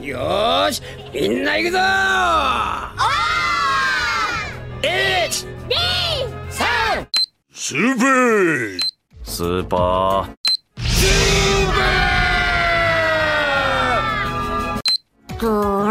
よしみんな行くぞ、スー！パースーパー。スーパー！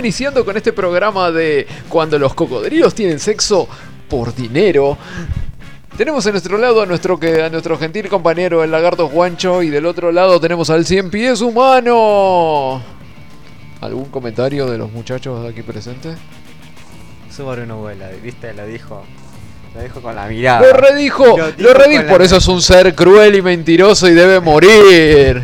Iniciando con este programa de cuando los cocodrilos tienen sexo por dinero. Tenemos a nuestro lado a nuestro, que, a nuestro gentil compañero el lagarto Juancho y del otro lado tenemos al cien pies humano. ¿Algún comentario de los muchachos aquí presentes? Subaru no vuela, viste, lo dijo. Lo dijo con la mirada. Lo redijo, Lo lo, dijo redijo, por eso es un ser cruel y mentiroso y debe morir.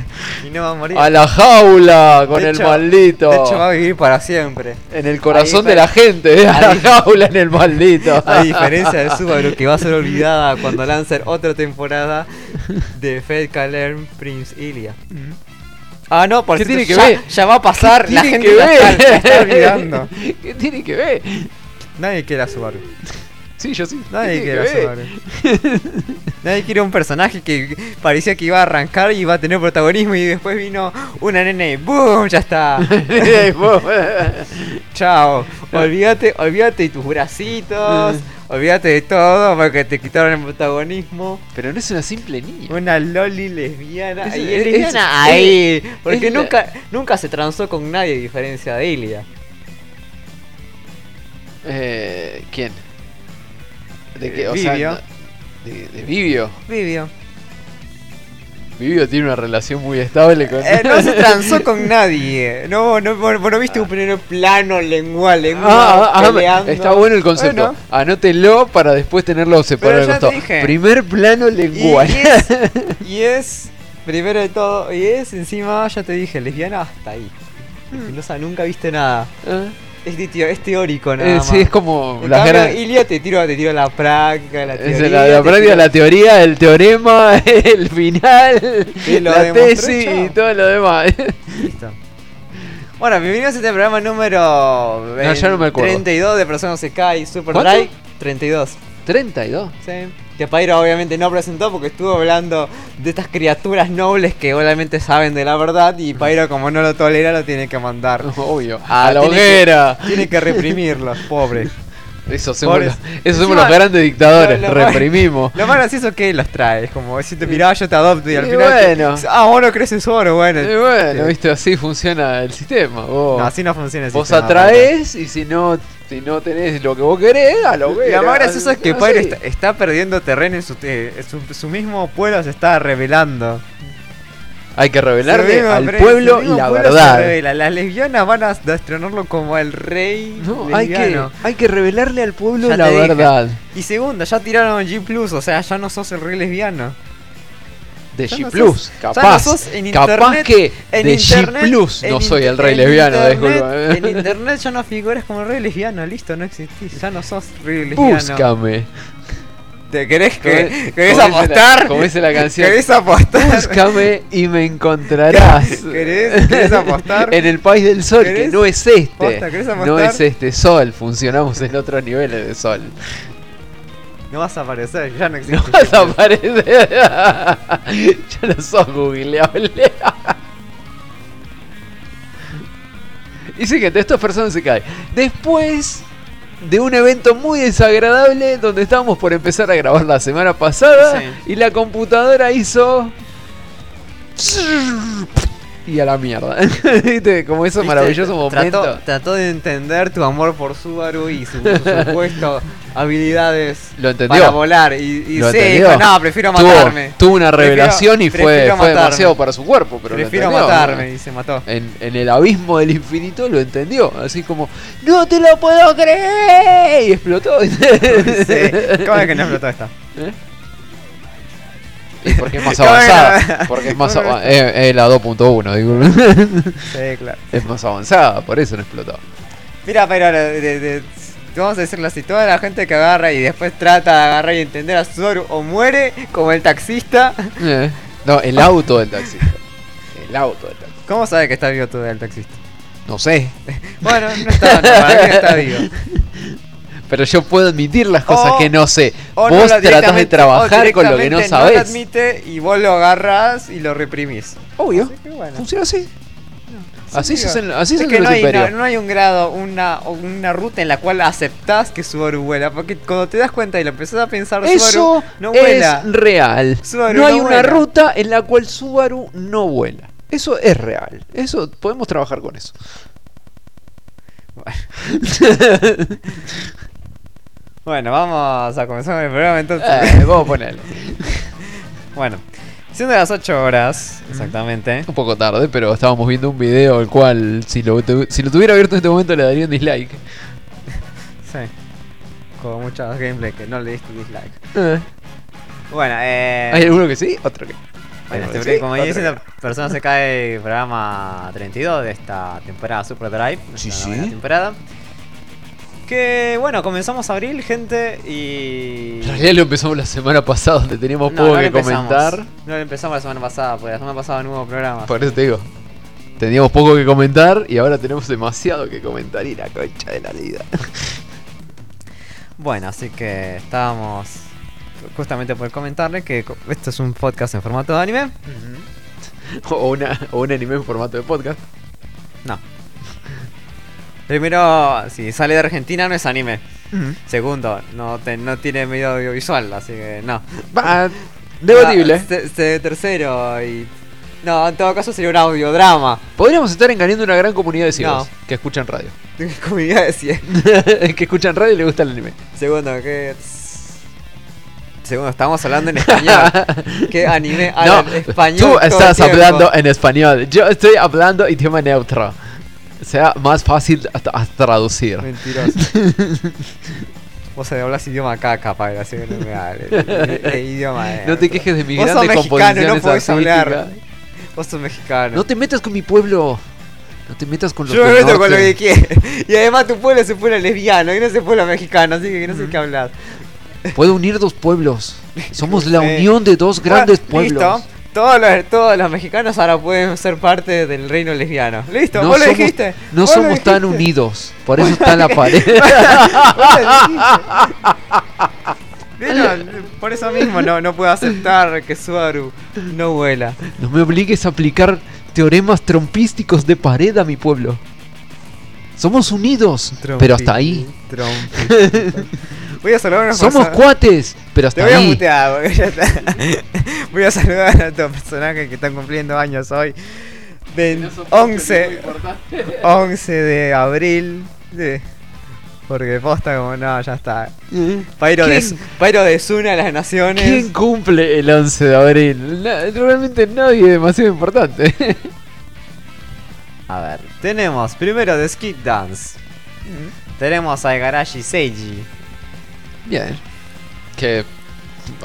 Y no va a morir. A la jaula con De el hecho- maldito. De hecho, va a vivir para siempre. En el corazón Ahí de la gente, ¿eh? a la jaula en el maldito. A diferencia de Subaru, que va a ser olvidada cuando lancen otra temporada de Fed Calern Prince Ilia. Ah, no, por ¿Qué cierto, tiene que ya, ver? ya va a pasar, ¿Qué la tiene gente que la está, ver? la está olvidando. ¿Qué tiene que ver? Nadie quiere a Subaru. Sí, yo sí. Nadie ¿Qué quiere a? Subaru. Nadie quiere un personaje que parecía que iba a arrancar y iba a tener protagonismo y después vino una nene y ¡boom! Ya está. Chao. Olvídate, olvídate de tus bracitos. olvídate de todo porque te quitaron el protagonismo. Pero no es una simple niña. Una loli lesbiana. Es- y es- es lesbiana es- ahí. Porque la- nunca, nunca se transó con nadie a diferencia de Ilia. Eh, ¿Quién? ¿De qué? O sea, de, de Vivio. Vivio. Vivio tiene una relación muy estable con Eh, no se transó con nadie. No, no, vos no viste un primer plano lengua, lengua. Ah, ah, ah, está bueno el concepto. Bueno, Anótelo para después tenerlo separado. Te. Primer plano y, lengual. y es, y es, primero de todo, y es encima, ya te dije, lesbiana hasta ahí. Filosa nunca viste nada. Ah, Es, teórico nada eh, más. sí, es como En cambio, gran- Ilia te tiro, te tiro la práctica, la es teoría. la, práctica, tiro- la teoría, el teorema, el final, la tesis chao. y todo lo demás. Listo. Bueno, bienvenidos a este programa número No, ya no me acuerdo. 32 de Personas se cae Super ¿Cuánto? Drive 32. 32. Sí. Que Pyro obviamente no presentó porque estuvo hablando de estas criaturas nobles que obviamente saben de la verdad y Pyro como no lo tolera lo tiene que mandar. Obvio. A la tiene que- hoguera. Tiene que reprimirlos, pobre. Eso somos, los, eso somos los grandes dictadores. Lo- lo más- reprimimos. Lo más gracioso es que los trae, es como si te miraba yo te adopto y al Y final te- bueno. ah, vos no crees en su oro, bueno. Y bueno, Sí. viste, así funciona el sistema. Vos, No, así no funciona el vos sistema, atraes y si no, si no tenés lo que vos querés, a la Y hoguera. lo más gracioso es que Así. Pyro está, está perdiendo terreno en su, eh, su, su mismo pueblo se está revelando. Hay que revelarle al pueblo la pueblo verdad. revela. Las lesbianas van a destronarlo como el rey No, hay que, hay que revelarle al pueblo Ya la dije. verdad. Y segundo, ya tiraron G+, o sea, ya no sos el rey lesbiano. De G Plus, capaz. sos en capaz que de G Plus no soy el rey lesbiano, disculpa. En internet ya no figuras como rey lesbiano, listo, no existís, ya no sos rey lesbiano. Búscame. ¿Te querés que querés apostar? como dice la canción. ¿Querés apostar? Búscame y me encontrarás. ¿Querés- querés apostar? en el país del sol, que no es este. No es este sol. Funcionamos en otros niveles de sol. No vas a aparecer, ya no No existís. vas a aparecer. ya no sos googleable. y siguiente, estas personas se caen. Después de un evento muy desagradable donde estábamos por empezar a grabar la semana pasada Sí. y la computadora hizo y a la mierda. ¿Viste? Como esos maravillosos Trató, momentos. trató de entender tu amor por Subaru y su, su supuesto habilidades Lo entendió. para volar. Y, y Lo sí, entendió. dijo, no, prefiero matarme. Tuvo, una Prefiero- revelación y fue, prefiero fue demasiado para su cuerpo. Pero prefiero matarme y se mató. en, en el abismo del infinito lo entendió. Así como, ¡No te lo puedo creer! Y explotó. Sí, ¿Cómo es que no explotó esta? ¿Eh? Y porque es más ¿Cómo es que avanzada. Porque es más ¿Cómo es avanzada. Es, es la 2.1, digo. Sí, claro. es más avanzada, por eso no explotó. Mira, pero de, de- de- vamos a decirlo así, toda la gente que agarra y después trata de agarrar y entender a Subaru o muere como el taxista. Eh, No, el auto del taxista. El auto del taxista. ¿Cómo sabe que está vivo tú del taxista? No sé. Bueno, no está, no, para mí no está vivo. Pero yo puedo admitir las cosas O- que no sé. No Vos lo- tratás de trabajar con lo que no sabés. lo admite y vos lo agarras y lo reprimís. Obvio. Así que bueno. Funciona así. Así digo, se hacen, así es que no hay, no, no hay un grado, una, una ruta en la cual aceptás que Subaru vuela. Porque cuando te das cuenta y lo empezás a pensar, Eso Subaru no es vuela. real. Subaru no hay no una ruta en la cual Subaru no vuela. Eso es real. Eso podemos trabajar con eso. Bueno, vamos a comenzar el programa entonces. Eh, vamos a ponerle. Bueno, siendo las 8 horas, exactamente. Un poco tarde, pero estábamos viendo un video el cual, si lo, tu- si lo tuviera abierto en este momento, le daría un dislike. Sí. Con muchos gameplay que no le diste dislike. Eh, Bueno, eh. Hay alguno que sí, otro que. Bueno, este, sí, como otro dice que la persona se cae programa 32 de esta temporada Super Drive, Sí, sí. novena temporada. Que bueno, comenzamos abril, gente, y. En realidad lo empezamos la semana pasada, donde teníamos No, poco no que empezamos. comentar. No lo empezamos la semana pasada, porque la semana pasada no hubo programa. Por eso te digo. Teníamos poco que comentar y ahora tenemos demasiado que comentar y la concha de la vida. Bueno, así que estábamos justamente por comentarle que esto es un podcast en formato de anime. o, una, o un anime en formato de podcast. No. Primero, si sale de Argentina no es anime. Segundo, no, te- no tiene medio audiovisual, así que no. Va, debatible. Ah, se- se- tercero y... No, en todo caso sería un audiodrama. Podríamos estar engañando una gran comunidad de ciegos No. que escuchan radio. Comunidad de cien. que escuchan radio y les gusta el anime. Segundo, que... Segundo, estamos hablando en español. ¿Qué anime No, hablan español? tú estás tiempo? hablando en español. Yo estoy hablando idioma neutro. Sea más fácil a, a traducir. Mentiroso. Vos hablas idioma caca, padre, así que no me hables. Eh, eh, idioma de- No te quejes de sos grandes mexicano, no podés hablar. Vos sos mexicano. No te metas con mi pueblo. No te metas con los Yo me meto con lo que quiere. Y además tu pueblo es un pueblo lesbiano y no es un pueblo mexicano, así que no sé qué hablar. Puedo unir dos pueblos. Somos la unión de dos grandes Bueno, pueblos. Listo. Todos los, todos los mexicanos ahora pueden ser parte del reino lesbiano. Listo, No vos lo dijiste. no vos lo somos tan unidos. Por eso está la pared. Por eso mismo no, no puedo aceptar que Subaru no vuela. No me obligues a aplicar teoremas trompísticos de pared a mi pueblo. Somos unidos, pero hasta ahí. Trompi. Voy a saludar a una Somos persona- cuates, pero Te hasta voy a ahí. mutear, porque ya está. Voy a saludar a estos personajes que están cumpliendo años hoy. Ven- 11, 11 de abril. de- porque posta como no, ya está. Pairo de, ¿Quién? Pairo de Zuna de las Naciones. ¿Quién cumple el 11 de abril? Na- realmente nadie demasiado importante. A ver, tenemos primero de Skid Dance. Tenemos a Igarashi Seiji. Bien. Que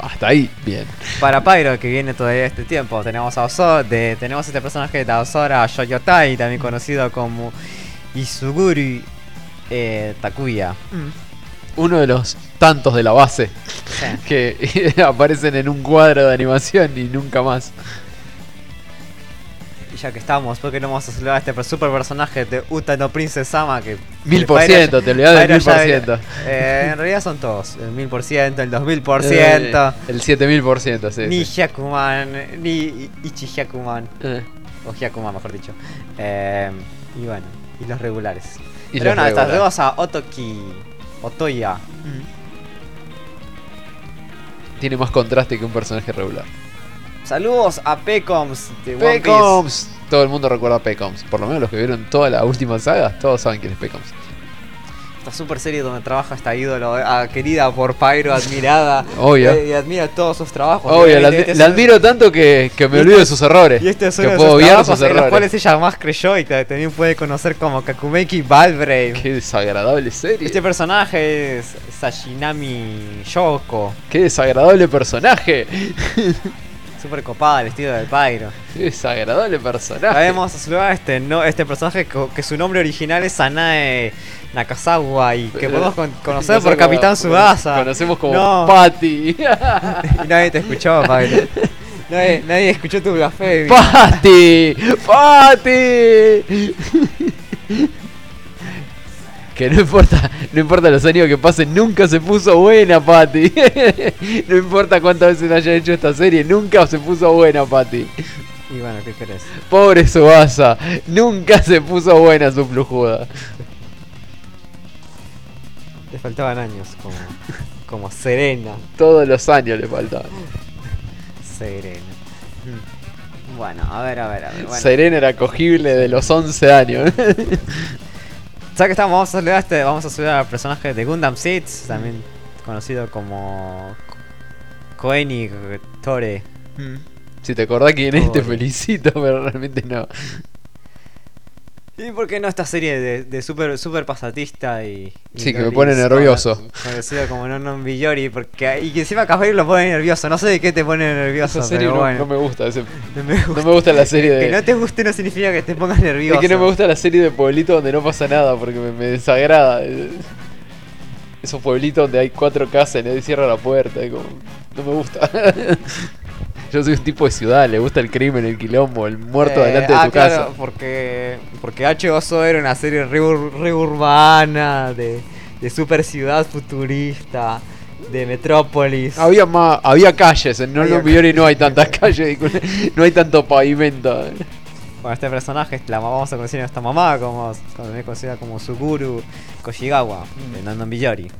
hasta ahí, bien. Para Pyro, que viene todavía este tiempo, tenemos a Oso, de, tenemos este personaje de Osora Shoyotai, también conocido como Isuguri eh, Takuya. Uno de los tantos de la base que aparecen en un cuadro de animación y nunca más. Ya que estamos, ¿por qué no vamos a saludar a este super personaje de Utano Princess Sama? Que Mil por ciento, te olvidás del mil por ciento. eh, en realidad son todos, el mil por ciento, el dos mil por ciento. Eh, el 7000 por ciento, sí. Ni. Hyakuman, ni Ichi Hyakuman, Eh, o Hyakuman mejor dicho. Eh, y bueno, y los regulares. y Pero no, estas dos a Otoki, Otoya. Tiene más contraste que un personaje regular. Saludos a Pecoms de One Piece. Todo el mundo recuerda a Pecoms. Por lo menos los que vieron toda la última saga, todos saben quién es Pecoms. Esta super serie donde trabaja esta ídolo ah, querida por Pyro, admirada. Obvio. eh, y admira todos sus trabajos. Obvio, la, este un- admiro tanto que, que me olvido de este- sus errores. Y este es que uno de puedo sus trabajos sus en los errores. cuales ella más creyó y ta- también puede conocer como Kakumeki Valbrave. Qué desagradable serie. Este personaje es Sashinami Yoko. Qué desagradable personaje. Súper copada el estilo del Pyro. Qué desagradable personaje. Sabemos saludar a este, no, este personaje que, que su nombre original es Sanae Nakazawa y que podemos con- conocer por Capitán Subasa. Conocemos como No. Patty. Y nadie te escuchó, Pyro. Nadie, nadie escuchó tu blasfemia. ¡Patty! ¡Patty! Que no importa, no importa los años que pasen, nunca se puso buena, Patty. No importa cuántas veces haya hecho esta serie, nunca se puso buena, Patty. Y bueno, ¿qué querés? Pobre Subasa, nunca se puso buena su flujuda. Le faltaban años como, como Serena. Todos los años le faltaban. Serena. Bueno, a ver, a ver, a ver. Bueno. Serena era cogible de los 11 años. ¿Sabes que estamos? Vamos a saludar a este, vamos a saludar al personaje de Gundam Seeds, también conocido como Ko- Koenig Tore. Si te acordás quién es, te felicito, pero realmente no. ¿Y por qué no esta serie de, de super, super pasatista y. y Sí, que me pone nervioso. Conocido como Non Non Villori, porque. Y que encima Café lo pone nervioso. No sé de qué te pone nervioso, Esa serie pero no, bueno. no me gusta. ese- No me gusta. no me gusta la serie de. Que no te guste no significa que te pongas nervioso. Es que no me gusta la serie de pueblitos donde no pasa nada porque me, me desagrada. Esos pueblitos donde hay cuatro casas y nadie cierra la puerta. y como, no me gusta. Yo soy un tipo de ciudad, le gusta el crimen, el quilombo, el muerto Eh, delante de ah, tu claro, casa. Porque, porque H. Oso era una serie re, re urbana, de, de super ciudad futurista, de metrópolis. Había más, había calles, en No Había No hay tantas calles, no hay tanto pavimento. Bueno, este personaje la vamos a conocer a esta mamá, como también conocida como Suguru Koshigawa, de Nandon Biyori.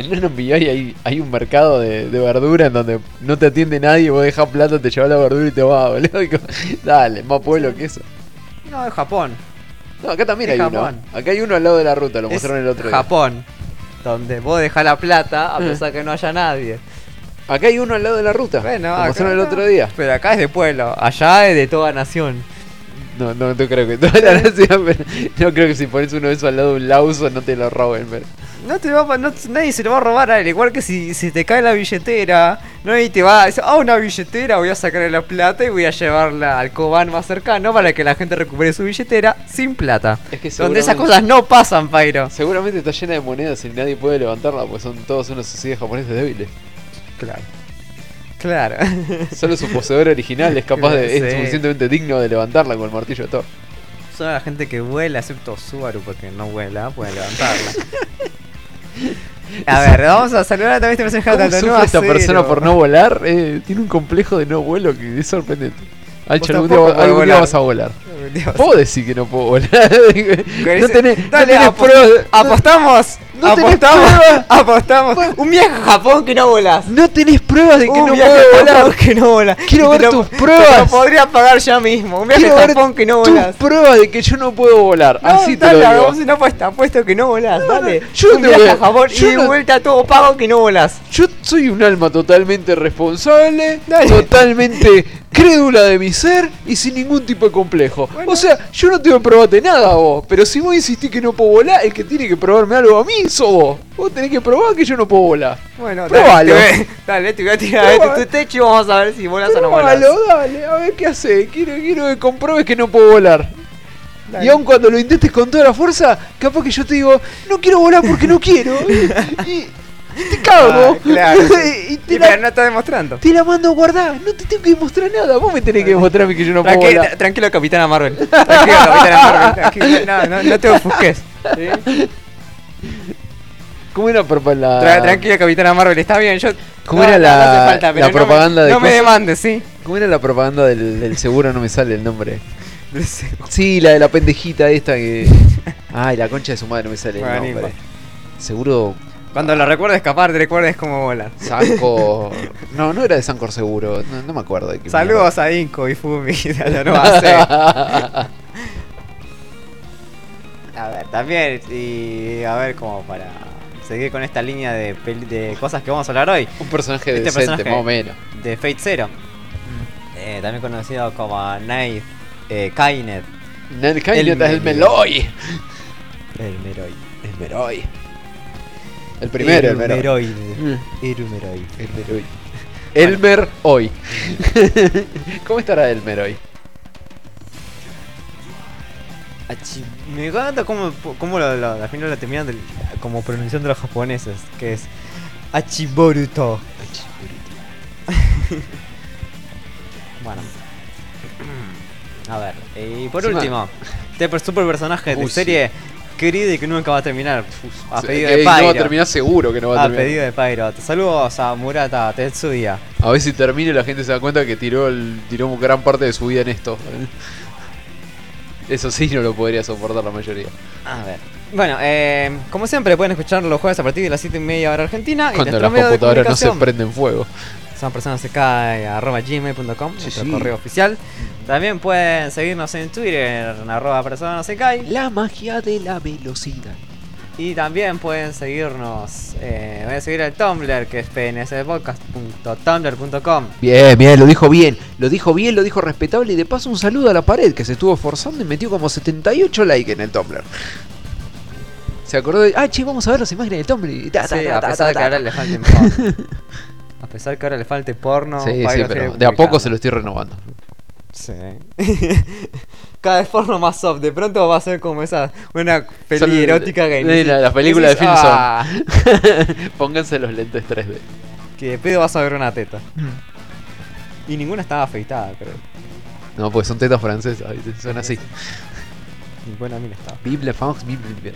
En No No Miori hay, hay un mercado de, de verdura en donde no te atiende nadie, vos dejás plata, te llevas la verdura y te vas, boludo. Dale, más pueblo que eso. No, es Japón. No, acá también Es hay uno. Japón. Acá hay uno al lado de la ruta, lo Es mostraron el otro día. Japón. Donde vos dejás la plata a pesar que no haya nadie. Acá hay uno al lado de la ruta. Bueno, lo mostraron el otro día. Pero acá es de pueblo, allá es de toda nación. No, no, no creo que toda la nación, pero no creo que si pones uno de esos al lado de un lauso no te lo roben, pero. No te va, a- no- nadie se lo va a robar a él, igual que si, si te cae la billetera, nadie te va a decir, ah, una billetera, voy a sacarle la plata y voy a llevarla al cobán más cercano para que la gente recupere su billetera sin plata. Es que Donde esas cosas no pasan, Pairo. Seguramente está llena de monedas y nadie puede levantarla, pues son todos unos sociedades japoneses débiles. Claro. Claro. Solo su poseedor original es capaz de. es Sí. suficientemente digno de levantarla con el martillo de Thor. Solo la gente que vuela, excepto Subaru, porque no vuela, puede levantarla. A ver, vamos a saludar a ¿Cómo de esta persona por no volar? Eh, tiene un complejo de no vuelo que es sorprendente. Alcho, algún día, algún día volar. vas a volar. Puedo decir que no puedo volar. no tenés, no tenés pruebas. apostamos. No apostamos. Apostamos. Un viaje a Japón que no volas. No tenés pruebas de que Un no viaje puedo a volar. Que no volas. Quiero ver te lo- tus Te pruebas. lo podría pagar ya mismo. Un viaje Quiero a Japón que no tus volas. pruebas de que yo no puedo volar. No, Así te dale, lo digo. una apuesta. Apuesto que no volás, dale. yo no un te viaje a- Japón yo y de no- vuelta todo pago que no volás. Yo soy un alma totalmente responsable, Dale. totalmente crédula de mi ser y sin ningún tipo de complejo. O sea, yo no tengo que probarte nada vos, pero si vos insistís que no puedo volar, el que tiene que probarme algo a mí sos vos. Vos tenés que probar que yo no puedo volar. Bueno, Probalo. dale, dale, te voy a tirar Probalo. tu techo y vamos a ver si volás o no. Probalo, dale, a ver qué hace. Quiero, quiero que compruebes que no puedo volar. Dale. Y aun cuando lo intentes con toda la fuerza, capaz que yo te digo, no quiero volar porque no quiero. y te cago. Ah, claro. y te Y la, pero no está demostrando. te la mando a guardar. No te tengo que demostrar nada. Vos me tenés que demostrar a mí que yo no puedo volar. tranquilo, Capitana Marvel. Tranquilo, Capitana Marvel. tranquilo, no, no, no te ofusques. ¿sí? ¿Cómo era por la... Tra- tranquilo, Capitana Marvel. Está bien, yo. ¿Cómo no, era la- no hace falta, la pero no me- propaganda de No me demandes, sí. ¿Cómo era la propaganda del, del seguro? No me sale el nombre. Sí, la de la pendejita esta que... Ay, la concha de su madre no me sale Bueno, el no nombre. Seguro Cuando lo recuerdes escapar, te recuerdes cómo volar. Sancor... No, no era de Sancor seguro. No, no me acuerdo de qué Saludos a Inco y Fumi de la nueva serie. mierda. A ver, también, y a ver, como para seguir con esta línea de, peli- de cosas que vamos a hablar hoy. Un personaje Este decente, personaje- más o menos. De Fate Zero. Eh, también conocido como Night eh, Kainet. Kainet El es el. Meloy. El Meroi. El Meroy. El primero, el Meroy. Meroide. Mm, Erumeroi. El Meroy. Elmer hoy. ¿Cómo estará Elmer hoy? Me encanta cómo, cómo al final lo terminan del- como pronunciando los japoneses, que es Achiboruto. bueno. A ver, y por Encima- último, este per- super personaje de Uy, sí. Querido y que nunca va a terminar. A Sí, pedido que de no va a Pyro. terminar seguro que no va a A terminar. pedido de Pyro. Saludos a Murata Tetsuya. A ver si termina y la gente se da cuenta que tiró el, tiró gran parte de su vida en esto. Eso sí no lo podría soportar la mayoría. A ver. Bueno, eh, como siempre pueden escuchar los jueves a partir de las 7 y media hora argentina. Cuando las computadoras no se prenden fuego. Son personas arroba gmail.com, Sí, nuestro sí. correo oficial. También pueden seguirnos en Twitter, en arroba personas La magia de la velocidad. Y también pueden seguirnos, eh, voy a seguir el Tumblr que es pnsdpodcast.tumblr.com. Bien, bien, lo dijo bien. Lo dijo bien, lo dijo respetable. Y de paso un saludo a la pared que se estuvo esforzando y metió como 78 likes en el Tumblr. Se acordó de. Ah, che, vamos a ver las imágenes del Tumblr. Ta, ta, Sí, ta, a pesar de que ahora le porno. A pesar que ahora le falte porno. Sí, sí, pero de a poco se lo estoy renovando. Sí. Cada vez porno más soft. De pronto va a ser como esa. Una peli Son- erótica que Sí, la, la película de Filmson. "Ah", Pónganse los lentes 3D. Que de pedo vas a ver una teta. Y ninguna estaba afeitada, creo. No, pues son tetas francesas, son así. Ninguna mina estaba. Bible Fox, Bible.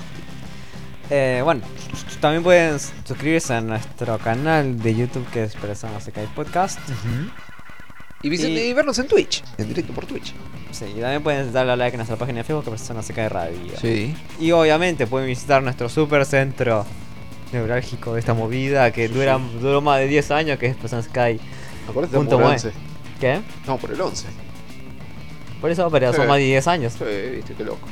Eh, bueno, también pueden suscribirse a nuestro canal de YouTube que es Personas Se Cae Podcast. Y, visi- Y- y vernos en Twitch, en directo por Twitch. Sí, y también pueden darle a like a nuestra página de Facebook que Personas Se Cae Radio. Sí. Y obviamente pueden visitar nuestro super centro neurálgico de esta movida que dura, duró más de 10 años, que es Personas Se Cae. Acuérdate por el mue. 11. ¿Qué? No, por el 11. Por eso, pero Sí. son más de 10 años. Sí, viste, qué loco.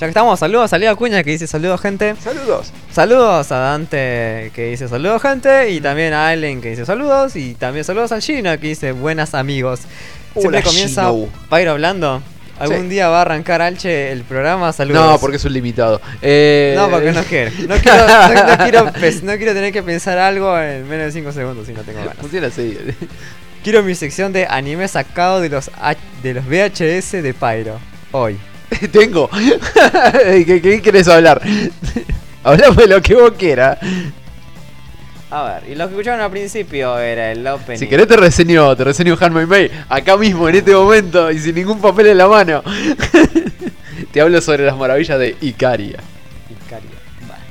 Ya que estamos, saludos a Leo Cuña que dice saludos gente. Saludos. Saludos a Dante que dice saludos gente. Y también a Allen que dice saludos. Y también saludos al Gino que dice buenas amigos. Siempre Hola, comienza Gino. Pyro hablando. Algún Sí. día va a arrancar Alche el programa. Saludos. No, porque es un limitado. Eh... No, porque no quiero. No quiero, no, no quiero, no quiero tener que pensar algo en menos de 5 segundos si no tengo ganas. Funciona así. Quiero mi sección de anime sacado de los, H- de los VHS de Pyro. Hoy. Tengo. ¿Qué, ¿Qué querés hablar? Hablamos de lo que vos quieras. A ver, y lo que escucharon al principio era el opening. Si querés te reseño, te reseño Handmaid May acá mismo en este momento y sin ningún papel en la mano. te hablo sobre las maravillas de Icaria. Icaria. Vale.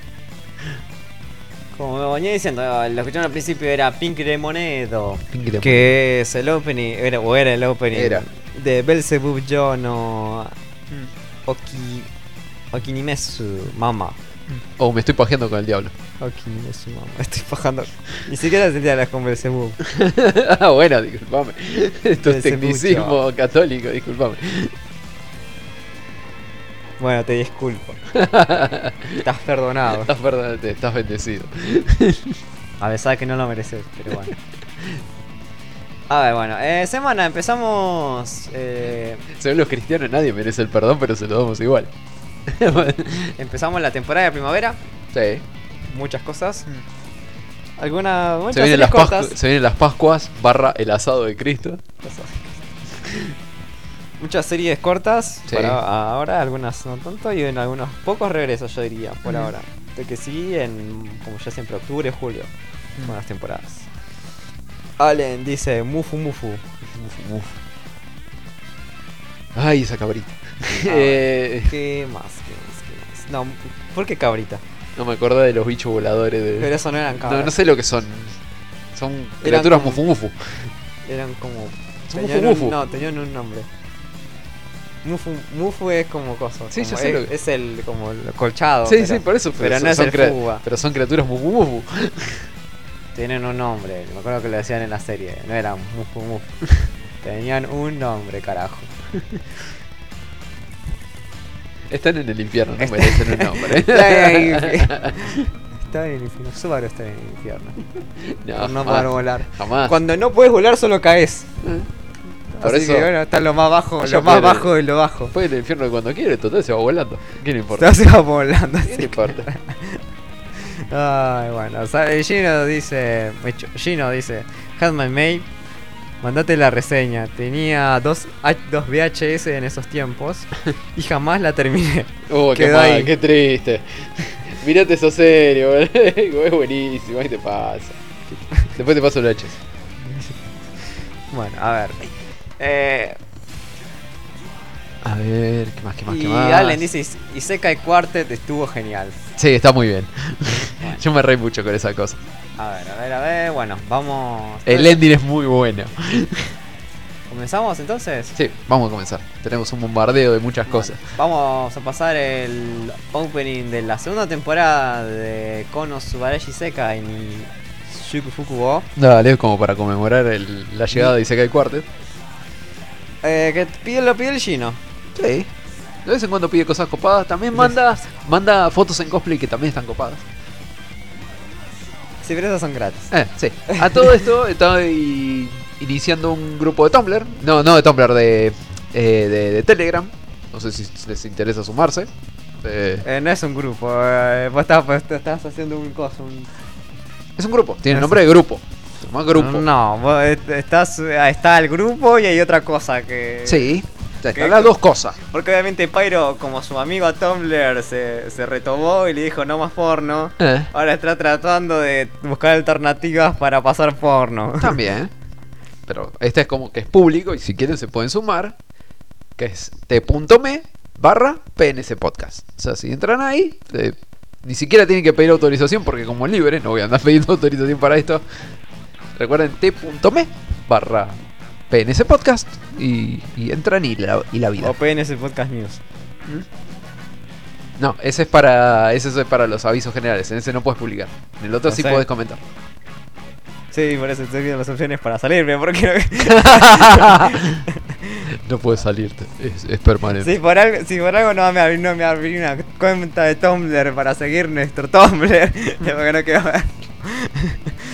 Como me venía diciendo, lo que escucharon al principio era Pink Lemonedo. Pink Lemonade. Que es el opening, era, o era el opening Era. de Belzebub Yo Oki Okinimesu Mama. Oh, me estoy pajeando con el diablo. Okinimesu Mama. Estoy bajando. Ni siquiera sentía las con Belzebub. ah, bueno, disculpame. Esto es tecnicismo mucho. católico, disculpame. Bueno, te disculpo. Estás perdonado. Estás, perdón, te- estás bendecido. A pesar que no lo mereces, pero bueno. A ver, bueno, eh, semana empezamos. eh, Según los cristianos nadie merece el perdón, pero se lo damos igual. empezamos la temporada de primavera. sí. Muchas cosas. Algunas. Muchas Se vienen, las cortas. se vienen las Pascuas barra el asado de Cristo. Muchas series cortas. Sí. Ahora, algunas no tanto. Y en algunos pocos regresos, yo diría, por ahora. De que sí, en. Como ya siempre, octubre, julio. Con las temporadas. Allen dice Mufu Mufu. Ay, esa cabrita. Ah, Eh, ¿Qué más? ¿Qué más? ¿Qué más? No, ¿por qué cabrita? no me acordé de los bichos voladores de. Pero eso no eran cabras. No, no sé lo que son. Son Eran criaturas como- mufu mufu. Eran como. Son tenían mufu un- mufu. no, tenían un nombre. Mufu, mufu es como cosa. Sí, como ya sé es, lo que- es el como el colchado. Sí, pero sí, por eso. pero son- no es son el crea- fuga. Pero son criaturas mufu mufu. Tienen un nombre. Me acuerdo que lo decían en la serie. No eran mufu mufu. Tenían un nombre, carajo. Están en el infierno, no merecen un nombre. Está en el infierno. Subaru está en el infierno. no, por no jamás, poder volar. Jamás. Cuando no puedes volar, solo caes. Por Así eso- que bueno, está lo más bajo, lo más bajo de lo bajo. Puede ir al infierno cuando quiere, total se va volando. ¿Qué le importa? Se va volando. ¿Qué le que- importa? Ay, bueno, Gino dice, Gino dice, Had my May, mandate la reseña. Tenía dos, dos VHS en esos tiempos y jamás la terminé. Oh, qué mal, qué triste. Mirate eso serio, es buenísimo, ahí te pasa. Después te paso el H. Bueno, a ver. Eh, A ver, ¿qué más, qué más, y qué más? Allen dice, y Sekai Quartet estuvo genial. Sí, está muy bien. Yo me reí mucho con esa cosa. A ver, a ver, a ver, bueno, vamos. El ending es muy bueno. ¿Comenzamos entonces? Sí, vamos a comenzar. Tenemos un bombardeo de muchas cosas. Vamos a pasar el opening de la segunda temporada de Kono Subarashi Sekai ni Shuku Fuku Wo. Dale, como para conmemorar el- la llegada de Isekai Quartet. Eh, que pide, lo pide el Gino. Sí. De vez en cuando pide cosas copadas. También manda, manda fotos en cosplay que también están copadas. Sí, pero esas son gratis. Eh, sí. A todo esto estoy iniciando un grupo de Tumblr. No, no de Tumblr, de, eh, de, de Telegram. No sé si les interesa sumarse. Eh, Eh, no es un grupo, eh, vos estás, vos estás haciendo un coso. Un... es un grupo, tiene Es- nombre de grupo. Llama grupo. No, vos est- estás, está el grupo y hay otra cosa que... Sí, dos cosas. Porque obviamente Pyro, como su amigo a Tumblr, se, se retomó y le dijo no más porno. Eh, Ahora está tratando de buscar alternativas para pasar porno. también. Pero este es como que es público y si quieren se pueden sumar. Que es t.me barra PNS Podcast. O sea, si entran ahí, eh, ni siquiera tienen que pedir autorización porque como es libre, no voy a andar pidiendo autorización para esto. Recuerden t.me barra PNS Podcast y, y entran y la, y la vida. O PNS Podcast News. No, ese es para ese es para los avisos generales. En ese no puedes publicar. En el otro No sí sé. puedes comentar. Sí, por eso estoy viendo las opciones para salirme, porque no... no puedes salirte. Es, es permanente. Si por algo, si por algo no me abrí, no me abrí una cuenta de Tumblr para seguir nuestro Tumblr, porque no quiero ver.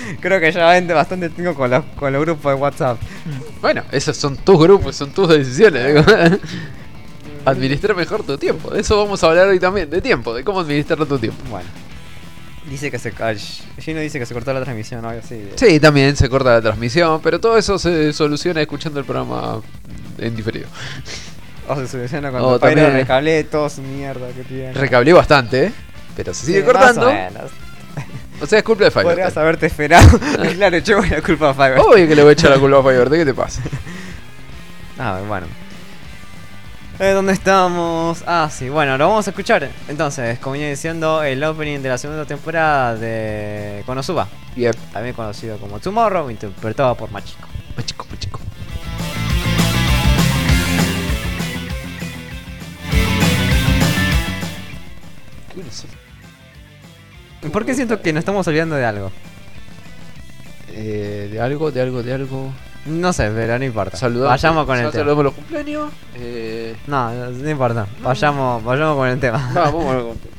Creo que ya bastante- bastante tengo con los, con los grupos de WhatsApp. Bueno, esos son tus grupos, son tus decisiones. Administrar mejor tu tiempo. De eso vamos a hablar hoy también, de tiempo, de cómo administrar tu tiempo. Bueno. Dice que se Gino dice que se cortó la transmisión o algo así. Sí, también se corta la transmisión, pero todo eso se soluciona escuchando el programa en diferido. O se soluciona cuando también- Pyro recablé todo su mierda que tiene. Recablé bastante, ¿eh? pero se sigue Sí, más cortando. o menos. O sea, es culpa de Fiverr. Podrías haberte esperado. claro, yo voy la culpa a Fiverr. Obvio que le voy a echar la culpa a Fiverr, ¿de qué te pasa? Ah, bueno. Eh, ¿Dónde estamos? Ah, sí, bueno, lo vamos a escuchar. Entonces, como venía diciendo, el opening de la segunda temporada de Konosuba, Bien, también conocido como Tomorrow, interpretado por Machiko. machico, machico. ¿Qué? ¿Por qué siento que nos estamos olvidando de algo? Eh, de algo, de algo, de algo. No sé, pero no importa. Saludamos, Vayamos con el tema. Saludamos los cumpleaños. Eh, No, no, importa. Vayamos, vayamos con el tema. va, vamos a ver con-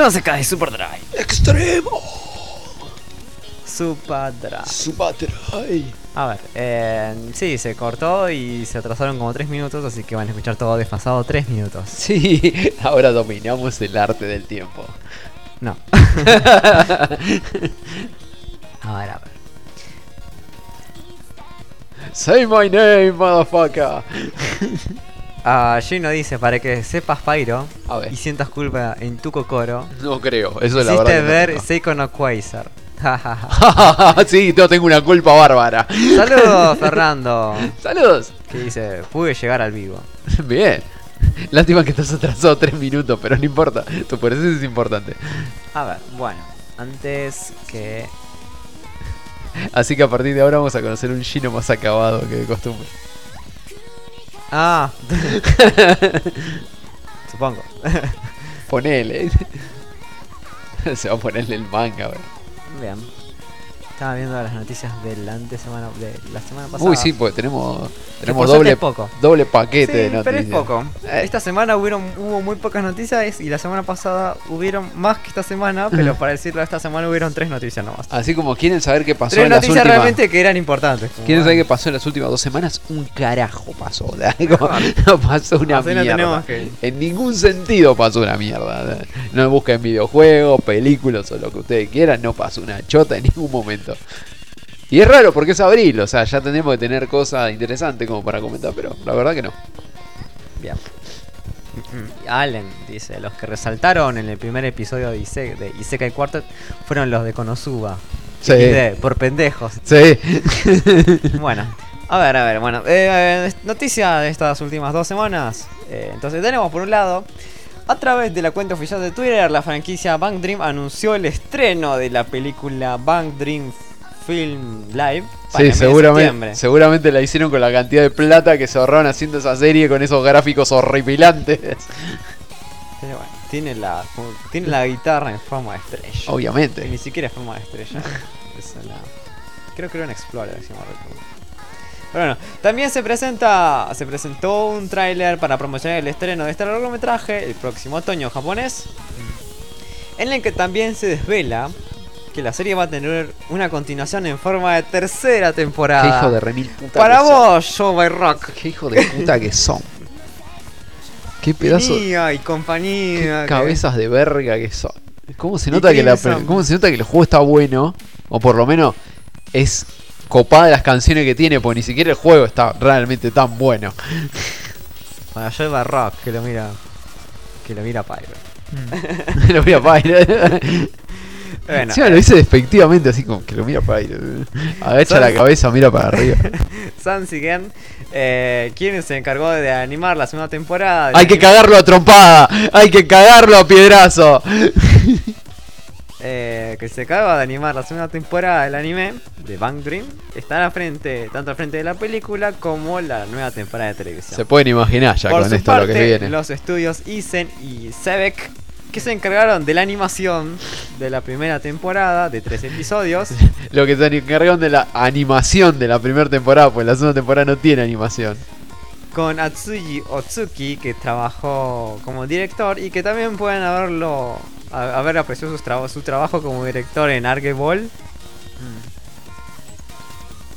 Persona se cae, Super Drive. ¡Extremo! Super Drive. Subatrai. A ver, eh, sí, se cortó y se atrasaron como 3 minutos, así que van a escuchar todo desfasado 3 minutos. Sí, ahora dominamos el arte del tiempo. No. a ver, a ver. Say my name, motherfucker. Ah, Gino dice, para que sepas Pyro A ver. y sientas culpa en tu cocoro, No creo, eso es la hiciste verdad. que ver no Seiko no Quasar. sí, yo tengo una culpa bárbara. Saludos, Fernando. Saludos. Que dice, pude llegar al vivo. Bien. Lástima que estás atrasado tres minutos, pero no importa. Tu presencia es importante. A ver, bueno, antes que... Así que a partir de ahora vamos a conocer un Gino más acabado que de costumbre. Ah. Supongo. Ponele. Se va a ponerle el manga, wey. Bien. Estaba viendo las noticias de la semana de la semana pasada. Uy, sí, pues tenemos, tenemos doble, poco. doble paquete Sí, de noticias. pero es poco. Eh. Esta semana hubieron, hubo muy pocas noticias y la semana pasada hubieron más que esta semana, pero para decirlo, esta semana hubieron tres noticias nomás. Así como quieren saber qué pasó Tres en las noticias últimas... realmente que eran importantes. ¿Quieren saber qué pasó en las últimas dos semanas? Un carajo pasó. Como, no pasó una Así mierda. que- En ningún sentido pasó una mierda. No busquen videojuegos, películas o lo que ustedes quieran. No pasó una chota en ningún momento. Y es raro porque es abril. O sea, ya tenemos que tener cosas interesantes como para comentar. Pero la verdad que no. Bien. Y Allen dice, los que resaltaron en el primer episodio de, Ise de Isekai Quartet fueron los de Konosuba. Sí. Por pendejos. Sí. Bueno, a ver, a ver, bueno. eh, noticia de estas últimas dos semanas. Eh, entonces tenemos por un lado, a través de la cuenta oficial de Twitter, la franquicia Bang Dream anunció el estreno de la película Bang Dream Film Live. para Sí, seguramente, seguramente la hicieron con la cantidad de plata que se ahorraron haciendo esa serie con esos gráficos horripilantes. Pero bueno, tiene la, tiene la guitarra en forma de estrella. Obviamente. ni siquiera es forma de estrella. es una, creo que era un Explorer, si no recuerdo. Pero bueno, también se presenta se presentó un tráiler para promocionar el estreno de este largometraje el próximo otoño japonés, en el que también se desvela que la serie va a tener una continuación en forma de tercera Qué temporada. hijo de remil puta. para son. vos, Joe by Rock. Qué hijo de puta que son. Qué pedazo Pinilla y qué compañía. que- cabezas de verga que son. ¿Cómo se nota que la piensan- cómo se nota que el juego está bueno? O por lo menos es copada las canciones que tiene, porque ni siquiera el juego está realmente tan bueno. Para Joe by Rock, que lo mira. Que lo mira Pyro. lo mira Pyre. Bueno, Encima lo dice despectivamente, así como que lo mira Pyre. Agacha la cabeza, mira para arriba. Sansigen, eh, quien se encargó de animar la segunda temporada. Hay que cagarlo a trompada, hay que cagarlo a piedrazo. Eh, que se acaba de animar la segunda temporada del anime de Bang Dream, está al frente, tanto al frente de la película como la nueva temporada de televisión. Se pueden imaginar ya Por con su esto parte, lo que viene. los estudios Isen y Sebek, que se encargaron de la animación de la primera temporada de tres episodios, Lo que se encargaron de la animación de la primera temporada, pues la segunda temporada no tiene animación. con Atsuji Otsuki, que trabajó como director y que también pueden haberlo haber apreciado sus traba- su trabajo como director en Argeball.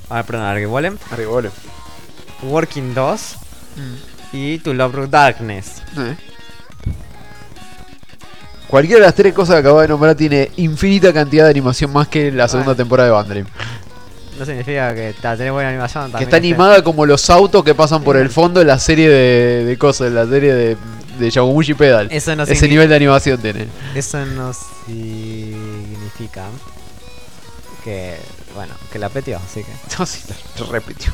Ah, perdón, Argeball. Arribole. Working 2 y To Love Darkness. Eh. Cualquiera de las tres cosas que acabo de nombrar tiene infinita cantidad de animación más que la segunda temporada de Bandream. No significa que tiene buena animación. Que también está este- animada como los autos que pasan por el fondo de la serie de, de cosas, la serie de, de Yagomushi Pedal. Eso no Ese nivel de animación tiene. Eso no significa que, bueno, que la petió, así que, No, sí, lo repitió.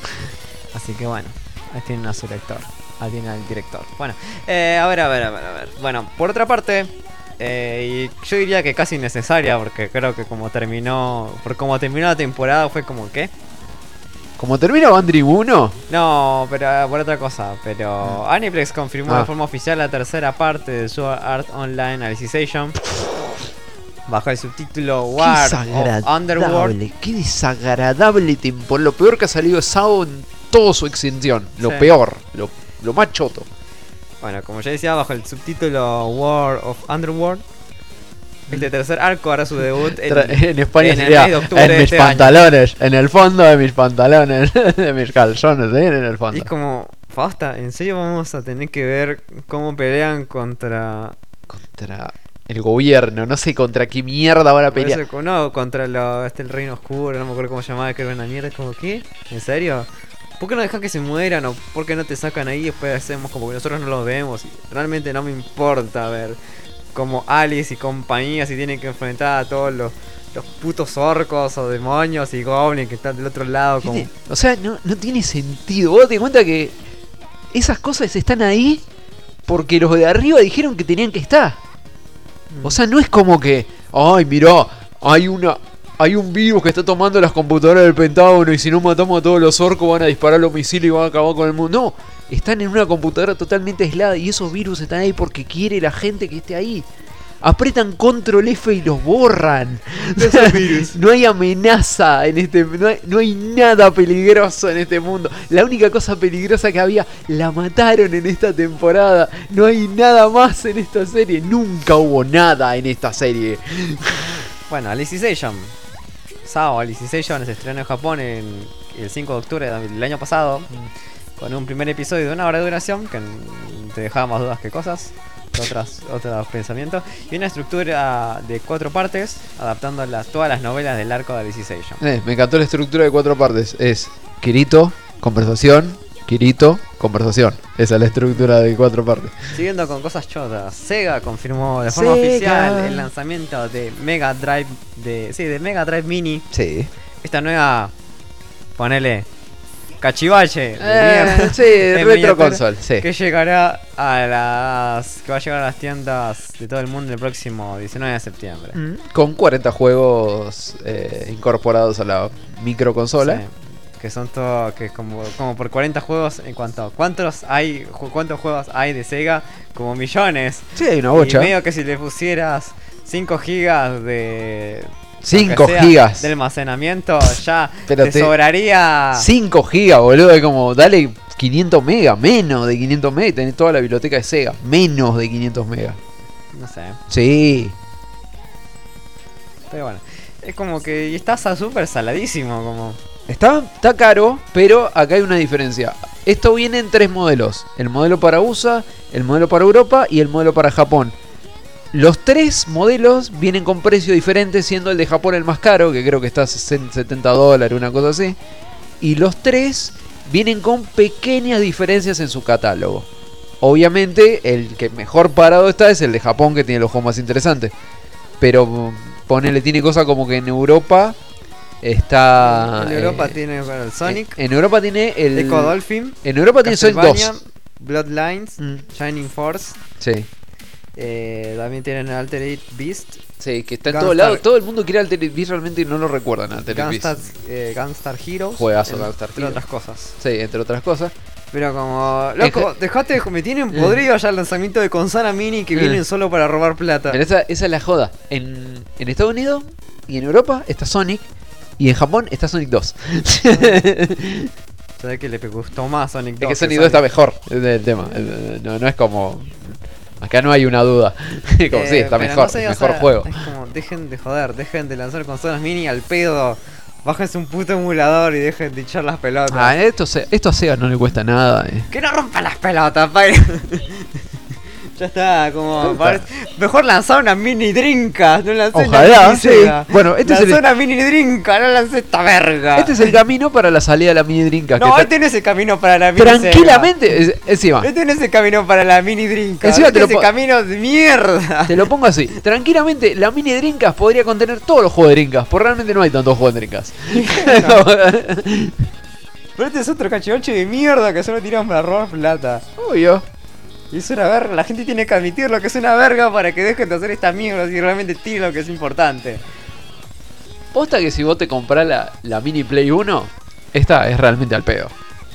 así que bueno, ahí tienen a su lector, ahí tienen al director. Bueno, eh, a ver, a ver, a ver, a ver. Bueno, por otra parte, eh, y yo diría que casi innecesaria, porque creo que como terminó, por como terminó la temporada fue como que, Como termina Bandream 1, no, pero eh, por otra cosa, pero Aniplex confirmó Ah. de forma oficial la tercera parte de su Art Online Alicization. Bajo el subtítulo War of Underworld. desagradable, qué desagradable tiempo. Lo peor que ha salido Sao en toda su extensión. Lo Sí. peor, lo, lo más choto. Bueno, como ya decía, bajo el subtítulo War of Underworld, Este tercer arco hará su debut en, España en el sería mes de octubre en de mis este año. pantalones, en el fondo de mis pantalones, de mis calzones, ¿eh? en el Y fondo. es como, basta, en serio vamos a tener que ver cómo pelean contra. Contra el gobierno, no sé contra qué mierda van a pelear. eso, no, contra lo, este, el Reino Oscuro, no me acuerdo cómo se llamaba, que era una mierda. Es como, ¿qué? ¿En serio? ¿Por qué no dejan que se mueran o por qué no te sacan ahí y después hacemos como que nosotros no los vemos? Y realmente no me importa ver como Alice y compañía si tienen que enfrentar a todos los, los putos orcos o demonios y goblins que están del otro lado. Como... O sea, no, no tiene sentido. Vos te cuenta que esas cosas están ahí porque los de arriba dijeron que tenían que estar. O sea, no es como que, ay, mirá, hay una. Hay un virus que está tomando las computadoras del Pentágono y si no matamos a todos los orcos van a disparar los misiles y van a acabar con el mundo. No, están en una computadora totalmente aislada y esos virus están ahí porque quiere la gente que esté ahí. Apretan control F y los borran. no hay amenaza en este no hay, no hay nada peligroso en este mundo. La única cosa peligrosa que había la mataron en esta temporada. No hay nada más en esta serie. Nunca hubo nada en esta serie. Bueno, Alicization. Sao Alicization se estrenó en Japón en el 5 de octubre del año pasado. Con un primer episodio de una hora de duración que te dejaba más dudas que cosas. Otras, otros pensamientos. Y una estructura de cuatro partes, adaptando las, todas las novelas del arco de Alicization. Eh, me encantó la estructura de cuatro partes. Es Kirito, conversación, Kirito, conversación. Esa es la estructura de cuatro partes. Siguiendo con cosas chotas, Sega confirmó de forma Sega. oficial el lanzamiento de Mega Drive de sí, de Mega Drive Mini, Sí. esta nueva ponele cachivache de Eh, mierda, sí, en retro console, sí. que llegará a las que va a llegar a las tiendas de todo el mundo el próximo 19 de septiembre. Con 40 juegos eh, incorporados a la microconsola. Sí, que son todo que es como como por 40 juegos en cuanto a cuántos hay cuántos juegos hay de Sega como millones Sí, hay una Y bocha. medio que si le pusieras 5 gigas de. 5 lo que sea, gigas. De almacenamiento, ya Pero te, te- sobraría. 5 gigas, boludo. Es como, dale 500 megas, menos de 500 megas. y Tenés toda la biblioteca de Sega. Menos de 500 megas. No sé. Sí. Pero bueno. Es como que. Está súper saladísimo. Como. Está, está caro, pero acá hay una diferencia. Esto viene en tres modelos. El modelo para USA, el modelo para Europa y el modelo para Japón. Los tres modelos vienen con precios diferentes, siendo el de Japón el más caro, que creo que está a 60, 70 dólares, una cosa así. Y los tres vienen con pequeñas diferencias en su catálogo. Obviamente, el que mejor parado está es el de Japón, que tiene los juegos más interesantes. Pero mm, ponele, tiene cosas como que en Europa está. en Europa eh, tiene bueno, el Sonic, En, en Europa tiene el. Echo Dolphin, En Europa tiene Sonic 2. Castlevania, Bloodlines, Mm, Shining Force. sí. Eh, también tienen Altered Beast, Sí, que está en Gunstar- todos lados. Todo el mundo quiere Altered Beast, realmente no lo recuerdan Altered Gunstar, Beast. eh, Gunstar Heroes. Juegazo, en- Gunstar entre Heroes. otras cosas. Sí, entre otras cosas. Pero como, loco, dejate de me tienen podrido ya el lanzamiento de consola mini que Eh. vienen solo para robar plata. Pero esa, esa es la joda. En, en Estados Unidos y en Europa está Sonic. Y en Japón está Sonic 2. Se ve que le gustó más Sonic 2. Es que Sonic 2 está mejor. Es el tema. Eh, No, no es como. Acá no hay una duda. como sí, Eh, está mejor. no sé, o mejor sea, juego. Es como, dejen de joder, dejen de lanzar consolas mini al pedo. Bájense un puto emulador y dejen de echar las pelotas. Ah, esto, se- esto a Sega no le cuesta nada. eh. Que no rompan las pelotas. ya está, como. Pare- Mejor lanzar una mini drinka. No lancé Ojalá, sí. Bueno, este es el- una mini drinka, no lancé esta verga. Este es el camino para la salida de la mini drinka. No, que este no es el camino para la mini tranquilamente, es- encima. Este no es el camino para la mini drinka. Encima este te es lo el po- camino de mierda. te lo pongo así. Tranquilamente, la mini drinkas podría contener todos los juegos de drinkas. Porque realmente no hay tantos juegos de drinkas. Pero este es otro cachivache de mierda que solo tiran para robar plata. Obvio. Y es una verga, la gente tiene que admitir lo que es una verga para que dejen de hacer esta mierda y realmente tiren lo que es importante. Posta que si vos te comprás la, la mini Play 1, esta es realmente al pedo.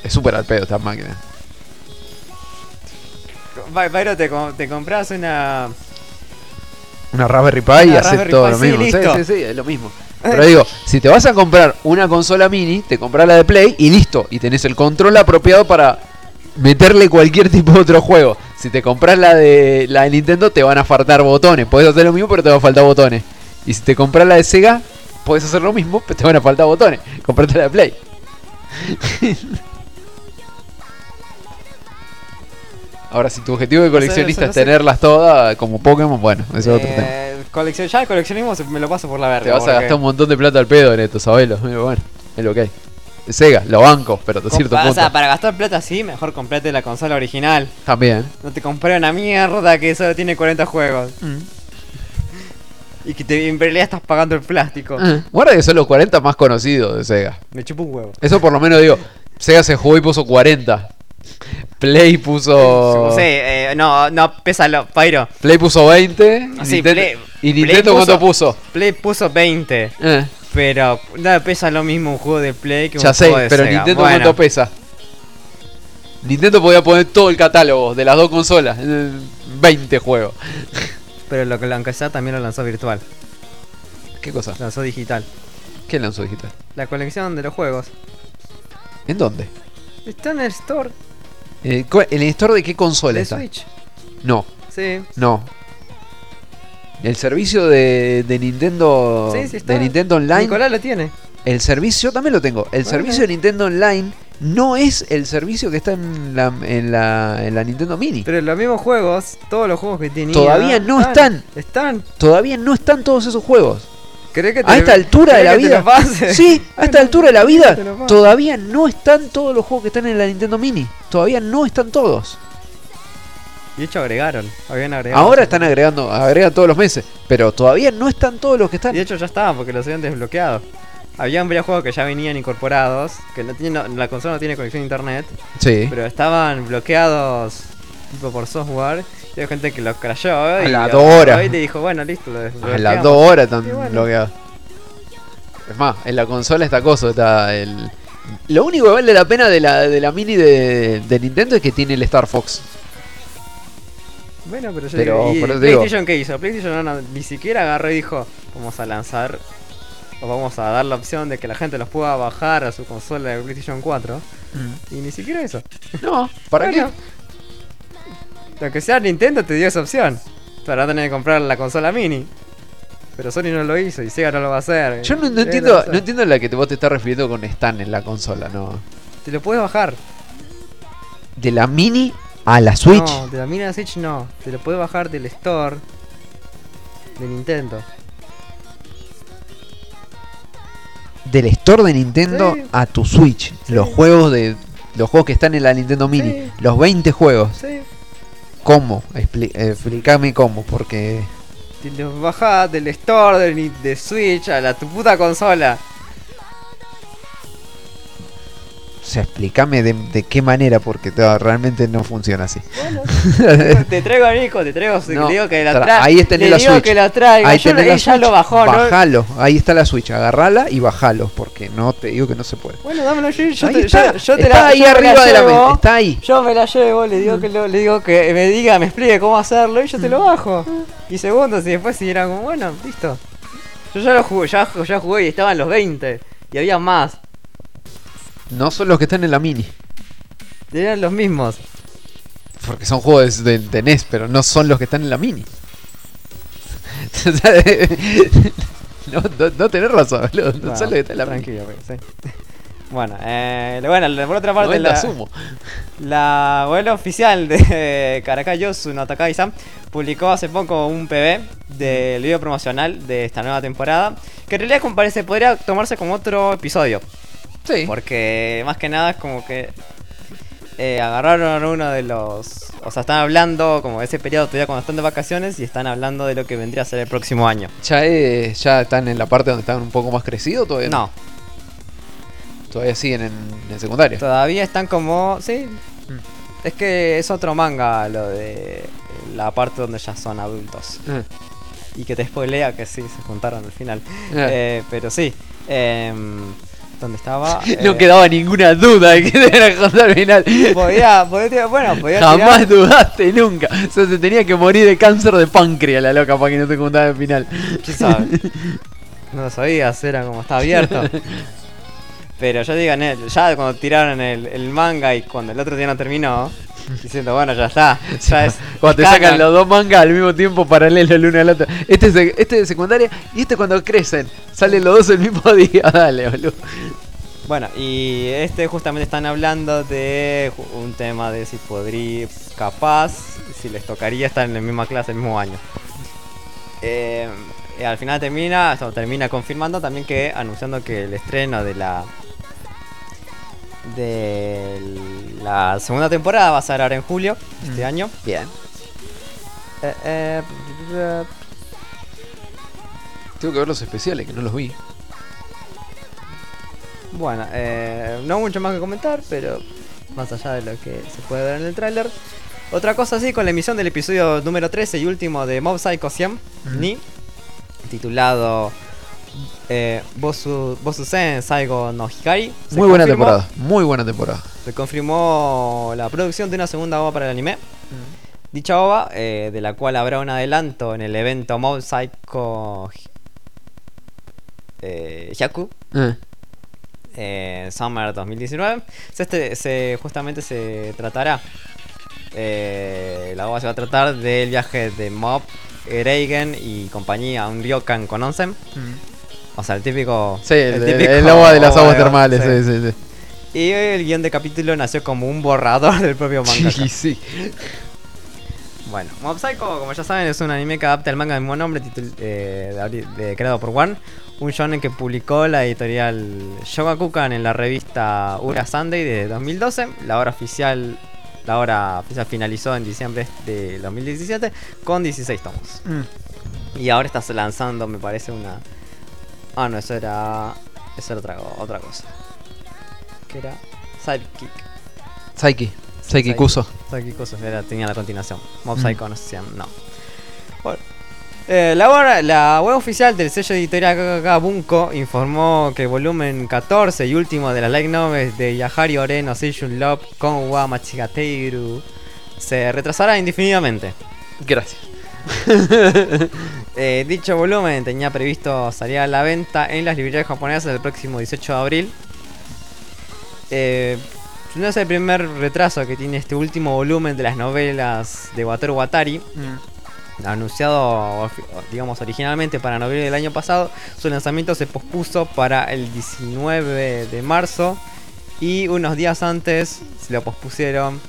Es súper al pedo esta máquina. Byro, te, te compras una. Una Raspberry Pi y Una hace Raspberry todo Pi, lo sí, mismo. Sí, sí, sí, es lo mismo. Pero digo, si te vas a comprar una consola mini, te compras la de Play y listo. Y tenés el control apropiado para meterle cualquier tipo de otro juego. Si te compras la de la de Nintendo te van a faltar botones. Puedes hacer lo mismo pero te van a faltar botones. Y si te compras la de Sega, puedes hacer lo mismo pero te van a faltar botones. Comprate la de Play. Ahora, si tu objetivo de coleccionista no es sé. tenerlas todas como Pokémon, bueno, ese es otro tema. Eh, coleccion- ya el coleccionismo me lo paso por la verga. Te vas a gastar un montón de plata al pedo en esto, sabelo. Bueno, es lo que hay. Sega, lo banco, pero hasta cierto Compa- O punto. sea, para gastar plata así, mejor comprate la consola original. También. No te compré una mierda que solo tiene 40 juegos. Y que te, en realidad estás pagando el plástico. Eh, Guarda que son los 40 más conocidos de Sega. Me chupo un huevo. Eso por lo menos digo, Sega se jugó y puso 40. Play puso. Sí, eh, no, no, pésalo, Pyro. Play puso 20. Ah, sí, Nintendo, Play- ¿Y Play Nintendo cuánto puso? Play puso 20. Eh, Pero no pesa lo mismo un juego de Play que ya un sé, juego de pero Sega. Nintendo Bueno, cuánto pesa. Nintendo podía poner todo el catálogo de las dos consolas. eh, 20 juegos. Pero lo que lanzó también lo lanzó virtual. ¿Qué cosa? Lanzó digital. ¿Qué lanzó digital? La colección de los juegos. ¿En dónde? Está en el store Eh, ¿El store de qué consola de está? Switch. No, Sí. no. El servicio de, de Nintendo Sí, sí está. de Nintendo Online Nicolás lo tiene. El servicio, yo también lo tengo. El Bueno. servicio de Nintendo Online no es el servicio que está en la, en la, en la Nintendo Mini. Pero los mismos juegos, todos los juegos que tenía. Todavía no están. Están. Todavía no están todos esos juegos. ¿Crees que te A esta altura de la vida. Sí, a esta altura de la vida. Todavía no están todos los juegos que están en la Nintendo Mini. Todavía no están todos. De hecho agregaron. Habían agregado. Ahora están agregando, agregan todos los meses. Pero todavía no están todos los que están. De hecho ya estaban porque los habían desbloqueado. Habían varios juegos que ya venían incorporados. Que no tienen, no- la consola no tiene conexión a internet. Sí. Pero estaban bloqueados tipo por software. Y hay gente que los crashó. y la lo- Dora. Y te dijo, bueno, listo, lo A las desbloqueamos. dos horas están Y bueno. bloqueados. Es más, en la consola está cosa, está el. Lo único que vale la pena de la, de la mini de, de Nintendo es que tiene el Star Fox. Bueno, pero yo Pero, digo, ¿y por eso te digo- PlayStation qué hizo? PlayStation no, no, ni siquiera agarró y dijo, vamos a lanzar o vamos a dar la opción de que la gente los pueda bajar a su consola de PlayStation 4. Y ni siquiera eso. No, ¿para Bueno, Lo que sea Nintendo te dio esa opción. Para no tener que comprar la consola mini. Pero Sony no lo hizo y Sega no lo va a hacer. Yo no, no entiendo, no entiendo la que te- vos te estás refiriendo con Stan en la consola, no. Te lo puedes bajar. De la mini a la Switch. No, de la mini a la Switch no. Te lo puedes bajar del store de Nintendo. Del store de Nintendo Sí. a tu Switch. Los juegos de. Los juegos que están en la Nintendo Mini. Sí. Los 20 juegos. Sí. ¿Cómo? Expli- eh, explícame cómo, porque. Te los bajás del store de, de Switch a la tu puta consola. O sea, explícame de, de qué manera, porque no, realmente no funciona así. te traigo a Nico, te traigo, No, le digo que la tra- traiga. ahí le la digo Switch. que la traiga. Ahí Yo la ella Switch, lo bajó, ¿no? Bajalo, ahí está la Switch, agarrala y bajalo, porque no te digo que no se puede. Bueno, dámelo yo, yo ahí te, está, yo, yo te está la, ahí arriba de la mente, está ahí. Yo me la llevo, le digo que lo- le digo que me diga, me explique cómo hacerlo y yo te lo bajo. Y segundos y después si era como, bueno, listo. Yo ya lo jugué, ya, ya jugué y estaban los 20 y había más. No son los que están en la mini, eran los mismos. porque son juegos de, de NES, pero no son los que están en la mini. no, no, no tenés razón, boludo, no Bueno, son los que están en la mini. tranquilo, pues, sí. Bueno, eh, bueno, por otra parte, 90 la, sumo. la web oficial de no Takai-san publicó hace poco un PB del video promocional de esta nueva temporada. Que en realidad, parece, podría tomarse como otro episodio. Sí. Porque más que nada es como que eh, agarraron uno de los... O sea, están hablando como ese periodo todavía cuando están de vacaciones y están hablando de lo que vendría a ser el próximo año. ¿Ya, es- ¿Ya están en la parte donde están un poco más crecidos todavía? No, Todavía siguen en, en secundaria. todavía están como... Sí. Mm. Es que es otro manga lo de la parte donde ya son adultos. Eh, Y que te spoilea que sí, se juntaron al final. eh. Eh, pero sí. ¿Dónde estaba? no Eh, quedaba ninguna duda de que te iban a contar al final. Podía, podía tirar- bueno, podía Jamás tirar- dudaste nunca. O sea, se tenía que morir de cáncer de páncreas la loca para que no te contara al final. ¿Quién sabe? No lo sabías, era como está abierto. Pero yo digo, ya cuando tiraron el, el manga y cuando el otro día no terminó, Diciendo, bueno, ya está. Ya es, Cuando te sacan los dos mangas al mismo tiempo paralelo el uno al otro. Este es de, este es de secundaria y este cuando crecen. Salen los dos el mismo día. Dale, boludo. Bueno, y este justamente están hablando de un tema de si podría, capaz, si les tocaría estar en la misma clase el mismo año. Eh, al final termina, o termina confirmando también que anunciando que el estreno de la de la segunda temporada va a ser ahora en julio este año. Bien. Eh, eh, eh, Tengo que ver los especiales, que no los vi. Bueno, eh, no mucho más que comentar, pero más allá de lo que se puede ver en el tráiler. Otra cosa así, con la emisión del episodio número 13 y último de Mob Psycho 100, Ni, titulado eh, Bosu, Bosusen Saigo no Hikari. se Muy buena confirmó- temporada. Muy buena temporada. Se confirmó la producción de una segunda OVA para el anime. Dicha OVA, eh, de la cual habrá un adelanto en el evento Mob Psycho eh, Hyaku, Eh. eh, Summer 2019. Se Este, se, justamente se tratará. eh, la OVA se va a tratar del viaje de Mob, Reigen y compañía a un ryokan con onsen. O sea, el típico. Sí, el, el, típico el agua de las aguas termales. sí. Sí, sí, Y el guion de capítulo nació como un borrador del propio manga. Sí, sí. Bueno, Mob Psycho, como ya saben, es un anime que adapta el manga del mismo nombre, titul- eh, de abri- de- creado por One. Un shonen que publicó la editorial Shogakukan en la revista Ura Sunday de 2012. La hora oficial la hora oficial finalizó en diciembre de 2017 con 16 tomos. Y ahora estás lanzando, me parece, una... Ah, no, eso era... Eso era otra, otra cosa. Que era... Sidekick. Psyche. Psyche Kuso. Psyche era, tenía la continuación. Mob Mm. Psycho, no sé si no. Bueno. Eh, la, web, la web oficial del sello editorial KKK Bunko informó que el volumen 14 y último de las light novels de Yahari Ore no Seishun Love Konwa Machigateiru se retrasará indefinidamente. Gracias. Eh, dicho volumen tenía previsto salir a la venta en las librerías japonesas el próximo 18 de abril. Eh, no es el primer retraso que tiene este último volumen de las novelas de Wataru Watari. Anunciado, digamos, originalmente para noviembre del año pasado, su lanzamiento se pospuso para el 19 de marzo. Y unos días antes se lo pospusieron.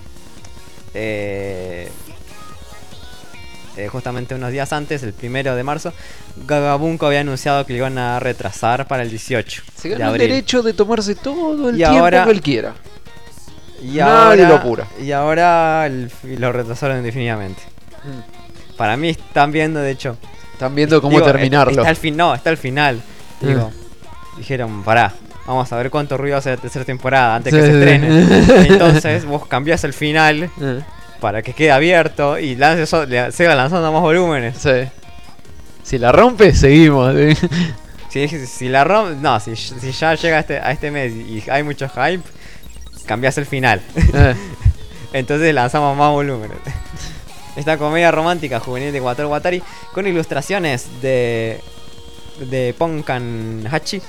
eh, eh, justamente unos días antes, el primero de marzo, Gagabunko había anunciado que lo iban a retrasar para el 18 Se de ganó el derecho de tomarse todo el Y tiempo ahora- que él quiera. Y Nadie ahora, lo apura. Y ahora el- lo retrasaron indefinidamente. Para mí están viendo, de hecho. Están viendo cómo digo, terminarlo. Está al fin, no, está al final. Mm. Digo, dijeron, pará, vamos a ver cuánto ruido hace la tercera temporada antes que se sí. estrene. Entonces vos cambiás el final Eh, para que quede abierto y lances, o- le- siga lanzando más volúmenes. sí. Si la rompe, seguimos. ¿sí? Si, si la rom no, si, si ya llega a este, a este mes y hay mucho hype, cambiás el final. Eh, Entonces lanzamos más volúmenes. Esta comedia romántica juvenil de Wataru Watari con ilustraciones de de Ponkan Hachi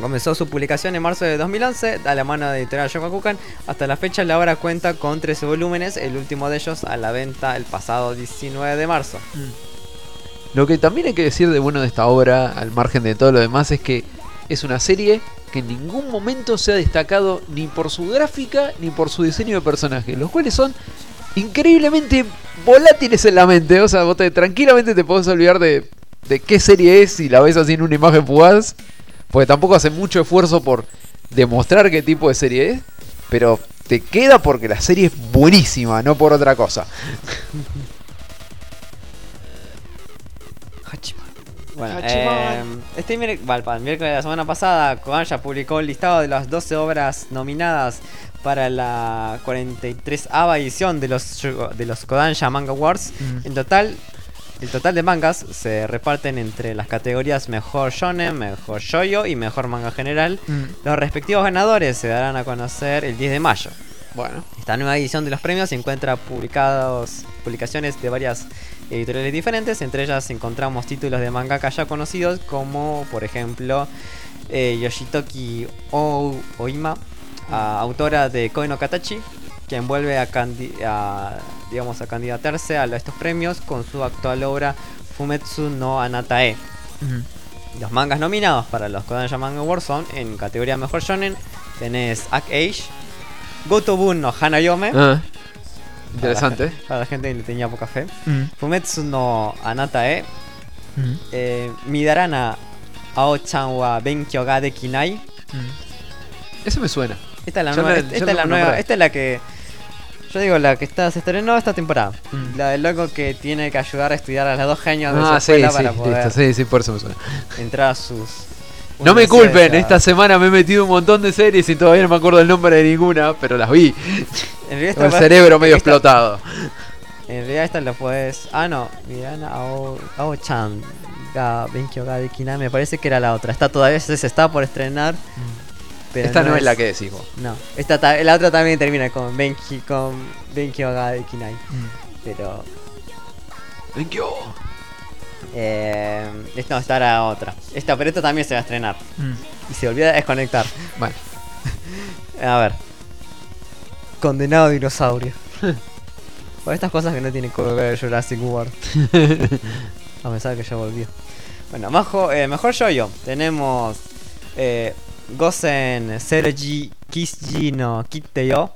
comenzó su publicación en marzo de 2011 a la mano de editorial Shogakukan. Hasta la fecha la obra cuenta con 13 volúmenes, el último de ellos a la venta el pasado 19 de marzo. Lo que también hay que decir de bueno de esta obra, al margen de todo lo demás, es que es una serie que en ningún momento se ha destacado ni por su gráfica ni por su diseño de personaje, los cuales son increíblemente volátiles en la mente. O sea, vos te- tranquilamente te podés olvidar de, de qué serie es si la ves así en una imagen fugaz, porque tampoco hace mucho esfuerzo por demostrar qué tipo de serie es, pero te queda porque la serie es buenísima, no por otra cosa. Bueno, Hachiman. eh, este miércoles de la semana pasada, Kodansha publicó el listado de las 12 obras nominadas para la 43ª edición de los, de los Kodansha Manga Awards. En total, el total de mangas se reparten entre las categorías Mejor Shonen, Mejor Shoyo y Mejor Manga General. Los respectivos ganadores se darán a conocer el 10 de mayo. Bueno, Esta nueva edición de los premios se encuentra publicados publicaciones de varias editoriales diferentes, entre ellas encontramos títulos de mangaka ya conocidos como por ejemplo eh, Yoshitoki o Oima, autora de Koi no Katachi, quien vuelve a, digamos, a candidatarse a estos premios con su actual obra Fumetsu no Anatae. Los mangas nominados para los Kodansha Manga Awards son en categoría Mejor Shonen tenés Act Age, Gotobun no Hanayome, Ah, interesante. la, para la gente que le tenía poca fe, Fumetsu no Anatae, eh, Midarana Ao-chan wa Benkyo ga dekinai. Eso me suena. Esta es la nueva, esta, es la nueva, esta es la que yo digo la que está se estrenó esta temporada. Mm. La del loco que tiene que ayudar a estudiar a las dos genios de Ah, su sí, escuela sí, para poder listo, sí, sí, por eso me suena. entrar a sus No me culpen, esta semana me he metido un montón de series y todavía no me acuerdo el nombre de ninguna, pero las vi. En realidad Con el cerebro medio esta- explotado. En realidad esta la puedes. Ah no, Mirana Ao, Ao Chan ga Benkyo ga me parece que era la otra. Está todavía se se está por estrenar. Pero Mm. Esta no, es la que decís vos. No, esta ta- la otra también termina con Benki con Benkyo ga dekinai. Mm. Pero Benkyo. eh, esta no está la otra. Esta, pero esta también se va a estrenar. Y se olvida de desconectar. Bueno, A ver. Condenado dinosaurio. Por estas cosas que no tienen que ver Jurassic World. A pesar que ya volvió. Bueno, majo, eh, mejor yo Tenemos eh, Gosen Seroji Kishji no Kitteyo.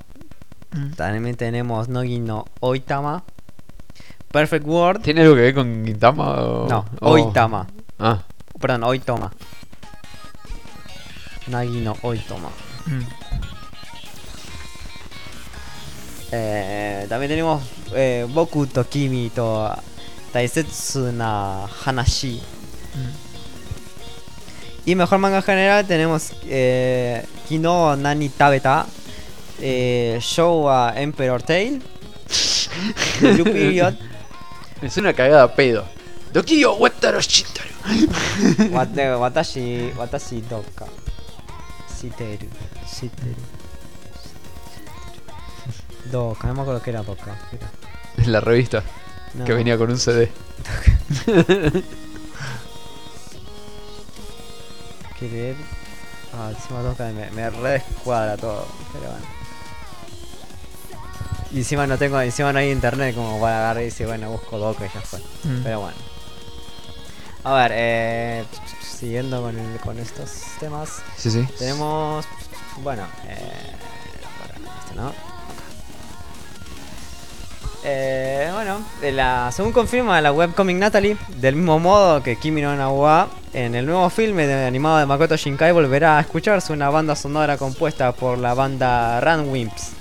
También tenemos Nogi no Oitama. Perfect World. ¿tiene algo que ver con Gintama o.? No, o- Oitama. Ah, Perdón, Oitoma. Nagi no Oitoma. Eh, también tenemos eh, Boku to Kimi to Taisetsu na Hanashi. Y mejor manga general tenemos eh, Kino Nani Tabeta, eh, Showa Emperor The Blue Period, es una cagada pedo. Dokiyo Wataro Shintaro. Wate- Watashi, Watashi Doka, Shiteru, Shiteru. Doka, no me acuerdo que era Doka. la revista No. que venía con un CD. Querer. Ah, encima Doka me, me redescuadra todo. Pero bueno. Y encima no tengo, encima no hay internet como para agarrar y decir, bueno, busco Doka y ya fue. Pero bueno. A ver, eh, siguiendo con, el- con estos temas. Sí, sí. Tenemos. Bueno, eh. para este, ¿no? Eh, bueno, la, según confirma la webcomic Natalie, del mismo modo que Kimi no Na wa, en el nuevo filme de, animado de Makoto Shinkai volverá a escucharse una banda sonora compuesta por la banda Runwimps.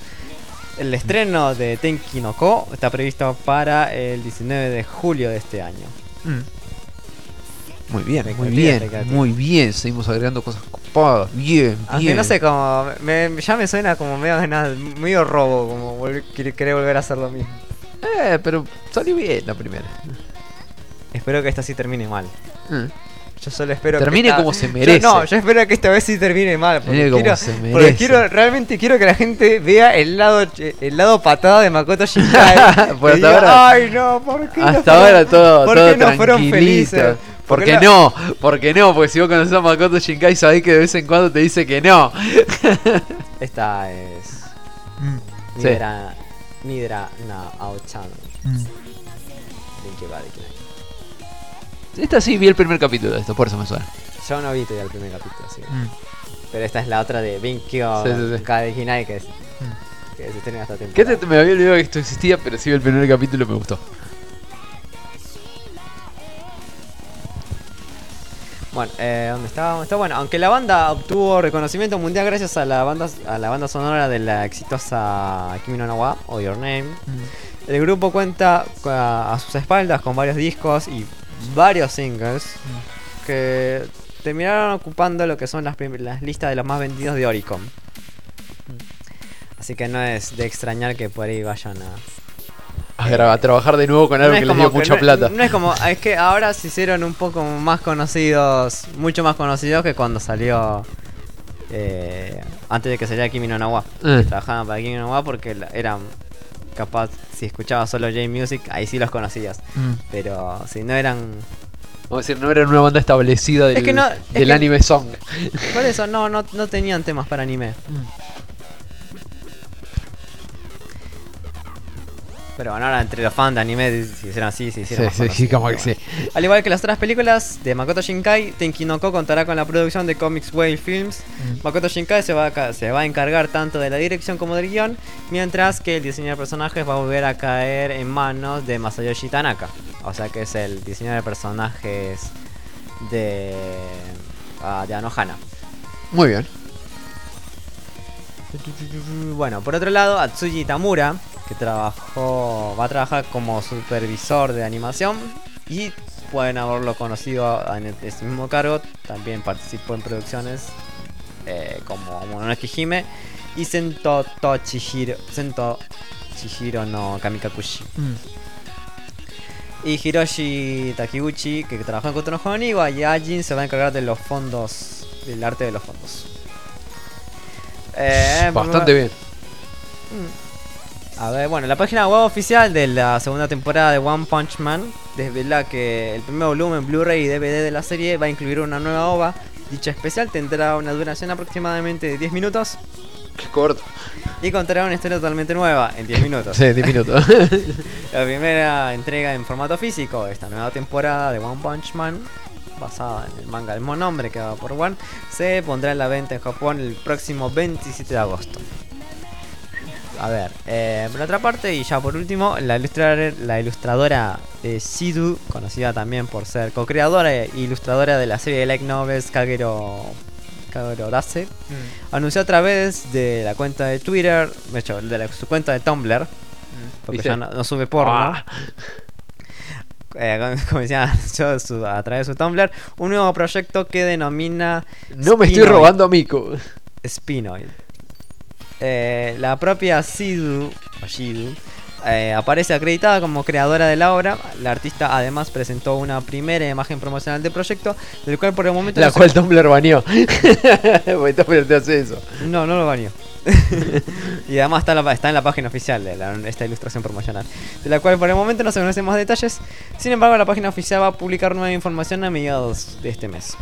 El estreno de Tenki no Ko está previsto para el 19 de julio de este año. Muy bien, muy bien, muy bien. Seguimos agregando cosas copadas. Bien, Aunque bien. no sé cómo. me- ya me suena como medio, medio robo, como querer volver a hacer lo mismo. Eh, pero salió bien la primera. Espero que esta sí termine mal. Eh. Yo solo espero Termine que esta- como se Yo- merece. no, yo espero que esta vez sí termine mal. Porque, quiero, porque quiero, realmente quiero que la gente vea el lado el lado patada de Makoto Shinkai. Por y hasta diga, ahora- Ay, no, ¿por qué no Hasta fueron- ahora todo, ¿por todo qué no fueron felices? ¿Por qué qué la- no? ¿Por qué no? Porque si vos conoces a Makoto Shinkai sabés que de vez en cuando te dice que no. Esta es. Sí. Nidra, Nidra na Ao-chan. Denki wa dekinai. Esta sí vi el primer capítulo de esto, por eso me suena. Yo no vi todavía el primer capítulo, así que- Pero esta es la otra de Benkyo Sí, sí, que es. Que se estrena Que temporada. este me había olvidado que esto existía, pero sí vi el primer capítulo y me gustó. Bueno, eh, ¿dónde está? Está bueno, aunque la banda obtuvo reconocimiento mundial gracias a la banda a la banda sonora de la exitosa Kimi no Na wa o Your Name. El grupo cuenta a, a sus espaldas con varios discos y varios singles que terminaron ocupando lo que son las, las listas de los más vendidos de Oricon. Así que no es de extrañar que por ahí vayan a, A, gra- a trabajar de nuevo con algo no que es les dio que- mucha no- plata. No es como, es que ahora se hicieron un poco más conocidos, mucho más conocidos que cuando salió eh, antes de que saliera Kimi no Na wa. Eh. Trabajaban para Kimi no Na wa porque eran capaz, si escuchabas solo J-Music, ahí sí los conocías. Mm. Pero si no eran. Vamos a decir, no eran una banda establecida del, Es que no- es del que- anime song. Por eso no, no, no tenían temas para anime. Pero bueno, ahora entre los fans de anime se hicieron así, se Sí, hicieron sí, sí, conocidos, como que bueno. sí. Al igual que las otras películas de Makoto Shinkai, Tenki no Ko contará con la producción de Comics Whale Films. Mm. Makoto Shinkai se va, a, se va a encargar tanto de la dirección como del guion, mientras que el diseño de personajes va a volver a caer en manos de Masayoshi Tanaka. O sea que es el diseño de personajes de, ah, de Anohana. Muy bien. Bueno, por otro lado, Atsuji Tamura, que trabajó, va a trabajar como supervisor de animación y pueden haberlo conocido en ese mismo cargo. También participó en producciones eh, como Mononoke Hime y Sento to Chihiro, Sento Chihiro no Kamikakushi. Y Hiroshi Takiguchi, que trabajó en Koto no Honiwa, y Ajin se va a encargar de los fondos, del arte de los fondos. Eh, Bastante bien. a ver, bueno, la página web oficial de la segunda temporada de One Punch Man desvela que el primer volumen Blu-ray y DVD de la serie va a incluir una nueva OVA. Dicha especial tendrá una duración aproximadamente de 10 minutos Qué corto. y contará una historia totalmente nueva en 10 minutos. Sí, 10 minutos. La primera entrega en formato físico de esta nueva temporada de One Punch Man, basada en el manga del mismo nombre que va por One, se pondrá en la venta en Japón el próximo 27 de agosto. A ver, eh, por otra parte, y ya por último, la, ilustradora, la ilustradora eh, Shidu, conocida también por ser co-creadora e ilustradora de la serie de light novels Kagero, Kagero Dase, anunció a través de la cuenta de Twitter, de hecho, de la- su cuenta de Tumblr, porque ya no, no sube porno. Ah. Eh, como- decía, yo, su- a través de su Tumblr, un nuevo proyecto que denomina No me estoy robando a Mico. Spinoid. Eh, la propia Sidu, o Shidu, eh, aparece acreditada como creadora de la obra. La artista además presentó una primera imagen promocional del proyecto, del cual por el momento La no se- cual Tumblr baneó. Porque Tumblr te hace eso. No, no lo baneó. y además está, en la- está en la página oficial de la- esta ilustración promocional, de la cual por el momento no se conocen más detalles. Sin embargo, la página oficial va a publicar nueva información a mediados de este mes.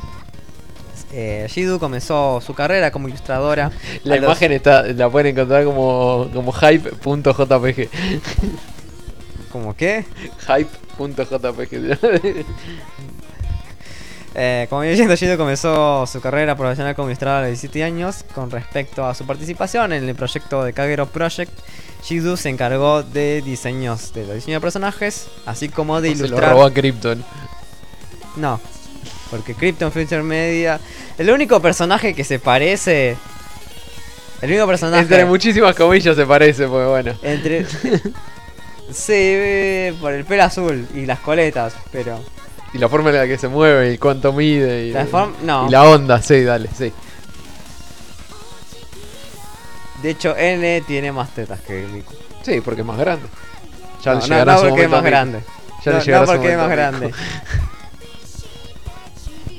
Eh, Shidu comenzó su carrera como ilustradora. La los- imagen está, la pueden encontrar como, como hype.jpg. ¿Cómo qué? Hype.jpg. Eh, como bien diciendo, Shido comenzó su carrera profesional como ilustrador a los 17 años. Con respecto a su participación en el proyecto de Kagero Project, Shidu se encargó de diseños de los diseños de personajes, así como de Se lo ilustrar. robó a Krypton. No, porque Krypton Future Media. El único personaje que se parece. El único personaje. Entre muchísimas comillas se parece, pues bueno. Entre. sí, por el pelo azul y las coletas, pero. Y la forma en la que se mueve y cuánto mide. Y, La forma- no. y la onda, sí, dale, sí. De hecho, N tiene más tetas que Miku. Sí, porque es más grande. Ya no, le no, llegará no su porque es más grande. Ya no, le llegará no su porque es más grande.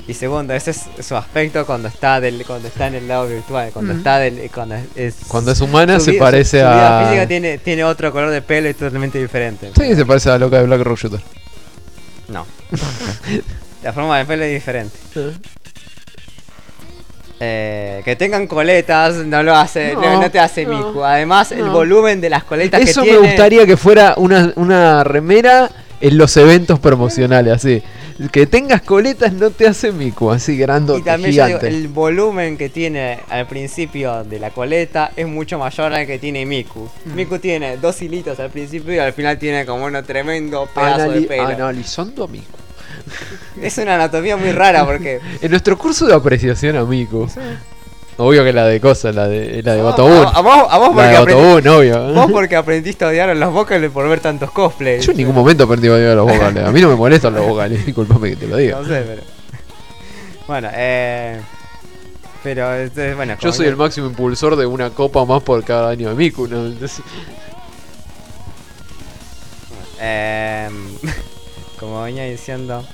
Y segundo, ese es su aspecto cuando está del, cuando está en el lado virtual, cuando está del, cuando es Cuando es humana su se parece su, su vida a. física tiene, tiene otro color de pelo y totalmente diferente. Sí, se parece a la loca de Black Rock Shooter. No. La forma del pelo es diferente. Eh, que tengan coletas no lo hace, no, No, no te hace no, Miku. Además, el volumen de las coletas Eso que me tiene. gustaría que fuera una, una remera en los eventos promocionales, así. Que tengas coletas no te hace mico, así grandote, Y también yo digo, el volumen que tiene al principio de la coleta es mucho mayor al que tiene Miku. Mm. Miku tiene dos hilitos al principio y al final tiene como un tremendo pedazo de pelo. analizando a Mico. Es una anatomía muy rara porque. En nuestro curso de apreciación a Mico. Obvio que la de cosas, la de, la de Botobun. A, a vos, a vos La de porque aprendi- Botobun, obvio. vos porque aprendiste a odiar a los vocales por ver tantos cosplays. Yo en ningún momento aprendí a odiar los vocales. A mí no me molestan los vocales, disculpame que te lo diga. No sé, pero. Bueno, eh. Pero, este, bueno. Yo soy que- el máximo impulsor de una copa más por cada año de Miku, ¿no? Entonces, Eh, como venía diciendo.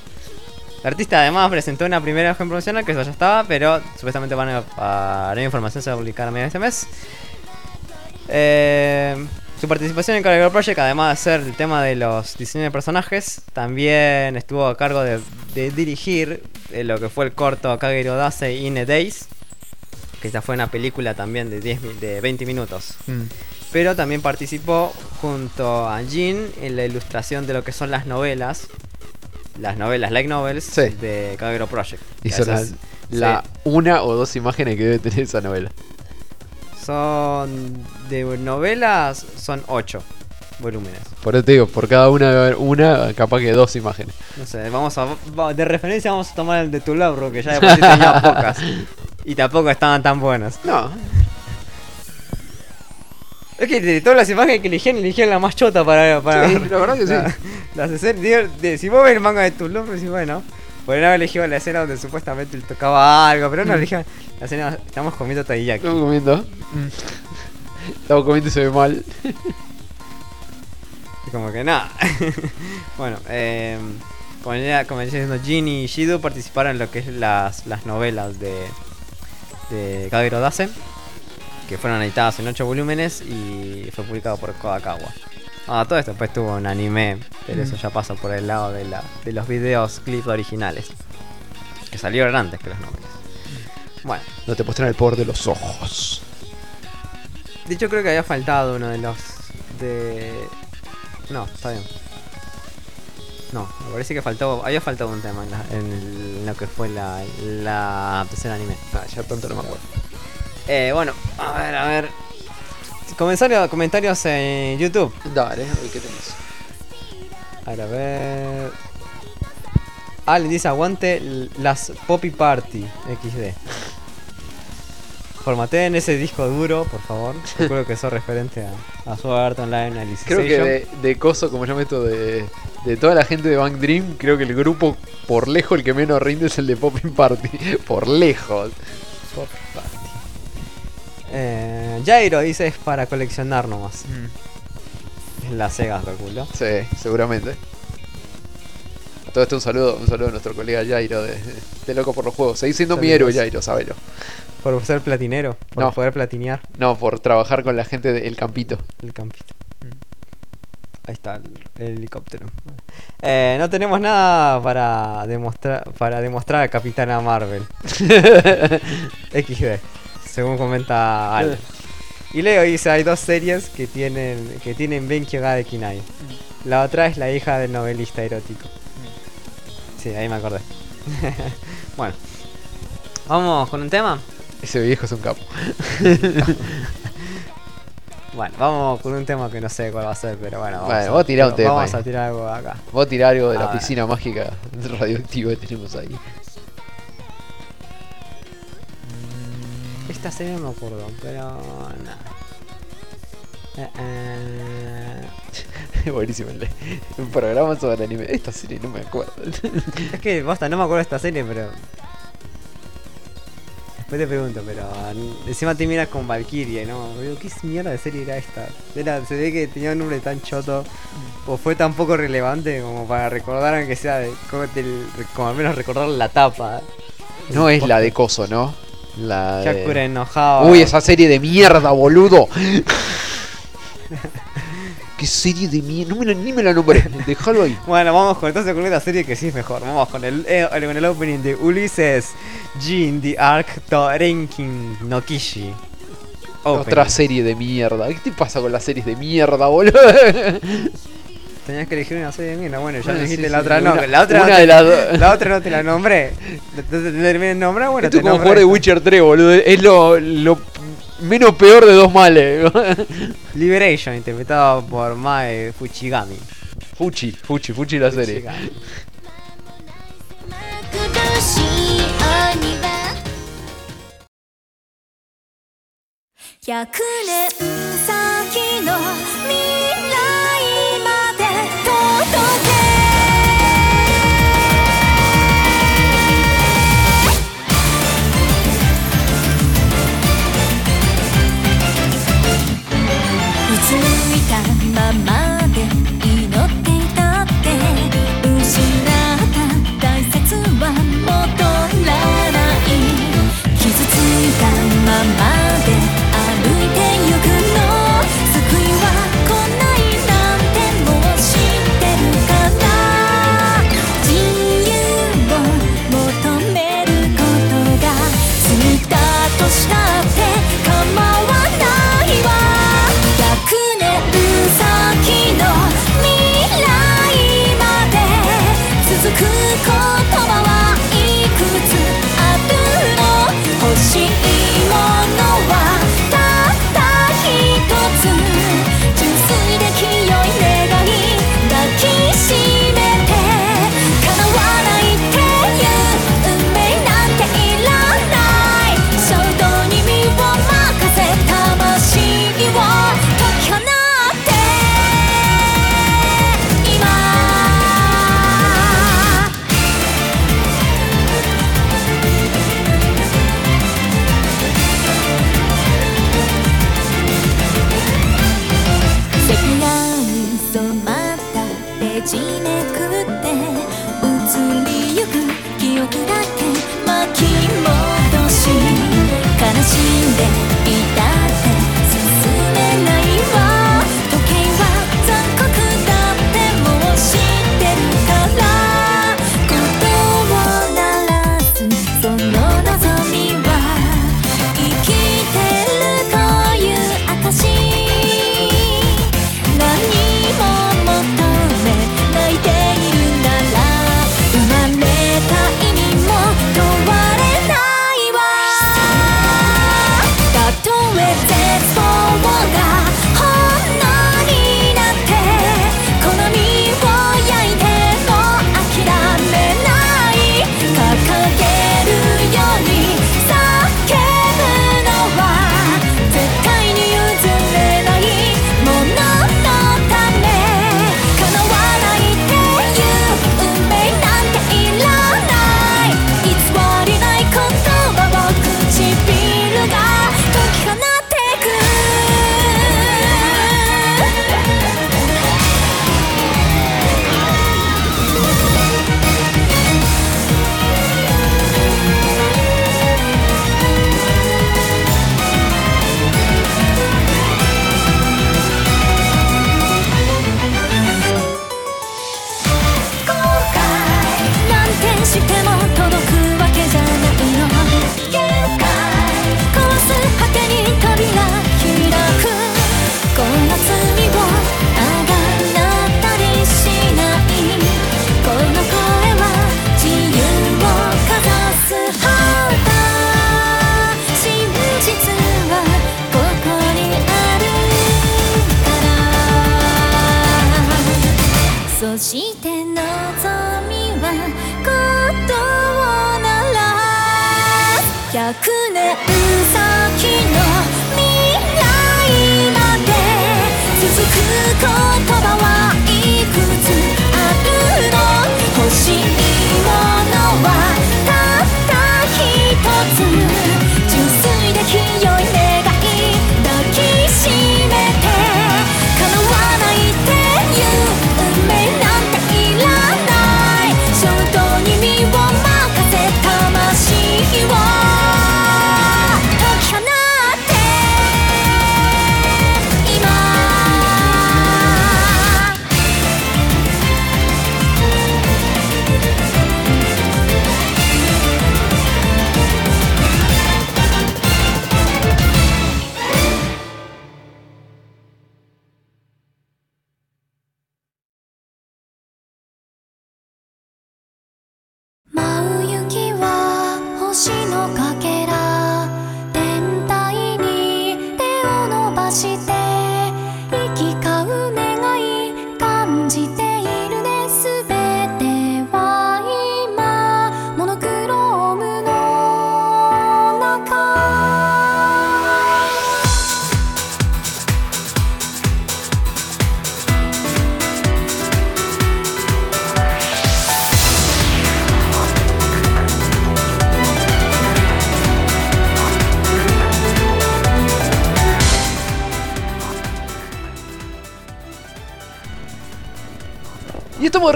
El artista además presentó una primera imagen promocional que eso ya estaba, pero supuestamente van a, a la información se va a publicar a mediados de este mes. Eh, su participación en Caregiver Project, además de ser el tema de los diseños de personajes, también estuvo a cargo de, de dirigir eh, lo que fue el corto Kagero Dase in a Days. que ya fue una película también de, 10, mi- de 20 minutos. Mm. Pero también participó junto a Jean en la ilustración de lo que son las novelas. Las novelas, like novels, Sí. de Kagero Project. Que Hizo la, esas- la sí, una o dos imágenes que debe tener esa novela. son de novelas, son 8 volúmenes. Por eso te digo, por cada una debe haber una, capaz que dos imágenes. No sé, vamos a. De referencia vamos a tomar el de tu labro, que ya de por sí tenía pocas. Y tampoco estaban tan buenas. No, Es que de todas las imágenes que eligieron, eligieron la más chota para. para Sí, la verdad que sí. la- las escenas- digo, de- si vos ves el manga de tu labro, decís, bueno. Podrían haber elegido la escena donde supuestamente él tocaba algo, pero no eligieron la escena. Estamos comiendo taiyaki. estamos comiendo. Mm. Estamos comiendo y se ve mal. Como que nada. bueno, eh, como ya como decía diciendo, Jin y Shido participaron en lo que es las, las novelas de, de Kagero que fueron editadas en 8 volúmenes y fue publicado por Kodakawa. Ah, todo esto después tuvo un anime, pero eso ya pasa por el lado de, la, de los videos, clips originales, que salieron antes que las novelas. Bueno, No te muestran el poder de los ojos. de hecho creo que había faltado uno de los de... No, está bien. No, me parece que faltó, había faltado un tema en, la- en el- en lo que fue la, la adaptación anime. Ah, ya tanto no me acuerdo. Eh, bueno, a ver, a ver. Comentarios, comentarios en YouTube. Dale, a ver qué tenés. A ver, a ver. Le dice aguante las Poppy Party XD. Formateen ese disco duro, por favor. Recuerdo que eso es referente a, a Sword Art Online Alicization. Creo que de, de coso, como llamo esto, de, de toda la gente de Bank Dream, creo que el grupo por lejos el que menos rinde es el de Popping Party. por lejos. Poppy Party. Eh, Jairo dice es para coleccionar nomás. Es la Sega, calculo. Sí, seguramente. A todo esto un saludo, un saludo a nuestro colega Jairo de, de Loco por los Juegos. Seguís siendo mi Saludos. héroe, Jairo, sabelo. Por ser platinero, por No. poder platinear No, por trabajar con la gente del campito. el campito. Ahí está el, el helicóptero. Eh, no tenemos nada para demostrar para demostrar a Capitana Marvel. XD, según comenta Al. Y Leo dice hay dos series que tienen que tienen Benkyo ga de Kinai. La otra es la hija del novelista erótico. Sí, ahí me acordé. bueno. Vamos con un tema. Ese viejo es un capo. Bueno, vamos con un tema que no sé cuál va a ser, pero bueno. Vamos Bueno, a, vos tirá un tema Vamos ahí. a tirar algo acá. Vos tirá algo de A la ver. piscina mágica radioactiva que tenemos ahí. Esta serie no me acuerdo, pero nada. Eh, eh, Buenísimo el programa sobre el anime. Esta serie no me acuerdo. es que basta, no me acuerdo de esta serie, pero. Después te pregunto, pero. mm, Encima te miras con Valkyrie, ¿no? Digo, ¿qué mierda de serie era esta? Era, se ve que tenía un nombre tan choto. O fue tan poco relevante como para recordar, aunque sea de. Como, del- como al menos recordar la tapa. No es la de Coso, ¿no? La de... Shakura enojado. Uy, esa serie de mierda, boludo. ¿Qué serie de mierda? No me la- ni me la nombré. Déjalo ahí. Bueno, vamos con entonces con esta serie que sí es mejor. Vamos con el, eh, con el opening de Ulises Jin the Arc to Renkin no Kishi. Opening. Otra serie de mierda. ¿Qué te pasa con las series de mierda, boludo? Tenías que elegir una serie de mierda. Bueno, ya Bueno, dijiste sí, la sí, otra no. una- la otra una no te, de las dos. La otra no te la nombré. Te, te, te terminé de nombrar, bueno, Esto es te como nombré jugar de esta. Witcher 3, boludo. Es lo, lo menos peor de dos males. Liberation, interpretado por Mae Fuchigami. Fuchi, Fuchi, Fuchi la serie. Fuchigami. 苦しい兄は100年先の未来 まま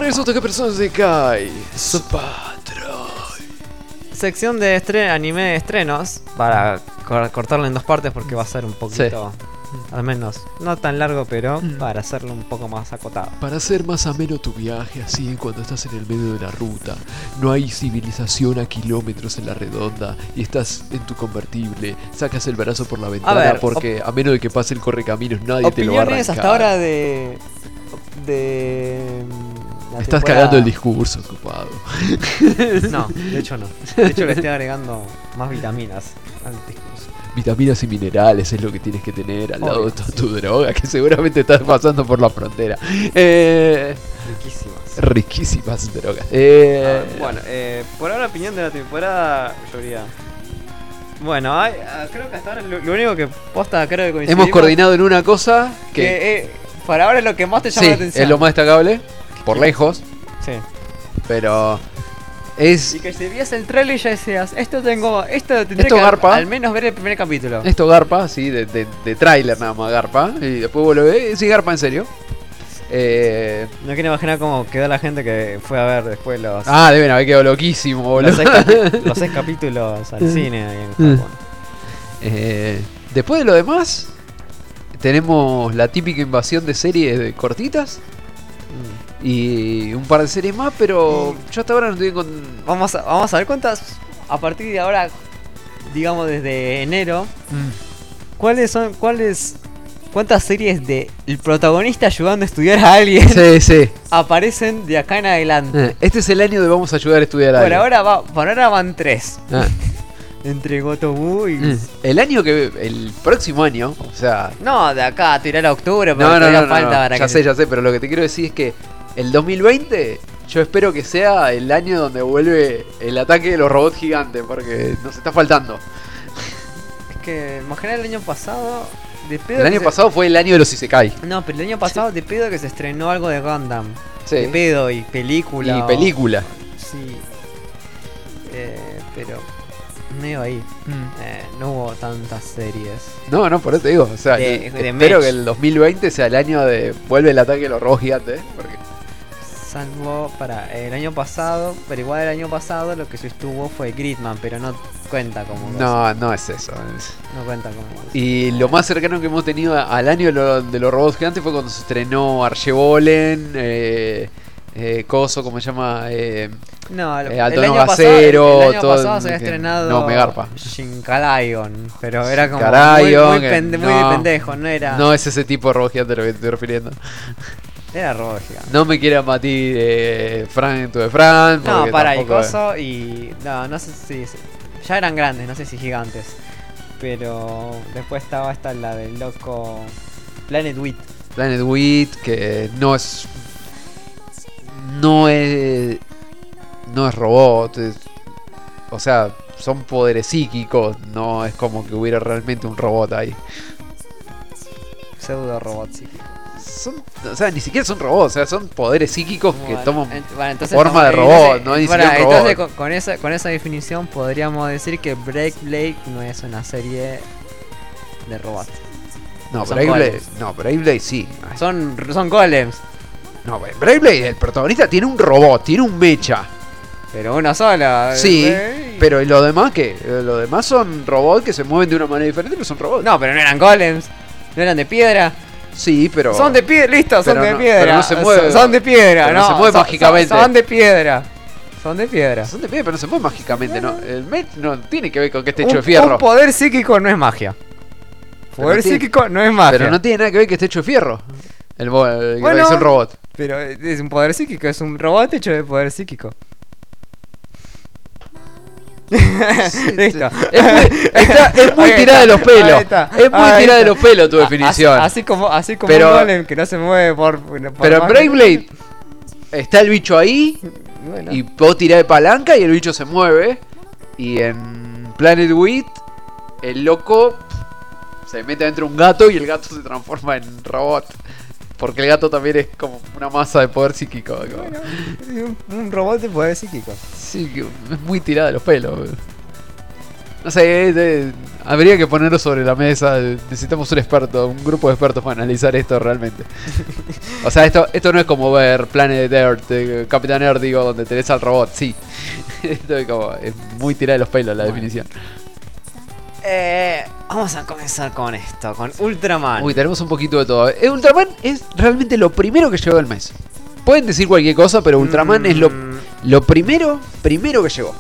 Y estamos de regreso a que personas de Kai. Sección de estre anime de estrenos. Para cor- cortarlo en dos partes porque va a ser un poquito. Al menos, no tan largo, pero para hacerlo un poco más acotado. Para hacer más ameno tu viaje, así cuando estás en el medio de la ruta, no hay civilización a kilómetros en la redonda y estás en tu convertible, sacas el brazo por la ventana ver, porque a menos de que pase el correcaminos nadie te lo va a arrancar. hasta ahora de. de. La Estás temporada- cagando el discurso, ocupado. No, de hecho no. De hecho le estoy agregando más vitaminas al discurso. Vitaminas y minerales es lo que tienes que tener al lado de toda tu droga que seguramente estás pasando por la frontera. Eh, Riquísimas. riquísimas drogas. Eh, Ah, bueno, eh, por ahora opinión de la temporada, yo diría. Bueno, hay- ah, creo que hasta ahora lo, lo único que posta creo que hemos coordinado en una cosa que, que eh, para ahora es lo que más te llama sí, la atención. es lo más destacable, por lejos, Sí. pero es Y que si vías el trailer y ya decías, esto tengo, esto tendré Esto que al- garpa. al menos ver el primer capítulo. esto garpa, sí, de, de, de tráiler nada más garpa, y después vuelve, eh, sí garpa en serio. Eh, No quiero imaginar cómo quedó la gente que fue a ver después los, ah, deben haber quedado loquísimo, boludo. los, seis, los seis capítulos al cine ahí en. Japón. Eh, después de lo demás, tenemos la típica invasión de series de cortitas. Y un par de series más, pero yo hasta ahora no estoy con. Vamos a, vamos a ver cuántas, a partir de ahora, digamos desde enero, cuáles son, cuáles, cuántas series de el protagonista ayudando a estudiar a alguien Sí, sí. aparecen de acá en adelante. Eh, Este es el año de vamos a ayudar a estudiar a Por alguien. ahora, va, por ahora van tres. Ah. Entre Gotobu y... Mm. El año que. El próximo año, o sea. No, de acá a tirar a octubre, pero No, no, falta para Ya que sé, ya sé, pero lo que te quiero decir es que el 2020. Yo espero que sea el año donde vuelve el ataque de los robots gigantes, porque nos está faltando. Es que, imaginar el año pasado... De pedo El año se- pasado fue el año de los Isekai. No, pero el año pasado de pedo que se estrenó algo de Gundam. Sí. De pedo y película. Y o- película. Sí. Eh, pero medio ahí. Eh, no hubo tantas series. No, no, por eso te digo. O sea, De- yo de espero Mech. que el 2020 sea el año de vuelve el ataque de los robots gigantes. Porque Salvo para el año pasado, pero igual el año pasado lo que se estuvo fue Gridman, pero no cuenta como cosa. no, no es eso. es- No cuenta como cosa. Y lo más cercano que hemos tenido al año de, lo- de los robots gigantes fue cuando se estrenó Archebolen, eh, eh, Coso, ¿cómo se llama? Eh, No, lo- eh, Alto el año Nova pasado, Cero, el año todo pasado el- se había estrenado no, me garpa. Shinkarayon, pero era como muy, muy, pende- muy no. de pendejo, no era No es ese tipo de robot gigante a lo que te estoy refiriendo. Era robo gigante. No me quieras matir eh, Frank to de Frank. No, para y coso y no, no sé si ya eran grandes, no sé si gigantes. Pero después estaba esta la del loco Planet Wheat. Planet Wheat, que no es. no es. No es robot. es- o sea, son poderes psíquicos. No es como que hubiera realmente un robot ahí. Pseudo robot psíquico. Son, o sea, ni siquiera son robots. O sea, son poderes psíquicos que toman. ent- bueno, entonces forma de robot, entonces- no hay bueno, entonces con, con esa, con esa definición podríamos decir que Break Blade no es una serie de robots. No, golems. No, Beyblade sí. Ay, Son, son golems, No, Beyblade, el protagonista tiene un robot, tiene un mecha. pero una sola. Sí, eh, pero ¿y lo demás qué? Lo demás son robots que se mueven de una manera diferente, pero son robots. No, pero no eran golems. No eran de piedra. Sí, pero. Son de piedra, listo, son de no- piedra. pero no se mueven. Son, de piedra, no. no se mueven son- mágicamente. Son, son de piedra. Son de piedra. Son de pie, pero no se mueven mágicamente, ¿no? El mech no tiene que ver con que esté hecho de fierro. Un poder psíquico no es magia. Pero Poder no tiene- psíquico no es magia. Pero no tiene nada que ver que esté hecho de fierro. El, el que Bueno. es un robot. Pero es un poder psíquico, es un robot hecho de poder psíquico. Listo. Es muy, está- es muy tirada de los pelos. Es muy tirada de los pelos tu definición. Así, así como, así como Pero- un golem que no se mueve por. por pero en magia. Beyblade está el bicho ahí Bueno. y vos tirás de palanca y el bicho se mueve. Y en Planet Wheat, el loco se mete dentro de un gato y el gato se transforma en robot. Porque el gato también es como una masa de poder psíquico. Bueno, un, un robot de poder psíquico. Sí, es muy tirada de los pelos. No sé, de- habría que ponerlo sobre la mesa. Necesitamos un experto, un grupo de expertos para analizar esto realmente. O sea, esto, esto no es como ver Planet Earth, eh, Capitán Earth, digo, donde tenés al robot, sí. Esto es como, es muy tirada de los pelos la definición. Eh, vamos a comenzar con esto, con Ultraman. Uy, tenemos un poquito de todo. Eh, Ultraman es realmente lo primero que llegó del mes. Pueden decir cualquier cosa, pero Ultraman es lo, Mm, Lo primero, primero que llegó.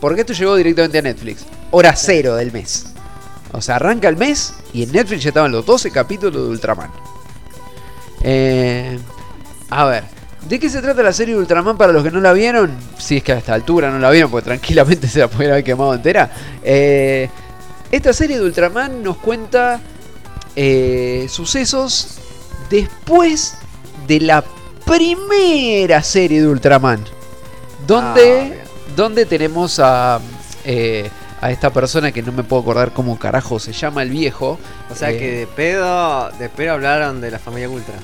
Porque esto llegó directamente a Netflix. Hora cero del mes. O sea, arranca el mes y en Netflix ya estaban los 12 capítulos de Ultraman. Eh, a ver, ¿de qué se trata la serie de Ultraman para los que no la vieron? Si es que a esta altura no la vieron, porque tranquilamente se la pudiera haber quemado entera. Eh, esta serie de Ultraman nos cuenta eh, sucesos después de la primera serie de Ultraman. Donde, Ah, donde tenemos a, eh, a esta persona que no me puedo acordar cómo carajo se llama el viejo. O sea Eh, que de pedo, de pedo hablaron de la familia Ultra.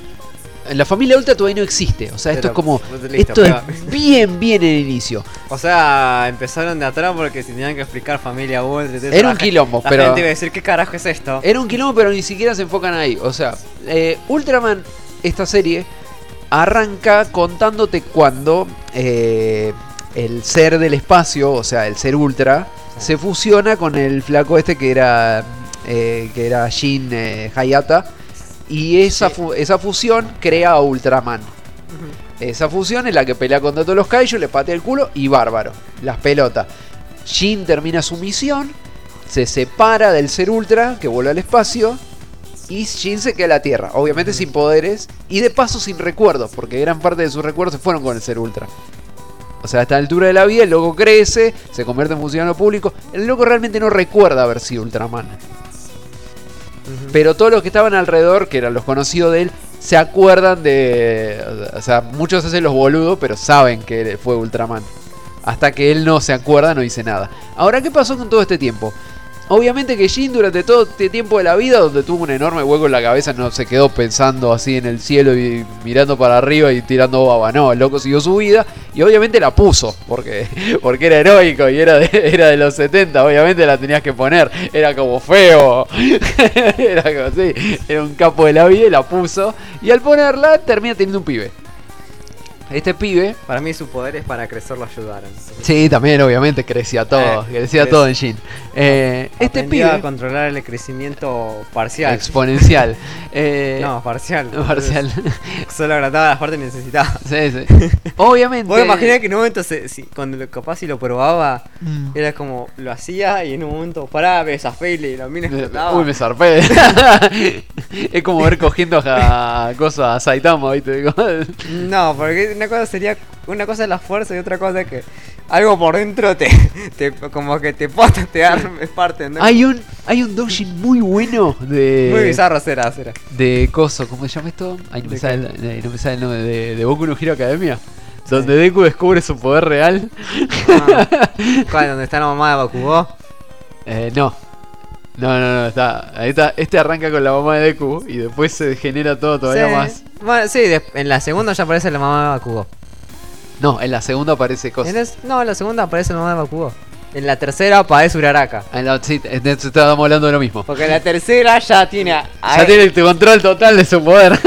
La familia Ultra todavía no existe. O sea, esto Pero, es como. listo, esto es bien, bien en el inicio. O sea, empezaron de atrás porque se tenían que explicar familia eso. Era La un gen- quilombo, la pero- gente iba a decir, ¿qué carajo es esto? Era un quilombo, pero ni siquiera se enfocan ahí. O sea, eh, Ultraman, esta serie, arranca contándote cuando eh, el ser del espacio, o sea, el ser ultra, se fusiona con el flaco este que era eh, que era Shin eh, Hayata. Y esa, Sí. fu- esa fusión crea a Ultraman. Esa fusión es la que pelea contra todos los kaiju, le patea el culo y bárbaro. Las pelotas. Shin termina su misión, se separa del ser ultra que vuela al espacio y Shin se queda en la Tierra. Obviamente sin poderes y de paso sin recuerdos, porque gran parte de sus recuerdos se fueron con el ser ultra. O sea, a esta altura de la vida el loco crece, se convierte en funcionario público. El loco realmente no recuerda haber sido Ultraman. Pero todos los que estaban alrededor, que eran los conocidos de él, se acuerdan de. O sea, muchos hacen los boludos, pero saben que fue Ultraman. Hasta que él no se acuerda, no dice nada. Ahora, ¿qué pasó con todo este tiempo? Obviamente que Jin durante todo este tiempo de la vida, donde tuvo un enorme hueco en la cabeza, no se quedó pensando así en el cielo y mirando para arriba y tirando baba. No, el loco siguió su vida y obviamente la puso, porque, porque era heroico y era de, era de los 70, obviamente la tenías que poner. Era como feo, era como así, era un capo de la vida y la puso. Y al ponerla termina teniendo un pibe. Este pibe Para mí su poder es para crecer lo ayudaron. Sí, también obviamente crecía todo, Eh, crecía todo en Shin. Eh, este Aprendió a pibe controlar el crecimiento parcial. exponencial. Eh, no, parcial. parcial. Solo agradaba las partes que necesitaba. sí, sí. Obviamente. Vos imaginás que en un momento, se, si- cuando lo, capaz si lo probaba, Mm. era como, lo hacía y en un momento, pará, me zafé y la mina explotaba. Uy, me zarpé. es como ver cogiendo a cosas a Saitama, ¿viste? No, porque una cosa sería, una cosa es la fuerza y otra cosa es que algo por dentro te, te como que te pota, te arme parte, ¿no? hay un hay un doujin muy bueno de Muy bizarro será, será. de coso, ¿cómo se llama esto? Ay, no me ¿De sale, el- eh, no me sale el nombre de, de Boku no Hero Academia. donde Deku descubre su poder real. Ah, ¿Cuál? ¿Dónde está la mamá de Bakugou? Eh, no. No, no, no, está. Ahí está. Este arranca con la mamá de Deku y después se degenera todo todavía Sí. más. Bueno, sí, en la segunda ya aparece la mamá de Bakugou. No, en la segunda aparece En es- no, en la segunda aparece la mamá de Bakugou. En la tercera aparece Uraraka. En la, sí, estábamos hablando de lo mismo. Porque en la tercera ya tiene. a- Ya tiene el control total de su poder.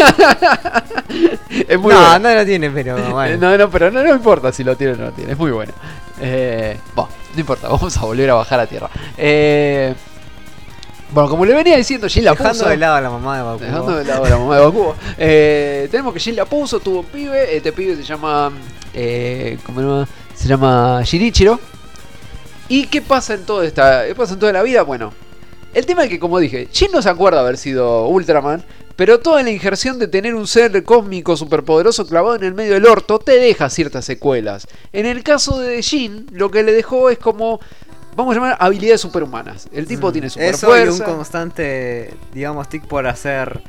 es muy no, bueno. no lo tiene, pero bueno. No, no, pero no, no importa si lo tiene o no lo tiene. Es muy bueno. Eh, bueno, no importa, vamos a volver a bajar a tierra. Eh, bueno, como le venía diciendo, Jin la Dejando puso. de lado a la mamá de Bakugou. Dejando de lado a la mamá de Bakugo. Eh, tenemos que Jin la puso, tuvo un pibe. Este pibe se llama. Eh, ¿Cómo se llama? Se llama Shinichiro. ¿Y qué pasa en toda esta. ¿Qué pasa en toda la vida? Bueno, el tema es que, como dije, Jin no se acuerda haber sido Ultraman. Pero toda la injerción de tener un ser cósmico superpoderoso clavado en el medio del orto te deja ciertas secuelas. En el caso de Jin, lo que le dejó es como. Vamos a llamar habilidades superhumanas. El tipo tiene super Mm. Eso y un constante, digamos, tic por hacer.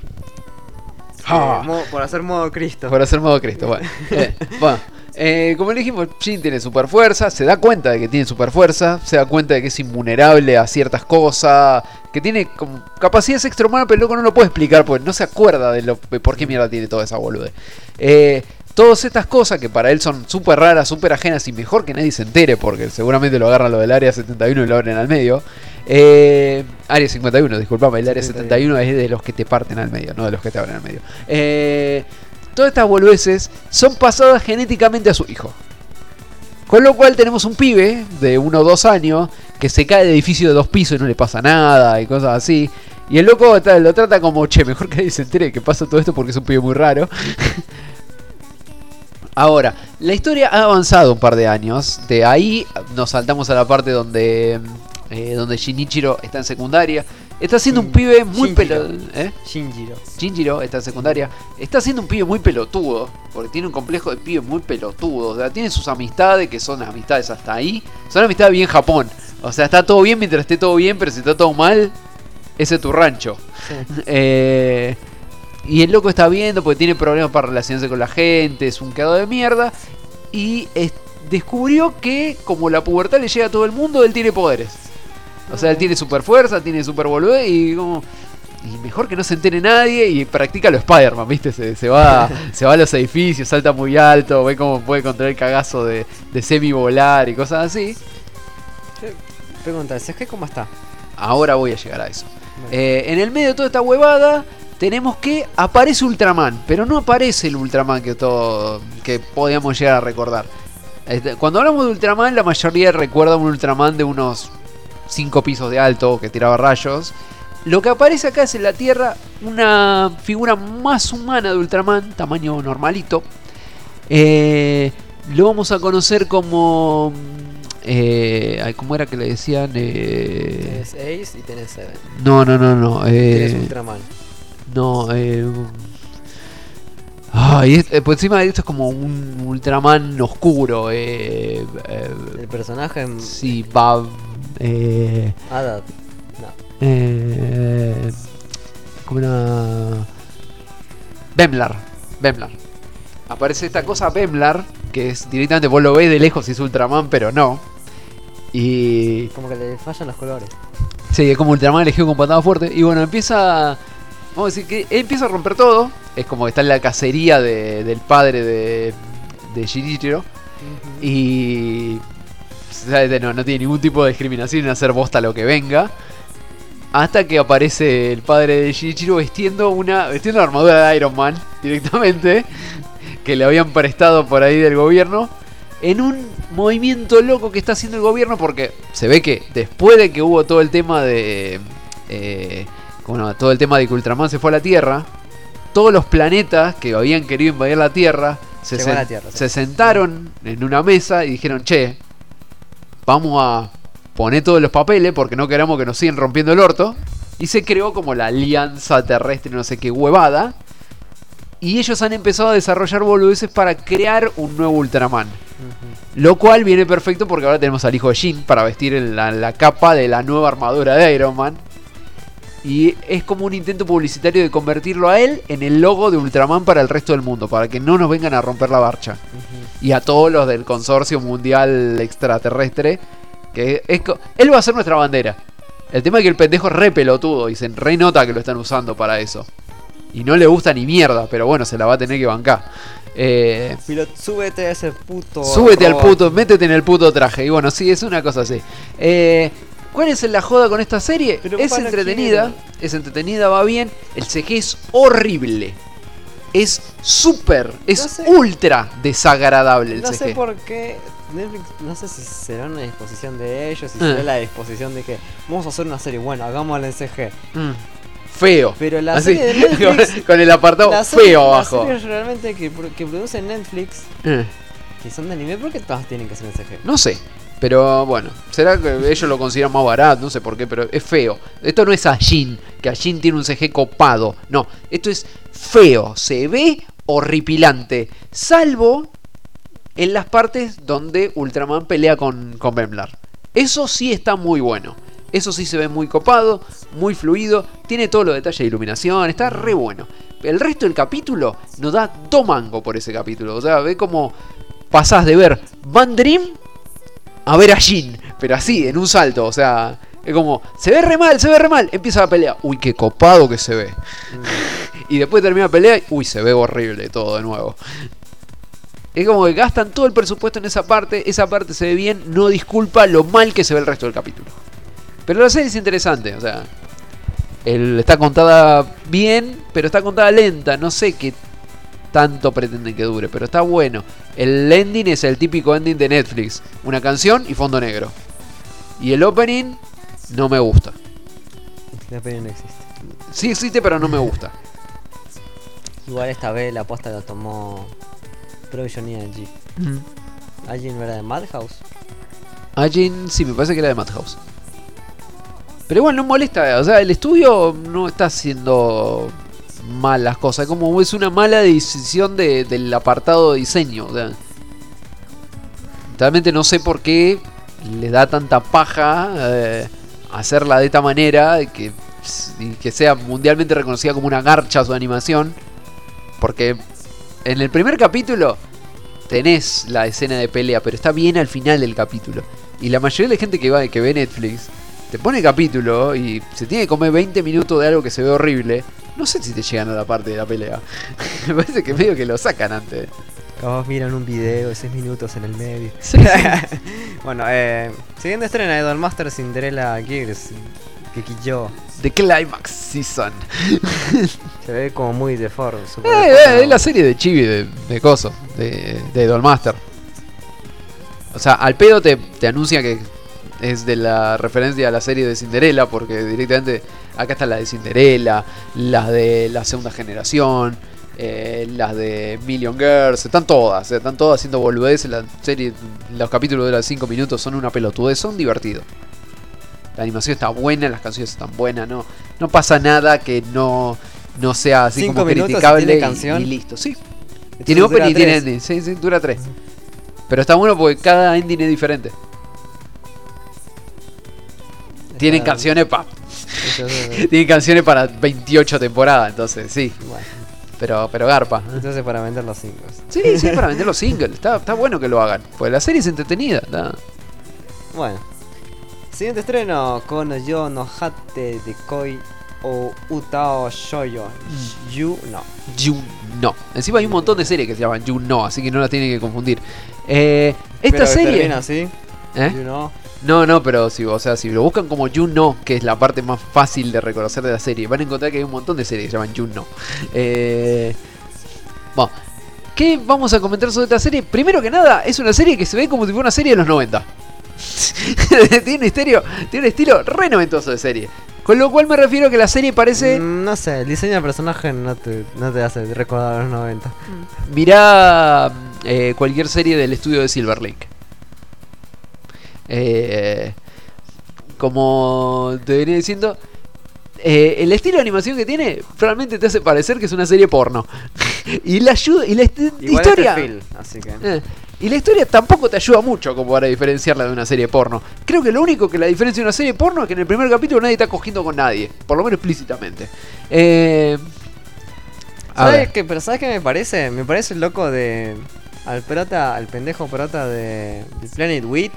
Ah. eh, modo- por hacer modo Cristo. Por hacer modo Cristo, bueno. Eh, bueno, eh, como le dijimos, Jin tiene super fuerza, se da cuenta de que tiene super fuerza, se da cuenta de que es invulnerable a ciertas cosas, que tiene como capacidades extrahumanas, pero el loco no lo puede explicar porque no se acuerda de, lo, de por qué mierda tiene toda esa bolude. Eh, todas estas cosas que para él son súper raras, súper ajenas y mejor que nadie se entere porque seguramente lo agarran lo del área 71 y lo abren al medio. Eh, área 51, disculpame, el área 71 es de los que te parten al medio, no de los que te abren al medio. Eh, todas estas boludeces son pasadas genéticamente a su hijo. Con lo cual tenemos un pibe de uno o dos años que se cae de edificio de dos pisos y no le pasa nada y cosas así. Y el loco lo trata como, che, mejor que nadie se entere que pasa todo esto porque es un pibe muy raro. Ahora, la historia ha avanzado un par de años. De ahí nos saltamos a la parte donde, eh, donde Shinichiro está en secundaria. Está siendo un pibe muy Shinjiro. pelo... ¿eh? Shinjiro. Shinjiro está en secundaria, está siendo un pibe muy pelotudo, porque tiene un complejo de pibe muy pelotudo, o sea, tiene sus amistades que son amistades hasta ahí, son amistades bien Japón, o sea, está todo bien mientras esté todo bien, pero si está todo mal, ese es tu rancho. Eh, y el loco está viendo porque tiene problemas para relacionarse con la gente, es un quedado de mierda, y es- descubrió que como la pubertad le llega a todo el mundo, él tiene poderes. O sea, él tiene super fuerza, tiene super boludez y como... Y mejor que no se entere nadie y practica lo Spider-Man, ¿viste? Se, se va, se va a los edificios, salta muy alto, ve cómo puede controlar el cagazo de, de semi-volar y cosas así. Pregunta, ¿es que cómo está? Ahora voy a llegar a eso. Eh, en el medio de toda esta huevada tenemos que aparece Ultraman, pero no aparece el Ultraman que todo que podíamos llegar a recordar. Este, Cuando hablamos de Ultraman, la mayoría recuerda un Ultraman de unos 5 pisos de alto que tiraba rayos. Lo que aparece acá es en la Tierra una figura más humana de Ultraman, tamaño normalito. Eh, lo vamos a conocer como... Eh, ay, ¿Cómo era que le decían? Eh, Tenés Ace y tenés Seven. no, no, no, no. Tenés Eh, Ultraman. No, eh. Ay, es- eh, por encima de esto es como un Ultraman oscuro. Eh, eh, El personaje en sí, va. Eh, Adad. No. eh, como una. Bemlar. Bemlar. Aparece esta cosa Bemlar, que es directamente vos lo ves de lejos y es Ultraman, pero no. Y. Como que le fallan los colores. Sí, es como Ultraman elegido con patada fuerte. Y bueno, empieza. Vamos a decir que él empieza a romper todo. Es como que está en la cacería de- del padre de, de Shinichiro. Y. ¿sabes? No, no tiene ningún tipo de discriminación en hacer bosta lo que venga. Hasta que aparece el padre de Shinichiro vestiendo una, vestiendo una armadura de Iron Man directamente. Que le habían prestado por ahí del gobierno. En un movimiento loco que está haciendo el gobierno. Porque se ve que después de que hubo todo el tema de. eh, bueno, todo el tema de que Ultraman se fue a la Tierra. Todos los planetas que habían querido invadir la Tierra se, la sí. sentaron en una mesa y dijeron, che, vamos a poner todos los papeles porque no queremos que nos sigan rompiendo el orto. Y se creó como la alianza terrestre, no sé qué huevada. Y ellos han empezado a desarrollar boludeces para crear un nuevo Ultraman. Lo cual viene perfecto porque ahora tenemos al hijo de Jin para vestir la capa de la nueva armadura de Iron Man. Y es como un intento publicitario de convertirlo a él en el logo de Ultraman para el resto del mundo, para que no nos vengan a romper la barcha. Y a todos los del consorcio mundial extraterrestre, que es, él va a ser nuestra bandera. El tema es que el pendejo es re pelotudo y se re nota que lo están usando para eso. Y no le gusta ni mierda, pero bueno, se la va a tener que bancar. Eh, Pilot, súbete a ese puto. Súbete al puto, métete en el puto traje. Y bueno, sí, es una cosa así. Eh, ¿Cuál es la joda con esta serie? Pero es no entretenida, es entretenida, va bien. El CG es horrible. Es súper, es No sé. ultra desagradable el No CG. sé por qué Netflix, no sé si será una disposición de ellos, si Ah. será la disposición de que vamos a hacer una serie buena, hagámosla en CG. Mm, feo. Pero la Así, serie de Netflix, con, el apartado la serie- feo las abajo. series realmente que, que produce Netflix, Eh, que son de anime, ¿por qué todas tienen que ser en CG? no sé. Pero bueno, será que ellos lo consideran más barato, no sé por qué, pero es feo. Esto no es Ajin, que Ajin tiene un CG copado. No, esto es feo, se ve horripilante. Salvo en las partes donde Ultraman pelea con, con. Eso sí está muy bueno. Eso sí se ve muy copado, muy fluido, tiene todos los detalles de iluminación, está re bueno. El resto del capítulo nos da do mango por ese capítulo. O sea, ve como pasás de ver Van Dream a ver a Jin, pero así, en un salto. O sea, es como, se ve re mal, se ve re mal. Empieza la pelea, uy, qué copado que se ve. y después termina la pelea, y, uy, se ve horrible todo de nuevo. Es como que gastan todo el presupuesto en esa parte, esa parte se ve bien, no disculpa lo mal que se ve el resto del capítulo. Pero la serie es interesante, o sea, el- está contada bien, pero está contada lenta, no sé qué tanto pretenden que dure, pero está bueno. El ending es el típico ending de Netflix, una canción y fondo negro. Y el opening no me gusta. La peli no existe. Sí existe, pero no me gusta. Igual esta vez la aposta la tomó Provision Energy. ¿Alguien no era de Madhouse? Ajin, sí, me parece que era de Madhouse. Pero igual no molesta, o sea, el estudio no está haciendo malas cosas, como es una mala decisión de- del apartado de diseño. Realmente no sé por qué le da tanta paja eh, hacerla de esta manera que, que sea mundialmente reconocida como una garcha su animación. Porque en el primer capítulo tenés la escena de pelea, pero está bien al final del capítulo. Y la mayoría de la gente que, va, que ve Netflix te pone el capítulo y se tiene que comer 20 minutos de algo que se ve horrible. No sé si te llegan a la parte de la pelea. Me parece que medio que lo sacan antes. Capaz miran un video de 6 minutos en el medio. Sí, sí. bueno, eh, siguiente estrena de Don Master Cinderella Gears. Que quilló. The Climax Season. Se ve como muy deforme. Eh, eh, es la serie de Chibi de, de Coso, de, de Dollmaster. O sea, al pedo te, te anuncia que es de la referencia a la serie de Cinderella, porque directamente acá está la de Cinderella, las de la segunda generación, eh, las de Million Girls, están todas, eh, están todas haciendo boludeces. La serie, los capítulos de las 5 minutos son una pelotudez, son divertidos. La animación está buena, las canciones están buenas, no, no pasa nada que no, no sea así como criticable tiene y- canción. y listo. Sí, tiene opening y open tiene ending. Sí, sí, dura 3. Pero está bueno porque cada ending es diferente. Tienen canciones pa, tienen canciones para 28 temporadas, entonces sí. Bueno, Pero, pero garpa. entonces para vender los singles. Sí, sí, para vender los singles. Está, está bueno que lo hagan. Pues la serie es entretenida. está- Bueno. Siguiente estreno con Yo no Hate de Koi o Utao Shoyo. You no. You No. Encima hay un montón de series que se llaman You No, así que no las tienen que confundir. Eh, esta Pero que serie. termina así. ¿Eh? You know. No, no, pero si, o sea, si lo buscan como You No, que es la parte más fácil de reconocer de la serie, van a encontrar que hay un montón de series que se llaman You No. Eh, bueno, ¿qué vamos a comentar sobre esta serie? Primero que nada, es una serie que se ve como si fuera una serie de los 90. tiene, un estilo, tiene un estilo re noventoso de serie. Con lo cual me refiero a que la serie parece. Mm, no sé, el diseño del personaje no te, no te hace recordar a los 90. Mirá eh, cualquier serie del estudio de Silver Lake. Eh, como te venía diciendo, eh, el estilo de animación que tiene realmente te hace parecer que es una serie porno. y la ayuda y la historia este así que. eh, y la historia tampoco te ayuda mucho como para diferenciarla de una serie porno. Creo que lo único que la diferencia de una serie porno es que en el primer capítulo nadie está cogiendo con nadie, por lo menos explícitamente. Eh, ¿Sabes qué? Pero ¿sabes qué me parece? Me parece el loco de. Al prota, al pendejo prota de, de Planet Wheat.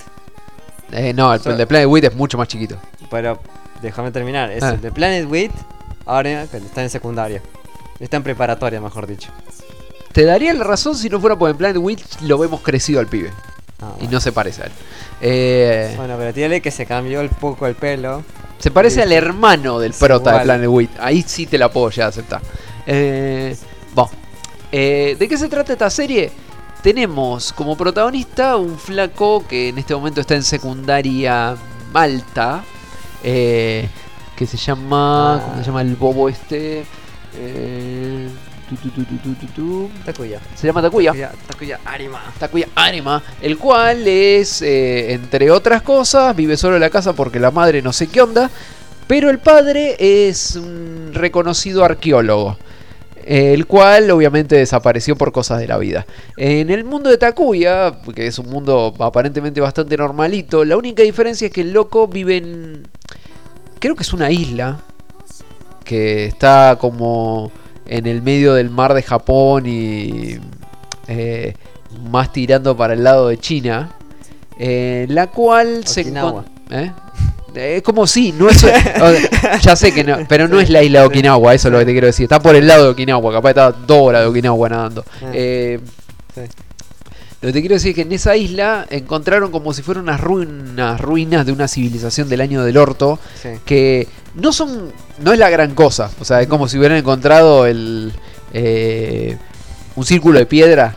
Eh, no, el, el de Planet Wheat es mucho más chiquito. Pero déjame terminar. Es Ah. el de Planet Wheat. Ahora está en secundaria. Está en preparatoria, mejor dicho. Te daría la razón si no fuera por en Planet Wheat lo vemos crecido al pibe. Ah, Y no se parece a él. Eh, Bueno, pero tiene que se cambió el poco el pelo. se parece al hermano del prota de. Planet Wheat. Ahí sí te la puedo ya aceptar. Eh, bueno, eh, ¿de qué se trata esta serie? Tenemos como protagonista un flaco que en este momento está en secundaria Malta. eh, que se llama. Ah. ¿Cómo se llama el bobo este? Eh, tu, tu, tu. Takuya. Se llama Takuya. Takuya, Takuya Arima. Takuya Arima, el cual es, eh, entre otras cosas, vive solo en la casa porque la madre no sé qué onda, pero el padre es un reconocido arqueólogo, el cual obviamente desapareció por cosas de la vida. En el mundo de Takuya, que es un mundo aparentemente bastante normalito, la única diferencia es que el loco vive en... Creo que es una isla que está como en el medio del mar de Japón y eh, más tirando para el lado de China, eh, la cual se Okinawa. ¿Eh? Eh, Es como si, no es. ya sé que no, pero no es la isla de Okinawa, eso es lo que te quiero decir. Está por el lado de Okinawa, capaz está dos horas de Okinawa nadando. Ah. Eh, lo que te quiero decir es que en esa isla encontraron como si fueran unas ruinas, ruinas de una civilización del año del orto Sí. que no son no es la gran cosa o sea es como si hubieran encontrado el eh, un círculo de piedra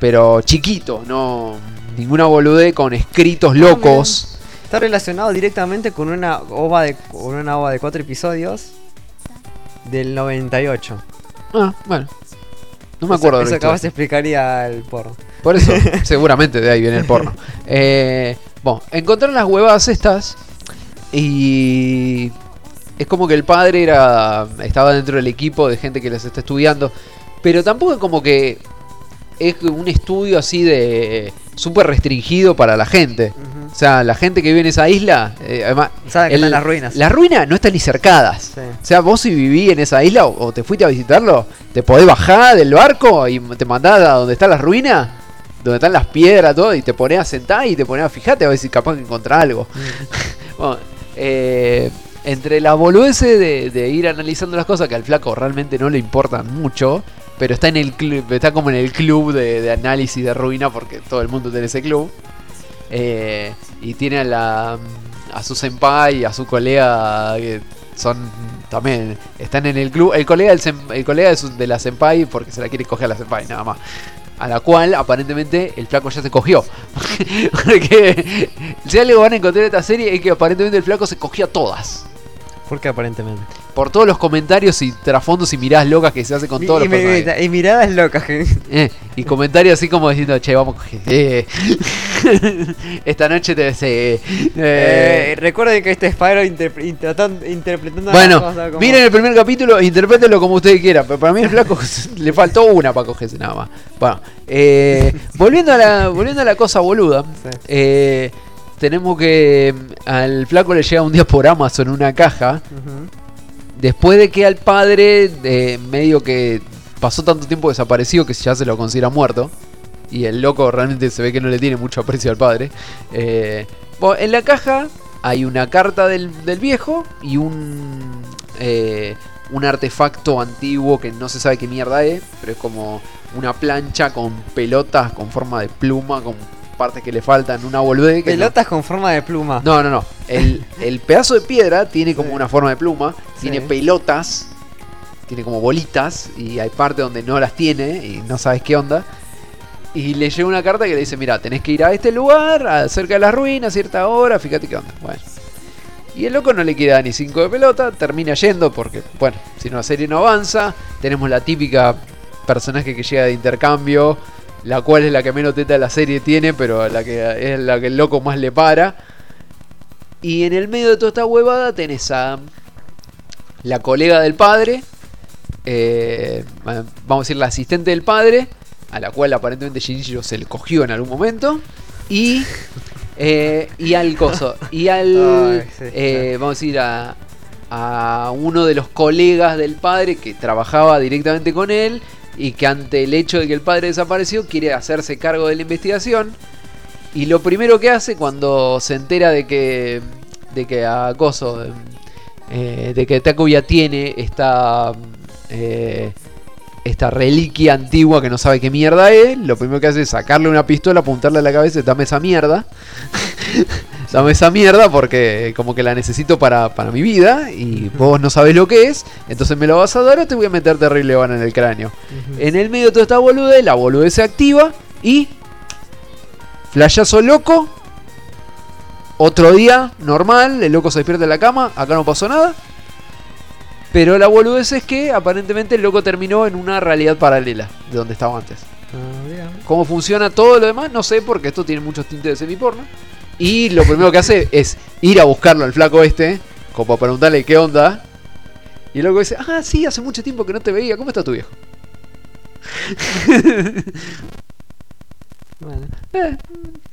pero chiquito no ninguna boludez con escritos locos Está relacionado directamente con una ova de, con una ova de cuatro episodios del 98. ah bueno. No me acuerdo de Eso, la eso capaz explicaría el porno. por eso seguramente de ahí viene el porno. Eh, bueno encontraron las huevadas estas y es como que el padre era estaba dentro del equipo de gente que les está estudiando pero tampoco es como que es un estudio así de súper restringido para la gente o sea la gente que vive en esa isla eh, además Saben que el- están las ruinas. las ruinas no están ni cercadas Sí. o sea, vos si viví en esa isla o, o te fuiste a visitarlo, te podés bajar del barco y te mandás a donde están las ruinas, donde están las piedras, todo, y te ponés a sentar y te ponés a fijarte a ver si capaz que encontrás algo. Bueno, eh, entre la boludeces de, de ir analizando las cosas que al flaco realmente no le importan mucho, pero está en el club, está como en el club de, de análisis de ruina porque todo el mundo tiene ese club. Eh, y tiene a la a su senpai y a su colega que son también están en el club el colega del sen- el colega de, su- de la senpai porque se la quiere coger a la senpai nada más. A la cual aparentemente el flaco ya se cogió. Porque si algo van a encontrar en esta serie es que aparentemente el flaco se cogió a todas Porque aparentemente. por todos los comentarios y trasfondos y miradas locas que se hace con Y, todos y los personajes. y miradas locas. Eh, y comentarios así como diciendo, che, vamos a coger. eh. Esta noche te se, Eh, eh, recuerden que este es Spyro interpretando Bueno, las cosas como- miren el primer capítulo, interprétenlo como ustedes quieran, pero para mí el flaco le faltó una para cogerse nada más. Bueno, eh, volviendo, a la, volviendo a la cosa boluda, Sí. Tenemos que mm, al flaco le llega un día por Amazon una caja, después de que al padre eh, medio que pasó tanto tiempo desaparecido que ya se lo considera muerto. Y el loco realmente se ve que no le tiene mucho aprecio al padre. Eh, bueno, en la caja hay una carta del, del viejo y un, eh, un artefacto antiguo que no se sabe qué mierda es, pero es como una plancha con pelotas con forma de pluma, con partes que le faltan, una boludez. que no- Pelotas con forma de pluma. no, no, no. El, el pedazo de piedra tiene como Sí. una forma de pluma, tiene pelotas, tiene como bolitas y hay partes donde no las tiene y no sabes qué onda. Y le llega una carta que le dice, mira, tenés que ir a este lugar, cerca de las ruinas, a cierta hora, fíjate qué onda. Bueno. Y el loco no le queda ni cinco de pelota, termina yendo porque, bueno, si no la serie no avanza, tenemos la típica personaje que llega de intercambio, la cual es la que menos teta de la serie tiene, pero la que es la que el loco más le para. Y en el medio de toda esta huevada tenés a, la colega del padre, eh, vamos a decir la asistente del padre, a la cual aparentemente Shinichiro se le cogió en algún momento, y, eh, y al coso, y al, Ay, sí, eh, vamos a decir, a, a uno de los colegas del padre que trabajaba directamente con él y que ante el hecho de que el padre desapareció quiere hacerse cargo de la investigación. Y lo primero que hace cuando se entera de que, de que a Coso, eh, de que Takuya tiene esta, eh, esta reliquia antigua que no sabe qué mierda es, lo primero que hace es sacarle una pistola, apuntarle a la cabeza y dame esa mierda. dame esa mierda porque como que la necesito para, para mi vida y vos no sabés lo que es, entonces me lo vas a dar o te voy a meter terrible bala en el cráneo. En el medio de toda esta boludez, la boludez se activa y. Flashazo loco. Otro día, normal, el loco se despierta de la cama, acá no pasó nada. Pero la boludez es que aparentemente el loco terminó en una realidad paralela de donde estaba antes. Ah. ¿Cómo funciona todo lo demás? No sé, porque esto tiene muchos tintes de semiporno. Y lo primero que hace es ir a buscarlo al flaco este, como para preguntarle qué onda. Y loco dice, ah, sí, hace mucho tiempo que no te veía, ¿cómo está tu viejo? Bueno.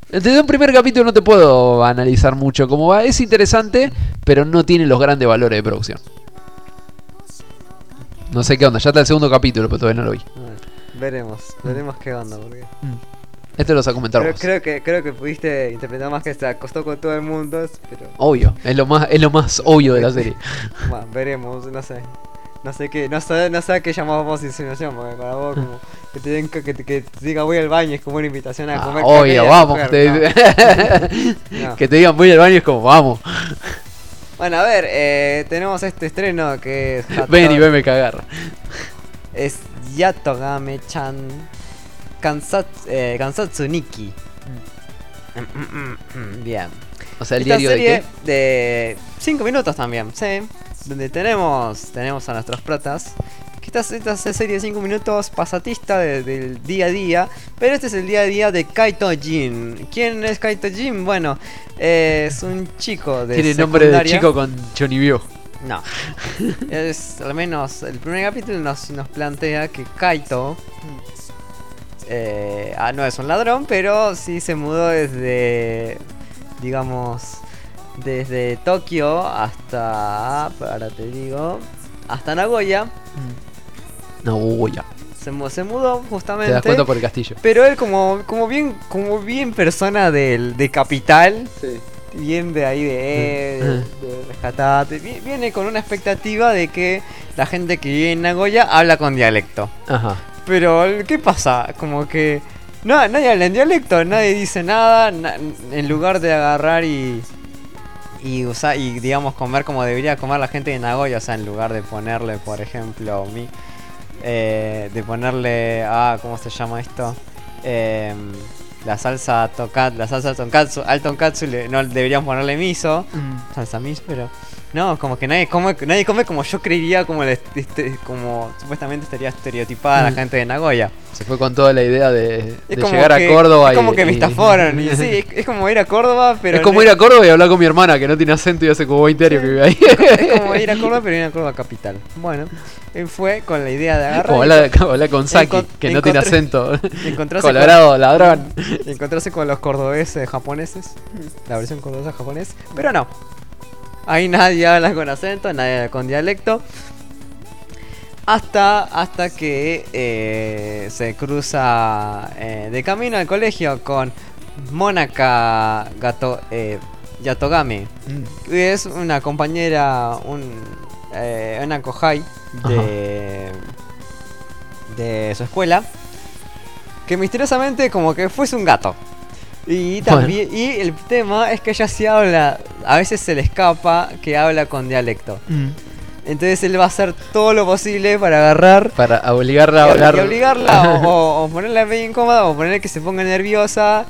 Desde un primer capítulo no te puedo analizar mucho cómo va. Es interesante, pero no tiene los grandes valores de producción. No sé qué onda, ya está el segundo capítulo, pero todavía no lo vi. Bueno, veremos, veremos qué onda. Porque... Este lo vas a comentar Creo, vos. creo que, creo que pudiste interpretar más que se acostó con todo el mundo, pero Obvio, es lo más, es lo más obvio de la serie. bueno, veremos, no sé. No sé qué, no sé, no sé a qué llamamos insinuación, porque para vos como que te, den- que, te- que te diga voy al baño es como una invitación a Ah, comer. obvio, vamos. te- no. No. que te digan voy al baño es como vamos. Bueno, a ver, eh, tenemos este estreno que es Ven y veme cagar. es Yatogame-chan Kansatsu, eh, Kansatsu. Mm, mm, mm, mm, Bien. O sea, el Esta diario de serie de 5 minutos también, sí. Donde tenemos, tenemos a nuestros protas. Que esta, esta serie de 5 minutos pasatista de- del día a día. Pero este es el día a día de Kaito Jin. ¿Quién es Kaito Jin? Bueno, eh, es un chico de. Tiene nombre de secundaria. chico con Johnny. No. es al menos el primer capítulo nos, nos plantea que Kaito. Eh, ah, no es un ladrón, pero sí se mudó desde. Digamos. Desde Tokio hasta. Ahora te digo. Hasta Nagoya. No, uy, ya. Se, mu- se mudó justamente. Te das cuenta por el castillo. Pero él como, como bien, como bien persona del, de capital, bien de ahí de, eh, de, de rescatate, vi- viene con una expectativa de que la gente que vive en Nagoya habla con dialecto. Ajá. Pero, ¿qué pasa? Como que no, nadie habla en dialecto, nadie dice nada, na- en lugar de agarrar y y usar y digamos comer como debería comer la gente de Nagoya, o sea, en lugar de ponerle, por ejemplo, mi eh, de ponerle a ¿cómo se llama esto? Em, la salsa tokat, la salsa tonkatsu, al tonkatsu le- no deberían ponerle miso, salsa miso, pero no, como que nadie come, nadie come como yo creería como el est- este- como supuestamente estaría estereotipada la Mm. gente de Nagoya. Se fue con toda la idea de, llegar que- a Córdoba es como y. que me y- estafaron. Y sí, es, es como ir a Córdoba, pero. es como no- ir a Córdoba y hablar con mi hermana que no tiene acento y hace como 20 años que vive ahí. Es como ir a Córdoba, pero ir a Córdoba capital. Bueno, él fue con la idea de agarrar. Y hablar, hablar con Saki, que no tiene acento. encontrarse con- Colorado, ladrón. y encontrarse con los cordobeses japoneses. La versión cordobesa japonés. Pero no. Ahí nadie habla con acento, nadie habla con dialecto. Hasta, hasta que eh, se cruza eh, de camino al colegio con Monaka Gato, eh, Yatogame. que es una compañera, un, eh, una kohai de, de su escuela, que misteriosamente como que fuese un gato. Y también y el tema es que ella sí habla, a veces se le escapa que habla con dialecto. Entonces él va a hacer todo lo posible para agarrar Para obligarla a y, hablar. y obligarla o, o- o ponerla medio incómoda o ponerle que se ponga nerviosa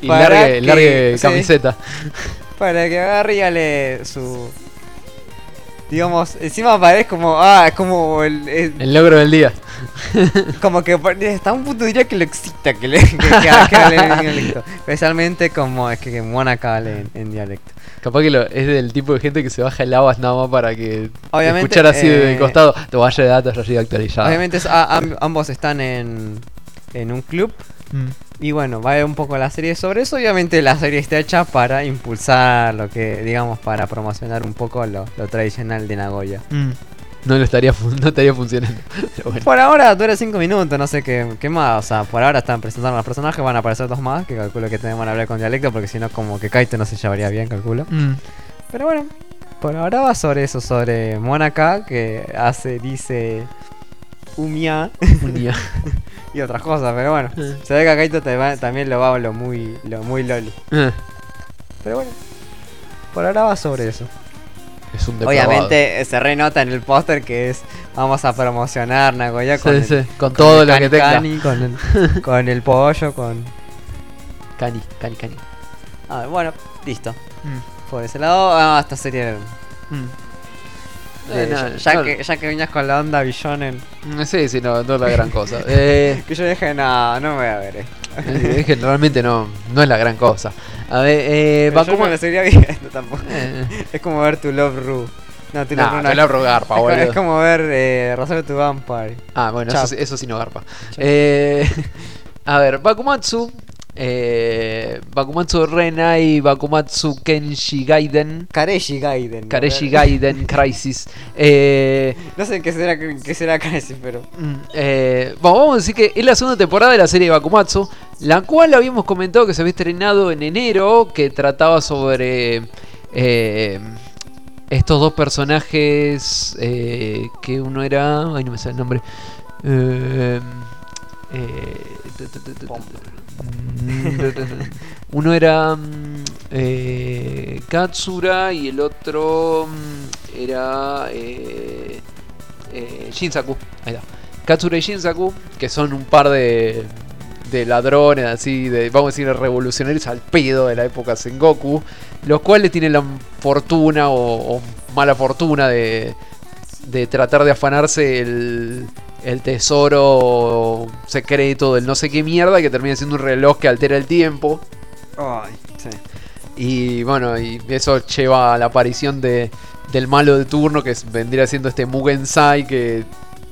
Y para largue, que- largue sí. camiseta. para que agarre y su digamos, encima parece como, ah, es como el, el- El logro del día. como que hasta un punto diría que lo excita que le que, que- que hable en dialecto. Especialmente como es que Mónaca hable en, en dialecto. Capaz que lo- es del tipo de gente que se baja el aguas nada más para que Obviamente, escuchar así de eh, costado. Tu base de datos ya actualizada. Obviamente es- a- am- ambos están en, en un club. Mm. Y bueno, va un poco la serie sobre eso. Obviamente la serie está hecha para impulsar lo que, digamos, para promocionar un poco lo, lo tradicional de Nagoya. No lo estaría, no estaría funcionando. Pero bueno. Por ahora dura 5 minutos, no sé qué, qué más. O sea, por ahora están presentando los personajes, van a aparecer dos más, que calculo que tenemos que hablar con dialecto, porque si no, como que Kaito no se llevaría bien, calculo. Pero bueno, por ahora va sobre eso, sobre Monaka, que hace, dice Umia y otras cosas, pero bueno. Eh. Se ve que a Kaito te va- también lo va lo muy, lo muy loli. Eh, Pero bueno, por ahora va sobre eso. Es un depravado. Obviamente se renota en el póster que es vamos a promocionar Nagoya con, Sí, el- sí, con con todo el lo que cani tenga. cani, con el, con el pollo, con... Cani, cani, cani. Ah, bueno, listo. Por ese lado, ah, esta serie... Eh, eh, no, ya, ya no. que, ya que venías con la onda Billonen, Mm, Sí, sí, no, no es la gran cosa. Eh, que yo dije, no, no me voy a ver esto. es que realmente no, no es la gran cosa. A ver, eh, Bakuman- lo seguiría viendo tampoco. Eh, Es como ver tu Love Ru. No, tu Love Ru no, no. la rogarpa, es, boludo. es como ver eh, Rosario tu Vampire. Ah, bueno, eso, eso sí no garpa. Eh, a ver, Bakumatsu. Eh, Bakumatsu Renai, Bakumatsu Kenshi Gaiden. Kareshi Gaiden. Kareshi Gaiden Crisis. Eh, No sé qué será, qué será Kareshi, pero. mm, eh, bueno, vamos a decir que es la segunda temporada de la serie de Bakumatsu, la cual habíamos comentado que se había estrenado en enero, que trataba sobre eh, estos dos personajes, eh, que uno era... Ay, no me sale el nombre. Eh, mm. Uno era mm, eh, Katsura y el otro mm, era eh, eh, Shinsaku. Ahí está. Katsura y Shinsaku, que son un par de, de ladrones, así, de, vamos a decir, revolucionarios al pedo de la época Sengoku, los cuales tienen la fortuna o, o mala fortuna de, de tratar de afanarse el, el tesoro secreto del no sé qué mierda que termina siendo un reloj que altera el tiempo. Ay, sí. Y bueno, y eso lleva a la aparición de, del malo de turno, que vendría siendo este Mugensai, que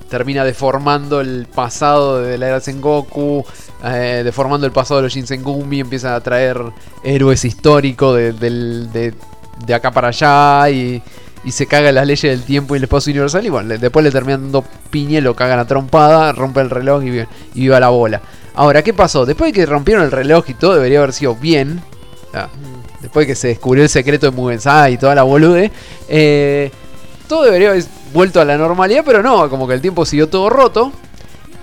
termina deformando el pasado de la era Sengoku, eh, deformando el pasado de los Shinsengumi, empieza a traer héroes históricos de, del- de- de acá para allá y, y se caga en las leyes del tiempo y el espacio universal. Y bueno, después le terminan dando piña, lo cagan a trompada, rompe el reloj y, y viva la bola. Ahora, ¿qué pasó? Después de que rompieron el reloj y todo, debería haber sido bien. Ah, después de que se descubrió el secreto de Mugensai y toda la bolude, eh, todo debería haber vuelto a la normalidad, pero no, como que el tiempo siguió todo roto.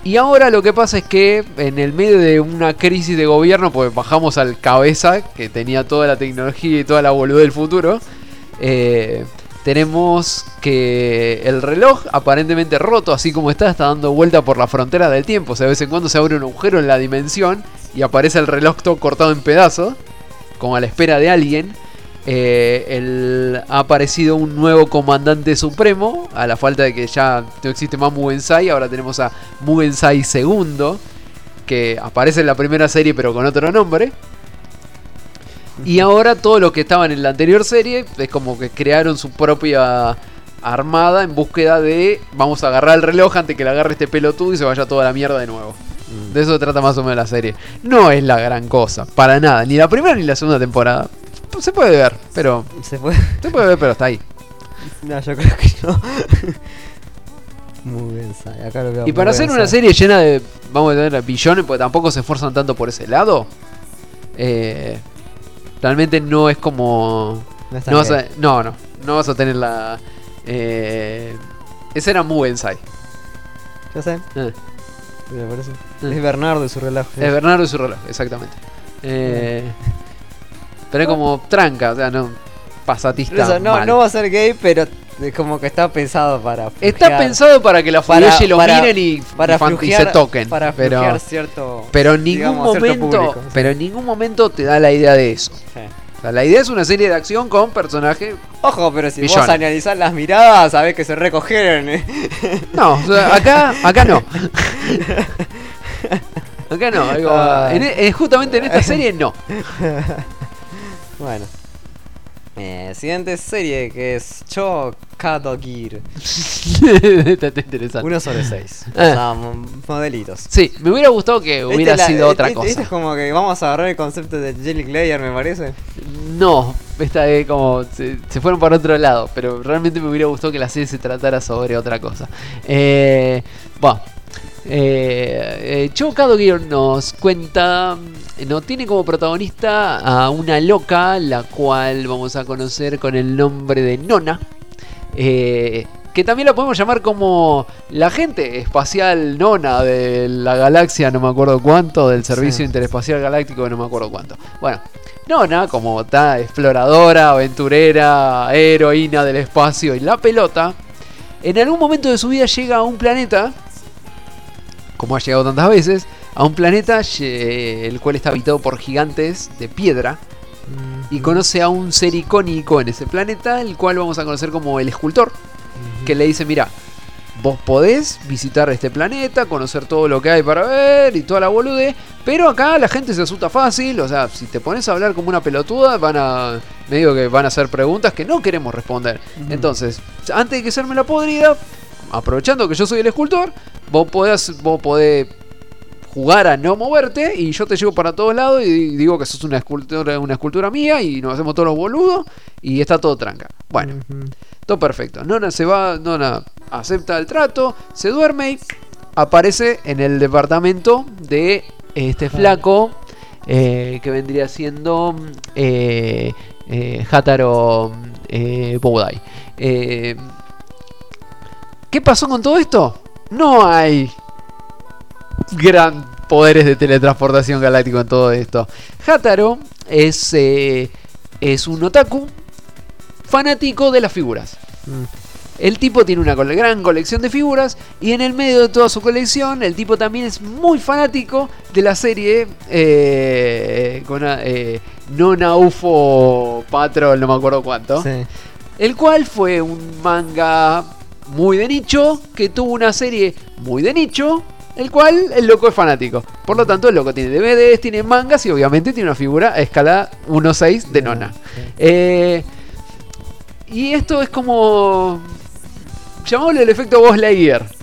Y ahora lo que pasa es que en el medio de una crisis de gobierno, pues bajamos al cabeza, que tenía toda la tecnología y toda la boludez del futuro, eh, tenemos que el reloj aparentemente roto, así como está, está dando vuelta por la frontera del tiempo. O sea, de vez en cuando se abre un agujero en la dimensión y aparece el reloj todo cortado en pedazos, como a la espera de alguien. Eh, ha aparecido un nuevo comandante supremo, a la falta de que ya no existe más Mugensai, ahora tenemos a Mugensai II, que aparece en la primera serie pero con otro nombre. Y ahora todo lo que estaban en la anterior serie es como que crearon su propia armada en búsqueda de vamos a agarrar el reloj antes que le agarre este pelotudo y se vaya toda la mierda de nuevo. De eso trata más o menos la serie. No es la gran cosa, para nada, ni la primera ni la segunda temporada. Se puede ver, pero Se puede. se puede ver, pero está ahí. No, yo creo que no. Muy bien, Sai, acá lo veo Y para bien, hacer una serie llena de, vamos a tener billones, porque tampoco se esfuerzan tanto por ese lado, eh, realmente no es como... No No, vas bien. a, no, no, no vas a tener la... Eh, ese era Mugensai. Yo sé. Eh, Me parece. Eh. Es Bernardo y su reloj. es Bernardo y su reloj, exactamente. Eh, pero es como tranca, o sea, no pasatista. Eso, no, mal. no va a ser gay, pero es como que está pensado para. Está pensado para que la Para- lo para- miren y, para y frujear- se toquen. Para pero, cierto. pero en ningún digamos, momento, pero en ningún momento te da la idea de eso. Sí. O sea, la idea es una serie de acción con personajes. Ojo, pero si Millones. vos analizás las miradas, sabés que se recogieron. ¿eh? No, o sea, acá, acá no. Acá no, digo, Ah. en e- eh, justamente en esta serie no. Bueno. Eh, siguiente serie que es Cho Kato Gear. está, interesante. 1 sobre 6. Ah. O sea, mo- modelitos. Sí, me hubiera gustado que hubiera Este la- sido otra este- Este es cosa. como que vamos a agarrar el concepto de Jelly Glayer, me parece. No, esta es como. Se, se fueron para otro lado, pero realmente me hubiera gustado que la serie se tratara sobre otra cosa. Eh, bueno. Eh, eh, Kadogier nos cuenta, no tiene como protagonista a una loca, la cual vamos a conocer con el nombre de Nona, eh, que también la podemos llamar como la gente espacial Nona de la galaxia, no me acuerdo cuánto, del Servicio Sí. Interespacial Galáctico, no me acuerdo cuánto. Bueno, Nona, como está exploradora, aventurera, heroína del espacio y la pelota, en algún momento de su vida llega a un planeta como ha llegado tantas veces, a un planeta el cual está habitado por gigantes de piedra y conoce a un ser icónico en ese planeta, el cual vamos a conocer como el escultor, que le dice, mira, vos podés visitar este planeta, conocer todo lo que hay para ver y toda la bolude, pero acá la gente se asusta fácil, o sea, si te pones a hablar como una pelotuda, van a, medio que van a hacer preguntas que no queremos responder. Entonces, antes de que serme la podrida, aprovechando que yo soy el escultor, vos podés, vos podés jugar a no moverte y yo te llevo para todos lados y digo que sos una escultura, una escultura mía y nos hacemos todos los boludos y está todo tranca. Bueno, todo perfecto. Nona se va, Nona acepta el trato, se duerme y aparece en el departamento de este flaco eh, que vendría siendo eh, eh, Hataro eh, Boudai. ¿Qué pasó con todo esto? No hay gran poderes de teletransportación galáctico en todo esto. Hataro es, eh, es un otaku fanático de las figuras. El tipo tiene una gran colección de figuras y en el medio de toda su colección el tipo también es muy fanático de la serie eh, con, eh, Patrol, no me acuerdo cuánto. Sí. El cual fue un manga muy de nicho, que tuvo una serie muy de nicho, el cual el loco es fanático. Por lo tanto, el loco tiene DVDs, tiene mangas y obviamente tiene una figura a escala 1.6 de Nona. Eh, y esto es como... Llamémosle el efecto Buzz Lightyear.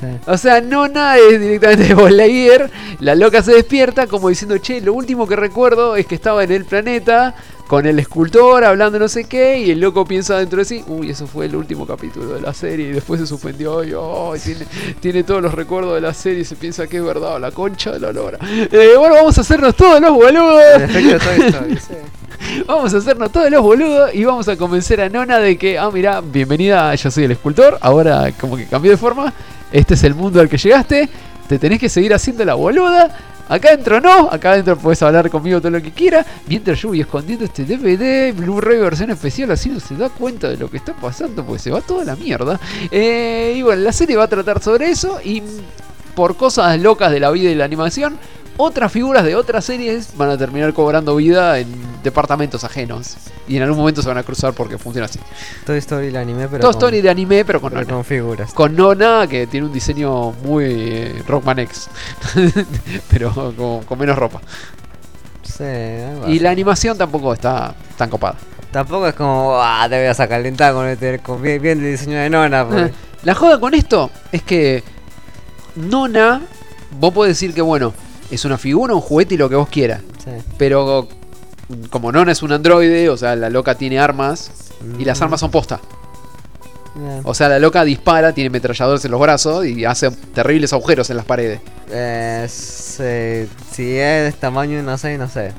Sí. O sea, Nona es directamente de Lightyear. La loca se despierta como diciendo, che, lo último que recuerdo es que estaba en el planeta con el escultor hablando no sé qué. Y el loco piensa dentro de sí, uy, eso fue el último capítulo de la serie. Y después se suspendió y oh, tiene, tiene todos los recuerdos de la serie y se piensa que es verdad, la concha de la lora. Eh, bueno, vamos a hacernos todos los boludos. Vamos a hacernos todos los boludos y vamos a convencer a Nona de que, ah, mira, bienvenida, yo soy el escultor, ahora como que cambié de forma, este es el mundo al que llegaste, te tenés que seguir haciendo la boluda, acá adentro no, acá adentro puedes hablar conmigo todo lo que quieras, mientras yo voy escondiendo este DVD, Blu-ray versión especial, así no se da cuenta de lo que está pasando, porque se va toda la mierda. Eh, y bueno, la serie va a tratar sobre eso y por cosas locas de la vida y la animación, otras figuras de otras series van a terminar cobrando vida en departamentos ajenos. Y en algún momento se van a cruzar porque funciona así. Toy Story el anime, pero. Todo con- story de anime, pero con pero Nona. con figuras. Con Nona, que tiene un diseño muy eh, Rockman X. pero con, con menos ropa. Sí, algo Y la animación tampoco está tan copada. Tampoco es como, ah, te voy a sacar calentar con, este, con bien, bien el diseño de Nona. porque- Eh, La joda con esto es que Nona, vos podés decir que bueno, es una figura, un juguete y lo que vos quieras. Sí. Pero como Nona es un androide, o sea, la loca tiene armas y las armas son posta. O sea, la loca dispara, tiene metralladores en los brazos y hace terribles agujeros en las paredes. Eh, sí, si es tamaño, no sé, no sé.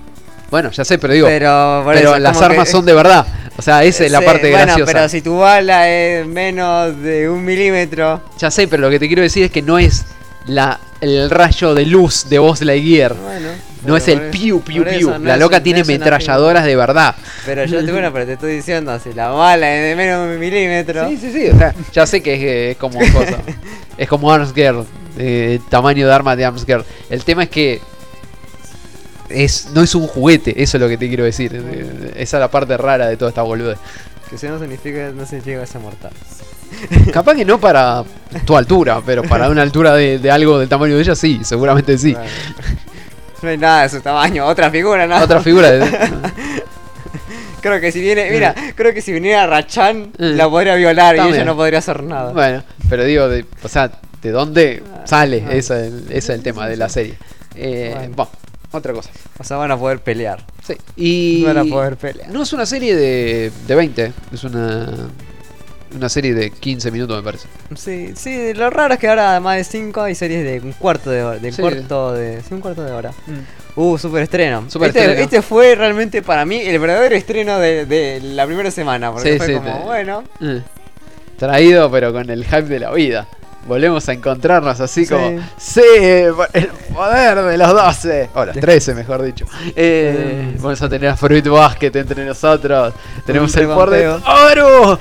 Bueno, ya sé, pero digo, pero, eso las armas que- son de verdad. O sea, esa es la Sí, parte bueno, graciosa. pero si tu bala es menos de un milímetro, Ya sé, pero lo que te quiero decir es que no es la, el rayo de luz de Buzz Lightyear. bueno. No es el piu piu piu. no la loca no tiene una metralladoras de verdad. Pero yo te bueno, pero te estoy diciendo, si la bala es de menos de un milímetro. Sí, sí, sí. O sea, ya sé que es, es como cosa. es como Arms Girl. eh, tamaño de arma de Arms Girl. El tema es que es, no es un juguete, eso es lo que te quiero decir. Eh, Esa es la parte rara de toda esta boludez. Que si no significa, no significa que sea mortal. Capaz que no para tu altura, pero para una altura de, de algo del tamaño de ella, sí, seguramente sí. No hay nada de su tamaño, otra figura, nada. Otra figura de. Creo que si viene, mira, creo que si viniera Rachan, Mm. la podría violar y ella no podría hacer nada. Bueno, pero digo, de, o sea, ¿de dónde sale? Ah. Ese, es el- ese es el tema de la serie. Eh, Bueno. bueno, otra cosa. O sea, van a poder pelear. Sí. Y. Van a poder pelear. No es una serie de, de 20, es una, una serie de 15 minutos, me parece. Sí, sí, lo raro es que ahora además de 5 hay series de un cuarto de hora. De un Sí. cuarto de. Sí, un cuarto de hora. Uh, super estreno. Super este, estreno. este fue realmente para mí el verdadero estreno de, de la primera semana. Porque Sí, fue como, te- bueno. Eh. Traído, pero con el hype de la vida. Volvemos a encontrarnos así Sí. como. Sí, el poder de los 12. O los 13, mejor dicho. Eh, Mm. vamos a tener a Fruit Basket entre nosotros. Tenemos el poder de. Toru.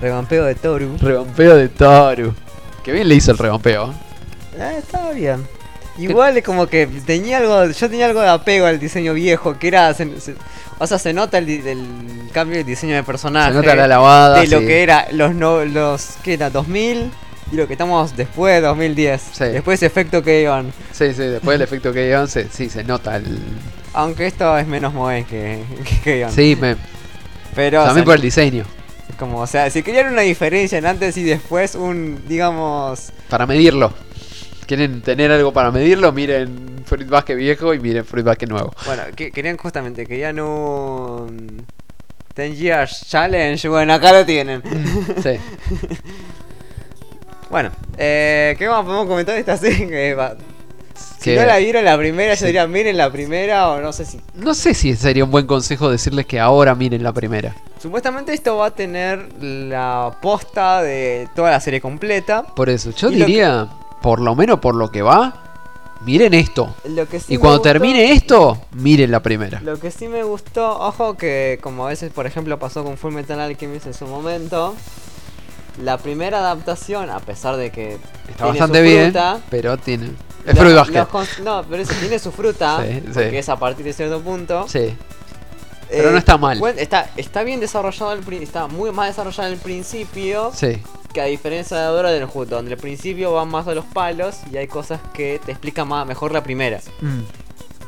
Revampeo de Toru. Revampeo de Toru. Que bien le hizo el revampeo. Ah, estaba bien. Igual es como que tenía algo, yo tenía algo de apego al diseño viejo, que era, se- se- o sea, se nota el, cambio de diseño de personaje. Se nota la lavada. de lo que era los no, los que era 2000 y lo que estamos después de 2010. Sí. Después ese efecto que iban. Sí, sí, después del efecto que iban, se, sí, se nota el. Aunque esto es menos moe que, que. Sí, me, Pero o también sea, por el diseño. como, o sea, si querían una diferencia en antes y después, un, digamos, Para medirlo. Quieren tener algo para medirlo, miren Fruit Basket viejo y miren Fruit Basket nuevo. bueno, que, querían justamente, querían un 10 Years Challenge, bueno, acá lo tienen. Sí. Bueno, eh, ¿qué más podemos comentar de esta serie? Si Que- no la vieron la primera, yo diría miren la primera o no sé si No sé si sería un buen consejo decirles que ahora miren la primera. Supuestamente esto va a tener la posta de toda la serie completa. Por eso, yo Y diría, por lo menos por lo que va, miren esto. Lo que sí Y cuando gustó- termine esto, miren la primera. Lo que sí me gustó, ojo que como a veces por ejemplo pasó con Full Metal Alchemist en su momento, la primera adaptación, a pesar de que Está bastante bien, pero tiene... Es los- Fruit los Basket. cons- no, pero eso tiene su fruta, Sí, sí. porque es a partir de cierto punto. Sí. Pero no está mal. está, está bien desarrollado, el, está muy más desarrollado en el principio, Sí. Que a diferencia de ahora del juego, donde el principio va más a los palos y hay cosas que te explican más, mejor la primera. Mm.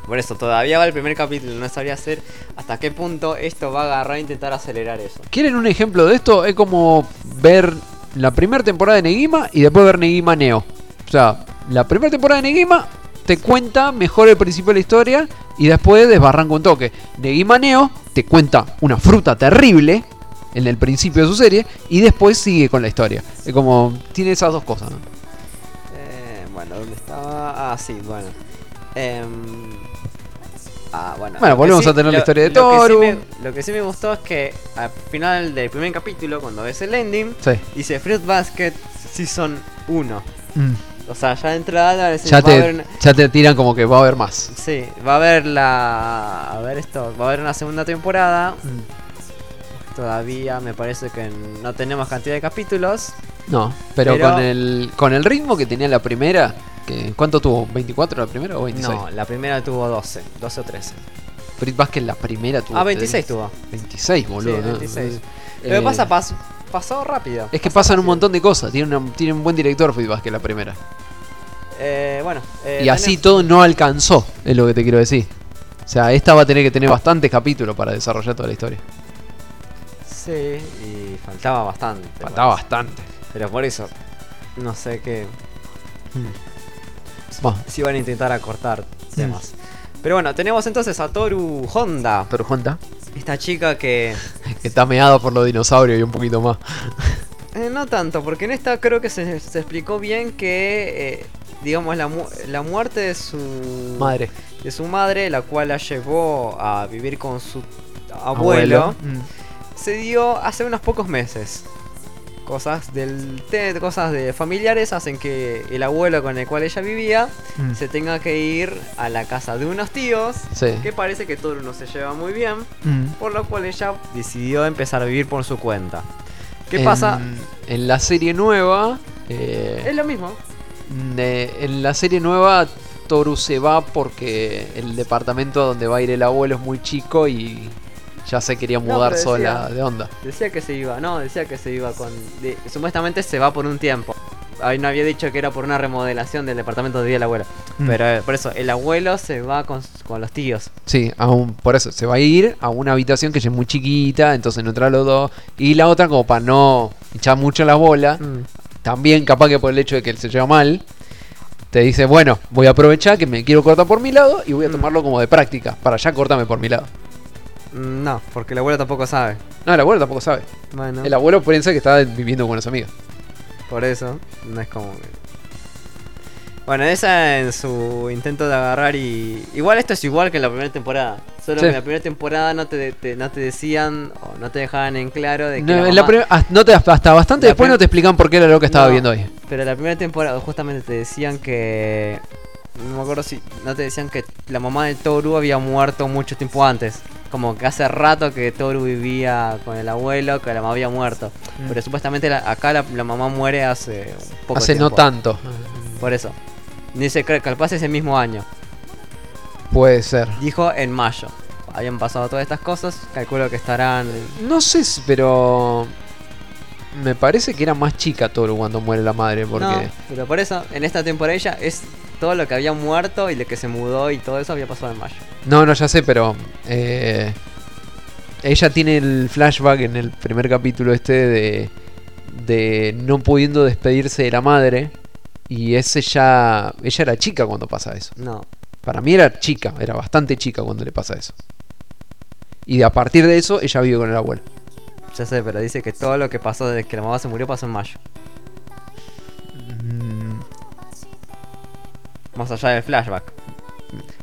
Por eso, todavía va el primer capítulo, no sabría hacer hasta qué punto esto va a agarrar e intentar acelerar eso. ¿Quieren un ejemplo de esto? Es como ver la primera temporada de Negima y después ver Negima Neo. O sea, la primera temporada de Negima te cuenta mejor el principio de la historia y después desbarranca un toque. Negima Neo te cuenta una fruta terrible en el principio de su serie y después sigue con la historia. Es como, tiene esas dos cosas. ¿no? Eh, bueno, ¿dónde estaba? Ah, sí, bueno. Em, ah, bueno. Bueno, volvemos a tener la historia de lo sí me- lo que sí me gustó es que al final del primer capítulo, cuando ves el ending, Sí. dice Fruit Basket Season 1. Mm. O sea, ya de entrada decir, Ya, va a haber te, una- ya te tiran como que va a haber más. Sí, va a haber la. A ver esto, va a haber una segunda temporada. Todavía me parece que no tenemos cantidad de capítulos. No, pero, Pero- con el con el ritmo que tenía la primera, que ¿cuánto tuvo? ¿24 la primera o 26? No, la primera tuvo 12, 12 o 13. Fruit Basket la primera tuvo. Ah, 26 tuvo. 26, boludo. Sí, ¿no? 26. Eh, Lo que pasa, pas- pasó rápido. es que pasan un montón de cosas. Tiene, una- tiene un buen director Fruit Basket la primera. Eh, bueno, eh, y así tenés- todo no alcanzó, es lo que te quiero decir. O sea, esta va a tener que tener bastantes capítulos para desarrollar toda la historia. Sí, y faltaba bastante. Faltaba bastante. Pero por eso, no sé qué. Va, Si van a intentar acortar temas. Pero bueno, tenemos entonces a Toru Honda. pero Juanta, Esta chica que. que está meado por los dinosaurios y un poquito más. Eh, no tanto, porque en esta creo que se, se explicó bien que. eh, digamos, la, mu- la muerte de su. Madre. De su madre, la cual la llevó a vivir con su abuelo. Mm. Se dio hace unos pocos meses. Cosas del cosas de familiares hacen que el abuelo con el cual ella vivía Mm. se tenga que ir a la casa de unos tíos Sí. que parece que Toru no se lleva muy bien, Mm. por lo cual ella decidió empezar a vivir por su cuenta. ¿Qué En- pasa? En la serie nueva. eh, Es lo mismo. de- en la serie nueva Toru se va porque el departamento donde va a ir el abuelo es muy chico y ya se quería No, mudar sola de onda. Decía que se iba, no, decía que se iba con. de- supuestamente se va por un tiempo. Ahí no había dicho que era por una remodelación del departamento vivía el abuelo. Mm. Pero eh, por eso, el abuelo se va con, con los tíos. Sí, aún, por eso se va a ir a una habitación que ya es muy chiquita, entonces no entra los dos. Y la otra, como para no echar mucho la bola, Mm. también capaz que por el hecho de que él se lleva mal, te dice, bueno, voy a aprovechar que me quiero cortar por mi lado y voy a Mm. tomarlo como de práctica, para ya cortarme por mi lado. Mm, No, porque el abuelo tampoco sabe. No, el abuelo tampoco sabe. Bueno, El abuelo piensa que está viviendo con unas amigas. por eso, no es como. que- Bueno, esa en su intento de agarrar y. Igual esto es igual que en la primera temporada. Solo Sí. que en la primera temporada no te, te- no te decían o no te dejaban en claro de que. No, la en la prim- no te, hasta bastante La después prim- no te explican por qué era lo que estaba No. viendo ahí. Pero la primera temporada justamente te decían que. No me acuerdo si. No te decían que la mamá de Toru había muerto mucho tiempo antes. Como que hace rato que Toru vivía con el abuelo, que la mamá había muerto. Pero supuestamente la- acá la, la mamá muere hace un poco Hace no tanto. Por eso. Dice que capaz ese mismo año. Puede ser. Dijo en mayo. Habían pasado todas estas cosas. Calculo que estarán. No sé, si- pero. Me parece que era más chica Toru cuando muere la madre, porque. No, pero por eso, en esta temporada ella es todo lo que había muerto y lo que se mudó y todo eso había pasado en mayo. No, no, ya sé, pero. eh, ella tiene el flashback en el primer capítulo este de. de no pudiendo despedirse de la madre. Y ese ya. Ella era chica cuando pasa eso. No. Para mí era chica, era bastante chica cuando le pasa eso. Y a partir de eso, ella vive con el abuelo. Ya sé, pero dice que todo lo que pasó desde que la mamá se murió pasó en mayo. Mm, Más allá del flashback.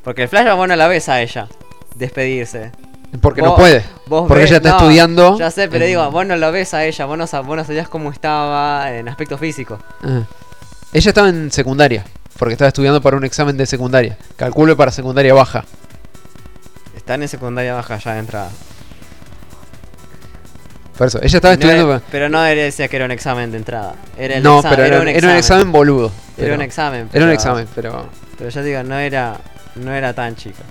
Porque el flashback vos no la ves a ella. Despedirse. Porque no puede. Vos Porque ves- ella está no, estudiando. Ya sé, pero en- digo, vos no lo ves a ella, vos no, sab- vos no sabías cómo estaba en aspecto físico. Ah. Ella estaba en secundaria. Porque estaba estudiando para un examen de secundaria. Calculo para secundaria baja. Están en secundaria baja ya de entrada. Por eso, ella estaba No estudiando. era- pero no era- decía que era un examen de entrada. Era el no, pero era, era un examen boludo. Era pero- un examen. Era un pero- examen, pero. Pero ya digo, no era, no era tan chica.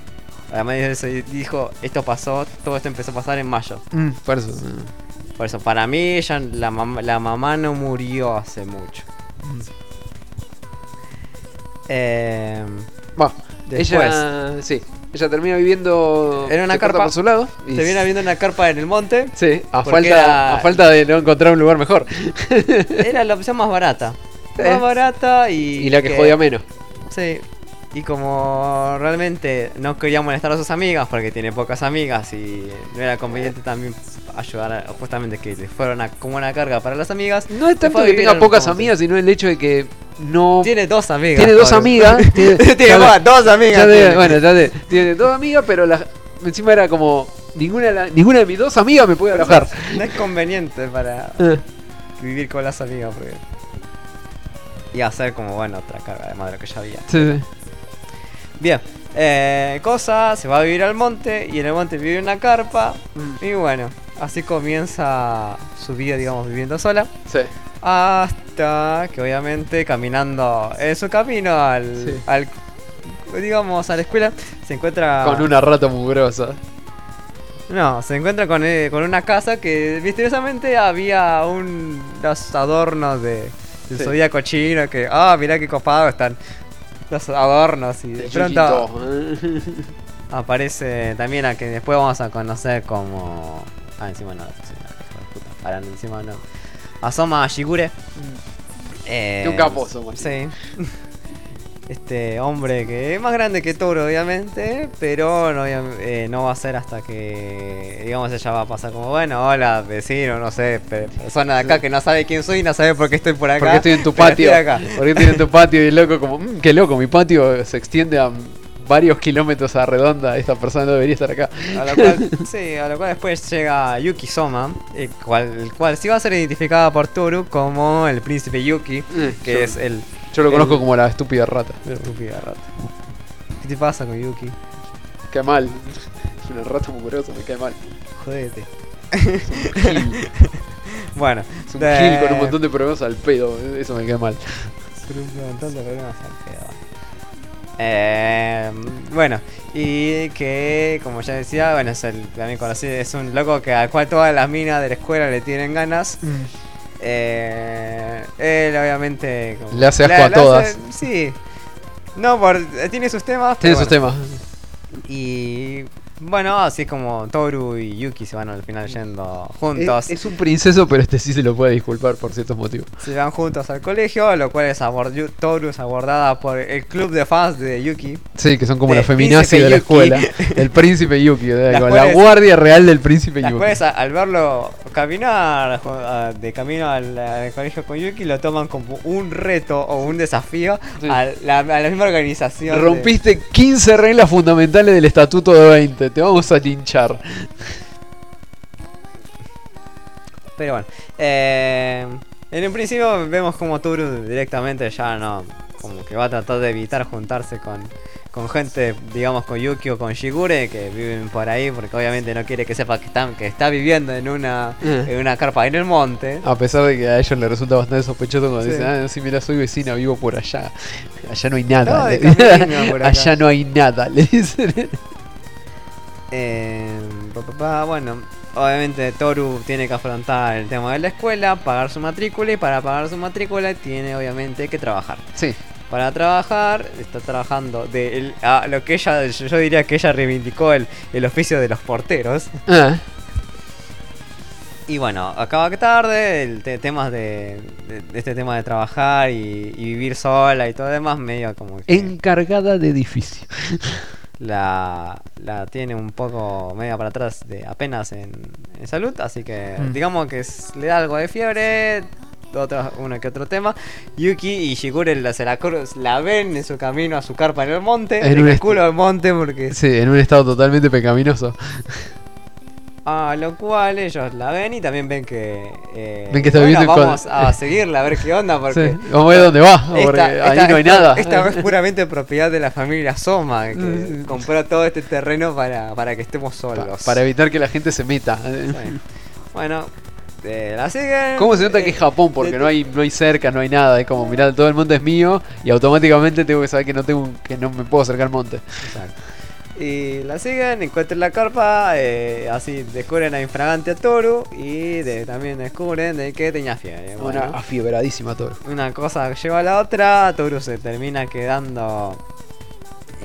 Además de eso, dijo, esto pasó, todo esto empezó a pasar en mayo. Mm, por eso. mm. Por eso, para mí, ella, la, mam- la mamá no murió hace mucho. Eh, Va, Después. ella. Sí. Ella termina viviendo. En una carpa. por su lado. y- se viene viendo una carpa en el monte. Sí, a falta, era- a falta de no encontrar un lugar mejor. Era la opción más barata. Más barata y. y la que jodía menos. Sí. Y como realmente no quería molestar a sus amigas porque tiene pocas amigas y no era conveniente también ayudar a, justamente que le fuera una, como una carga para las amigas. No es tanto que tenga pocas amigas, sino el hecho de que no. Tiene dos amigas. Tiene dos amigas. Tiene, más, dos amigas. tiene. bueno, tiene dos amigas, pero la- encima era como. Ninguna, de la- ninguna de mis dos amigas me puede alojar. No es conveniente para Eh, vivir con las amigas porque. Y hacer como, bueno, otra carga además de lo que ya había. sí, sí. Bien, eh, cosa, se va a vivir al monte y en el monte vive una carpa. Mm. Y bueno, así comienza su vida, digamos, viviendo sola. Sí. Hasta que obviamente caminando en su camino al, Sí. al digamos, a la escuela, se encuentra... Con una rata mugrosa. No, se encuentra con, eh, con una casa que misteriosamente había un, los adornos de, del Sí. zodíaco chino que, ah, mirá qué copado están los adornos y de pronto aparece también a que después vamos a conocer como... Ah, encima no, pará, encima no. Asoma a Shigure. Eh, Qué un capo Asoma Sí. Este hombre que es más grande que Toro, obviamente, pero no, eh, no va a ser hasta que, digamos, ella va a pasar como, bueno, hola, vecino, no sé, pe- persona de acá que no sabe quién soy y no sabe por qué estoy por acá. Porque estoy en tu patio. estoy acá. Porque estoy en tu patio y loco como, "Mm, qué loco, mi patio se extiende a varios kilómetros a redonda. Esta persona no debería estar acá. A lo cual, sí, a lo cual después llega Yuki Soma, el cual, el cual sí va a ser identificada por Toru como el príncipe Yuki, que yo, es el yo lo conozco el- como la estúpida rata. estúpida rata. ¿Qué te pasa con Yuki? Cae mal. Es una rata mugrosa, me cae mal. Jodete. Es un gil. Bueno, Es un de- gil con un montón de problemas al pedo. Eso me cae mal. Con un montón de problemas al pedo. Eh, bueno, y que, como ya decía, bueno, es el también conocido, es un loco que al cual todas las minas de la escuela le tienen ganas. Eh, él obviamente como- Le hace asco a todas. sí. No, por, tiene sus temas. Tiene sus bueno. temas. Y bueno, así es como Toru y Yuki se van al final yendo juntos. Es, es un princeso, pero este sí se lo puede disculpar por ciertos motivos. Se van juntos al colegio, lo cual es Toru es abordada por el club de fans de Yuki. Sí, que son como De la feminazi de la escuela. El príncipe Yuki, de Las la, cuales- guardia real del príncipe Yuki. a- al verlo caminar de camino al, al colegio con Yuki lo toman como un reto o un desafío Sí. a, la, a la misma organización. de- Rompiste 15 reglas fundamentales del estatuto de 20. Te vamos a linchar. Pero bueno, eh, en un principio vemos como Toru directamente ya no, como que va a tratar de evitar juntarse con, con gente, digamos con Yuki o con Shigure que viven por ahí, porque obviamente no quiere que sepa que, están, que está viviendo en una, en una carpa en el monte. A pesar de que a ellos les resulta bastante sospechoso cuando Sí. dicen, ah, sí, mira, soy vecina, vivo por allá. Allá no hay nada. No, allá no hay nada, le dicen. Eh, pa, bueno, obviamente Toru tiene que afrontar el tema de la escuela, pagar su matrícula y para pagar su matrícula tiene obviamente que trabajar. Sí. Para trabajar, está trabajando de el- a lo que ella, yo diría que ella reivindicó el, el oficio de los porteros. Ah, Y bueno, acaba que tarde, el te- temas de, de- de este tema de trabajar y, y vivir sola y todo demás, medio como que encargada de edificio. La, la tiene un poco media para atrás de apenas en, en salud, así que Mm. digamos que es- le da algo de fiebre. Otro, uno que otro tema. Yuki y Shigure la, se la, la ven en su camino a su carpa en el monte. En el culo del monte porque Sí, en un estado totalmente pecaminoso. A lo cual ellos la ven y también ven que. eh, Ven que está bueno, vamos con- a seguirla a ver qué onda. Porque Sí, Vamos a ver dónde va, porque esta- ahí esta- no hay esta- nada. Esta es puramente propiedad de la familia Soma, que compró todo este terreno para, para que estemos Pa- solos. para evitar que la gente se meta. Sí. Bueno, eh, la siguen. ¿Cómo se nota que eh, es Japón? Porque no hay, no hay cerca, no hay nada. Es como, mirá, todo el monte es mío y automáticamente tengo que saber que no tengo que no me puedo acercar al monte. Exacto. Y la siguen, encuentran la carpa, eh, así descubren a infragante a Toru y de- también descubren de que tenía fiebre. Bueno, Una afiebradísima Toro. una cosa lleva a la otra, Toru se termina quedando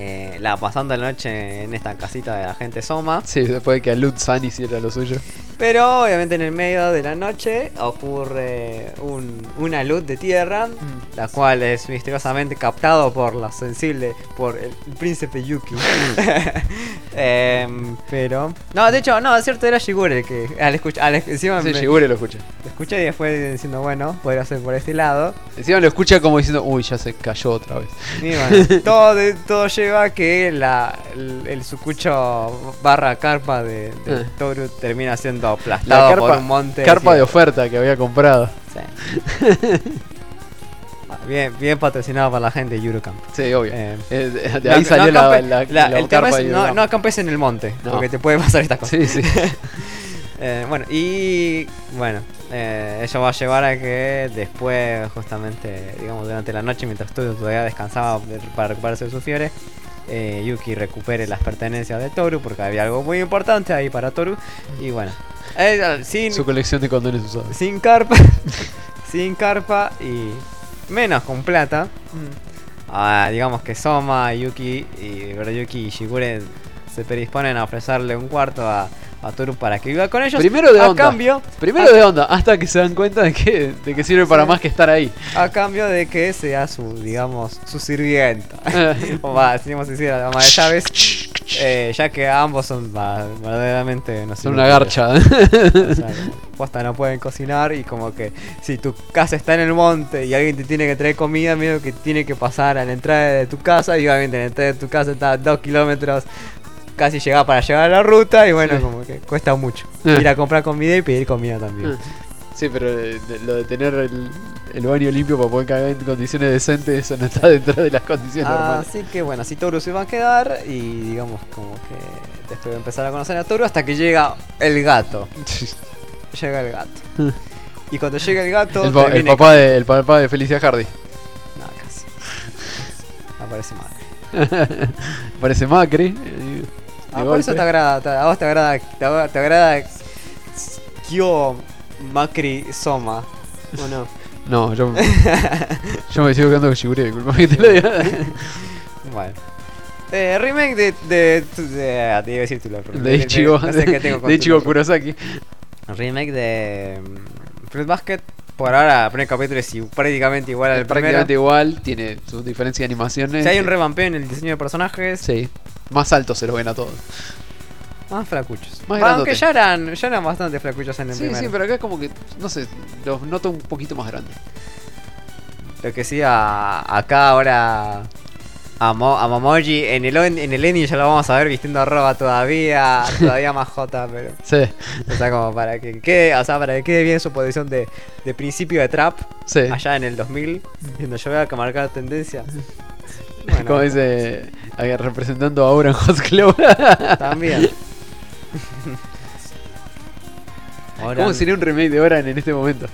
eh, la pasando la noche en esta casita de la gente Soma. Sí, después de que a Lutz-san hiciera lo suyo. Pero obviamente en el medio de la noche ocurre un- una luz de tierra, la cual es misteriosamente captado por la sensible, por el, príncipe Yuki. Em, pero... No, de hecho, no, es cierto, era Shigure el que... Al escuchar, al, encima Sí, me- Shigure lo escucha. lo escuché y después diciendo, bueno, podría ser por este lado. Encima lo escucha como diciendo, uy, ya se cayó otra vez. Y bueno, todo, todo lleva que la, el, el sucucho barra carpa de, de Eh. Toru termina siendo La aplastado por carpa, un monte. carpa de oferta que había comprado. Sí. Bien, bien patrocinado por la gente de Eurocamp. Sí, obvio. Eh, Eh, de no- ahí salió no la, acampe- la, la- la el tema carpa es no, acampes en el monte, porque te puede pasar estas cosas. Sí, sí. Eh, bueno, y bueno, eh, eso va a llevar a que después, justamente, digamos, durante la noche, mientras tú todavía descansaba de- para recuperarse de su fiebre, eh, Yuki recupere las pertenencias de Toru, porque había algo muy importante ahí para Toru. Y bueno, eh, sin, Su colección de condones usados. sin carpa, sin carpa y menos con plata. Ah, digamos que Soma, Yuki y pero Yuki y Shigure se predisponen a ofrecerle un cuarto a, a Toru para que viva con ellos. Primero de a onda. cambio, Primero de onda, hasta que se dan cuenta de que, de que sirve para más que estar ahí. a cambio de que sea su, digamos, su sirvienta. o va, decimos así la de llaves. eh, ya que ambos son verdaderamente no sé, Son una garcha. O sea, posta no pueden cocinar y como que si tu casa está en el monte y alguien te tiene que traer comida, medio que tiene que pasar a la entrada de tu casa y obviamente la entrada de tu casa está a dos kilómetros casi llega para llegar a la ruta y bueno, como que cuesta mucho ir a comprar comida y pedir comida también. Sí, pero lo de tener el, el baño limpio para poder cagar en condiciones decentes, eso no está dentro de las condiciones normales. Así que bueno, así Toru se va a quedar y digamos como que después de empezar a conocer a Toru hasta que llega el gato. Llega el gato. Y cuando llega el gato... El, pa- el termina- papá de, el papá de Felicia Hardy. No, casi. Aparece mal. Parece Macri. de Ah, por eso te agrada, te- a vos te agrada, te, te agrada Kyo Macri Soma, ¿o no? No, yo, yo me sigo quedando con Shigure, disculpa que te lo diga. Bueno. Eh, remake de. de, de, ah, te iba a decir tu nombre. De Ichigo, no sé de Ichigo. Kurosaki. Remake de. mm, Fruit Basket. Por ahora, el primer capítulo es prácticamente igual al Prácticamente primero. igual, tiene su diferencia de animaciones. Si hay un revampeo en el diseño de personajes, Sí, más alto se lo ven a todos. más flacuchos. Más Ah, Aunque ya eran, ya eran bastante flacuchos en el Sí, primero. sí, pero acá es como que, no sé, los noto un poquito más grandes. Lo que sí, a- acá ahora. A, Mo- a Momoji en el, en el ending ya lo vamos a ver vistiendo ropa todavía, todavía más jota, pero. Sí, O sea, como para que quede, o sea, para que quede bien su posición de, de principio de trap sí. allá en el 2000, diciendo yo voy a marcar tendencia. Bueno, como dice, representando ahora en Hot Club. También. ¿Cómo sería un remake de Oran en este momento?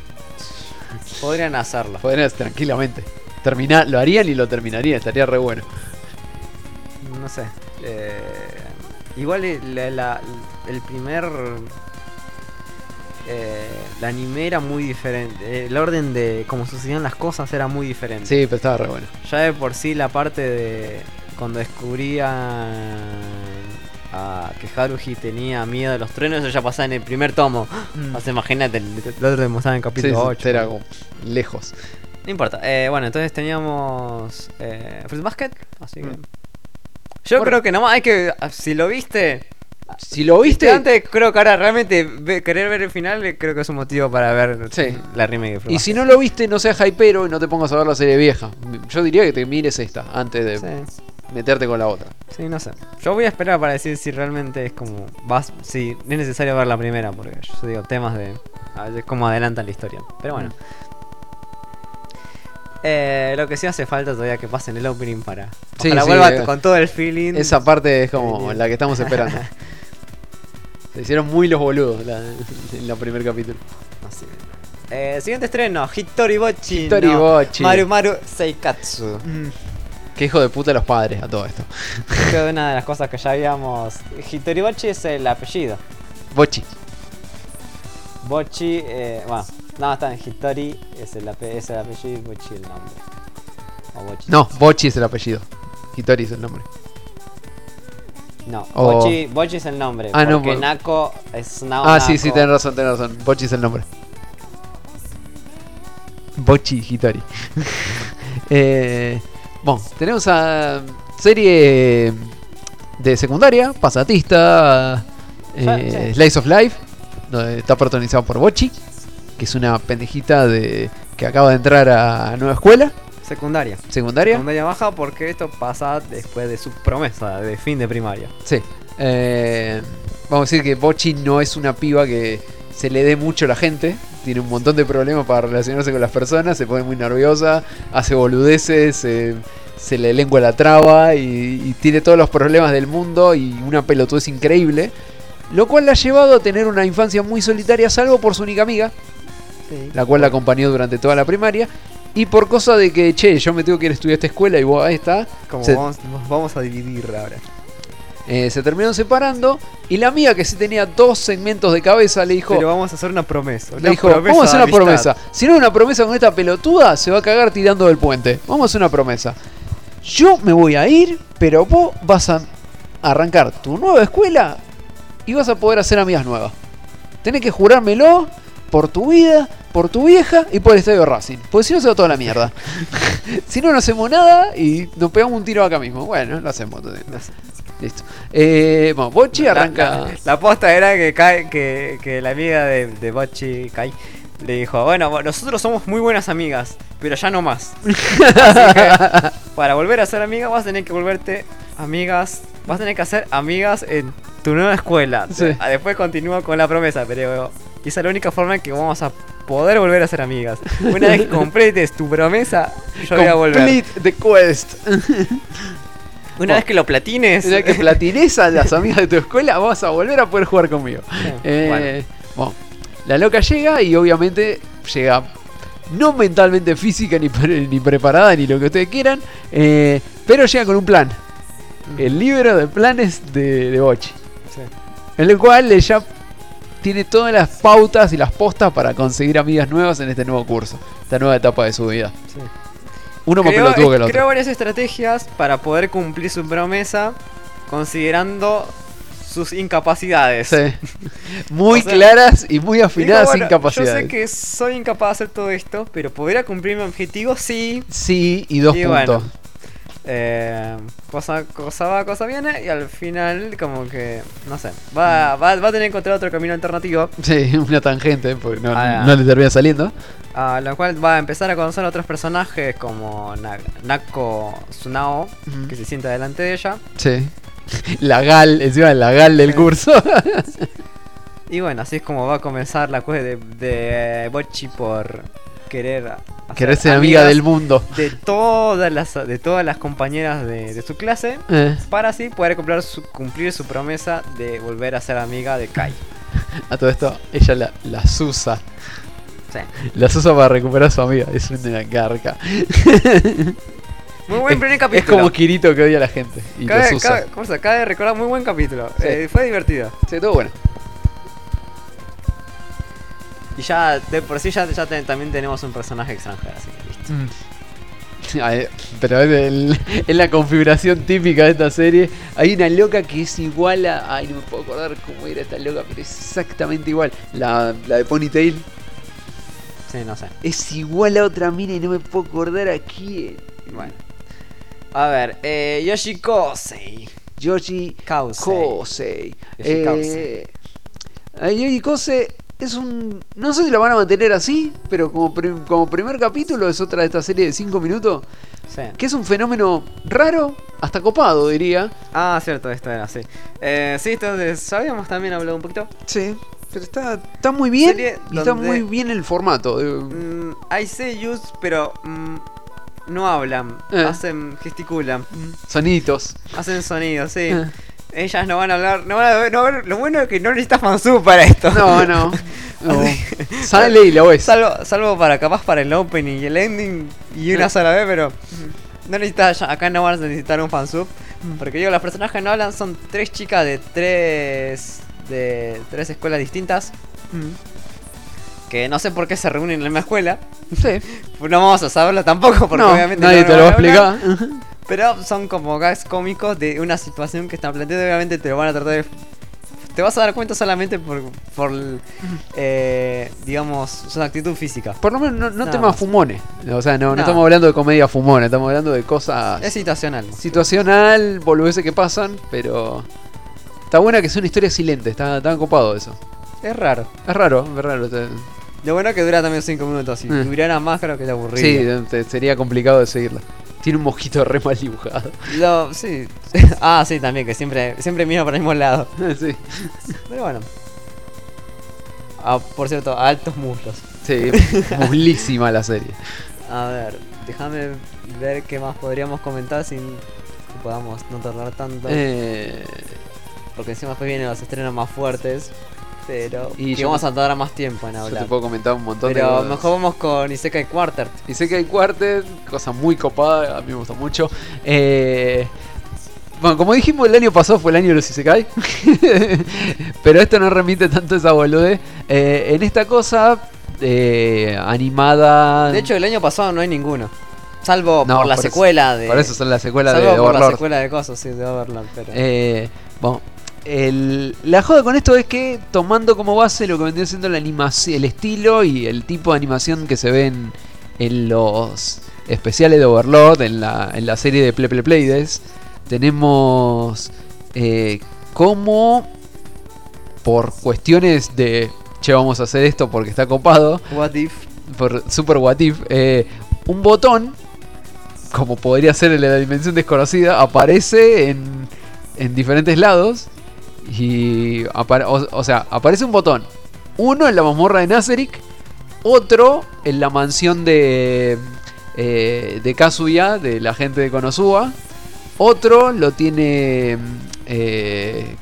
podrían hacerlo. Podrías tranquilamente. Terminar, lo harían y lo terminarían, estaría re bueno. No sé. eh, igual la- la- el primer. Eh, el anime era muy diferente. El orden de cómo sucedían las cosas era muy diferente. Sí, pero estaba re bueno. Ya de por sí la parte de cuando descubrían a que Haruhi tenía miedo de los truenos, eso ya pasaba en el primer tomo. O sea, imagínate, el, el otro demostraba en Mm. Capítulo sí, 8. era como lejos. No importa. Eh, bueno, entonces teníamos eh, Fruit Basket, así que... Mm. Yo creo que nomás hay que... Si lo viste... Si lo Viste antes, creo que ahora realmente ve- querer ver el final eh, creo que es un motivo para ver Sí. la remake de Fruit y si no lo viste, no seas hypero y no te pongas a ver la serie vieja. Yo diría que te mires esta antes de Sí, meterte con la otra. sí, no sé. Yo voy a esperar para decir si realmente es como... Vas, si es necesario ver la primera, porque yo digo temas de... A veces cómo adelantan la historia. Pero bueno. Eh, lo que sí hace falta todavía que pasen el opening para... Sí, sí, vuelva eh, con todo el feeling. Esa parte es como la que estamos esperando. Se hicieron muy los boludos la- en el primer capítulo. Así. Eh, siguiente estreno, Hitori Bochi. Hitori no Bochi. Maru Maru Seikatsu. Qué hijo de puta los padres a todo esto. Creo que una de las cosas que ya habíamos. Hitori Bochi es el apellido. Bochi. Bochi, eh, bueno, no, está en Hitori, es el, ape- es el apellido y Bochi el nombre. O Bochi. No, Bochi es el apellido. Hitori es el nombre. No, O- Bochi, Bochi es el nombre. Ah, no, porque bo- Nako es Nao Ah, sí, sí, tenés razón, tenés razón. Bochi es el nombre. Bochi Hitori. eh, bueno, tenemos a serie de secundaria, pasatista, eh, Sí, sí. Slice of Life, donde está protagonizado por Bochi, que es una pendejita de que acaba de entrar a nueva escuela Secundaria. secundaria. Secundaria baja porque esto pasa después de su promesa de fin de primaria. Sí. Eh, vamos a decir que Bochi no es una piba que se le dé mucho a la gente. Tiene un montón de problemas para relacionarse con las personas. Se pone muy nerviosa, hace boludeces, se- se le lengua la traba y, y tiene todos los problemas del mundo y una pelotudez increíble. Lo cual la ha llevado a tener una infancia muy solitaria, salvo por su única amiga, la cual la acompañó durante toda la primaria. Y por cosa de que, che, yo me tengo que ir a estudiar a esta escuela y vos ahí está. Como Se- vamos, vamos a dividir ahora. Eh, se terminaron separando y la amiga que sí tenía dos segmentos de cabeza le dijo, Pero vamos a hacer una promesa. le dijo promesa vamos a hacer una amistad". promesa. Si no es una promesa con esta pelotuda, se va a cagar tirando del puente. Vamos a hacer una promesa. Yo me voy a ir, pero vos vas a arrancar tu nueva escuela y vas a poder hacer amigas nuevas. Tenés que jurármelo por tu vida, por tu vieja y por el estadio Racing. Porque si no se va toda la mierda. si no, no hacemos nada y nos pegamos un tiro acá mismo. Bueno, lo hacemos. entonces. Listo. Eh, bueno, Bochi arranca. La, la posta era que, Kai- que, que la amiga de, de Bochi, Kai, le dijo, bueno, bueno, nosotros somos muy buenas amigas, pero ya no más. Así que, para volver a ser amiga vas a tener que volverte amigas, vas a tener que hacer amigas en tu nueva escuela. Sí. Ah, Después continúa con la promesa, pero esa es la única forma en que vamos a poder volver a ser amigas. Una vez que completes tu promesa, yo voy a volver. The quest. Una vez que lo platines, Una vez que platines a las amigas de tu escuela, vas a volver a poder jugar conmigo. Eh, bueno, la loca llega y obviamente llega no mentalmente física ni, pre- ni preparada ni lo que ustedes quieran, eh, pero llega con un plan. el libro de planes de, de Bochi. Sí. En el cual ella tiene todas las pautas y las postas para conseguir amigas nuevas en este nuevo curso, esta nueva etapa de su vida. Sí. Uno más Creó, pelotudo que el otro. varias estrategias para poder cumplir su promesa, considerando sus incapacidades. Sí. Muy O sea, claras y muy afinadas bueno, incapacidades. Yo sé que soy incapaz de hacer todo esto, pero ¿podría cumplir mi objetivo? Sí. Sí, y dos Y puntos. bueno. Eh, cosa, cosa va, cosa viene, y al final, como que, no sé, va, va, va a tener que encontrar otro camino alternativo, Sí, una tangente, porque no, Ah, no le termina saliendo. a lo cual va a empezar a conocer a otros personajes como Na- Nako Tsunao, que se sienta delante de ella. Sí. La gal, encima la gal del Sí. curso. Y bueno, así es como va a comenzar la cosa de, de Bochi por querer Querer ser amiga del mundo. de todas las de todas las compañeras de, de su clase Eh, para así poder cumplir su, cumplir su promesa de volver a ser amiga de Kai. a todo esto, ella la, la susa. Sí. La susa para recuperar a su amiga. Es una garca. Muy buen primer Es capítulo. como Kirito que odia a la gente. Y cabe, susa. cabe- ¿cómo se- cabe recordar muy buen capítulo. Sí. Eh, fue divertido. Sí, todo bueno. Y ya de por sí ya, ya te- también tenemos un personaje extranjero, así que listo. Ay, pero es, el- es la configuración típica de esta serie. Hay una loca que es igual a. Ay, no me puedo acordar cómo era esta loca, pero es exactamente igual. La, la de Ponytail Sí, no sé. es igual a otra mina y no me puedo acordar a quién. Bueno. A ver, eh. Yoshi Kausei. Kosei. Yoshi Eh, Kausei. a Yoshi Kosei es un. No sé si lo van a mantener así, pero como, prim- como primer capítulo es otra de esta serie de 5 minutos. Sí. Que es un fenómeno raro, hasta copado, diría. Ah, cierto, esto era, sí. Eh, sí, ya habíamos también hablado un poquito. Sí, pero está, está muy bien. Y está muy bien el formato. eh, Mm, hay seiyus, pero mm, no hablan, Eh. hacen, gesticulan, Soniditos. hacen sonidos, sí. Eh. Ellas no van a hablar, no van a ver, no van a lo bueno es que no necesitas fansub para esto. No, no. no. Sale y lo ves. Salvo, salvo para capaz para el opening y el ending y una sola vez, pero no necesitas, acá no vas a necesitar un fansub. Porque digo, los personajes no hablan, son tres chicas de tres de tres escuelas distintas. Que no sé por qué se reúnen en la misma escuela. Sí. No vamos a saberlo tampoco, porque No, obviamente nadie no te lo va a van explicar. Pero son como gags cómicos de una situación que están planteando. Obviamente te lo van a tratar de. Te vas a dar cuenta solamente por, por eh, digamos, su actitud física. Por lo menos no, temas más. fumones. O sea, no, no No. estamos hablando de comedia fumona, estamos hablando de cosas Es situacional. situacional, boludeces que pasan, pero está buena que sea una historia silente, está tan copado eso. Es raro. Es raro, es raro. Lo bueno es que dura también 5 minutos. Si Eh. durara más, creo que te aburrido. Sí, te- sería complicado de seguirla. Tiene un mosquito re mal dibujado. Lo, sí. ah, sí, también, que siempre, siempre mira para el mismo lado. sí. Pero bueno. Ah, por cierto, altos muslos. Sí, muslísima la serie. A ver, déjame ver qué más podríamos comentar sin que podamos no tardar tanto. Eh, Porque encima después vienen los estrenos más fuertes. Pero. Y yo- vamos a tardar más tiempo en yo te hablar. puedo comentar un montón de Pero cosas. mejor vamos con Isekai que hay Quartet, cosa muy copada, a mí me gusta mucho. Eh, bueno, como dijimos, el año pasado fue el año de los Isekai. Pero esto no remite tanto a esa boludez. Eh, en esta cosa, eh, animada. De hecho, el año pasado no hay ninguno. Salvo No, por la por eso- secuela de. por eso son la secuela salvo de por la Overlord. secuela de cosas, sí, de Overlord. Pero... Eh, bueno, el- la joda con esto es que tomando como base lo que vendría siendo la animación, el estilo y el tipo de animación que se ven en los especiales de Overlord, en la, en la serie de Play Play Playdays, tenemos eh, como por cuestiones de che vamos a hacer esto porque está copado, What if? por Super What If, eh, un botón, como podría ser de la dimensión desconocida, aparece en, en diferentes lados. Y o, sea, aparece un botón. Uno en la mazmorra de Nazarick, otro en la mansión de, eh, de Kazuya, de la gente de Konosuba. Otro lo tiene. eh.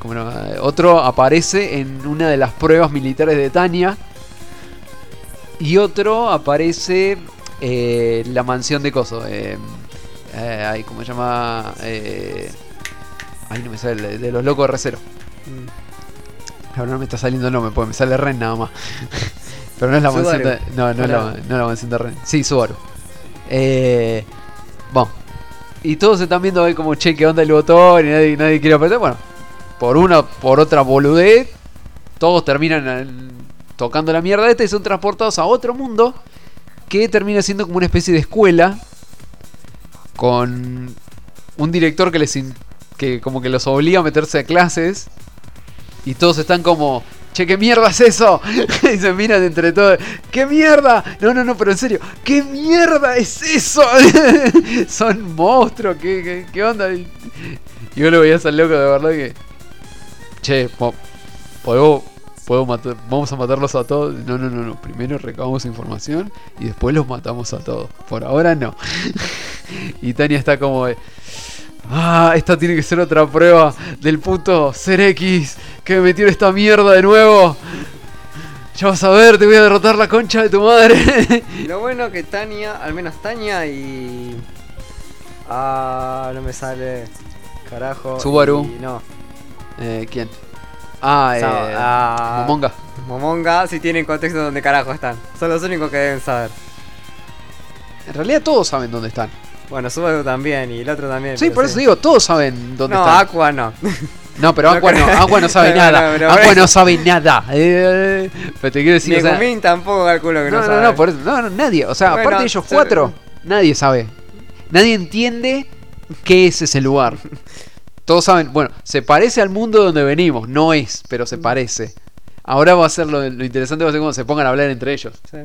Otro aparece en una de las pruebas militares de Tania. Y otro aparece eh, en la mansión de Coso. Eh, eh, ay, ¿Cómo se llama? Eh, Ahí no me sale de los locos de Recero. Mm. Ahora no me está saliendo el nombre, porque me sale Ren nada más. Pero no es la mansión de. No, no es la, Hola. no es la mansión de Ren. Sí, Subaru. Eh. Bueno. Y todos se están viendo ahí como, che, ¿qué onda el botón? Y nadie, nadie quiere apretar. Bueno, por una, por otra boludez, todos terminan tocando la mierda esta y son transportados a otro mundo que termina siendo como una especie de escuela con un director que les in- que como que los obliga a meterse a clases y todos están como che qué mierda es eso y se miran entre todos qué mierda no no no pero en serio qué mierda es eso son monstruos qué, qué, onda y yo lo veías al loco de verdad que che po- podemos puedo matar- vamos a matarlos a todos. No no no no primero recabamos información y después los matamos a todos. Por ahora no. Y Tania está como de, Ah, esta tiene que ser otra prueba del puto Ser X que me metió en esta mierda de nuevo. Ya vas a ver, te voy a derrotar la concha de tu madre. Lo bueno que Tania, al menos Tania y. Ah, no me sale. Carajo. Subaru. y no. eh, ¿Quién? Ah, eh, ah, Momonga. Momonga sí tienen contexto donde carajo están. Son los únicos que deben saber. En realidad todos saben dónde están. Bueno, Subaru también y el otro también. Sí, por eso digo, todos saben dónde No, están. Aqua no. No, pero no Aqua no. Aqua no sabe No, nada. no, Aqua no sabe nada. Eh, pero te quiero decir, o sea, tampoco calculo que no, no, no, sabe. no, por eso, no, no, nadie. O sea, Bueno, aparte de ellos cuatro, nadie sabe. Nadie entiende qué es ese lugar. Todos saben, bueno, se parece al mundo donde venimos, no es, pero se parece. Ahora va a ser lo, lo interesante va a ser cuando se pongan a hablar entre ellos. Sí.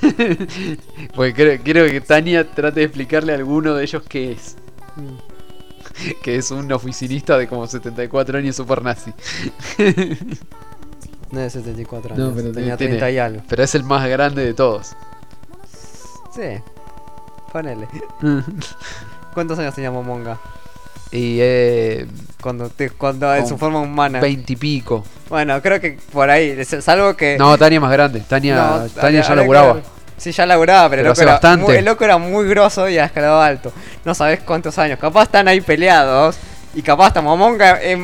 Porque creo, que Tania trate de explicarle a alguno de ellos qué es. Mm. Que es un oficinista de como 74 años super nazi. No es 74 No, años. pero tenía tiene- 30 y algo. Pero es el más grande de todos. Sí. Ponele. ¿Cuántos años tenía Momonga? Y eh, Cuando, te, cuando en su forma humana. 20 y pico. Bueno, creo que por ahí. Salvo que. No, Tania es más grande. Tania, No, Tania ya laburaba. que. Sí, ya laburaba, pero, Pero el, loco era bastante. muy, el loco era muy grosso y ha escalado alto. No sabes cuántos años. Capaz están ahí peleados. Y capaz hasta Momonga es.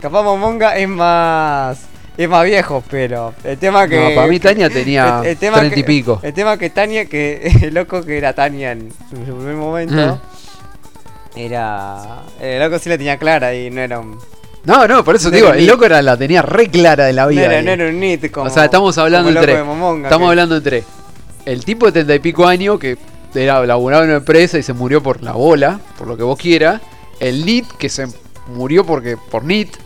Capaz Momonga es más. Es más viejo, pero el tema que. No, para mí Tania tenía 30 y que- pico. El tema que Tania, que el loco que era Tania en su su primer momento. Era. El loco sí la tenía clara y no era un. No, no, por eso No digo, era el loco era, la tenía re clara de la No vida. era, eh. no era un nit como. o sea, estamos hablando entre. Momonga, estamos que- hablando entre el tipo de 30 y pico años que era laburaba en una empresa y se murió por la bola, por lo que vos quieras. El NIT que se murió porque por NIT.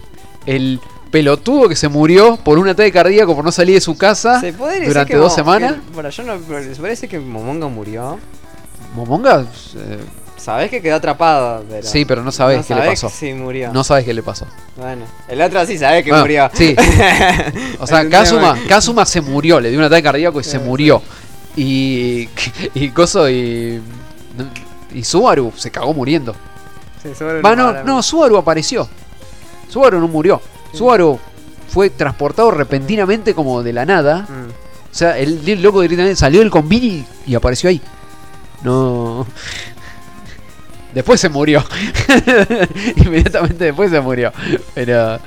El pelotudo que se murió por un ataque cardíaco por no salir de su casa ¿Se puede decir durante que dos semanas. que- bueno, yo no. ¿Se parece que Momonga murió? Momonga, eh, Sabés que quedó atrapado. Pero sí, pero no sabés no qué le pasó. Si murió. No sabés qué le pasó. Bueno, el otro sí sabés que Bueno, murió. sí. O sea, Kazuma. Kazuma se murió, le dio un ataque cardíaco y se Sí, murió. Y, y Coso y. Y Subaru se cagó muriendo. Sí, sobre Va, el no, mar- no, Subaru apareció. Subaru no murió. Subaru fue transportado repentinamente como de la nada. Mm. O sea, el, el loco directamente salió del convini y apareció ahí. No. Después se murió. Inmediatamente después se murió. Pero.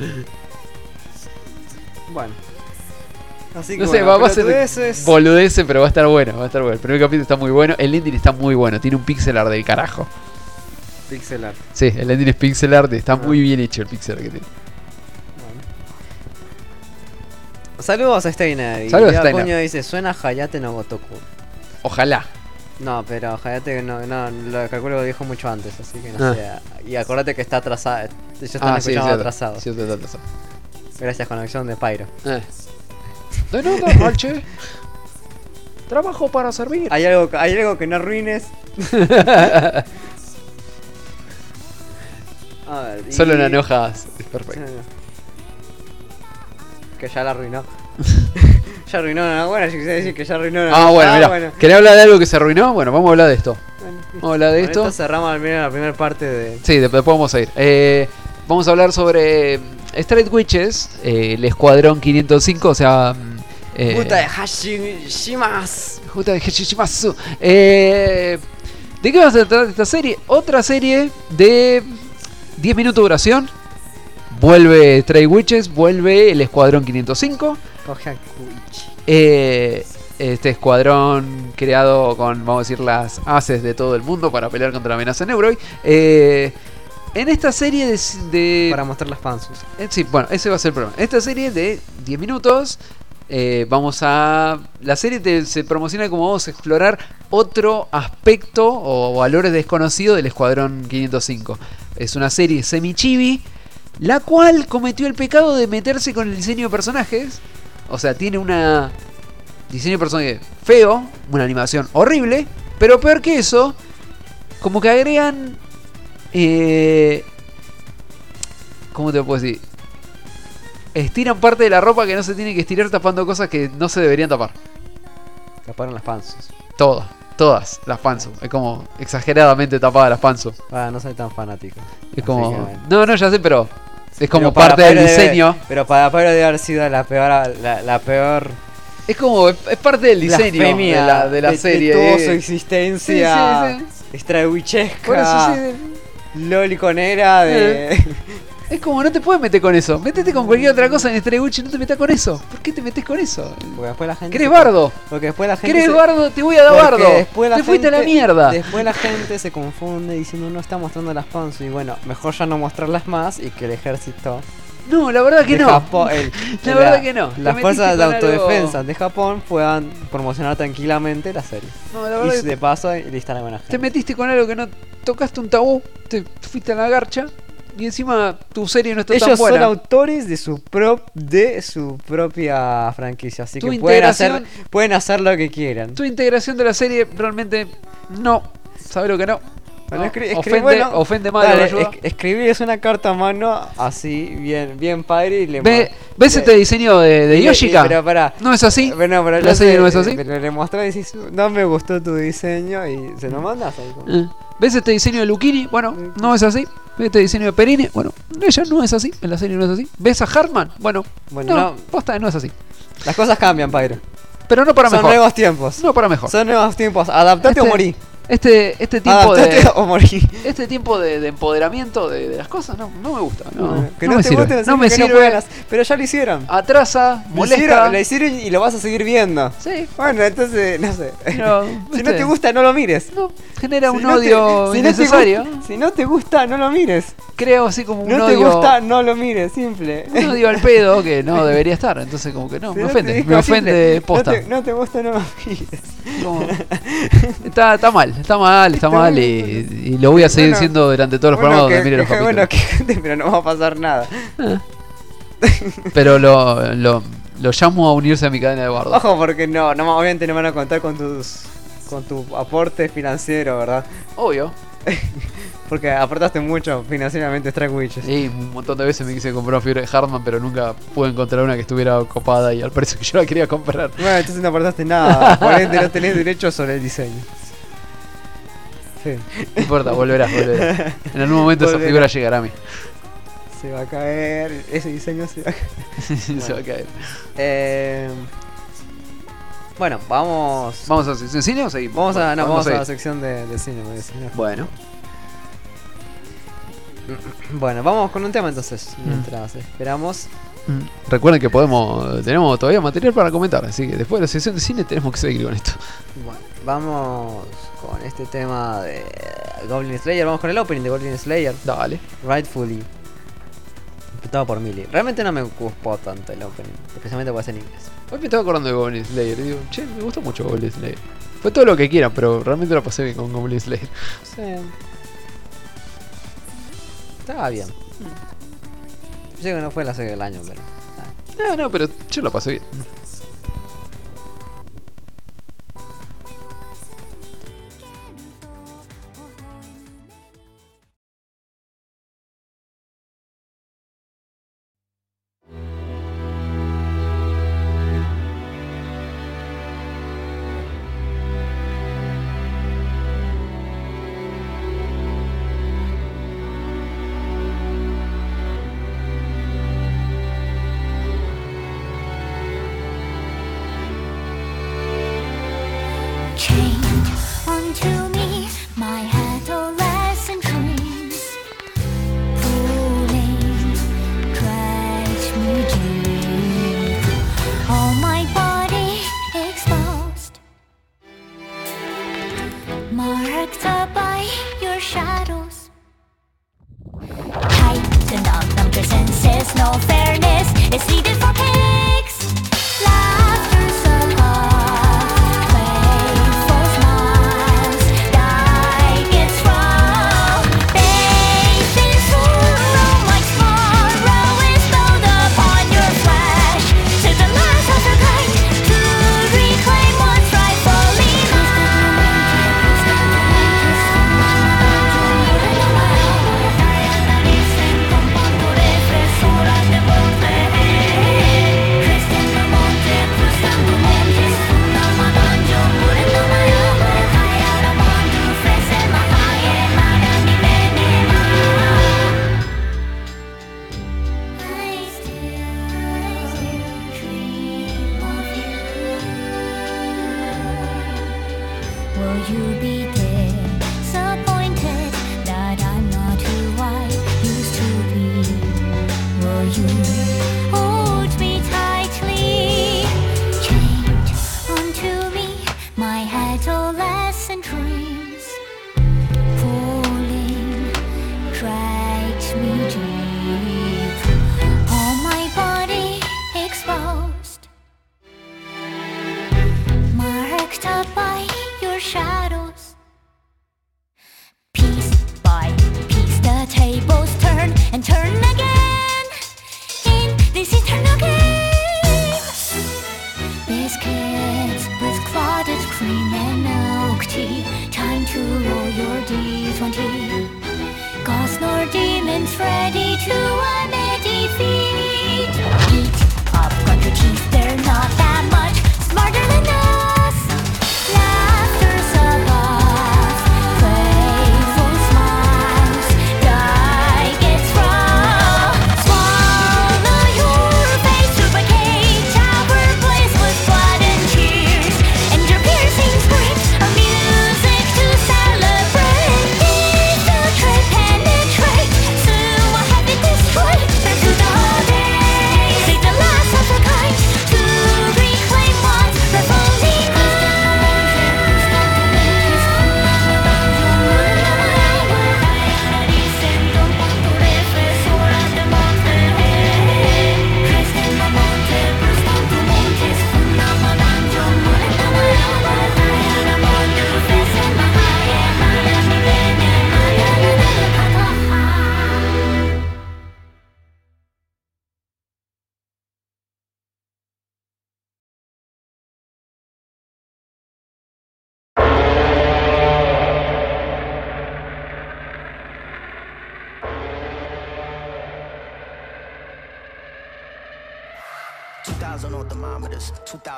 Bueno. Así que No sé, bueno, va, va a ser todo eso es- boludece, pero va a estar bueno, va a estar bueno. El primer capítulo está muy bueno, el ending está muy bueno, tiene un pixel art del carajo. Pixel art. Sí, el ending es pixel art, está Ah. muy bien hecho el pixel art que tiene. Saludos a Steiner. Y Saludos a Steiner. Puño dice, suena Hayate no Gotoku. Ojalá. No, pero Hayate no, no, lo calculo que lo dijo mucho antes, así que no Ah. sé. Y acordate que está atrasado. Ellos están Ah, sí, cierto. atrasados. Cierto, está atrasado. Gracias conexión de Pyro. Eh. De nada. Trabajo para servir. Hay algo, hay algo que no arruines. A ver, y- Solo no enojas. Es perfecto. Que ya la arruinó. Ya arruinó una buena, yo quise decir que ya arruinó una Ah, bueno, mira. bueno. ¿Querés hablar de algo que se arruinó? Bueno, vamos a hablar de esto. Bueno, Vamos a hablar de con esto. cerramos al menos la primera parte de. Sí, después vamos a ir. Eh, vamos a hablar sobre mm, Straight Witches, eh, el Escuadrón 505, o sea... mm, eh, Puta de Hashishimas. Juta de Heshishimasu. Eh, ¿De qué va a tratar esta serie? Otra serie de 10 minutos de duración. Vuelve Stray Witches, vuelve el Escuadrón 505. Coge a. Eh, este escuadrón creado con, vamos a decir, las haces de todo el mundo para pelear contra la amenaza Neuroid. Eh, en esta serie de... de- Para mostrar las panzas. eh, sí, bueno, ese va a ser el problema. Esta serie de 10 minutos, eh, vamos a... La serie te- se promociona como vamos a explorar otro aspecto o valores desconocidos del Escuadrón 505. Es una serie semi-chibi, la cual cometió el pecado de meterse con el diseño de personajes. O sea, tiene una diseño de personaje feo, una animación horrible, pero peor que eso, como que agregan... Eh, ¿Cómo te puedo decir? Estiran parte de la ropa que no se tiene que estirar tapando cosas que no se deberían tapar. Taparon las panzas. Todas, todas las panzas. Es como exageradamente tapadas las panzas. Ah, no soy tan fanático. Es como... No, no, ya sé, pero... Es como parte del debe- diseño. pero para Pyro debe haber sido la peor, la, la peor Es como... Es es parte del diseño de la, de la serie. toda eh. su existencia Sí, sí, sí. eso sí, loliconera de... Es como no te puedes meter con eso. Métete con cualquier otra cosa en y no te metas con eso. ¿Por qué te metes con eso? Porque después la gente... ¿Querés se- bardo? Porque después la gente... ¿Querés se- bardo? Te voy a dar porque bardo. Después la Te fuiste a la mierda. Después la gente se confunde diciendo no está mostrando las panzas y bueno, mejor ya no mostrarlas más y que el ejército No, la verdad que de no. Japón, el- La verdad que no. Las fuerzas de algo- autodefensa de Japón puedan promocionar tranquilamente la serie. No, la Y verdad que de paso listar a buena gente. te metiste con algo que no tocaste un tabú. Te fuiste a la garcha. Y encima tu serie no está tan Ellos son buena. autores de su pro de su propia franquicia, así Tu que pueden hacer pueden hacer lo que quieran. Tu integración de la serie realmente no. ¿Sabes lo que no? Bueno, escri- ofende, bueno, ofende mal. Dale, es- escribirles una carta a mano así, bien, bien padre y le ¿Ves este diseño de, Yoshika? Pero pará. ¿No es así? Bueno, pero ¿La serie sé- no es así? Pero le mostrás y decís, no me gustó tu diseño y se lo mandas Eh, ¿Ves este diseño de Luchini? Bueno, no es así. ¿Ves este diseño de Perine? Bueno, ella no es así. En la serie no es así. ¿Ves a Hartman? Bueno, Bueno, no, no. posta, no es así. Las cosas cambian, Pyro. Pero no para Son mejor. nuevos tiempos. No para mejor. Son nuevos tiempos. Adaptate o Este- morí. Este, este tiempo de. o morí. Este tiempo de, de empoderamiento de, de las cosas no, no me gusta. No, que no no, me te sirve. no me sirve. pero ya lo hicieron. atrasa, Lo molesta. hicieron, lo hicieron y lo vas a seguir viendo. Sí, Bueno, entonces, no sé. pero, si no te gusta, no lo mires. No, genera Si un no te- odio si no te innecesario. gusta- si no te gusta, no lo mires. Creo así como un No te odio. gusta, no lo mires, simple. Un odio al pedo que no debería estar. Entonces, como que no, Si me ofende. Me ofende simple, posta. No te, no te gusta, no lo mires. Como- está, está mal, está mal, está Está mal. Y, y lo voy a seguir Bueno, siendo durante todos los Bueno, programas donde mire los. Bueno, que pero no va a pasar nada. Pero lo, lo, lo llamo a unirse a mi cadena de bardo. Ojo, porque no, no, obviamente no van a contar con tus con tu aporte financiero, ¿verdad? Obvio. Porque aportaste mucho financieramente a Strike Witches. Y un montón de veces me quise comprar una fibra de Hartman, pero nunca pude encontrar una que estuviera copada y al precio que yo la quería comprar. Bueno, entonces no aportaste nada, por ende no tenés derecho sobre el diseño. Sí, No importa, volverás, volverás. En algún momento esa figura llegará a mí. se va a caer, ese diseño se va a caer. Se va a caer. Eh, bueno, vamos. ¿Vamos a sección cine o seguimos? Vamos a, no, vamos a la sección de, de cine, ¿no? Bueno, Bueno, vamos con un tema entonces, Mm. mientras esperamos. Mm, recuerden que podemos tenemos todavía material para comentar, así que después de la sección de cine tenemos que seguir con esto. Bueno, vamos con este tema de Goblin Slayer. Vamos con el opening de Goblin Slayer, Dale. Rightfully. Interpretado por Millie. Realmente no me gustó tanto el opening, especialmente porque es en inglés. Hoy me estaba acordando de Goblin Slayer y digo, che, me gustó mucho Goblin Slayer. Fue todo lo que quieran, pero realmente lo pasé bien con Goblin Slayer. Sí. Estaba bien. Sé que no fue la serie del año, pero. ah. No, no, pero yo lo pasé bien.「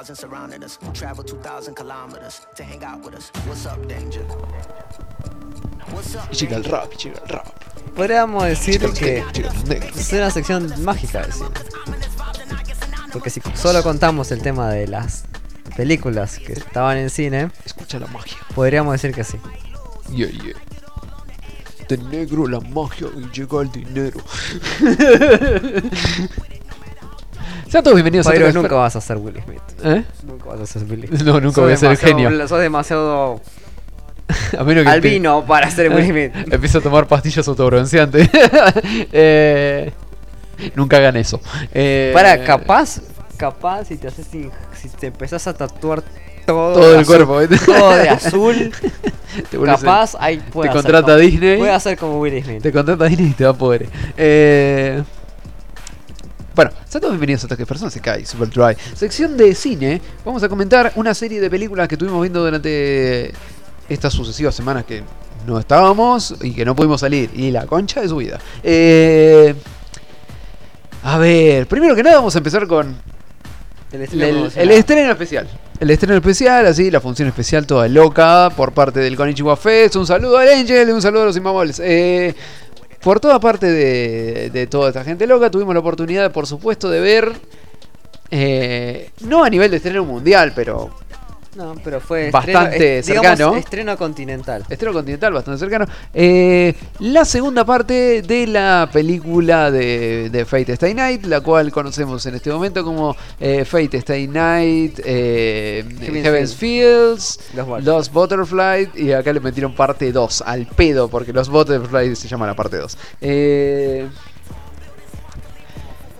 2,000 kilometers to hang out with us. What's up, danger? Llega el rap, el rap. Podríamos decir que es una sección mágica de. Porque si solo contamos el tema de las películas que estaban en cine, escucha la magia. Podríamos decir que sí. Yeah, yeah. De negro la magia y llega el dinero. Sean todos bienvenidos Pero a nunca vas a ser Will Smith. ¿Eh? Nunca vas a ser Will Smith. No, nunca Sos voy a ser genio. Sos demasiado A menos que albino para ser Will Smith. Empiezo a tomar pastillas autobronceantes. eh, nunca hagan eso. Eh, Para, capaz, capaz si te haces si te empezás a tatuar todo, Todo de el azul, cuerpo, ¿viste? todo de azul, te capaz ahí puede te contrata como- Disney. Puede hacer como Will Smith. Te contrata Disney y te va a poder. Eh, bueno, sean todos bienvenidos a Ataque Personas, se cae Super Dry. Sección de cine. Vamos a comentar una serie de películas que estuvimos viendo durante estas sucesivas semanas que no estábamos y que no pudimos salir. Y la concha de su vida. Eh, a ver, primero que nada vamos a empezar con El estreno el promocional. estreno especial. El estreno especial, así, la función especial toda loca por parte del Konichiwa Fest. Un saludo al Angel y un saludo a los Inmamoles. Eh, por toda parte de, de toda esta gente loca, tuvimos la oportunidad, por supuesto, de ver. eh, no a nivel de estreno mundial, pero No, pero fue Bastante estreno, es- digamos, cercano. estreno continental. estreno continental bastante cercano. Eh, la segunda parte de la película de, de Fate Stay Night, la cual conocemos en este momento como eh, Fate Stay Night, eh, Heaven's Fields, Los Butterflies. Los Butterflies, y acá le metieron parte 2 al pedo, porque los Butterflies se llama la parte 2. Eh,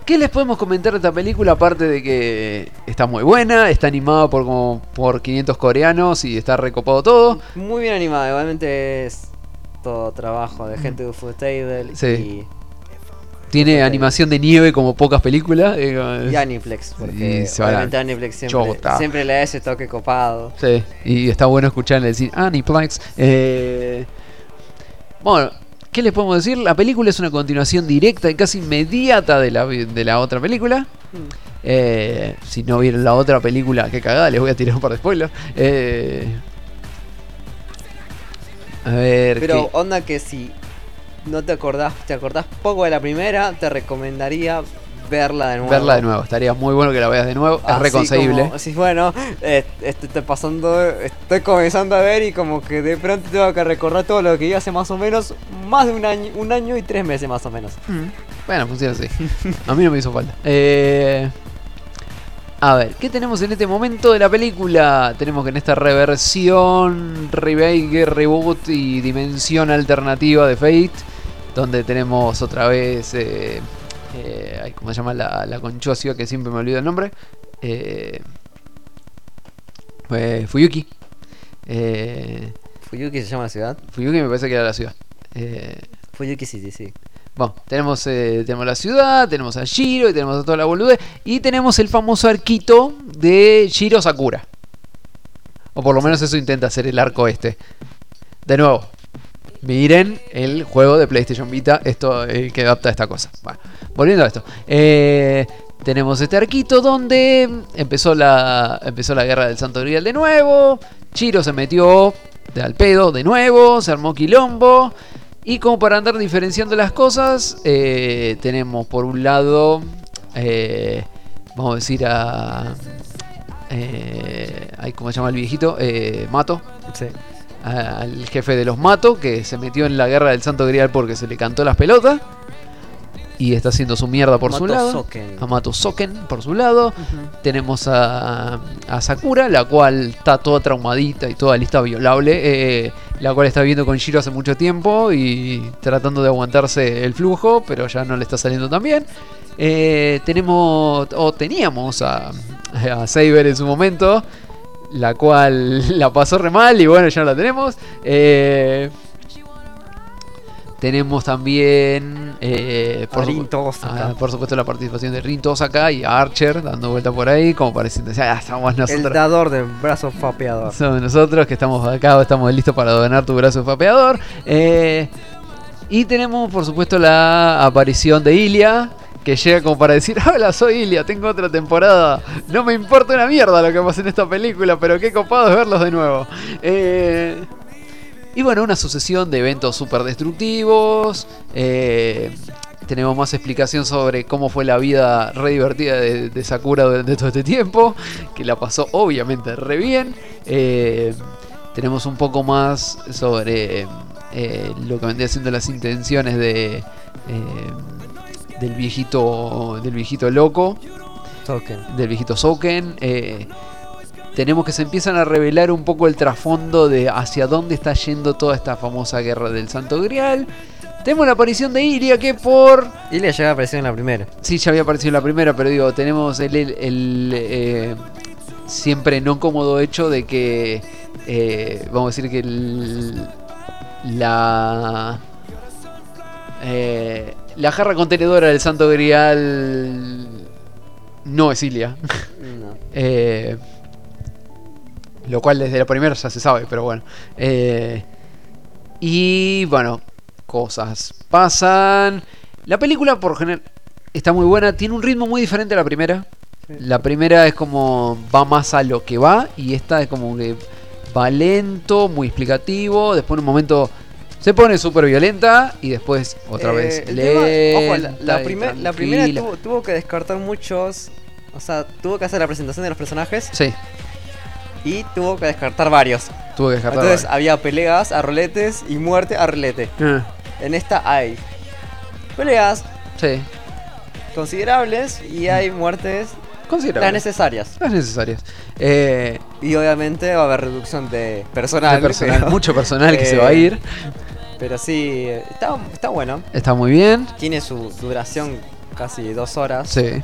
¿Qué les podemos comentar de esta película? Aparte de que está muy buena, está animada por como por 500 coreanos y está recopado todo. Muy bien animada, igualmente es todo trabajo de gente de Ufo Table Sí. Tiene animación de nieve como pocas películas. eh, y, y Aniplex, porque y obviamente Aniplex siempre, le da ese toque copado. Sí, y está bueno escuchar decir Aniplex. Eh, bueno, ¿qué les podemos decir? La película es una continuación directa y casi inmediata de la, de la otra película. Eh, si no vieron la otra película, qué cagada, les voy a tirar un par de spoilers. Eh, a ver. Pero ¿qué? onda que si no te acordás, te acordás poco de la primera, te recomendaría verla de nuevo. verla de nuevo, estaría muy bueno que la veas de nuevo. es reconcebible. como, así, bueno, eh, estoy, pasando, estoy comenzando a ver y como que de pronto tengo que recordar todo lo que yo hace más o menos, más de un año, un año y tres meses más o menos. Bueno, funciona así. A mí no me hizo falta. Eh, a ver, ¿qué tenemos en este momento de la película? Tenemos que en esta reversión, remake, reboot y dimensión alternativa de Fate, donde tenemos otra vez, eh, eh, ay, ¿cómo se llama la, la conchuda ciudad que siempre me olvido el nombre? Eh, Fuyuki. Eh, Fuyuki se llama la ciudad. Fuyuki me parece que era la ciudad. Eh, Fuyuki City, sí. bueno, tenemos, eh, tenemos la ciudad, tenemos a Shiro y tenemos a toda la boludez. Y tenemos el famoso arquito de Shiro Sakura. O por lo menos eso intenta hacer el arco este. De nuevo, miren el juego de PlayStation Vita, esto eh, que adapta a esta cosa. Bueno, volviendo a esto. Eh, tenemos este arquito donde empezó la, empezó la guerra del Santo Grial de nuevo. Shiro se metió de al pedo de nuevo, se armó quilombo. Y como para andar diferenciando las cosas, eh, tenemos por un lado, vamos a decir a... ¿Cómo se llama el viejito? Mato. Sí. Al jefe de los Mato, que se metió en la guerra del Santo Grial porque se le cantó las pelotas. Y está haciendo su mierda por su lado. Soken. A Mato Soken por su lado. Tenemos a, a Sakura, la cual está toda traumadita y toda lista violable. eh, la cual está viviendo con Shiro hace mucho tiempo y tratando de aguantarse el flujo, pero ya no le está saliendo tan bien. Eh, tenemos, o teníamos a, a Saber en su momento, la cual la pasó re mal y bueno, ya no la tenemos. Eh, tenemos también, eh, por, ah, por supuesto, la participación de Rin Tosaka y Archer dando vuelta por ahí, como pareciendo, ya estamos El nosotros. dador del brazo fapeador. Somos nosotros que estamos acá, estamos listos para donar tu brazo fapeador. Eh, y tenemos, por supuesto, la aparición de Ilia, que llega como para decir, hola, soy Ilia, tengo otra temporada. No me importa una mierda lo que pasa en esta película, pero qué copado es verlos de nuevo. Eh, y bueno, una sucesión de eventos súper destructivos. eh, tenemos más explicación sobre cómo fue la vida re divertida de, Sakura durante todo este tiempo. Que la pasó obviamente re bien. Eh, tenemos un poco más sobre lo que vendría siendo las intenciones de, del viejito del viejito loco Token. del viejito Soken. eh, tenemos que se empiezan a revelar un poco el trasfondo de hacia dónde está yendo toda esta famosa guerra del Santo Grial. Tenemos la aparición de Iria que por... Y le llega a aparecer en la primera. Sí, ya había aparecido en la primera, pero digo, tenemos el, el- el, eh, siempre no cómodo hecho de que, eh, vamos a decir que el- la... eh, la jarra contenedora del Santo Grial no es Ilia. No. Eh, lo cual desde la primera ya se sabe, pero bueno. Eh, y bueno, cosas pasan. La película por general está muy buena, tiene un ritmo muy diferente a la primera. La primera es como va más a lo que va y esta es como que va lento, muy explicativo. Después en un momento se pone súper violenta y después otra Eh, vez tema- ojo, la, lenta la primer- la primera tuvo, tuvo que descartar muchos. O sea, tuvo que hacer la presentación de los personajes Sí, y tuvo que descartar varios. tuve que descartar. Entonces había peleas a roletes y muerte a rolete. Ah, En esta hay peleas sí, considerables y hay muertes considerable. las necesarias. Las necesarias. Eh, Y obviamente va a haber reducción de personal. de personal, pero- mucho personal que se eh, va a ir. Pero sí, está, está bueno. Está muy bien. Tiene su duración casi dos horas. Sí.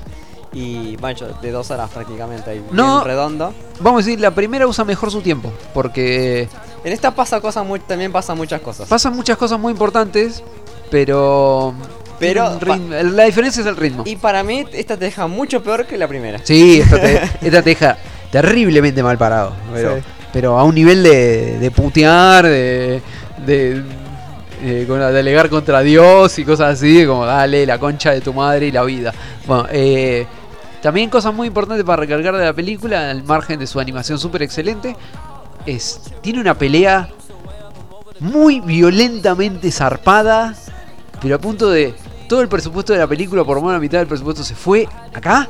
Y mancho, de dos horas prácticamente ahí. No. bien redondo. Vamos a decir, la primera usa mejor su tiempo. Porque En esta pasa cosas muy, también pasan muchas cosas. pasan muchas cosas muy importantes. Pero. Pero, ritmo- la diferencia es el ritmo. Y para mí esta te deja mucho peor que la primera. Sí, esta te, esta te deja terriblemente mal parado. Pero, Sí. pero a un nivel de, de putear, de, de, eh, con- de alegar contra Dios y cosas así, como dale la concha de tu madre y la vida. Bueno, eh, también cosas muy importantes para recargar de la película, al margen de su animación súper excelente, es tiene una pelea muy violentamente zarpada, pero a punto de todo el presupuesto de la película, por lo menos la mitad del presupuesto se fue acá.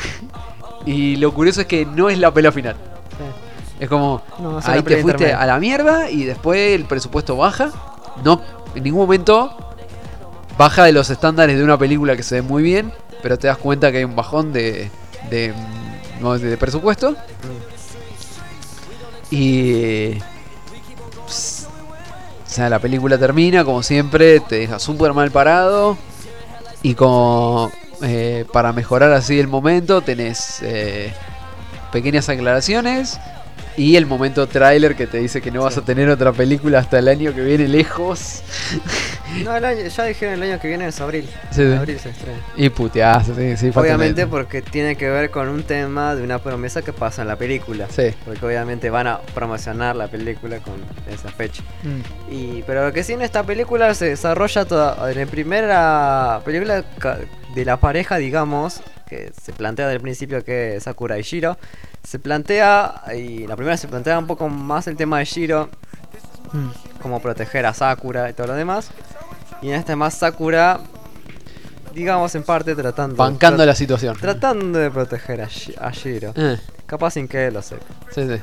y lo curioso es que no es la pelea final. Es como, No, ahí te fuiste a la mierda y después el presupuesto baja. No, en ningún momento baja de los estándares de una película que se ve muy bien, pero te das cuenta que hay un bajón de, de, mm, de presupuesto. Y... ps, O sea, la película termina, como siempre, te deja súper mal parado. Y como eh, para mejorar así el momento, tenés eh, pequeñas aclaraciones. Y el momento trailer que te dice que no vas a tener otra película hasta el año que viene lejos. No, el año- ya dijeron el año que viene es abril. Sí, En sí. abril se estrena. Y puteás, sí, sí, Obviamente porque tiene que ver con un tema de una promesa que pasa en la película. Sí. Porque obviamente van a promocionar la película con esa fecha. Mm. Y, pero lo que sí en esta película se desarrolla toda. En la primera película de la pareja, digamos, que se plantea desde el principio que es Sakura y Shiro, se plantea, y la primera se plantea un poco más el tema de Shiro, cómo proteger a Sakura y todo lo demás. Y en este más Sakura, digamos en parte tratando. Bancando tra- la situación. Tratando de proteger a, Shi- a Shiro. Eh, Capaz sin que él lo sepa. sí, sí.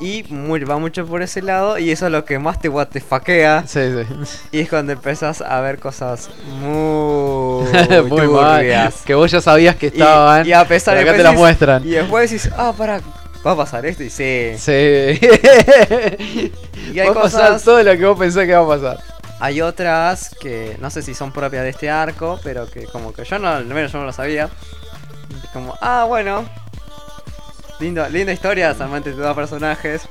Y muy- va mucho por ese lado. Y eso es lo que más te guatefaquea. Sí, sí. Y es cuando empezás a ver cosas muy, Muy mal. turbias. Que vos ya sabías que estaban. Y, a pesar de que te la muestran. Y después decís, ah, para, va a pasar esto. Y sí. Sí. Y hay va a pasar cosas- todo lo que vos pensás que va a pasar. Hay otras que no sé si son propias de este arco, pero que como que yo no, al menos yo no lo sabía. Como, ah, bueno. Lindo, linda historia, solamente de dos personajes.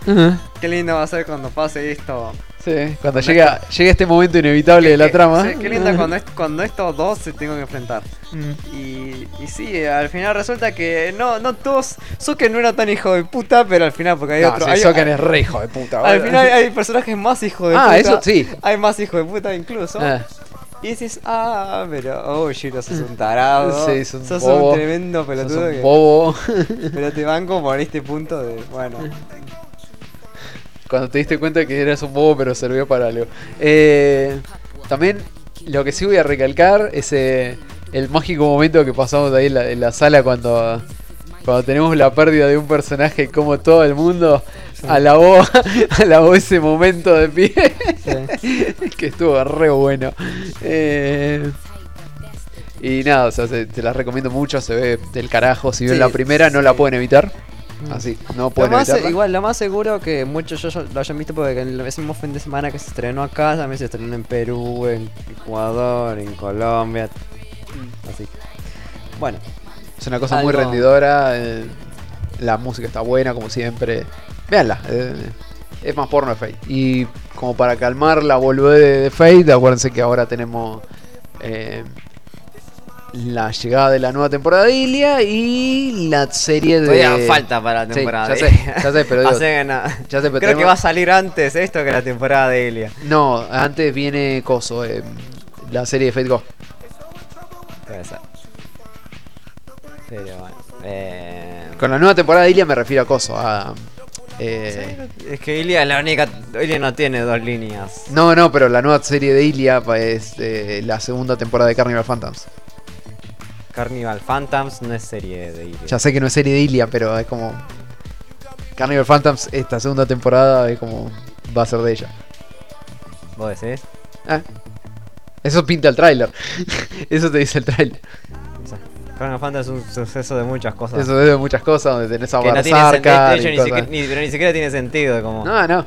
Qué lindo va a ser cuando pase esto. Sí, cuando llega, llega este momento inevitable de la trama. sí, qué lindo cuando, cuando estos dos se tengan que enfrentar. Mm. Y, y sí, al final resulta que no, no todos. Soken no era tan hijo de puta, pero al final, porque hay No, otro. sí, hay- Soken es re hijo de puta. Al final hay personajes más hijos de Ah, puta. eso sí. Hay más hijos de puta incluso. Ah. Y dices, ah, pero, oh, Shiro, sos un tarado. Sí, sos un sos bobo. un tremendo Sos pelotudo. que-. Pero te banco por este punto de, bueno. Cuando te diste cuenta que eras un bobo, pero sirvió para algo. Eh, también, lo que sí voy a recalcar es eh, el mágico momento que pasamos ahí en la, en la sala cuando, cuando tenemos la pérdida de un personaje, como todo el mundo alabó, alabó ese momento de pie. que estuvo re bueno. Eh, y nada, o sea, se- te la recomiendo mucho, se ve del carajo. Si ven Sí, la primera, no la sí. pueden evitar. Así, no Lo pueden más, evitarla. igual, lo más seguro que muchos ya lo hayan visto porque en el mismo fin de semana que se estrenó acá, también se estrenó en Perú, en Ecuador, en Colombia. Así. Bueno, Es una cosa muy rendidora. eh, la música está buena, como siempre. Véanla. eh, es más porno de Fate. Y como para calmar la boludez de, de Fate, acuérdense que ahora tenemos eh, la llegada de la nueva temporada de Ilia y la serie de. todavía falta para la Sí, temporada. ya de- sé, ya sé, pero digo, ya sé, pero Creo que va a salir antes esto que la temporada de Elia. No, antes viene Coso, eh, la serie de Fate Go. Puede ser. Pero bueno. Eh... Con la nueva temporada de Ilia me refiero a Coso, a. eh, Es que Ilia es la única. Ilia no tiene dos líneas. No, no, pero la nueva serie de Ilia es eh, la segunda temporada de Carnival Phantoms. Carnival Phantoms no es serie de Ilia. Ya sé que no es serie de Ilia, pero es como. Carnival Phantoms, esta segunda temporada es como. Va a ser de ella. ¿Vos decís? Ah. Eso pinta el tráiler. Eso te dice el tráiler. Carnival Phantoms es un suceso de muchas cosas. Eso es de muchas cosas, donde tenés a que no tiene Berserker sentido. De y hecho, ni cosas. siquiera, ni- pero ni siquiera tiene sentido. Como No, no.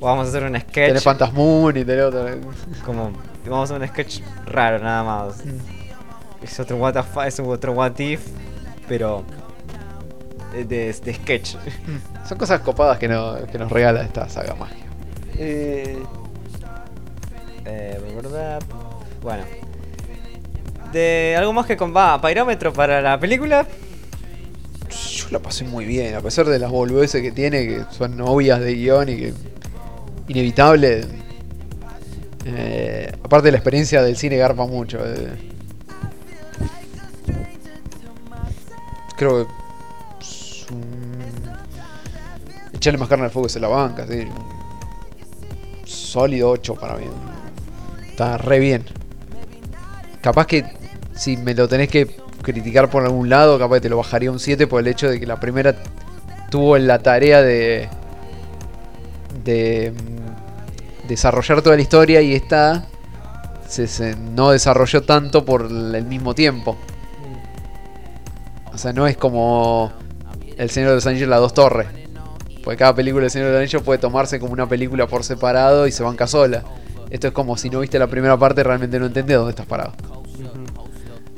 vamos a hacer un sketch. Tenés Fantasmoon y tenés otro. Como vamos a hacer un sketch raro nada más. es otro what, the es otro what if, pero de, de- de sketch. Son cosas copadas que, no- que nos regala esta saga mágica. Eh, eh, ¿verdad? Bueno. De algo más que con va, Pyrómetro para la película. Yo la pasé muy bien, a pesar de las boludeces que tiene, que son obvias de guion y que inevitable. Eh, aparte la experiencia del cine garpa mucho. eh. Creo que echarle más carne al fuego que se la banca, sí. Sólido 8 para mí. Está re bien. Capaz que si me lo tenés que criticar por algún lado, capaz que te lo bajaría un 7 por el hecho de que la primera tuvo la tarea de mm, desarrollar toda la historia y esta se, no desarrolló tanto por el mismo tiempo. O sea, no es como El Señor de los Anillos las dos torres. Porque cada película del Señor de los Anillos puede tomarse como una película por separado y se banca sola. Esto es como si no viste la primera parte realmente no entendés dónde estás parado.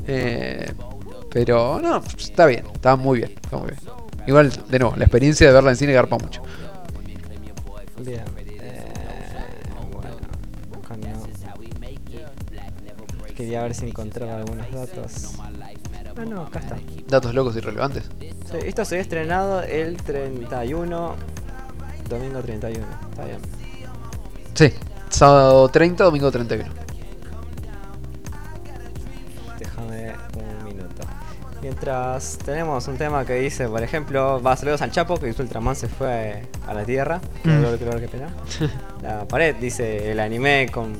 Eh, pero no, está bien, está muy bien, está muy bien. Igual, de nuevo, la experiencia de verla en cine garpa mucho. Bien. Eh, bueno. Quería ver si encontraba algunos datos. Ah, no, acá está. Datos locos y relevantes. Sí, esto se había estrenado el 31. Domingo 31. Está bien. Sí, sábado 30, domingo 31. Mientras tenemos un tema que dice, por ejemplo, va saludos al Chapo, que hizo Ultraman se fue a la Tierra. Qué dolor, qué dolor, qué pena. La pared dice, el anime con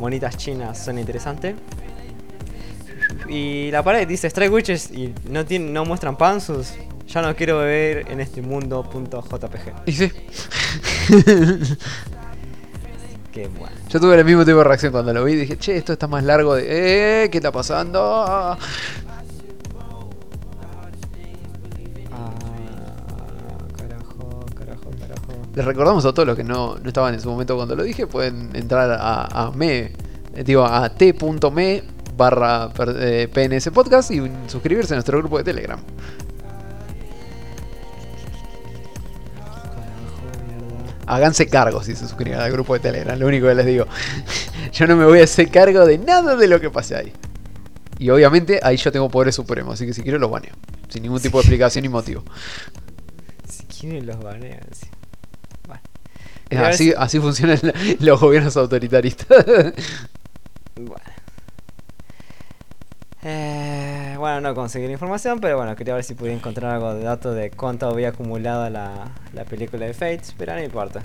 monitas chinas suena interesante. Y la pared dice, Strike Witches y no, tiene, no muestran pansus. Ya no quiero beber en este mundo punto JPG. Y sí, Qué bueno. yo tuve el mismo tipo de reacción cuando lo vi. Dije, che, esto está más largo de. ¡Eh! ¿Qué está pasando? Les recordamos a todos los que no, no estaban en su momento cuando lo dije, pueden entrar a, a me, eh, digo, a t.me barra per- eh, PNS Podcast y suscribirse a nuestro grupo de Telegram. Háganse cargo si se suscriben al grupo de Telegram, lo único que les digo. yo no me voy a hacer cargo de nada de lo que pase ahí. Y obviamente ahí yo tengo poderes supremos, así que si quiero los baneo. Sin ningún tipo de explicación ni motivo. Si quieren los banean. sí. Así, así funcionan los gobiernos autoritaristas. Bueno. Eh, bueno, no conseguí la información, pero bueno, quería ver si podía encontrar algo de datos de cuánto había acumulado la, la película de Fates, pero no importa.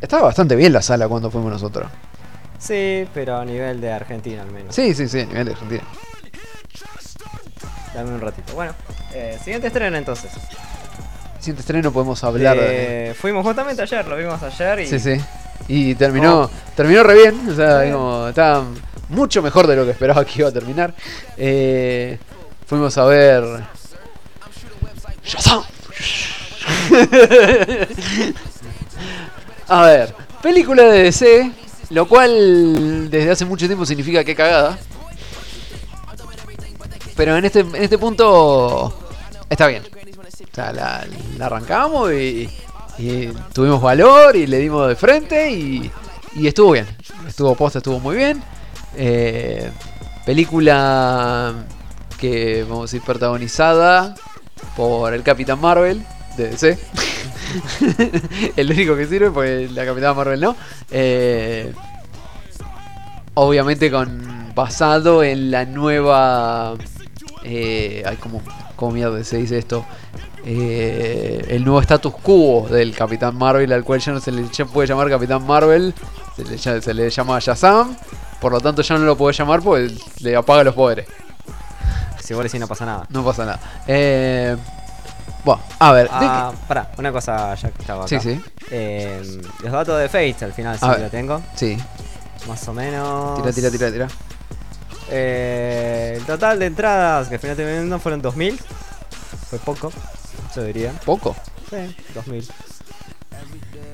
Estaba bastante bien la sala cuando fuimos nosotros. Sí, pero a nivel de Argentina al menos. Sí, sí, sí, a nivel de Argentina. Dame un ratito. Bueno, eh, siguiente estreno entonces. Siguiente estreno podemos hablar de... Eh, Fuimos justamente ayer, lo vimos ayer y... Sí, sí. Y terminó, Oh. terminó re bien. O sea, como, estaba mucho mejor de lo que esperaba que iba a terminar. Eh, fuimos a ver. A ver, película de DC, lo cual desde hace mucho tiempo significa que cagada. Pero en este, en este punto está bien. O sea, la, arrancamos y, y tuvimos valor y le dimos de frente y, y estuvo bien. Estuvo posta, estuvo muy bien. Eh, película que vamos a decir protagonizada por el Capitán Marvel de DC. el único que sirve porque la Capitán Marvel no. Eh, obviamente con basado en la nueva eh, ay, ¿cómo, cómo mierda se dice esto? Eh, el nuevo status quo del Capitán Marvel, al cual ya no se le ya puede llamar Capitán Marvel, se le, ya- se le llama Shazam, por lo tanto ya no lo puede llamar porque le apaga los poderes. Si vos decís no pasa nada. No pasa nada. Eh, bueno, a ver. ¿de Ah, pará, una cosa ya que estaba acá. Sí, sí, Eh, los datos de Fates al final sí lo tengo. sí. Más o menos. Tira, tira, tira, tira. Eh, el total de entradas que al final terminaron fueron 2000. Fue poco, yo diría. Poco. Sí, 2000.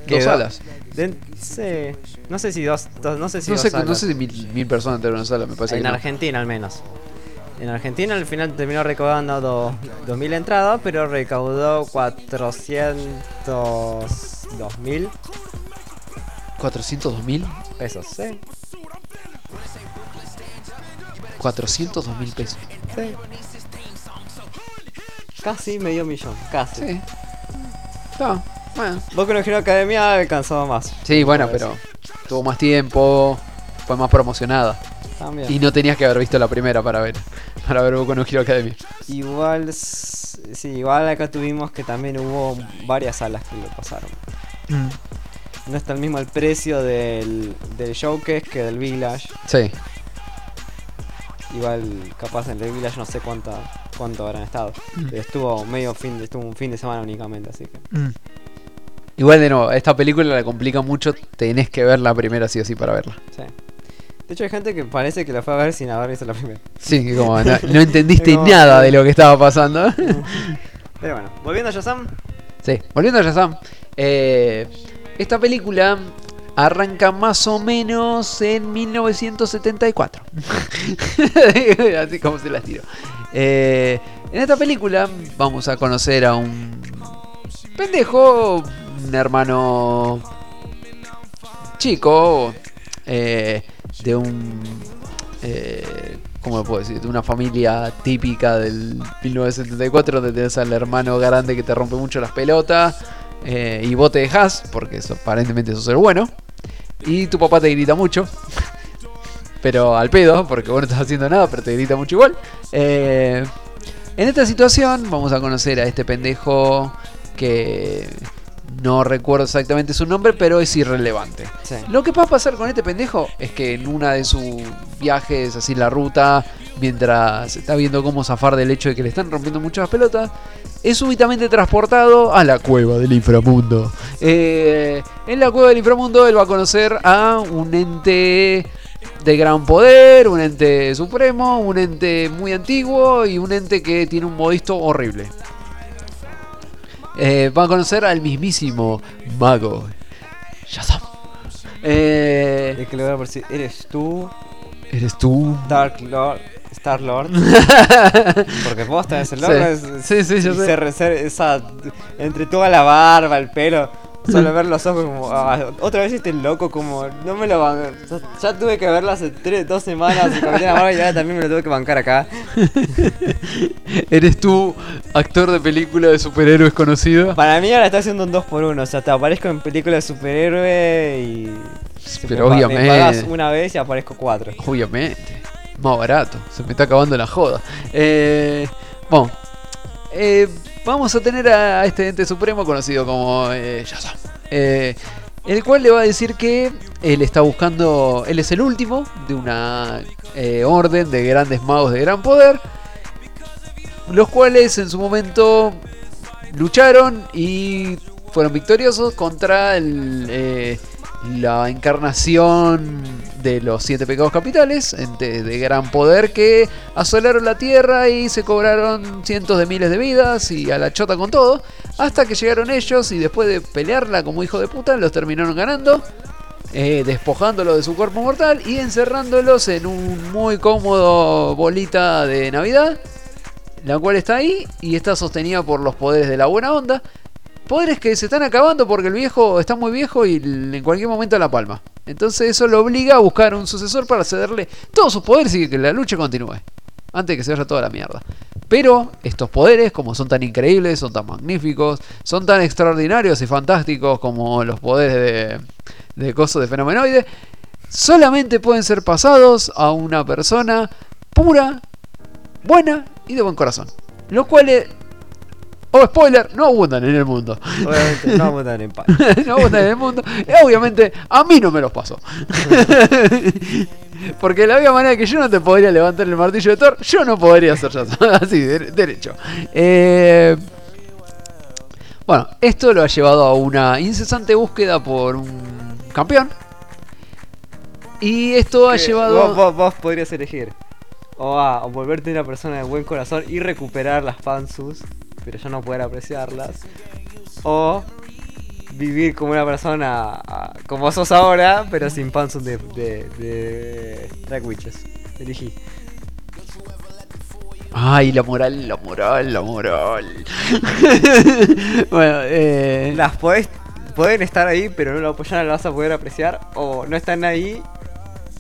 Dos salas. De- sí, no sé si dos, dos- no sé si No dos sé, salas. no sé si mil, mil personas entraron en una sala, me parece en que no. Argentina al menos. En Argentina al final terminó recaudando do- 2.000 entradas, pero recaudó 402.000 402 mil. pesos. Sí, 402 mil pesos. sí. Casi medio millón, casi. Sí. Está, bueno. Boku no Hero Academia alcanzó más. Sí, bueno, pero tuvo más tiempo, fue más promocionada. También. Y no tenías que haber visto la primera para ver, para ver Boku no Hero Academia. Igual, sí, igual acá tuvimos que también hubo varias salas que lo pasaron. No está el mismo el precio del, del showcase que del Village. Sí. Igual, capaz en el Village no sé cuánta, cuánto habrán estado. Mm. Pero estuvo medio fin de, estuvo un fin de semana únicamente, así que. Igual de nuevo, esta película la complica mucho, tenés que ver la primera sí o sí para verla. Sí. De hecho hay gente que parece que la fue a ver sin haber visto la primera. Sí, que como no, no entendiste Como- nada de lo que estaba pasando. Pero bueno, volviendo a Shazam. Sí, volviendo a Shazam. eh, esta película arranca más o menos en 1974. Así como se las tiro. Eh, en esta película vamos a conocer a un pendejo, un hermano chico, eh, de un... Eh, ¿Cómo puedo decir? De una familia típica del 1974 donde tenés al hermano grande que te rompe mucho las pelotas eh, y vos te dejás, porque eso, aparentemente sos el bueno, y tu papá te grita mucho, pero al pedo, porque vos no estás haciendo nada, pero te grita mucho igual. Eh, en esta situación vamos a conocer a este pendejo que no recuerdo exactamente su nombre, pero es irrelevante. Sí. Lo que va a pasar con este pendejo es que en una de sus viajes, así la ruta, mientras está viendo cómo zafar del hecho de que le están rompiendo muchas pelotas, es súbitamente transportado a la cueva del inframundo. Eh, en la cueva del inframundo él va a conocer a un ente de gran poder, un ente supremo, un ente muy antiguo y un ente que tiene un modisto horrible. Eh, va a conocer al mismísimo mago Shazam. Eh, que le voy a decir, ¿eres tú, ¿Eres tú? Dark Lord, Star Lord? Porque vos tenés el Sí. logo. es- Sí, sí, yo sé. se reser- esa, entre toda la barba, el pelo, solo ver los ojos como. ah, otra vez este loco, como. No me lo van. Ya, ya tuve que verlo hace tres, dos semanas y Marvel y ahora también me lo tuve que bancar acá. ¿Eres tú actor de película de superhéroes conocido? Para mí ahora está haciendo un 2 por 1 O sea, te aparezco en películas de superhéroe y. Pero me, obviamente. Me pagas una vez y aparezco cuatro. Obviamente. Más barato. Se me está acabando la joda. Eh, bueno. eh, vamos a tener a este ente supremo conocido como eh. Eh, el cual le va a decir que él está buscando. Él es el último de una eh, orden de grandes magos de gran poder. Los cuales en su momento lucharon y fueron victoriosos contra el, eh, la encarnación de los siete pecados capitales ente de gran poder que asolaron la tierra y se cobraron cientos de miles de vidas y a la chota con todo hasta que llegaron ellos y después de pelearla como hijo de puta los terminaron ganando eh, despojándolos de su cuerpo mortal y encerrándolos en un muy cómodo bolita de navidad la cual está ahí y está sostenida por los poderes de la buena onda. Poderes que se están acabando porque el viejo está muy viejo y en cualquier momento la palma. Entonces eso lo obliga a buscar un sucesor para cederle todos sus poderes y que la lucha continúe. Antes de que se vaya toda la mierda. Pero estos poderes, como son tan increíbles, son tan magníficos, son tan extraordinarios y fantásticos como los poderes de, de coso de fenomenoide, solamente pueden ser pasados a una persona pura, buena y de buen corazón. Los cuales, oh spoiler, no abundan en el mundo. Obviamente, no a dar en paz. no abundan en el mundo. Y obviamente, a mí no me los pasó. Porque la misma manera que yo no te podría levantar el martillo de Thor, yo no podría hacer ya así, de- derecho. Eh, bueno, esto lo ha llevado a una incesante búsqueda por un campeón. Y esto ha llevado... Vos, vos- vos podrías elegir. O A, o volverte una persona de buen corazón y recuperar las pansus, pero ya no poder apreciarlas. O vivir como una persona ah, como sos ahora, pero sin pansus de, de, de Drag Witches. Elegí. Ay, la moral, la moral, la moral. bueno, eh. Las podés, pueden estar ahí, pero no lo, ya no las vas a poder apreciar. O no están ahí,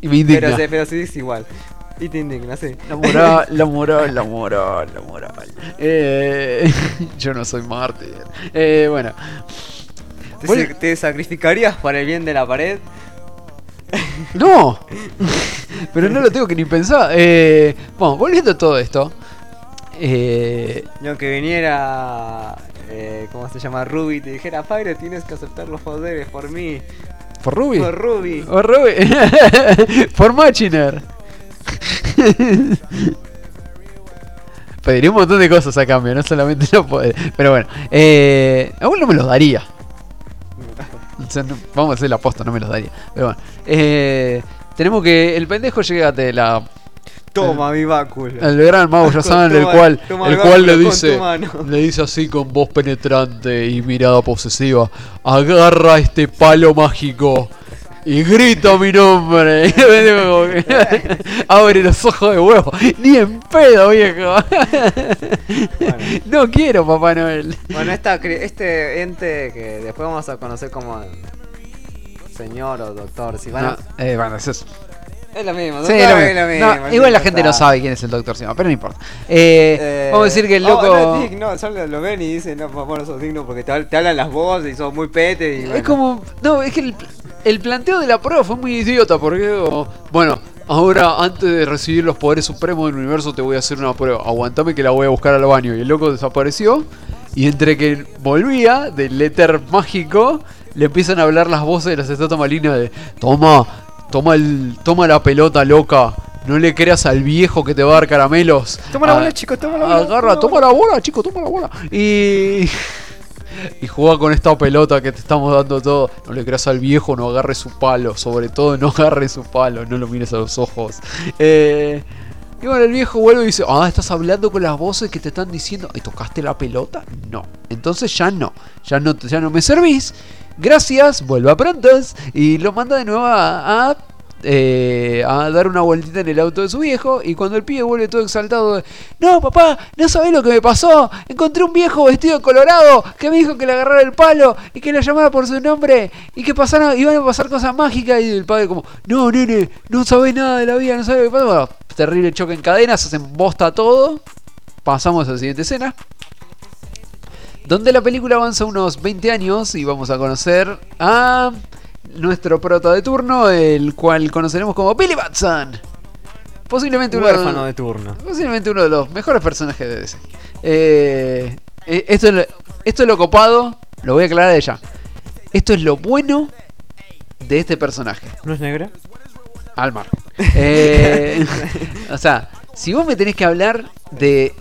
y me indigna. pero, se- pero sí es igual. Y te indigna, sí. La moral, la moral, la moral, la moral. Eh, yo no soy mártir. Eh, bueno, ¿Te, Bueno. sa- te sacrificarías para el bien de la pared? no. Pero no lo tengo que ni pensar. Eh, bueno, volviendo a todo esto. Eh, aunque viniera. Eh, ¿Cómo se llama? Ruby y te dijera, Pyre, tienes que aceptar los poderes por mí. ¿Por Ruby? Por Ruby. Por Ruby. Por Machiner. Pediría un montón de cosas a cambio, no solamente los poderes. Pero bueno, eh, aún no me los daría. O sea, no- vamos a hacer la posta, no me los daría. Pero bueno, eh, tenemos que el pendejo llegue a la Toma mi báculo. el gran mago Yazan, el cual, toma el el cual le dice, le dice así con voz penetrante y mirada posesiva, agarra este palo mágico y grita mi nombre. Abre los ojos de huevo, ni en pedo, viejo. No quiero, Papá Noel. Bueno, esta, este ente que después vamos a conocer como señor o doctor. Si van a- No, eh, bueno, eso es- Es lo mismo, Sí, doctor, lo es mismo. lo No, mismo, igual la gente no sabe quién es el Doctor Sima, pero no importa. Eh, Eh, vamos a decir que el oh, loco. no, Dick, no, solo lo ven y dicen, no, papá, no sos digno porque te, te hablan las voces y sos muy pete. Y Es bueno. como. No, es que el, el planteo de la prueba fue muy idiota porque. oh, bueno, ahora antes de recibir los poderes supremos del universo te voy a hacer una prueba. Aguantame que la voy a buscar al baño. Y el loco desapareció. Y entre que volvía del éter mágico, le empiezan a hablar las voces de las estatuas malignas de. Toma, toma, el, toma la pelota loca. No le creas al viejo que te va a dar caramelos. Toma la Ah, bola, chico, toma la bola. Agarra, toma la bola, chico, toma la bola. Y. Y juega con esta pelota que te estamos dando todo. No le creas al viejo, no agarre su palo. Sobre todo, no agarre su palo. No lo mires a los ojos. Eh, y bueno, el viejo vuelve y dice: Ah, estás hablando con las voces que te están diciendo. ¿Y tocaste la pelota? No. Entonces ya no. Ya no, ya no me servís. Gracias, vuelva prontos. Y lo manda de nuevo a, eh, a dar una vueltita en el auto de su viejo. Y cuando el pibe vuelve todo exaltado, no, papá, no sabés lo que me pasó. Encontré un viejo vestido colorado que me dijo que le agarrara el palo y que le llamara por su nombre y que pasaran, iban a pasar cosas mágicas. Y el padre, como, no, nene, no sabés nada de la vida, no sabés lo que pasa. Bueno, terrible choque en cadena, se hacen bosta todo. Pasamos a la siguiente escena donde la película avanza unos 20 años y vamos a conocer a nuestro prota de turno, el cual conoceremos como Billy Batson. Posiblemente uno, Huérfano de turno. posiblemente uno de los mejores personajes de DC. Eh, eh, esto, es lo, esto es lo copado, lo voy a aclarar de ya. Esto es lo bueno de este personaje. ¿No es negra? Almar. Eh, o sea, si vos me tenés que hablar de.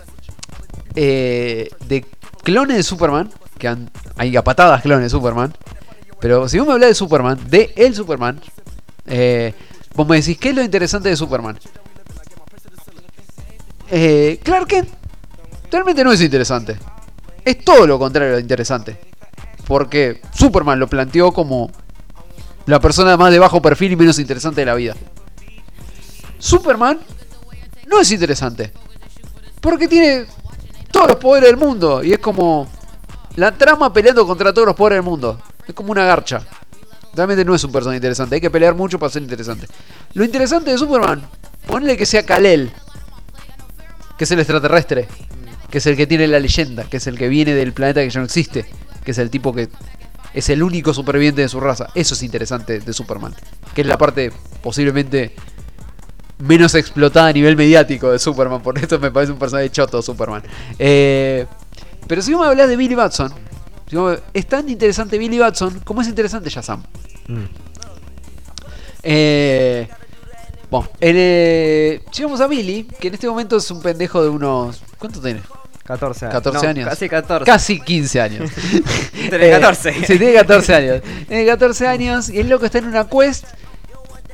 eh, de clones de Superman, que han- hay a patadas clones de Superman, pero si vos me hablas de Superman, de el Superman, eh, vos me decís, ¿qué es lo interesante de Superman? Eh, Clark Kent realmente no es interesante. Es todo lo contrario de interesante. Porque Superman lo planteó como la persona más de bajo perfil y menos interesante de la vida. Superman no es interesante. Porque tiene todos los poderes del mundo. Y es como la trama peleando contra todos los poderes del mundo. Es como una garcha. Realmente no es un personaje interesante. Hay que pelear mucho para ser interesante. Lo interesante de Superman, ponle que sea Kal-El. Que es el extraterrestre. Que es el que tiene la leyenda. Que es el que viene del planeta que ya no existe. Que es el tipo que es el único superviviente de su raza. Eso es interesante de Superman. Que es la parte posiblemente menos explotada a nivel mediático de Superman. Por eso me parece un personaje choto Superman. Eh, pero si vos me hablas de Billy Batson, es tan interesante Billy Batson como es interesante Shazam. Eh, bueno, el, eh, si vamos a Billy, que en este momento es un pendejo de unos... ¿Cuánto tiene? 14 años. 14 No, años. Casi 14. Casi 15 años. Tiene 14. Eh, sí, tiene 14 años. Tiene 14 años y el loco está en una quest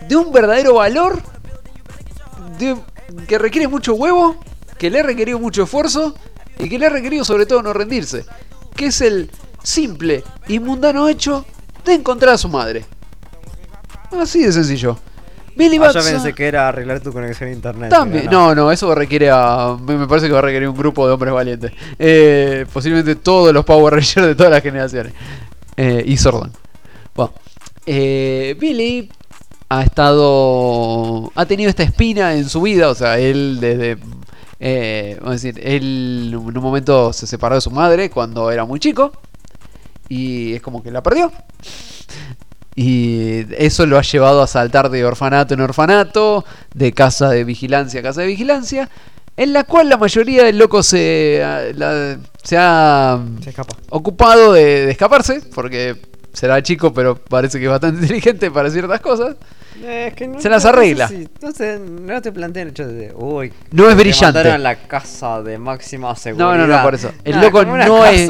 de un verdadero valor de- que requiere mucho huevo, que le ha requerido mucho esfuerzo y que le ha requerido sobre todo no rendirse. Que es el simple y mundano hecho de encontrar a su madre. Así de sencillo. Billy Ah, yo Batson. pensé que era arreglar tu conexión a internet. También, pero no, no, eso requiere a, me me parece que va a requerir un grupo de hombres valientes. Eh, posiblemente todos los Power Rangers de todas las generaciones. Eh, y Sordon. Bueno, eh, Billy ha estado, ha tenido esta espina en su vida, o sea, él desde, eh, vamos a decir, él en un momento se separó de su madre cuando era muy chico y es como que la perdió. Y eso lo ha llevado a saltar de orfanato en orfanato, de casa de vigilancia a casa de vigilancia, en la cual la mayoría del loco se, ah, la- se ha Se ocupado de, de escaparse, porque será chico, pero parece que es bastante inteligente para ciertas cosas. Eh, es que no- Se las no- no sé arregla. si- No sé, no te plantean el hecho de. Uy, No es Te brillante. a la casa de máxima seguridad. No, no, no, por eso. El loco no es,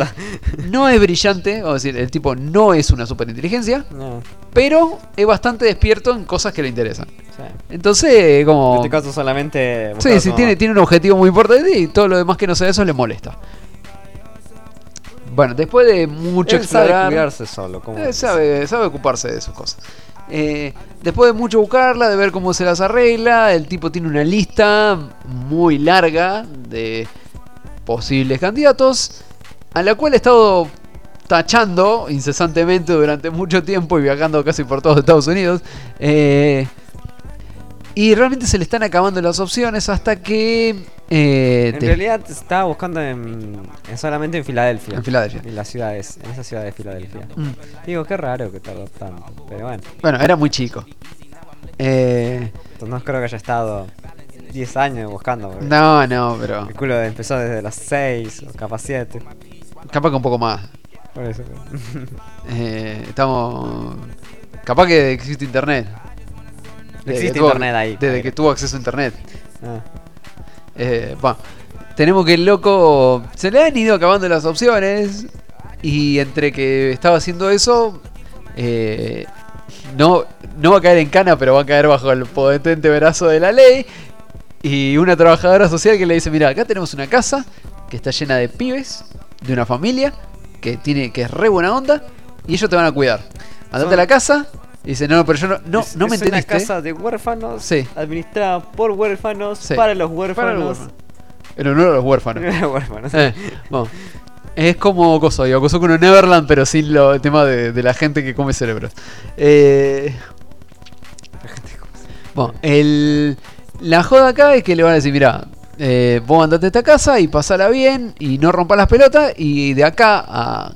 no es brillante, vamos a decir, el tipo no es una superinteligencia, No, pero es bastante despierto en cosas que le interesan. sí. Entonces, como... En este caso solamente. Sí, sí, tiene, tiene un objetivo muy importante y todo lo demás que no sea eso le molesta. Bueno, después de mucho Él sabe cuidarse solo. sabe, sabe ocuparse de sus cosas. Eh, después de mucho buscarla, de ver cómo se las arregla, el tipo tiene una lista muy larga de posibles candidatos, a la cual ha estado tachando incesantemente durante mucho tiempo y viajando casi por todos Estados Unidos. Eh, y realmente se le están acabando las opciones hasta que... eh, En te- realidad estaba buscando en, en solamente en Filadelfia. En Filadelfia. En las ciudades, en esa ciudad de Filadelfia. Mm. Digo, qué raro que tardó tanto. Pero bueno, Bueno, era muy chico. Eh, no creo que haya estado 10 años buscando. no, no, pero... El culo empezó desde los 6 o capaz 7. Capaz que un poco más. Por eso. Eh, estamos. Capaz que existe internet. Existe tuvo- internet ahí. Desde que tuvo acceso a internet. Ah. Eh, bueno, tenemos que el loco. Se le han ido acabando las opciones. Y entre que estaba haciendo eso. eh, no, no va a caer en cana, pero va a caer bajo el potente brazo de la ley. Y una trabajadora social que le dice: Mira, acá tenemos una casa que está llena de pibes, de una familia que tiene que es re buena onda. Y ellos te van a cuidar. Andate a la casa. Y dice: No, pero yo no, no, Es- no me es una entendiste. casa de huérfanos. Sí. Administrada por huérfanos. Sí. Para los Para huérfanos. los huérfanos. En honor a los huérfanos. huérfanos. Eh, bueno. Es como Coso, digo, Coso con un Neverland, pero sin lo, el tema de, de la gente que come cerebros. Eh, bueno, el, la joda acá es que le van a decir, mira, eh, vos andate a esta casa y pasala bien y no rompas las pelotas y de acá a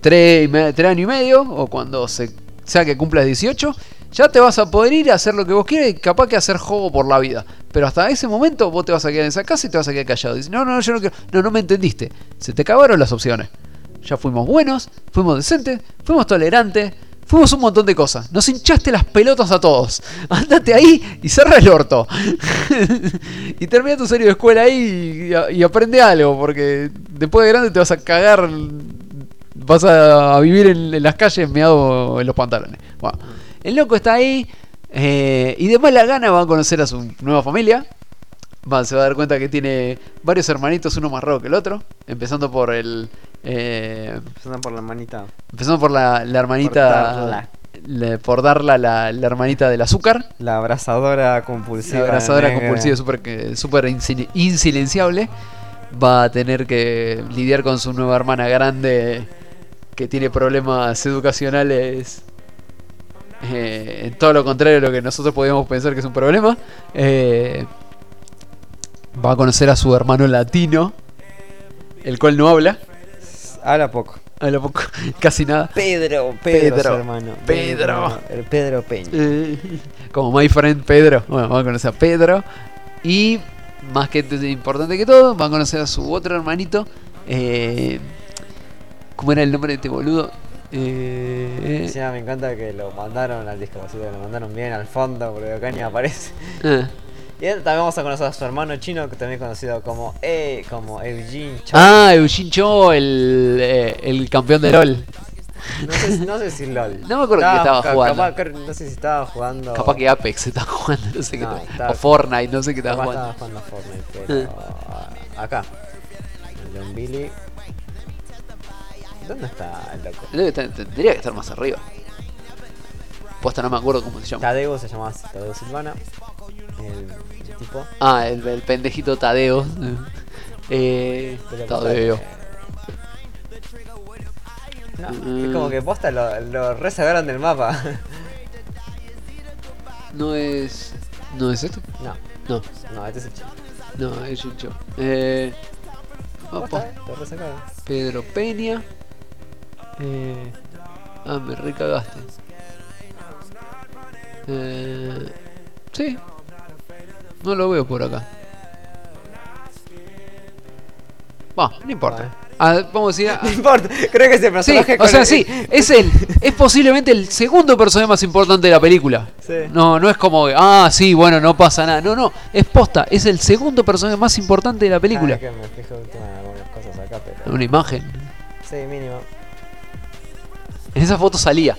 tres, tres años y medio o cuando se, sea que cumplas 18, ya te vas a poder ir a hacer lo que vos quieras y capaz que hacer juego por la vida. Pero hasta ese momento vos te vas a quedar en esa casa y te vas a quedar callado. Dice, no, no, yo no quiero. No, no me entendiste. Se te acabaron las opciones. Ya fuimos buenos, fuimos decentes, fuimos tolerantes, fuimos un montón de cosas. Nos hinchaste las pelotas a todos. Andate ahí y cerra el orto. y termina tu serie de escuela ahí y aprende algo, porque después de grande te vas a cagar. Vas a, vivir en, en las calles meado en los pantalones. Bueno, el loco está ahí eh, y de mala gana va a conocer a su nueva familia. Va, se va a dar cuenta que tiene varios hermanitos, uno más raro que el otro. Empezando por el. eh, Empezando por la manita. empezando por la, la hermanita. le- por darla la, la hermanita del azúcar. La abrazadora compulsiva. La abrazadora negra. compulsiva súper insil- insilenciable. Va a tener que lidiar con su nueva hermana grande que tiene problemas educacionales. eh, en todo lo contrario de lo que nosotros podíamos pensar que es un problema. Eh, va a conocer a su hermano latino, el cual no habla. Habla poco. Habla poco, casi nada. Pedro, Pedro, Pedro, su hermano. Pedro. El Pedro Peña. Eh, como my friend Pedro. Bueno, van a conocer a Pedro. Y más que importante que todo, van a conocer a su otro hermanito. Eh, ¿Cómo era el nombre de este boludo? Eh, Encima me encanta que lo mandaron al discapacitado, lo mandaron bien al fondo porque acá ni aparece. eh. Y también vamos a conocer a su hermano chino, que también es conocido como E, como Eugene Cho. Ah, Eugene Cho, el, eh, el campeón de LOL. No sé, no sé si LOL. No me acuerdo que estaba jugando. capaz- no sé si estaba jugando. Capaz que Apex está jugando, no sé qué. No, estaba- estaba- o Fortnite, no sé qué estaba jugando. estaba jugando Fortnite, pero. ah, acá. El Don Billy. ¿Dónde está el loco? Debe estar- Tendría que estar más arriba. Posta no me acuerdo cómo se llama. Tadeo se llamaba así, Tadeo Silvana. El, el tipo. Ah, el, el pendejito Tadeo. Eh, Pero Tadeo. No, Mm. es como que posta lo, lo reservaron del mapa. No es. ¿No es esto? no, No, no, este es el chico. no, es un show. Eh, Posta, posta. lo resacaron. Pedro Peña. Eh, ah, me recagaste. Eh, sí. No lo veo por acá. Va, no importa. Ah, vamos a decir. ah, No importa, creo que ese Sí, personaje. o sea, el- sí, es el, es posiblemente el segundo personaje más importante de la película. Sí. No, no es como, ah, sí, bueno, no pasa nada. No, no, es posta, es el segundo personaje más importante de la película. Ah, que me fijo última en algunas cosas acá, pero. Una imagen. Sí, mínimo. En esa foto salía.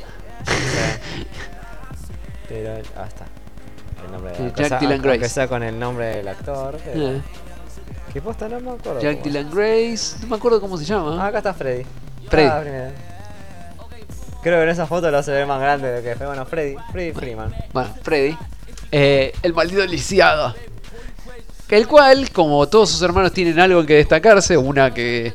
Pero. Ah, está. El nombre de Jack Dylan aunque Grace. sea con el nombre del actor. pero- Eh, ¿Qué posta? No me acuerdo. Jack Dylan Grace, no me acuerdo cómo se Ah, llama. acá está Freddy. Freddy. Ah. Creo que en esa foto lo se ve más grande de que fue. Bueno, Freddy. Freddy Freeman. Bueno, Freddy. Eh, el maldito lisiado. El cual, como todos sus hermanos tienen algo en que destacarse, una que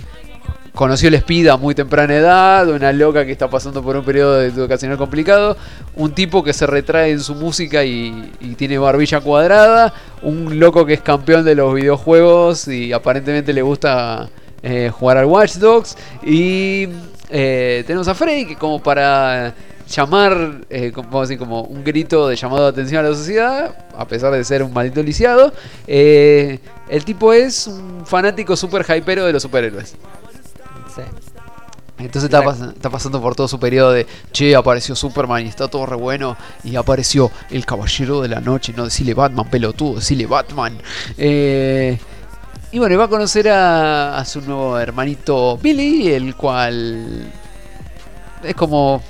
conoció el Speed a muy temprana edad, una loca que está pasando por un periodo educacional complicado, un tipo que se retrae en su música y, y tiene barbilla cuadrada, un loco que es campeón de los videojuegos y aparentemente le gusta eh, jugar al Watch Dogs, y eh, tenemos a Freddy que como para llamar, eh, como, vamos a decir, como un grito de llamado de atención a la sociedad, a pesar de ser un maldito lisiado, eh, el tipo es un fanático super hypero de los superhéroes. Sí. Entonces está, La- pas- está pasando por todo su periodo de, che, apareció Superman y está todo re bueno, y apareció el Caballero de la Noche, no decirle Batman, pelotudo, decirle Batman. Eh, y bueno, va a conocer a, a su nuevo hermanito Billy, el cual es como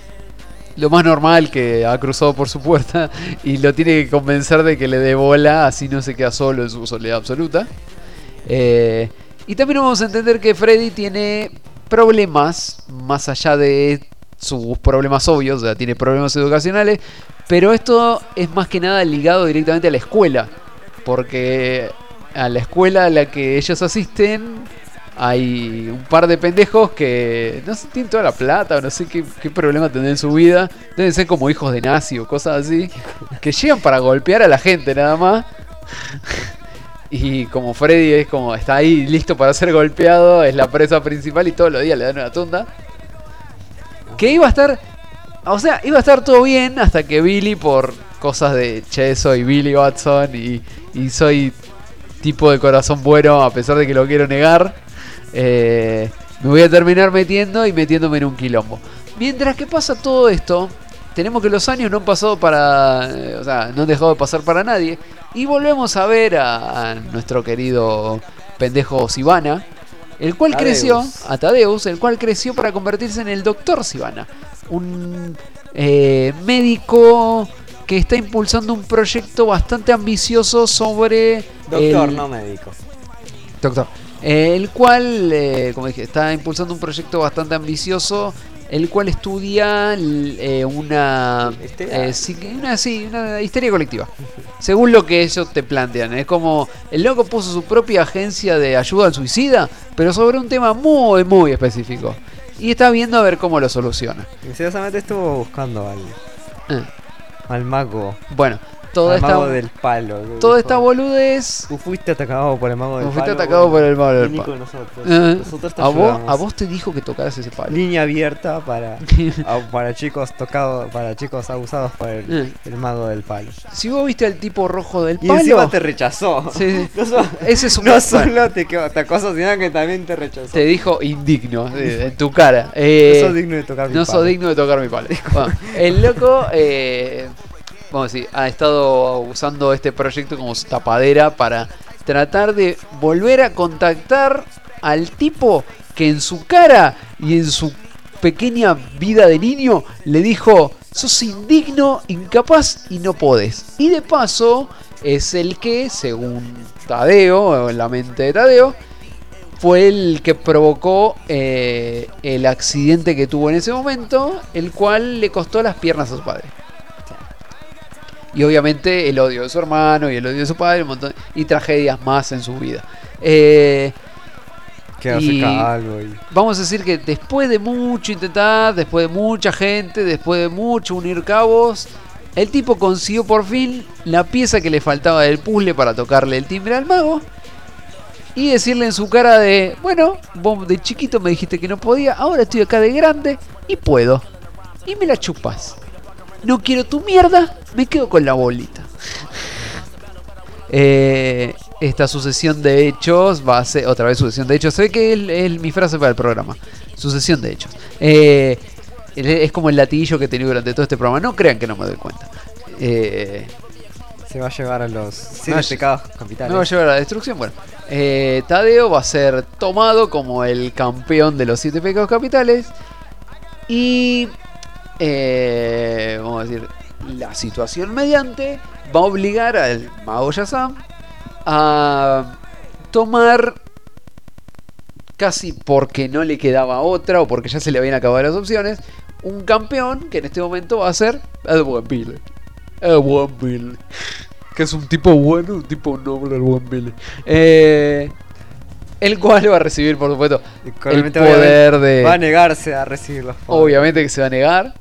lo más normal que ha cruzado por su puerta y lo tiene que convencer de que le dé bola, así no se queda solo en su soledad absoluta. Eh, y también vamos a entender que Freddy tiene problemas, más allá de sus problemas obvios, o sea, tiene problemas educacionales, pero esto es más que nada ligado directamente a la escuela, porque a la escuela a la que ellos asisten hay un par de pendejos que no sé, tienen toda la plata o no sé qué, qué problema tendrán en su vida, deben ser como hijos de nazi o cosas así, que llegan para golpear a la gente nada más. Y como Freddy es como está ahí listo para ser golpeado, es la presa principal y todos los días le dan una tunda. Que iba a estar, o sea, iba a estar todo bien hasta que Billy por cosas de che, soy Billy Watson y, y soy tipo de corazón bueno a pesar de que lo quiero negar, eh, me voy a terminar metiendo y metiéndome en un quilombo. Mientras que pasa todo esto, tenemos que los años no han pasado para. eh, o sea, no han dejado de pasar para nadie. Y volvemos a ver a, a nuestro querido pendejo Sivana, el cual Tadeus. creció, a Tadeus, el cual creció para convertirse en el doctor Sivana. Un eh, médico que está impulsando un proyecto bastante ambicioso sobre. Doctor, el- no médico. Doctor. Eh, el cual, eh, como dije, está impulsando un proyecto bastante ambicioso, el cual estudia eh, una, Histeria. eh, una, sí, una histeria colectiva. Según lo que ellos te plantean. Es como, el loco puso su propia agencia de ayuda al suicida, pero sobre un tema muy, muy específico. Y está viendo a ver cómo lo soluciona. Misteriosamente estuvo buscando al, Eh, al mago. bueno, toda al esta, mago del palo. toda esta boludez... Tú fuiste atacado por el mago del palo. fuiste atacado por el mago del palo. nosotros. Eh, Nosotros te a, vos, a vos te dijo que tocaras ese palo. Línea abierta para, a- para chicos tocados, para chicos abusados por el, Eh. el mago del palo. Si vos viste al tipo rojo del Y palo... encima te rechazó. Sí. No, so- Ese es un no solo te, acosó, sino que también te rechazó. Te dijo indigno eh, en tu cara. Eh, no sos digno de tocar mi no palo. sos digno de tocar mi palo. Bueno, el loco, eh, vamos a ha estado usando este proyecto como su tapadera para tratar de volver a contactar al tipo que en su cara y en su pequeña vida de niño le dijo, sos indigno, incapaz y no podés. Y de paso es el que, según Tadeo, en la mente de Tadeo, fue el que provocó eh, el accidente que tuvo en ese momento, el cual le costó las piernas a su padre. Y obviamente el odio de su hermano y el odio de su padre un montón, y tragedias más en su vida. Eh, Quedarse y- calvo y... vamos a decir que después de mucho intentar, después de mucha gente, después de mucho unir cabos, el tipo consiguió por fin la pieza que le faltaba del puzzle para tocarle el timbre al mago. Y decirle en su cara de, bueno, vos de chiquito me dijiste que no podía, ahora estoy acá de grande y puedo. Y me la chupas. No quiero tu mierda, me quedo con la bolita. Eh, esta sucesión de hechos va a ser otra vez sucesión de hechos. Ve que es, mi frase para el programa. Sucesión de hechos. Eh, es como el latillo que he tenido durante todo este programa. No crean que no me doy cuenta. Eh, Se va a llevar a los siete No, pecados capitales. me va a llevar a la destrucción. Bueno, eh, Tadeo va a ser tomado como el campeón de los siete pecados capitales. Y eh, vamos a decir, la situación mediante va a obligar al mago Shazam a tomar casi porque no le quedaba otra o porque ya se le habían acabado las opciones, un campeón que en este momento va a ser Billy. El buen Billy. Que es un tipo bueno, un tipo noble, el buen Billy. Eh, el cual va a recibir, por supuesto, el poder de... Va a negarse a recibir los poderes. Obviamente que se va a negar.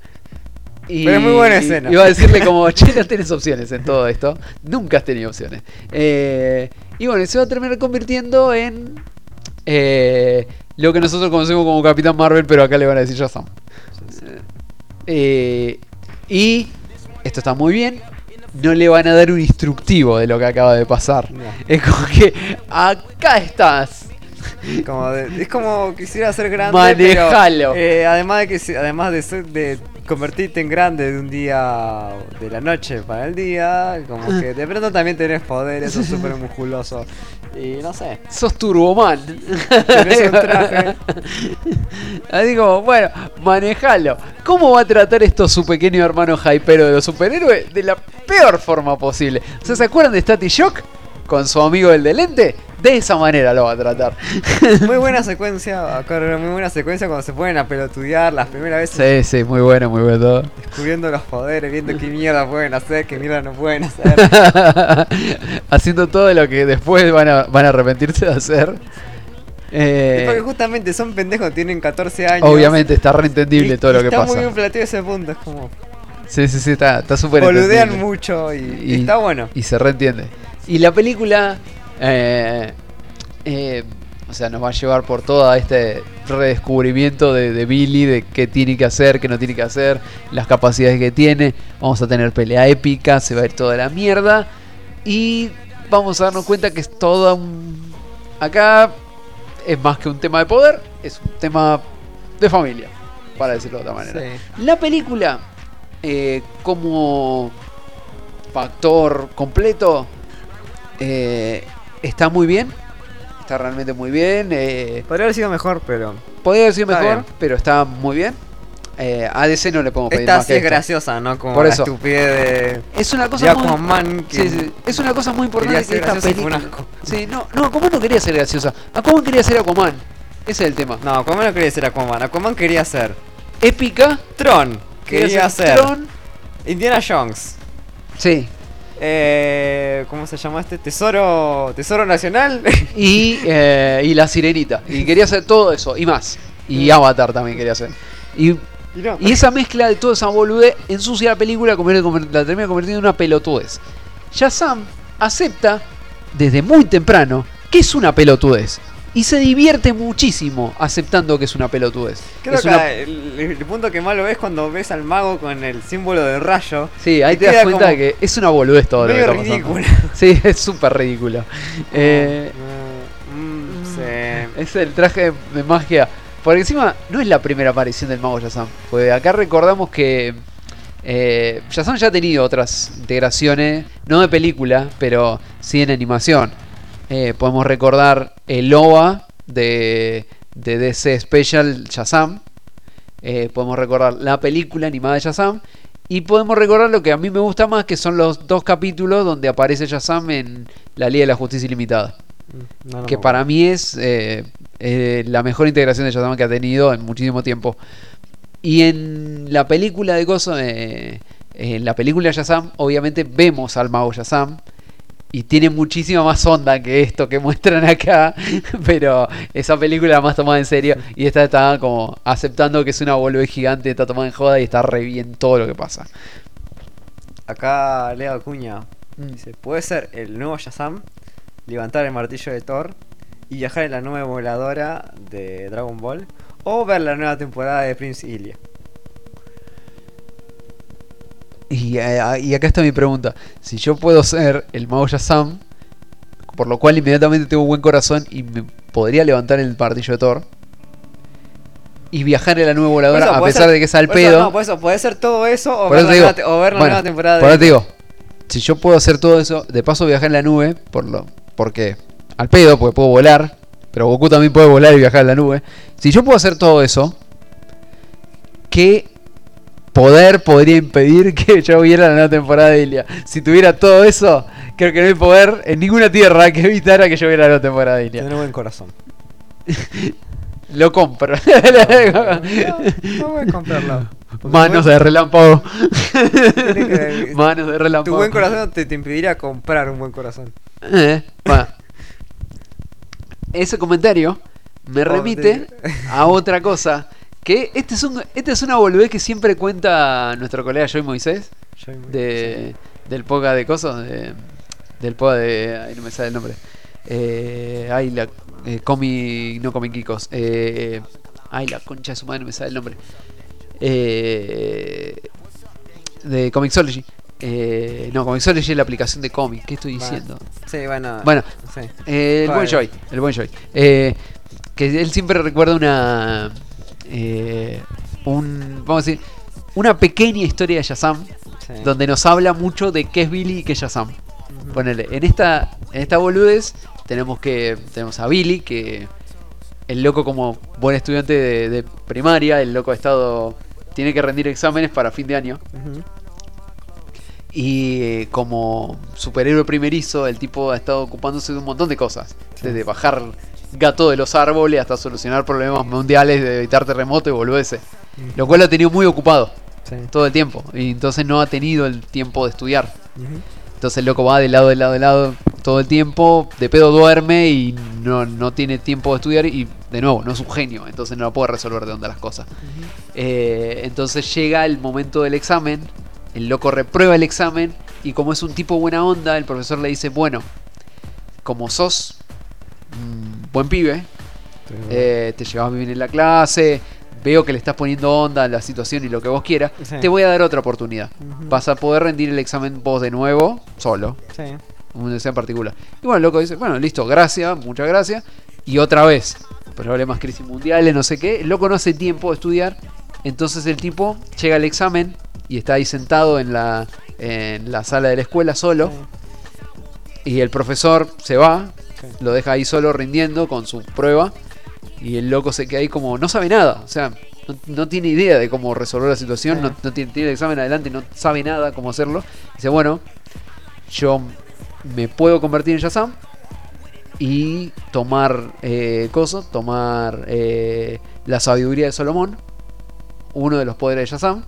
Y, Pero es muy buena escena. Va a decirle como, che, no tienes opciones en todo esto. Nunca has tenido opciones. Eh, y bueno, se va a terminar convirtiendo en eh, lo que nosotros conocemos como Capitán Marvel, pero acá le van a decir Shazam. Eh, y esto está muy bien. No le van a dar un instructivo de lo que acaba de pasar. No. Es como que acá estás. Como de- es como quisiera ser grande. Manejalo. Pero, eh, además de que además de, ser- de convertirte en grande de un día de la noche para el día, como que de pronto también tenés poderes, sos súper musculoso. Y no sé. Sos Turboman. Tenés un traje. Así como, bueno, manejalo. ¿Cómo va a tratar esto su pequeño hermano hypero de los superhéroes? De la peor forma posible. O sea, ¿se acuerdan de Static Shock? Con su amigo el de lente. De esa manera lo va a tratar. Muy buena secuencia, muy buena secuencia cuando se ponen a pelotudear las primeras veces Sí, sí, muy bueno, muy bueno todo. descubriendo los poderes, viendo qué mierda pueden hacer, qué mierda no pueden hacer. Haciendo todo lo que después van a, van a arrepentirse de hacer. Eh, porque justamente son pendejos, tienen 14 años. obviamente está reentendible todo lo que está pasa. muy bien planteado ese punto, es como Sí, sí, sí, está está súper boludean entendible. mucho y, y Y- está bueno. Y se reentiende. Y la película, eh, eh, o sea, nos va a llevar por todo este redescubrimiento de, de Billy, de qué tiene que hacer, qué no tiene que hacer, las capacidades que tiene. Vamos a tener pelea épica, se va a ir toda la mierda. Y vamos a darnos cuenta que es todo un... Acá es más que un tema de poder, es un tema de familia, para decirlo de otra manera. Sí. La película, eh, como factor completo, eh, está muy bien. Está realmente muy bien. eh, Podría haber sido mejor, pero podría haber sido Está mejor, bien. pero está muy bien. Eh, a DC no le podemos pedir esta más sí que es esto. graciosa, ¿no? Como Por la estupidez Es una cosa de muy... Aquaman que Sí, sí, Es una cosa muy importante quería que esta película... Sí, no, no, Aquaman no quería ser graciosa. Aquaman quería ser Aquaman. Ese es el tema. No, Aquaman no quería ser Aquaman, Aquaman quería ser Épica. Tron, quería ser Tron. Indiana Jones. Sí. Eh, ¿Cómo se llama este? Tesoro. Tesoro Nacional. Y, eh, y la sirenita. Y quería hacer todo eso y más. Y Avatar también quería hacer. Y, y no. y esa mezcla de toda esa boludez ensucia la película, la termina convirtiendo en una pelotudez. Shazam acepta desde muy temprano que es una pelotudez. Y se divierte muchísimo aceptando que es una pelotudez. Creo Es que una- el, el punto que más lo ves cuando ves al mago con el símbolo del rayo. Sí, ahí te das cuenta de que es una boludez todo lo que está pasando. ridículo. Sí, es súper ridículo. Eh, Mm, sí. Es el traje de magia. Por encima, no es la primera aparición del mago Shazam. Porque acá recordamos que eh, ya ha tenido otras integraciones, no de película, pero sí en animación. Eh, podemos recordar el OVA de, de DC Special Shazam. Eh, podemos recordar la película animada de Shazam. Y podemos recordar lo que a mí me gusta más, que son los dos capítulos donde aparece Shazam en la Liga de la Justicia Ilimitada No, no que para mí es eh, eh, la mejor integración de Shazam que ha tenido en muchísimo tiempo. Y en la película de Gozo, eh, En la película Shazam, obviamente vemos al mago Shazam. Y tiene muchísima más onda que esto que muestran acá. Pero esa película la más tomada en serio. Y esta está como aceptando que es una boludez gigante, está tomada en joda y está re bien todo lo que pasa. Acá Leo Acuña dice, puede ser el nuevo Shazam, levantar el martillo de Thor y viajar en la nube voladora de Dragon Ball o ver la nueva temporada de Prince Ilia. Y, eh, y acá está mi pregunta. Si yo puedo ser el mago Shazam, por lo cual inmediatamente tengo un buen corazón y me podría levantar el martillo de Thor. Y viajar en la nube voladora, eso, a pesar ser- de que es al por eso, pedo. no, por eso, puede ser todo eso o ver, la, digo, nueva, te- o ver la bueno, nueva temporada por de te digo, si yo puedo hacer todo eso, de paso viajar en la nube, por lo, porque al pedo, porque puedo volar, pero Goku también puede volar y viajar en la nube. Si yo puedo hacer todo eso, ¿qué poder podría impedir que yo viera la nueva temporada de Ilia? Si tuviera todo eso, creo que no hay poder en ninguna tierra que evitara que yo viera la nueva temporada de Ilia. Tener buen corazón. Lo compro. No voy a comprarlo. Manos de relámpago. Tiene que- Manos de Tu relámpago. buen corazón te, te impediría comprar un buen corazón. Eh. Ese comentario me remite a otra cosa. Que este es, un, este es una boludez que siempre cuenta nuestro colega Joy Moisés. Joy Moisés, De, del poca de cosas. De, del poca de. Ay, no me sale el nombre. Eh, ay, la. Eh, comi, no comi Kikos. Eh, ay, la concha de su madre, no me sale el nombre. Eh, de Comixology. Eh, no, Comixology es la aplicación de cómic. ¿Qué estoy diciendo? Sí, bueno. Bueno, sí. eh, el buen. Joy, el buen Joy. Eh, que él siempre recuerda una. Eh, un. Vamos a decir. Una pequeña historia de Shazam. sí. Donde nos habla mucho de qué es Billy y qué es Shazam. Ponele, en esta, en esta boludez tenemos que. Tenemos a Billy, que. El loco como buen estudiante de, de primaria, el loco ha estado. Tiene que rendir exámenes para fin de año. Y eh, como superhéroe primerizo, el tipo ha estado ocupándose de un montón de cosas. Desde bajar gato de los árboles hasta solucionar problemas mundiales de evitar terremotos y volverse. Lo cual lo ha tenido muy ocupado Sí. todo el tiempo. Y entonces no ha tenido el tiempo de estudiar. Entonces el loco va de lado, de lado, de lado todo el tiempo. De pedo duerme y no, no tiene tiempo de estudiar. Y de nuevo, no es un genio. Entonces no puede resolver de onda las cosas. Eh, entonces llega el momento del examen. El loco reprueba el examen. Y como es un tipo buena onda, el profesor le dice: Bueno, como sos buen pibe, eh, te llevas bien en la clase, veo que le estás poniendo onda a la situación y lo que vos quieras, Sí. te voy a dar otra oportunidad. Vas a poder rendir el examen vos de nuevo, solo, Sí. un deseo en particular. Y bueno, el loco dice, bueno, listo, gracias, muchas gracias. Y otra vez, problemas, crisis mundiales, no sé qué. El loco no hace tiempo de estudiar. Entonces el tipo llega al examen y está ahí sentado en la, en la sala de la escuela solo. Y el profesor se va. Lo deja ahí solo rindiendo con su prueba. Y el loco se queda ahí como no sabe nada. O sea, no, no tiene idea de cómo resolver la situación. No, no tiene, tiene el examen adelante, no sabe nada cómo hacerlo. Dice, bueno, yo me puedo convertir en Shazam y tomar eh, cosas, tomar eh, la sabiduría de Solomón, uno de los poderes de Shazam,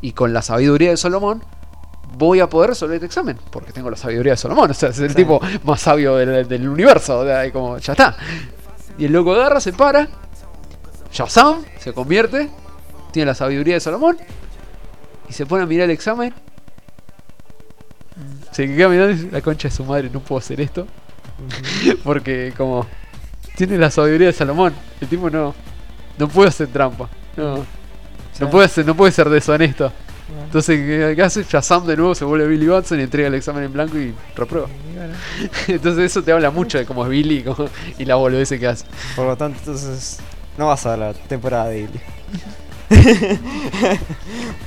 y con la sabiduría de Solomón voy a poder resolver este examen, porque tengo la sabiduría de Solomón, o sea, es el Sí. tipo más sabio del, del universo, o sea, como, ya está. Y el loco agarra, se para, Shazam se convierte, tiene la sabiduría de Salomón y se pone a mirar el examen. Se queda mirando y dice, la concha de su madre, no puedo hacer esto. Porque como tiene la sabiduría de Salomón, el tipo no, no puede hacer trampa. No, no, puede ser, no puede ser deshonesto. Entonces, ¿qué hace? Shazam de nuevo se vuelve Billy Batson y entrega el examen en blanco y reprueba. Entonces eso te habla mucho de cómo es Billy y, cómo- y la boludez que hace. Por lo tanto, entonces no vas a la temporada de Illy.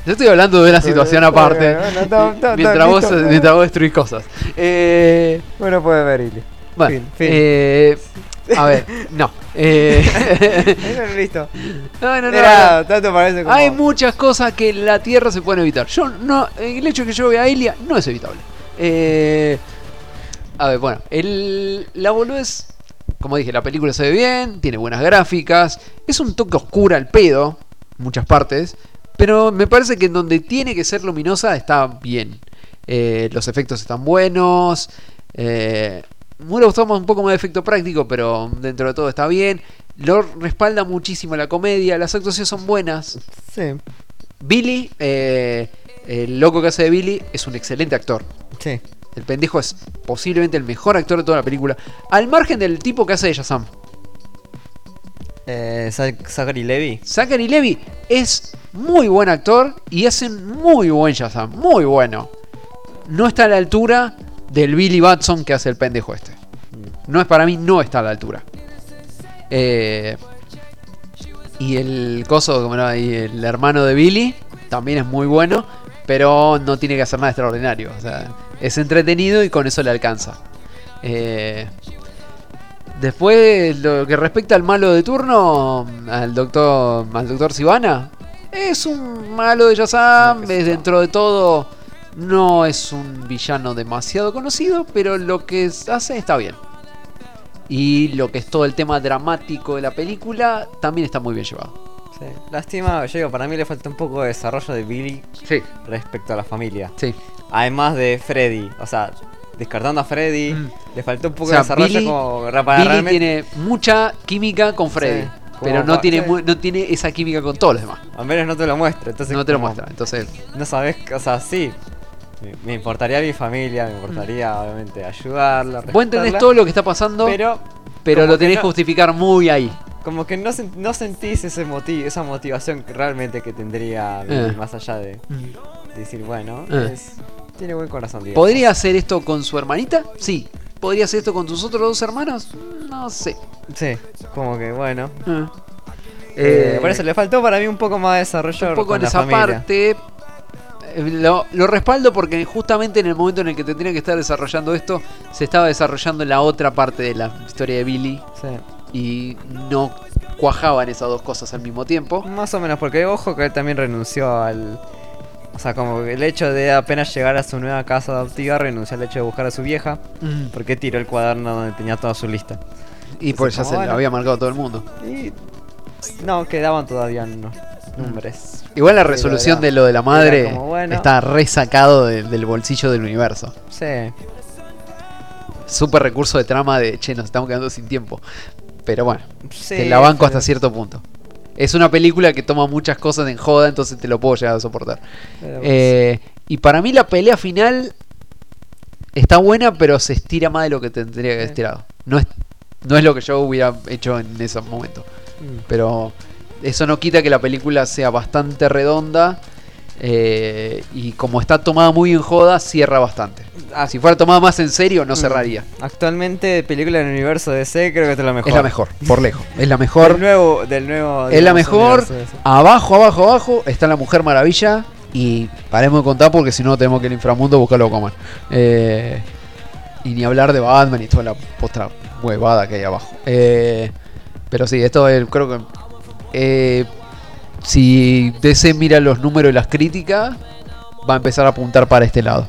Yo estoy hablando de una situación aparte. Bueno, no, no, no, mientras, vos, mientras vos destruís cosas. Eh, Bueno, puede ver Illy. bueno, Fin, fin. eh, a ver, no. Eh, no, no, no, Era, no. tanto parece como... Hay muchas cosas que en la Tierra se pueden evitar. Yo no, el hecho de que yo vea a Elia no es evitable. Eh, a ver, bueno, el, la boludez, como dije, la película se ve bien, tiene buenas gráficas, es un toque oscura al pedo, en muchas partes, Pero me parece que en donde tiene que ser luminosa está bien. Eh, los efectos están buenos. Eh, gustado más- un poco más de efecto práctico, pero dentro de todo está bien. Lo respalda muchísimo la comedia. Las actuaciones son buenas. Sí, Billy, eh, el loco que hace de Billy, es un excelente actor. sí. El pendejo es posiblemente el mejor actor de toda la película. Al margen del tipo que hace de Shazam. Eh, Zac- Zachary Levy. Zachary Levy es muy buen actor y hace un muy buen Shazam. Muy bueno. No está a la altura del Billy Batson que hace el pendejo este. No es para mí, no está a la altura. Eh, y el coso, el hermano de Billy, también es muy bueno, pero no tiene que hacer nada extraordinario. O sea, es entretenido y con eso le alcanza. Eh, después, lo que respecta al malo de turno, al doctor, al doctor Sivana, es un malo de Shazam, es dentro de todo, no es un villano demasiado conocido, pero lo que hace está bien. Y lo que es todo el tema dramático de la película también está muy bien llevado. Sí. Lástima, yo digo, para mí le falta un poco de desarrollo de Billy Sí, respecto a la familia. sí. Además de Freddy, o sea, descartando a Freddy, Mm. le faltó un poco O sea, de desarrollo Billy- como ra- para Billy realmente- tiene mucha química con Freddy, Sí, pero no tiene, sí. no tiene esa química con todos los demás. Al menos no te lo muestra, entonces No te lo muestra. Entonces, No sabes, o sea, sí. Me, importaría mi familia, me importaría obviamente ayudarla. vos entendés todo lo que está pasando, pero, pero lo tenés que no- justificar muy ahí. como que no, no sentís ese motivo, esa motivación que realmente que tendría Eh. más allá de, de decir, bueno, Eh. es- tiene buen corazón, digamos. ¿Podría hacer esto con su hermanita? Sí. ¿Podría hacer esto con tus otros dos hermanos? No sé. Sí, como que bueno. Eh, Eh, por eso le faltó para mí un poco más de desarrollo un poco con en la esa familia. parte. Lo, lo respaldo porque justamente en el momento en el que tendría que estar desarrollando esto, se estaba desarrollando la otra parte de la historia de Billy Sí. y no cuajaban esas dos cosas al mismo tiempo. Más o menos, porque ojo que él también renunció al. O sea, como el hecho de apenas llegar a su nueva casa adoptiva, renunció al hecho de buscar a su vieja, porque tiró el cuaderno donde tenía toda su lista. Y pues ya se lo había marcado todo el mundo. Y. No, quedaban todavía unos nombres. Igual la resolución de lo de la madre era como, bueno. está resacado de- del bolsillo del universo. Sí. Super recurso de trama de che, nos estamos quedando sin tiempo. Pero bueno, sí te la banco pero- hasta cierto punto. Es una película que toma muchas cosas en joda, entonces te lo puedo llegar a soportar. Eh, y para mí la pelea final está buena, pero se estira más de lo que tendría que haber estirado. No es, no es lo que yo hubiera hecho en ese momento. Mm. Pero eso no quita que la película sea bastante redonda. eh, y como está tomada muy en joda, cierra bastante. Ah, Si fuera tomada más en serio, no mm. cerraría. Actualmente, película del universo DC, creo que es la mejor. Es la mejor, por lejos. Es la Del mejor. nuevo. Del nuevo Es la mejor. Abajo, abajo, abajo está la Mujer Maravilla. Y paremos de contar porque si no tenemos que el inframundo buscarlo como eh, Y ni hablar de Batman y toda la otra huevada que hay abajo. Eh, pero sí, esto es, creo que. Eh, si DC mira los números y las críticas, va a empezar a apuntar para este lado.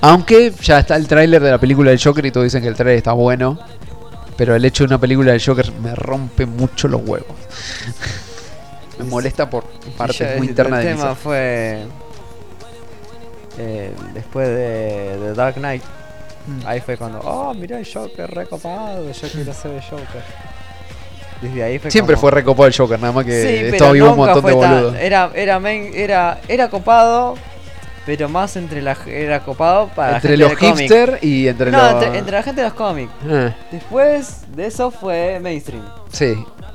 Aunque ya está el tráiler de la película del Joker y todos dicen que el tráiler está bueno. Pero el hecho de una película del Joker me rompe mucho los huevos. me molesta por partes muy el- internas El de tema mí. fue. eh, después de, de Dark Knight. Mm. Ahí fue cuando. Oh, mira el Joker recopado. Yo quiero ser el Joker. Desde ahí fue Siempre como- fue recopado el Joker, nada más que Sí, estaba vivo un montón de boludos. Era, era, main- era, era copado, pero más entre la. Era copado para Entre la los gente hipster y entre No, los. entre, entre la gente de los cómics. Ah, Después de eso fue mainstream. sí.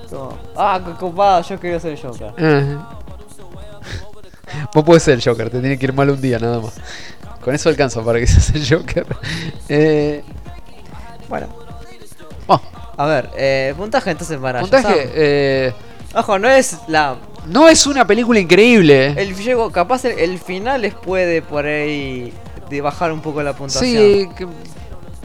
Como, ah, qué copado, yo quiero ser el Joker. Ah. Vos podés ser el Joker, te tiene que ir mal un día nada más. Con eso alcanza para que seas el Joker. Eh, Bueno, a ver, eh, puntaje entonces para puntaje. Eh, Ojo, no es la. no es una película increíble. El llego, capaz el, el final les puede por ahí de bajar un poco la puntuación. Sí, que-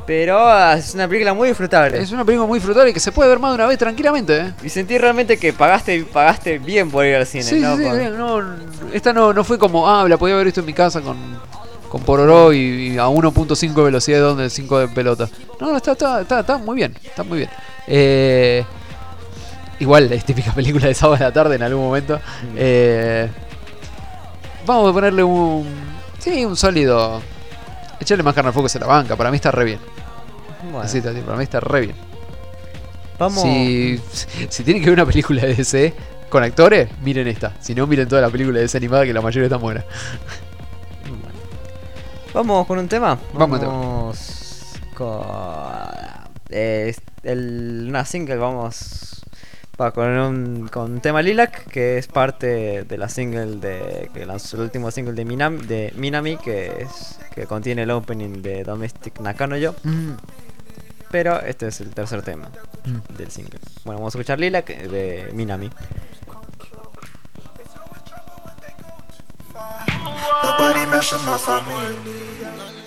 Pero ah, es una película muy disfrutable. es una película muy frutal y que se puede ver más de una vez tranquilamente. ¿eh? Y sentí realmente que pagaste, pagaste bien por ir al cine, Sí, ¿no? sí, sí, Por- bien, no, esta no, no fue como, ah, la podía haber visto en mi casa con, con Pororó y, y a 1.5 de velocidad donde 5 de pelota. No, no, está, está, está, está muy bien, está muy bien. Eh, igual es típica película de sábado de la tarde en algún momento. Eh, Vamos a ponerle un. Sí, un sólido. Echarle más carne al fuego se la banca. Para mí está re bien. Bueno, Así, para mí está re bien. vamos. Si, si tienen que ver una película de DC con actores, miren esta. Si no, miren toda la película de DC animada que la mayoría están buenas. Vamos con un tema. Vamos con eh, el- una single. Vamos va con un con un tema Lilac que es parte de la single de que lanzó el último single de Minami, de Minami que es que contiene el opening de Domestic Nakano Yo. Pero este es el tercer tema Mm. del single. Bueno, vamos a escuchar Lilac de Minami. Nobody messing my family.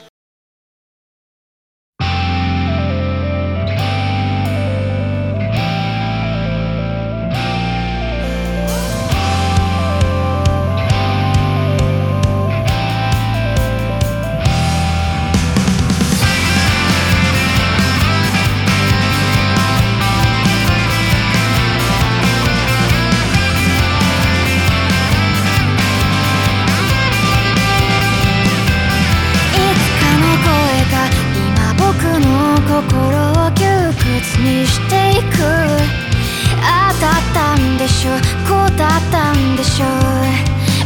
ったんでしょ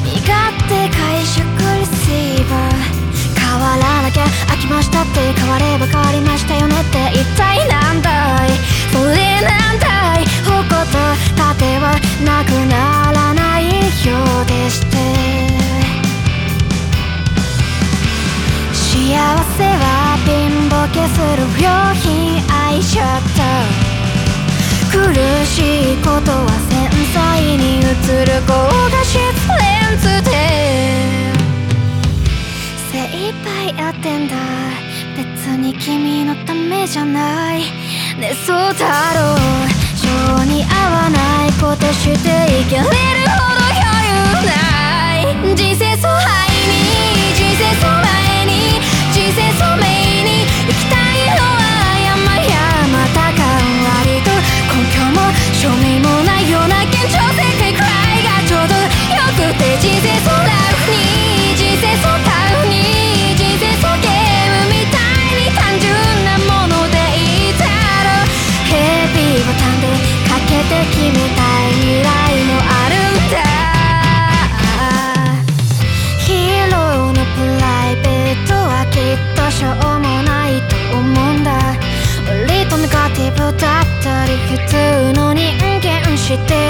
身勝手解釈レシーバー変わらなきゃ飽きましたって変われば変わりましたよねって一体なんだいそれなんだい矛と盾はなくならないようでして幸せは貧乏けする良品愛しちゃった苦しいことは繊細に映る高画質レンズで。精一杯やってんだ。別に君のためじゃない。ねそうだろう。性に合わないことしていけれるほど余裕ない。人生そ愛に人生そ前に人生そ命に行きたい普通の人間して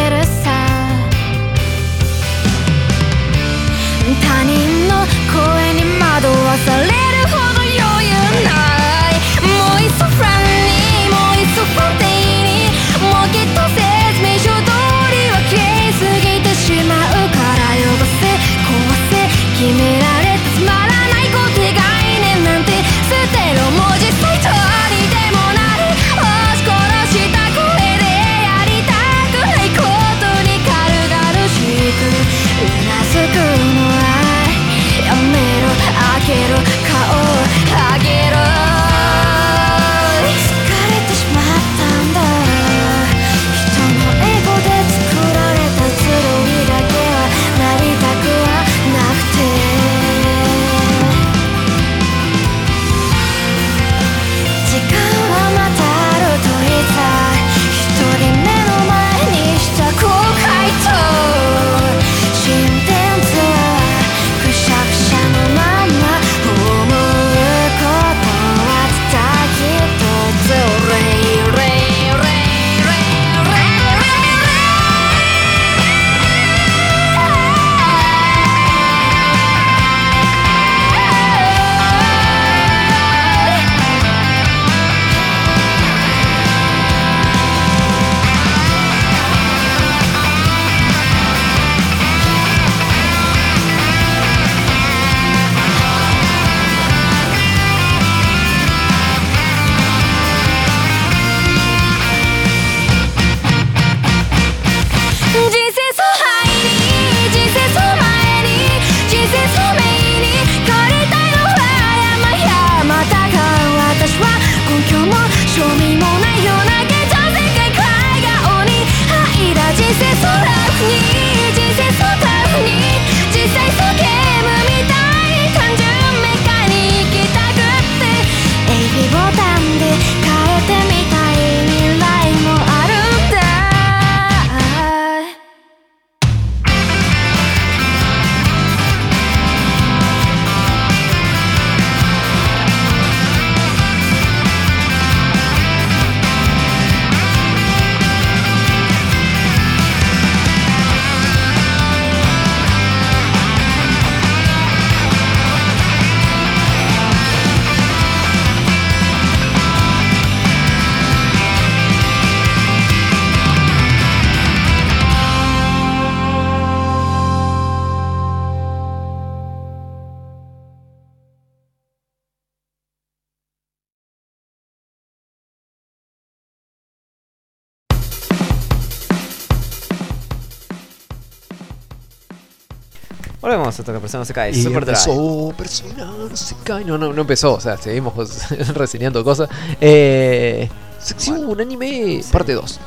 Volvemos a tocar Persona no se cae. Y Super empezó Persona no se cae. No, no, no empezó. O sea, seguimos reseñando cosas. Eh, sección un anime parte 2.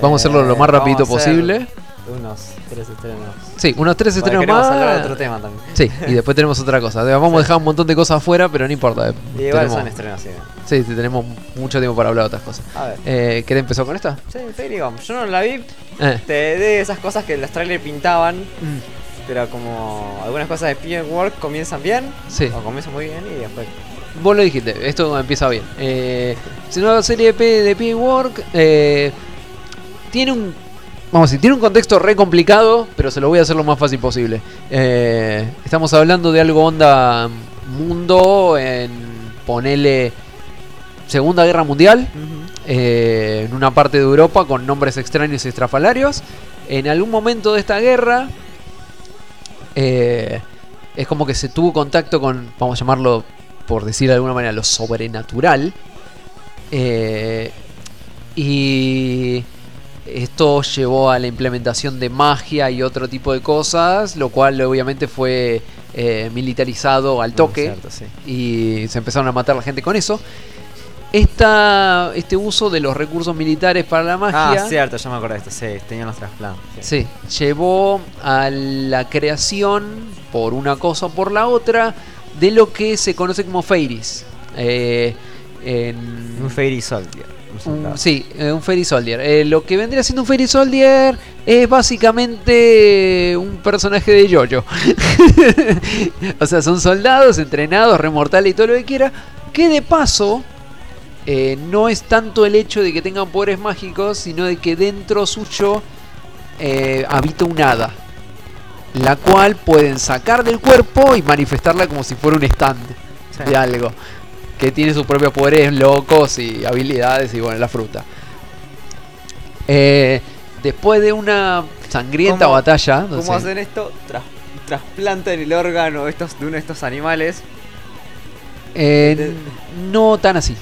Vamos a hacerlo lo más Eh, rapidito posible. Unos tres estrenos. Sí, unos tres Porque estrenos más. hablar de otro tema también. Sí, y después tenemos otra cosa. Vamos a dejar un montón de cosas afuera, pero no importa. Y igual Tenemos- son estrenos, sí. Sí, sí, tenemos mucho tiempo para hablar de otras cosas. A ver. Eh, ¿Querés empezar con esta? Sí, Fairy. Yo no la vi. Eh. Te de esas cosas que los trailers pintaban. Mm. Pero como algunas cosas de PM Work comienzan bien. Sí. O comienzan muy bien y después. Vos lo dijiste, esto empieza bien. Eh, es una serie de, de P-Work. eh, tiene un. Vamos a decir, tiene un contexto re complicado, pero se lo voy a hacer lo más fácil posible. Eh, estamos hablando de algo onda mundo en. Ponele. Segunda Guerra Mundial. eh, en una parte de Europa con nombres extraños y estrafalarios. En algún momento de esta guerra. Eh, es como que se tuvo contacto con, vamos a llamarlo por decir de alguna manera, lo sobrenatural. Eh, y esto llevó a la implementación de magia y otro tipo de cosas, lo cual obviamente fue eh, militarizado al toque Cierto, sí. y se empezaron a matar la gente con eso. Esta, este uso de los recursos militares para la magia Ah, cierto, ya me acordé de esto. Sí, tenían los trasplantes. Sí. Sí, llevó a la creación, por una cosa o por la otra, de lo que se conoce como Fairies. Eh, en- Un Fairy Soldier. un sí, eh, un Fairy Soldier. Eh, lo que vendría siendo un Fairy Soldier es básicamente un personaje de Jojo. o sea, son soldados entrenados, remortales y todo lo que quiera. Que de paso, eh, no es tanto el hecho de que tengan poderes mágicos, sino de que dentro suyo eh, habita un hada. La cual pueden sacar del cuerpo y manifestarla como si fuera un stand Sí. de algo. Que tiene sus propios poderes locos y habilidades y bueno, la fruta. Eh, después de una sangrienta ¿Cómo- batalla. no ¿Cómo sé, hacen esto? Tras- trasplantan el órgano estos, de uno de estos animales. eh, no tan así.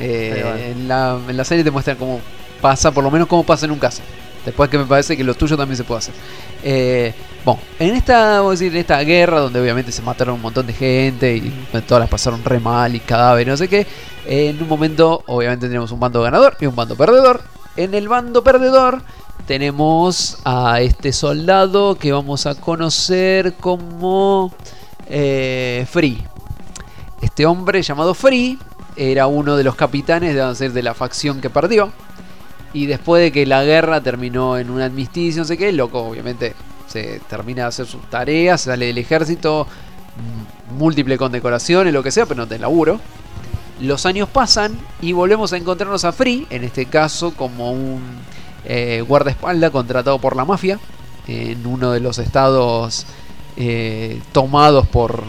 Eh, en, la, en la serie te muestran cómo pasa, por lo menos cómo pasa en un caso. Después que me parece que lo tuyo también se puede hacer. Eh, bueno, en esta, vamos a decir, en esta guerra donde obviamente se mataron un montón de gente y todas las pasaron re mal y cadáveres, no sé qué. En un momento, obviamente, tenemos un bando ganador y un bando perdedor. En el bando perdedor tenemos a este soldado que vamos a conocer como eh, Free. Este hombre llamado Free era uno de los capitanes de, de la facción que perdió. Y después de que la guerra terminó en un armisticio, no sé qué, el loco obviamente se termina de hacer sus tareas, sale del ejército, mm, múltiple condecoraciones, lo que sea, pero no te laburo. Los años pasan y volvemos a encontrarnos a Free, en este caso como un eh, guardaespaldas contratado por la mafia, en uno de los estados eh, tomados por,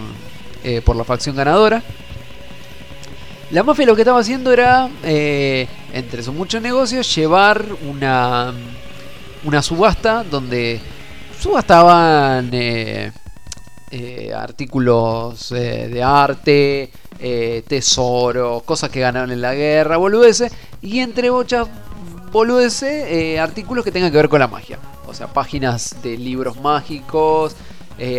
eh, por la facción ganadora. La mafia lo que estaba haciendo era, eh, entre sus muchos negocios, llevar una, una subasta donde subastaban eh, eh, artículos de arte, tesoros, cosas que ganaron en la guerra, boludeces, y entre muchas boludeces, artículos que tengan que ver con la magia. O sea, páginas de libros mágicos,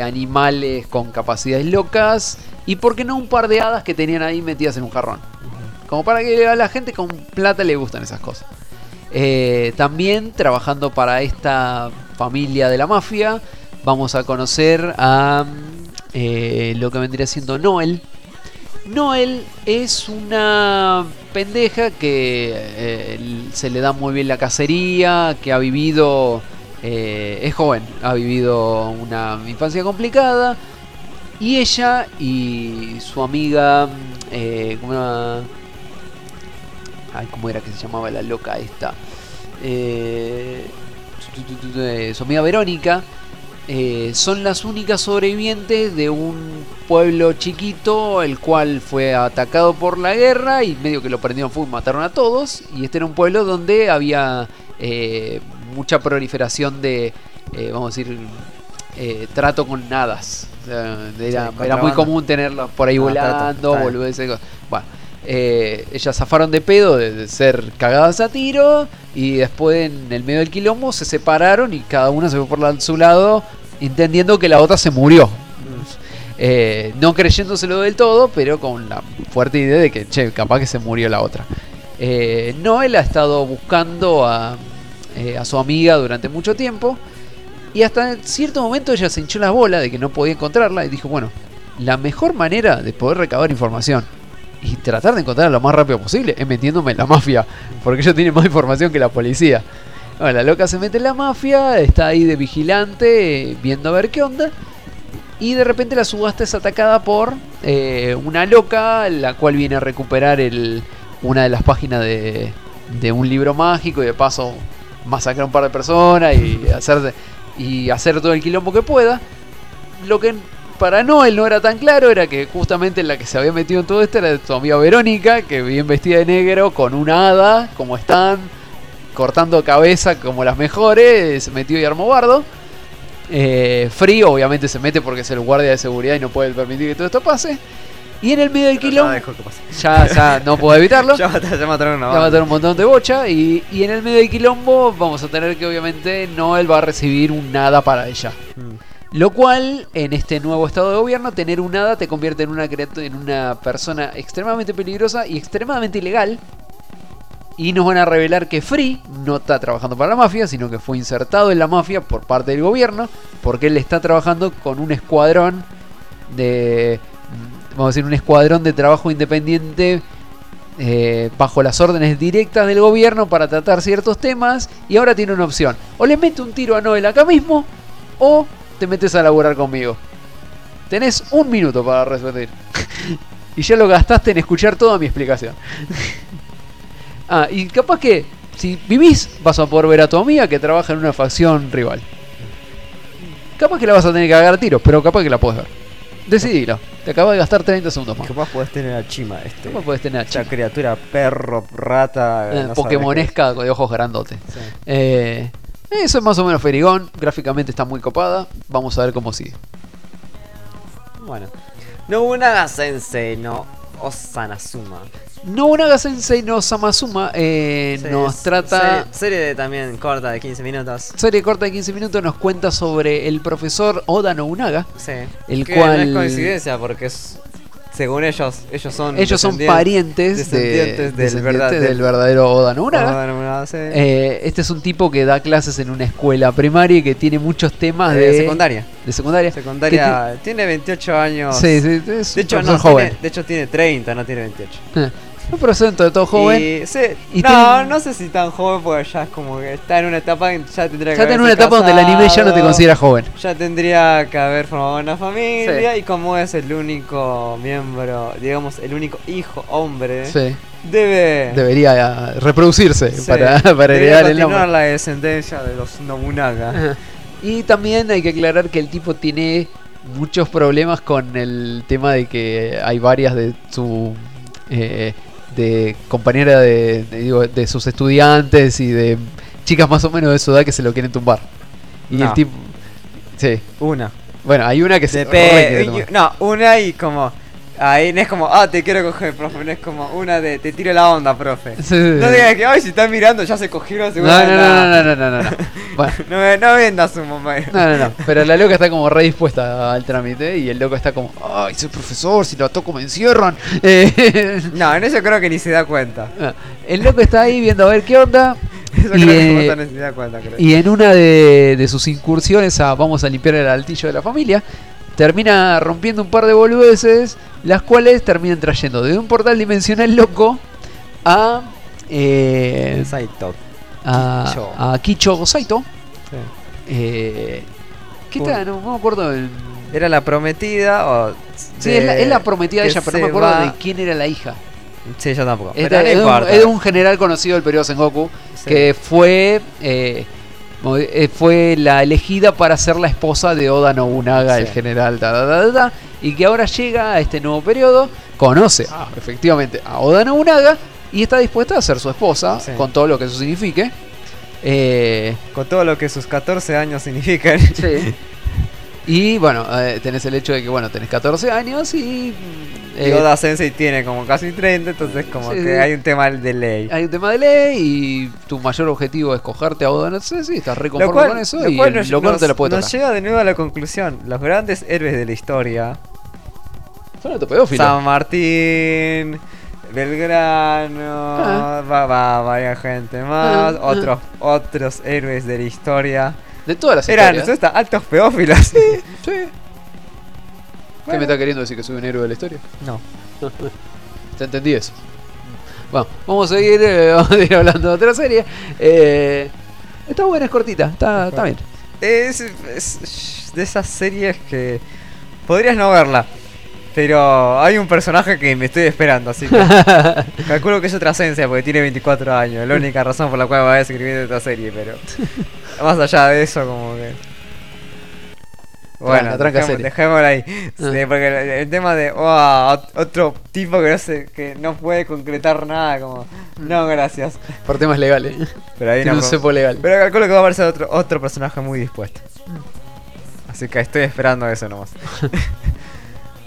animales con capacidades locas, y por qué no un par de hadas que tenían ahí metidas en un jarrón. Como para que a la gente con plata le gustan esas cosas. Eh, también trabajando para esta familia de la mafia, vamos a conocer a eh, lo que vendría siendo Noel. Noel es una pendeja que eh, se le da muy bien la cacería, que ha vivido, es joven, ha vivido una infancia complicada. Y ella y su amiga, eh, ¿cómo era? Ay, ¿cómo era que se llamaba la loca esta? Eh, su amiga Verónica eh, son las únicas sobrevivientes de un pueblo chiquito el cual fue atacado por la guerra y medio que lo prendieron fuego mataron a todos y este era un pueblo donde había eh, mucha proliferación de eh, vamos a decir eh, trato con nadas. O sea, era, era muy común tenerlos por ahí Ah, trato, volando bueno eh, ellas zafaron de pedo de, de ser cagadas a tiro y después en el medio del quilombo se separaron y cada una se fue por la- su lado entendiendo que la otra se murió. Eh, no creyéndoselo del todo, pero con la fuerte idea de que, che, capaz que se murió la otra. Eh, Noel ha estado buscando a, a su amiga durante mucho tiempo y hasta en cierto momento ella se hinchó la bola de que no podía encontrarla y dijo, bueno, la mejor manera de poder recabar información y tratar de encontrarla lo más rápido posible es metiéndome en la mafia, porque ella tiene más información que la policía. Bueno, la loca se mete en la mafia, está ahí de vigilante, viendo a ver qué onda. Y de repente la subasta es atacada por eh, una loca, la cual viene a recuperar el, una de las páginas de, de un libro mágico y de paso masacrar a un par de personas y hacer, y hacer todo el quilombo que pueda. Lo que para Noel no era tan claro era que justamente la que se había metido en todo esto era tu amiga Verónica, que bien vestida de negro, con una hada, como están, cortando cabeza como las mejores, se metió y armó bardo. Eh, Free obviamente se mete porque es el guardia de seguridad y no puede permitir que todo esto pase. Y en el medio del quilombo, ya ya, no puedo evitarlo. Ya mataron, ya mataron a un montón de bocha. Y, y en el medio del quilombo vamos a tener que obviamente Noel va a recibir un nada para ella. Mm. Lo cual, en este nuevo estado de gobierno, tener un hada te convierte en una, en una persona extremadamente peligrosa y extremadamente ilegal. Y nos van a revelar que Free no está trabajando para la mafia, sino que fue insertado en la mafia por parte del gobierno, porque él está trabajando con un escuadrón de. Vamos a decir, un escuadrón de trabajo independiente eh, bajo las órdenes directas del gobierno para tratar ciertos temas. Y ahora tiene una opción: o le mete un tiro a Noel acá mismo, o te metes a laburar conmigo. Tenés un minuto para resolver. y ya lo gastaste en escuchar toda mi explicación. ah, y capaz que si vivís vas a poder ver a tu amiga que trabaja en una facción rival. Capaz que la vas a tener que cagar a tiros, pero capaz que la puedes ver. Decidilo. Te acabas de gastar 30 segundos más. Capaz podés tener a Chima, este. Capaz podés tener a Esta Chima. criatura, perro, rata. Eh, no Pokémonesca de ojos grandotes. qué. Sí. Eh, eso es más o menos Ferigón. Gráficamente está muy copada. Vamos a ver cómo sigue. Bueno. Nobunaga Sensei no Osanazuma. Nobunaga Sensei no Samazuma eh, nos trata. Serie, serie de también corta de 15 minutos. Serie corta de 15 minutos nos cuenta sobre el profesor Oda Nobunaga. Sí. El que cual- No es coincidencia porque es. Según ellos, ellos son. Ellos son parientes, de- descendientes del, descendientes verdad- del verdadero Oda Nobunaga. Oda Nobunaga, sí. Eh, este es un tipo que da clases en una escuela primaria y que tiene muchos temas Eh, de secundaria. De secundaria. Secundaria. Tiene 28 años. Sí, sí, es De hecho, no, joven. Tiene, de hecho tiene 30, no tiene 28. Eh, un profesor dentro de todo joven. Y, sí, Y no, no sé si tan joven porque ya es como que está en una etapa que ya tendría que Ya está en una etapa donde el anime ya no te considera joven. Ya tendría que haber formado una familia y como es el único miembro, digamos, el único hijo hombre, Sí. debe, Debería para, sí, para, para heredar el nombre. la descendencia de los Nobunaga. Ajá. Y también hay que aclarar que el tipo tiene muchos problemas con el tema de que hay varias de su eh, de compañera de, de- digo, de sus estudiantes y de chicas más o menos de su edad que se lo quieren tumbar. Y No. el tipo sí, Una. bueno, hay una que se tumbar. no, una y como ahí no es como, ah, te quiero coger, profe, no es como una de te tiro la onda, profe. Sí, sí, No sí. digas que, ay, si están mirando, ya se cogieron, No, no, no, no, no, no, no, no. Bueno, No, me- no vendas un momento. No, no, no. Pero la loca está como re dispuesta al trámite y el loco está como, ay, soy profesor, si lo toco me encierran. Eh, No, en eso creo que ni se da cuenta. el loco está ahí viendo a ver qué onda. Eso Y, creo que eh, se da cuenta, creo. Y en una de, de sus incursiones a vamos a limpiar el altillo de la familia, termina rompiendo un par de boludeces, las cuales terminan trayendo de un portal dimensional loco a. eh, Saito. a, a Kicho Saito. Sí. Eh, ¿Qué tal? No, no me acuerdo. el- Era la prometida o. Sí, es la, es la prometida de ella, pero no me acuerdo va- de quién era la hija. Sí, yo tampoco. Es Pero de, no es de un, general conocido del periodo Sengoku Sí. que fue eh, fue la elegida para ser la esposa de Oda Nobunaga, Sí. el general, y que ahora llega a este nuevo periodo, conoce ah, efectivamente a Oda Nobunaga y está dispuesta a ser su esposa, Sí. con todo lo que eso signifique. Eh, Con todo lo que sus 14 años significan. Sí. Y bueno, eh, tenés el hecho de que, bueno, tenés 14 años y mm, Y Eh, Oda Sensei tiene como casi 30, entonces como Sí, que hay un tema de ley. hay un tema de ley y tu mayor objetivo es cogerte a Oda, no sé si estás re conforme con eso y cual el nos, loco no te la puede nos tocar. lleva de nuevo a la conclusión. Los grandes héroes de la historia. Son autopedófilos. San Martín, Belgrano, Ah. va, va, vaya gente más, Ah, ah. otros, otros héroes de la historia. De todas las Eran historias. ¿no? altos pedófilos. Sí. ¿Qué me está queriendo decir que soy un héroe de la historia? No. Te entendí eso. Bueno, vamos a seguir, eh, vamos a ir hablando de otra serie. Eh, está buena, es cortita, está, está bien. Es, es de esas series que podrías no verla. Pero hay un personaje que me estoy esperando, así que calculo que es otra esencia porque tiene 24 años. La única razón por la cual va a escribir esta serie, pero más allá de eso, como que. Bueno, dejémoslo- ahí. Ah. Sí, porque el, el tema de oh, ot- otro tipo que no, se, que no puede concretar nada, como. No, gracias. Por temas legales. Pero ahí no un cepo legal. Pero calculo que va a aparecer otro, otro personaje muy dispuesto. Así que estoy esperando eso nomás.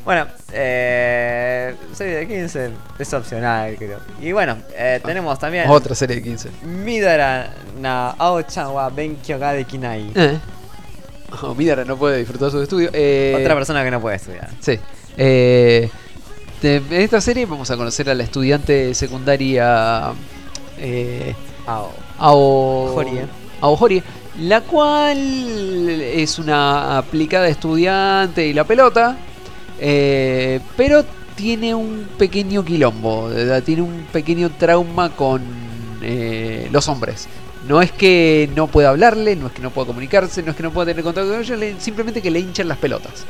bueno, eh, serie de 15 es opcional, creo. Y bueno, eh, tenemos también Otra serie de 15. Midara na Aochan wa Benkyo ga dekinai. Eh. Oh, Midara no puede disfrutar su estudio. Eh, Otra persona que no puede estudiar. Sí. Eh, de- en esta serie vamos a conocer a la estudiante secundaria eh, Ao. Ao Horie. Ao Horie, la cual es una aplicada estudiante y la pelota, eh, pero tiene un pequeño quilombo, tiene un pequeño trauma con eh, los hombres. No es que no pueda hablarle, no es que no pueda comunicarse, no es que no pueda tener contacto con ellos, le- simplemente que le hinchan las pelotas.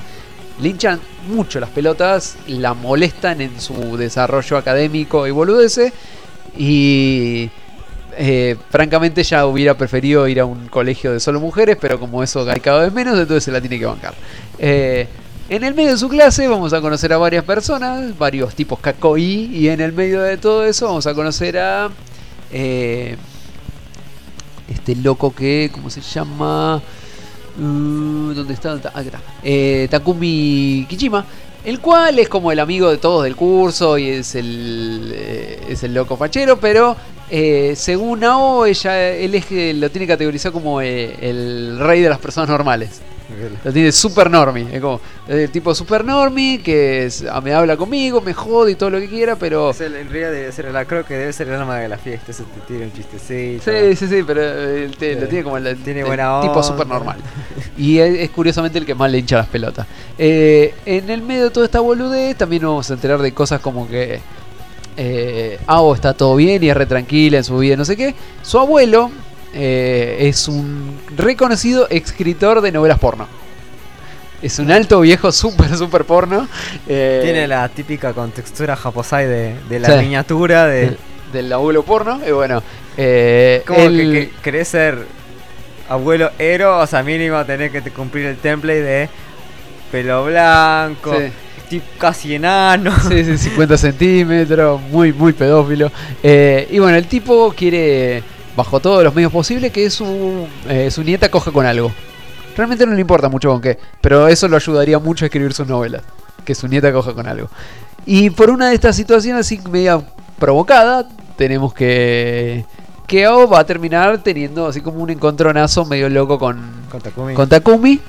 Le hinchan mucho las pelotas, la molestan en su desarrollo académico y boludece. Y eh, francamente ya hubiera preferido ir a un colegio de solo mujeres, pero como eso hay cada vez menos, entonces se la tiene que bancar. En el medio de su clase vamos a conocer a varias personas, varios tipos kakoi, y en el medio de todo eso vamos a conocer a eh, este loco que, ¿cómo se llama? Uh, ¿Dónde está? Ah, está. Eh, Takumi Kijima, el cual es como el amigo de todos del curso y es el, eh, es el loco fachero, pero eh, según Ao, ella, él es que lo tiene categorizado como el rey de las personas normales. Lo tiene super normie, es como el tipo super normie que es- ah, me habla conmigo, me jode y todo lo que quiera, pero... Es el- en realidad debe ser la, creo que debe ser el alma de la fiesta. Ese te tira un chistecito. Sí, sí, sí, pero eh, él te- Sí. lo tiene como el, Tiene el buena tipo onda. super normal. Y es, es curiosamente el que más le hincha las pelotas. Eh, en el medio de toda esta boludez también nos vamos a enterar de cosas como que eh, Ao está todo bien y es re tranquila en su vida, no sé qué. Su abuelo eh, es un reconocido escritor de novelas porno. Es un alto viejo súper, súper porno. Eh, Tiene la típica contextura japosai de, de la Sí. miniatura de... del- del abuelo porno. Y bueno, eh, Como que, que querés ser abuelo héroe, o sea, mínimo tenés que cumplir el template de pelo blanco, Sí. tipo casi enano. Sí, sí, 50 centímetros, muy, muy pedófilo. Eh, y bueno, el tipo quiere, bajo todos los medios posibles, que su, eh, su nieta coja con algo. Realmente no le importa mucho con qué, pero eso lo ayudaría mucho a escribir sus novelas. Que su nieta coja con algo. Y por una de estas situaciones así media provocada, tenemos que... Que Ao va a terminar teniendo así como un encontronazo medio loco con, Con Takumi. con Takumi.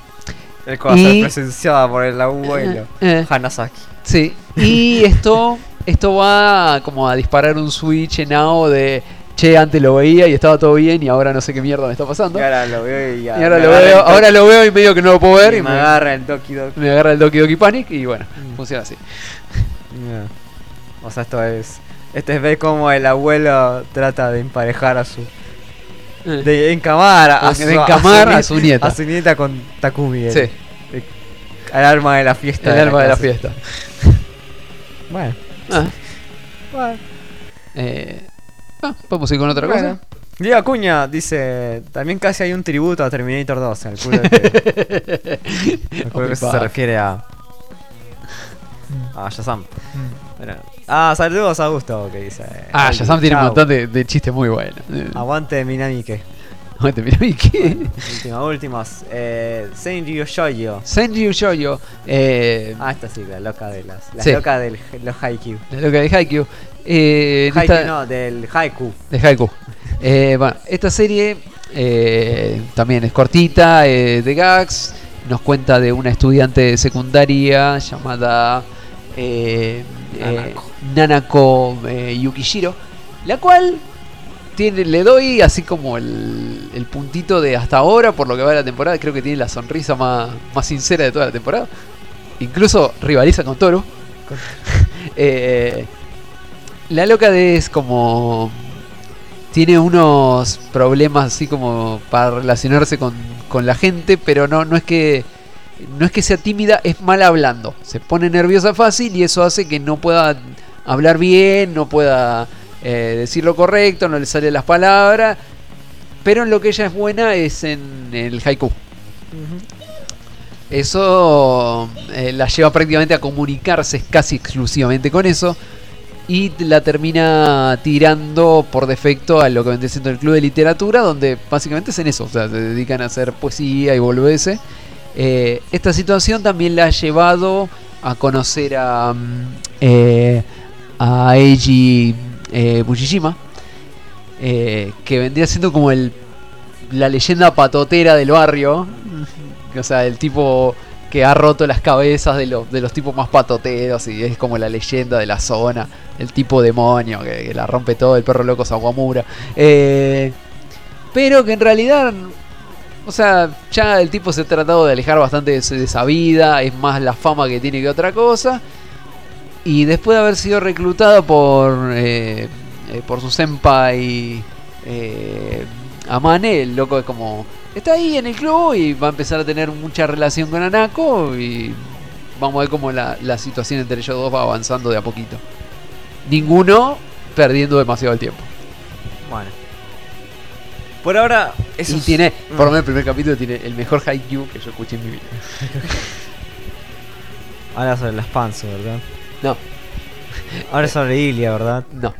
el que va a y- ser presenciada por el abuelo. Eh, Hanasaki. Sí, y esto, esto va como a disparar un switch en AO de che, antes lo veía y estaba todo bien y ahora no sé qué mierda me está pasando. Y ahora lo veo y, Y ya ahora me lo veo, el ahora lo veo y medio que no lo puedo ver y y me me, agarra el Doki Doki. me agarra el Doki Doki Panic y bueno, Mm. funciona así. O sea, esto es. Este es ver cómo el abuelo trata de emparejar a su. Eh, De encamar a, De su, encamar a su nieta. A su nieta con Takumi. el- sí, Al alma de la fiesta. el de alma de la fiesta. Bueno. Ah, bueno. eh, ah, podemos ir con otra Bueno. cosa. Diego Acuña dice, también casi hay un tributo a Terminator 2, calculo que, calculo que eso se refiere a a Shazam. Bueno. Ah, saludos a Augusto que dice. Ah, Shazam tiene un montón de, de chistes muy buenos. Aguante Minamike. Aguante, mira, ¿y qué? Última, últimos. Eh, Senryu Shoujo. Senryu Shoujo. Eh, Ah, esta sí, la loca de las. La Sí. loca de los Haikyuu. la loca de Haikyuu. Eh, en Haikyuu esta- no, del Haiku. De Haiku. Eh, bueno, esta serie eh, también es cortita, eh, de gags. Nos cuenta de una estudiante de secundaria llamada eh, eh, Nanako eh, Yukishiro, la cual tiene, le doy así como el, puntito de hasta ahora, por lo que va de la temporada. Creo que tiene la sonrisa más, más sincera de toda la temporada. Incluso rivaliza con Toro. Eh, la loca es como. Tiene unos problemas así como para relacionarse con, con la gente, pero no, no es que. No es que sea tímida, es mal hablando. Se pone nerviosa fácil y eso hace que no pueda hablar bien, no pueda eh, decir lo correcto, no le salen las palabras. Pero en lo que ella es buena es en el haiku. Eso eh, la lleva prácticamente a comunicarse casi exclusivamente con eso. Y la termina tirando por defecto a lo que vendría siendo el club de literatura, donde básicamente es en eso, o sea, se dedican a hacer poesía y volverse. Eh, esta situación también la ha llevado a conocer a, mm, eh, a Eiji eh, eh, que vendría siendo como el, la leyenda patotera del barrio. O sea, el tipo que ha roto las cabezas de los, de los tipos más patoteros y es como la leyenda de la zona. El tipo demonio que, que la rompe todo, el perro loco Sawamura. Eh, pero que en realidad, o sea, ya el tipo se ha tratado de alejar bastante de, de esa vida. Es más la fama que tiene que otra cosa. Y después de haber sido reclutado por, eh, eh, por su senpai eh, Amane, el loco es como... Está ahí en el club y va a empezar a tener mucha relación con Anako y vamos a ver cómo la, la situación entre ellos dos va avanzando de a poquito. Ninguno perdiendo demasiado el tiempo. Bueno. Por ahora, eso y tiene, Mm. por lo menos el primer capítulo tiene el mejor haiku que yo escuché en mi vida. Ahora sobre las Panzo, ¿verdad? No. Ahora sobre Ilia, ¿verdad? No.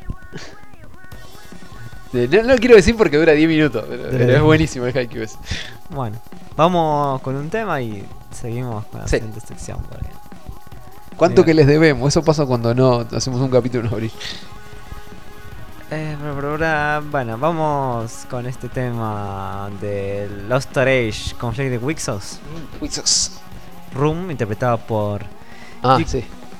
Eh, No, no lo quiero decir porque dura 10 minutos, pero, pero es buenísimo el haiku ese. Bueno, vamos con un tema y seguimos con la Sí. siguiente sección. porque- ¿Cuánto Mira. que les debemos? Eso pasa cuando no hacemos un capítulo en abril. Eh, pero por ahora, bueno, vamos con este tema de Lost Age Conflict de Wixos. Wixos. Room, interpretado por Ah, sí.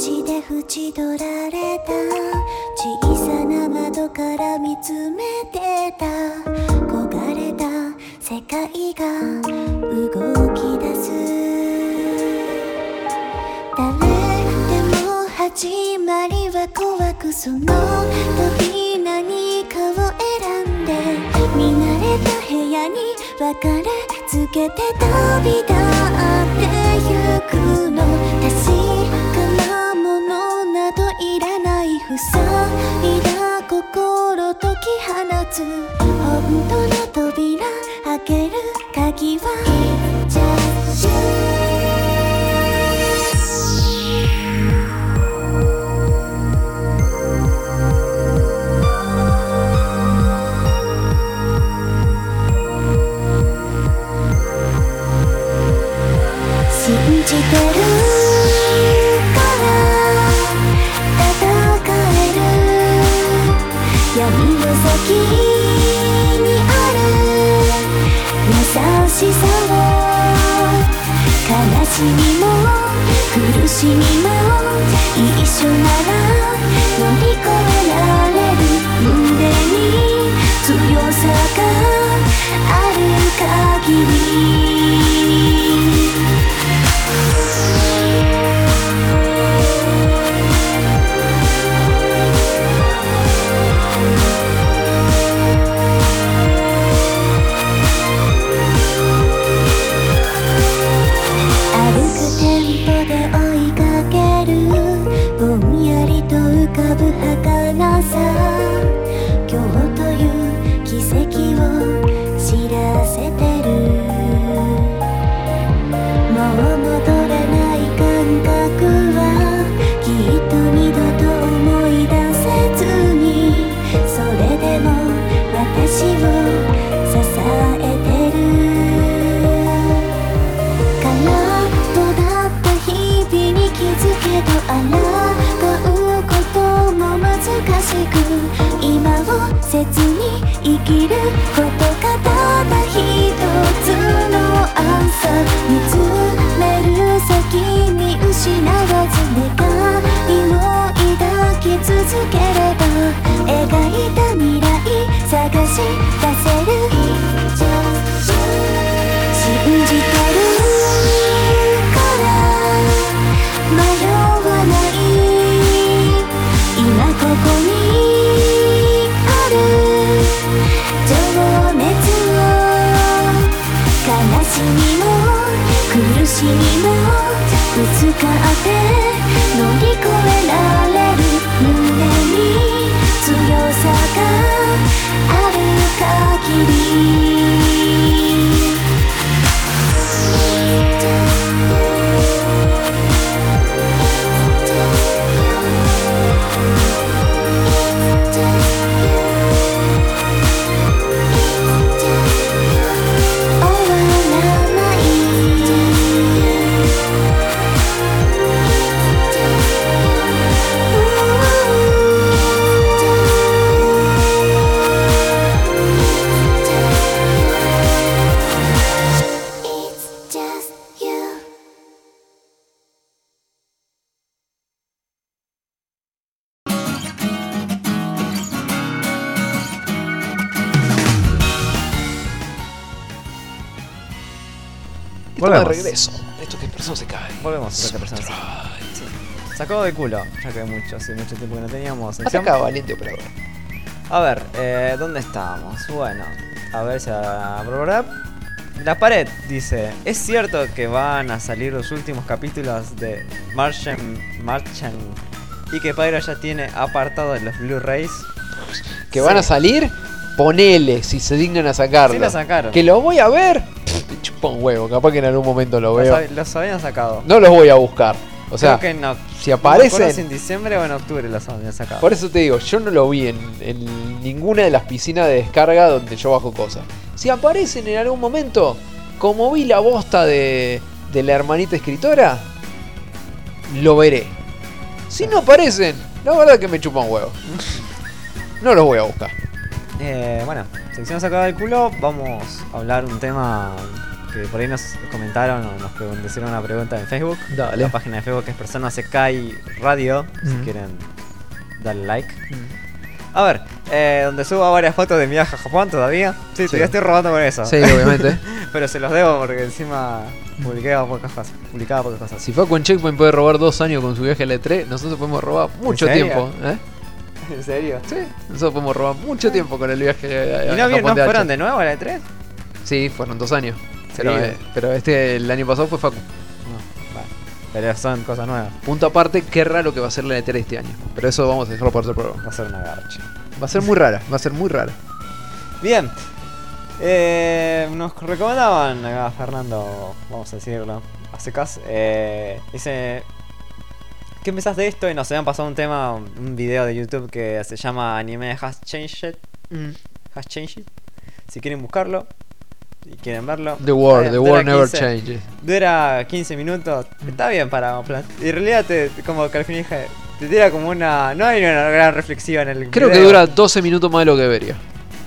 で縁取られた。小さな窓から見つめてた。焦がれた世界が動き出す。誰でも始まりは怖くその時何かを選んで。見慣れた部屋に別れつけて旅立ってゆくの。確か塞いだ心解き放つ。本当の扉開ける鍵はしみも一緒なら乗り越えられる胸に強さがある限り「切に生きることがただ一つのアンサー見つめる先に失わず願いを抱き続ければ描いた未来探し出せる悲しみも苦しみもぶつかって乗り越えられる胸に強さがある限り De culo, ya que mucho, hace mucho tiempo que no teníamos. Ataca valiente operador. A ver, eh, ¿dónde estábamos? Bueno, a ver si... La pared dice, ¿es cierto que van a salir los últimos capítulos de Martian, Martian y que Pyro ya tiene apartado de los Blu-rays? Que van a salir, ponele si se dignan a sacarlo. Sí lo sacaron. Que lo voy a ver. Pff, chupa un huevo, capaz que en algún momento lo veo. los habían sacado. No los voy a buscar. O sea, Creo que no. si No aparecen. si en diciembre o en octubre los habían sacado. Por eso te digo, yo no lo vi en, en ninguna de las piscinas de descarga donde yo bajo cosas. Si aparecen en algún momento, como vi la bosta de, de la hermanita escritora, lo veré. Si no aparecen, la verdad que me chupan huevo. No los voy a buscar. Eh, bueno, sección sacada del culo, vamos a hablar un tema que por ahí nos comentaron o nos pregun- hicieron una pregunta en Facebook. Dale. La página de Facebook es Persona Sekai Radio, si quieren darle like. A ver, eh, donde subo varias fotos de mi viaje a Japón todavía. Sí, todavía estoy robando con eso. Sí, obviamente. Pero se los debo porque encima publicaba pocas cosas. Publicaba pocas cosas. Si Facu en Checkpoint puede robar dos años con su viaje a la E3, nosotros podemos robar mucho serio? tiempo. ¿eh? ¿En serio? Sí, nosotros podemos robar mucho tiempo con el viaje a, ¿Y a no, vi- Japón no de fueron de nuevo a la E3? Sí, fueron dos años. Pero, eh, este, el año pasado fue Facu. No, vale. Pero son cosas nuevas. Punto aparte, qué raro que va a ser la E3 este año. Pero eso vamos a dejarlo para otro programa. Va a ser una garcha. Va a ser muy rara, va a ser muy rara. Bien. Eh, nos recomendaban acá Fernando, vamos a decirlo, hace caso. Eh, dice, ¿qué pensás de esto? Y nos habían pasado un tema, un video de YouTube que se llama Anime Has Changed. Has Changed. Si quieren buscarlo quieren verlo. The War, Eh, The War Never 15 Changes. Dura 15 minutos. Está bien para plan- Y en realidad, te, como que al fin dije, te tira como una. No hay una gran reflexiva en el Creo que dura 12 minutos más de lo que debería.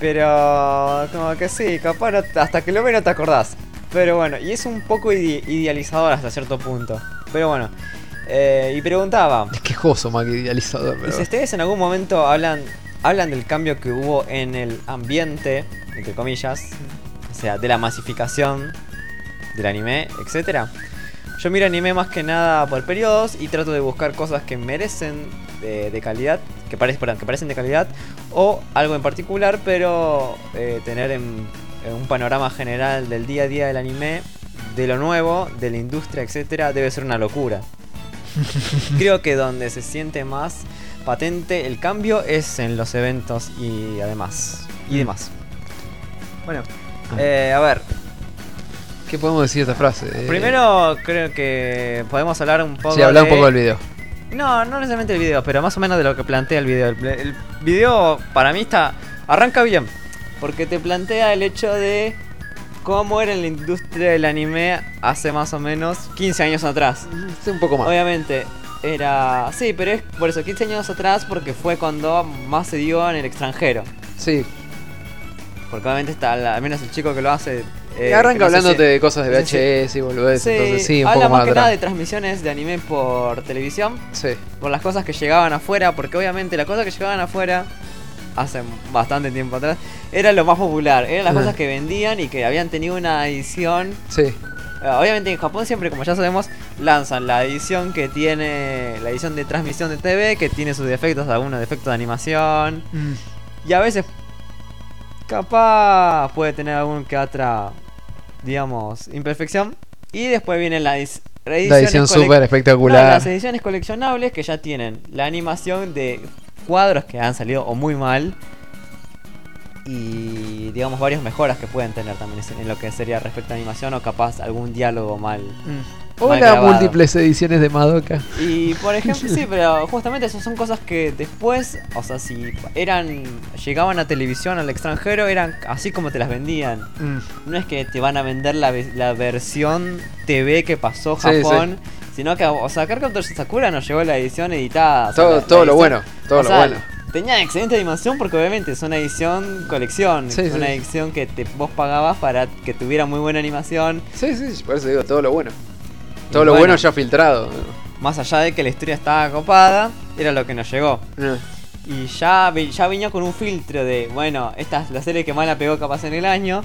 Pero como que sí, capaz no- hasta que lo ves no te acordás. Pero bueno, y es un poco ide- idealizador hasta cierto punto. Pero bueno, eh, y preguntaba, Es quejoso más que idealizador, pero. si ustedes en algún momento hablan, hablan del cambio que hubo en el ambiente, entre comillas, o sea, de la masificación del anime, etcétera. Yo miro anime más que nada por periodos y trato de buscar cosas que merecen de, de calidad, que, parece, perdón, que parecen de calidad, o algo en particular, pero eh, tener en, en un panorama general del día a día del anime, de lo nuevo, de la industria, etcétera, debe ser una locura. Creo que donde se siente más patente el cambio es en los eventos y además. Y demás. Bueno. Eh, a ver, ¿Qué podemos decir de esta frase? Eh, Primero creo que podemos hablar un poco Sí, habla un poco del video. No, no necesariamente el video, pero más o menos de lo que plantea el video. El, el video para mí está arranca bien, porque te plantea el hecho de cómo era en la industria del anime hace más o menos 15 años atrás. Sí, un poco más. Obviamente era, sí, pero es por eso 15 años atrás porque fue cuando más se dio en el extranjero. Sí. Porque obviamente está, la- al menos el chico que lo hace. eh, Y arranca hablándote de cosas de VHS y volvés, Sí, entonces sí, un habla poco más más que nada de transmisiones de anime por televisión, Sí. por las cosas que llegaban afuera, porque obviamente las cosas que llegaban afuera hace bastante tiempo atrás era lo más popular, eran las cosas que vendían y que habían tenido una edición. Sí. Eh, Obviamente en Japón siempre, como ya sabemos, lanzan la edición que tiene la edición de transmisión de TV, que tiene sus defectos, algunos defectos de animación. Y a veces, capaz puede tener algún que otra, digamos, imperfección. Y después viene la, La edición súper No, espectacular. las ediciones coleccionables que ya tienen la animación de cuadros que han salido o muy mal. Y digamos varias mejoras que pueden tener también en lo que sería respecto a animación o capaz algún diálogo mal. mal Hola, múltiples ediciones de Madoka. Y por ejemplo, sí, pero justamente esas son cosas que después, o sea, si eran llegaban a televisión al extranjero, eran así como te las vendían. Mm. No es que te van a vender la, la versión TV que pasó Sí, Japón, sino que, o sea, Card Captor Sakura nos llegó la edición editada. o sea, Todo- la- todo la lo edición- bueno, todo o lo sea, bueno. Tenía excelente animación porque obviamente es una edición colección, Sí, una sí. edición que te, vos pagabas para que tuviera muy buena animación. Sí, sí, por eso digo, todo lo bueno. Todo lo bueno. bueno ya filtrado. Más allá de que la historia estaba copada, era lo que nos llegó. Eh. Y ya, ya venía con un filtro de, bueno, esta es la serie que más la pegó capaz en el año.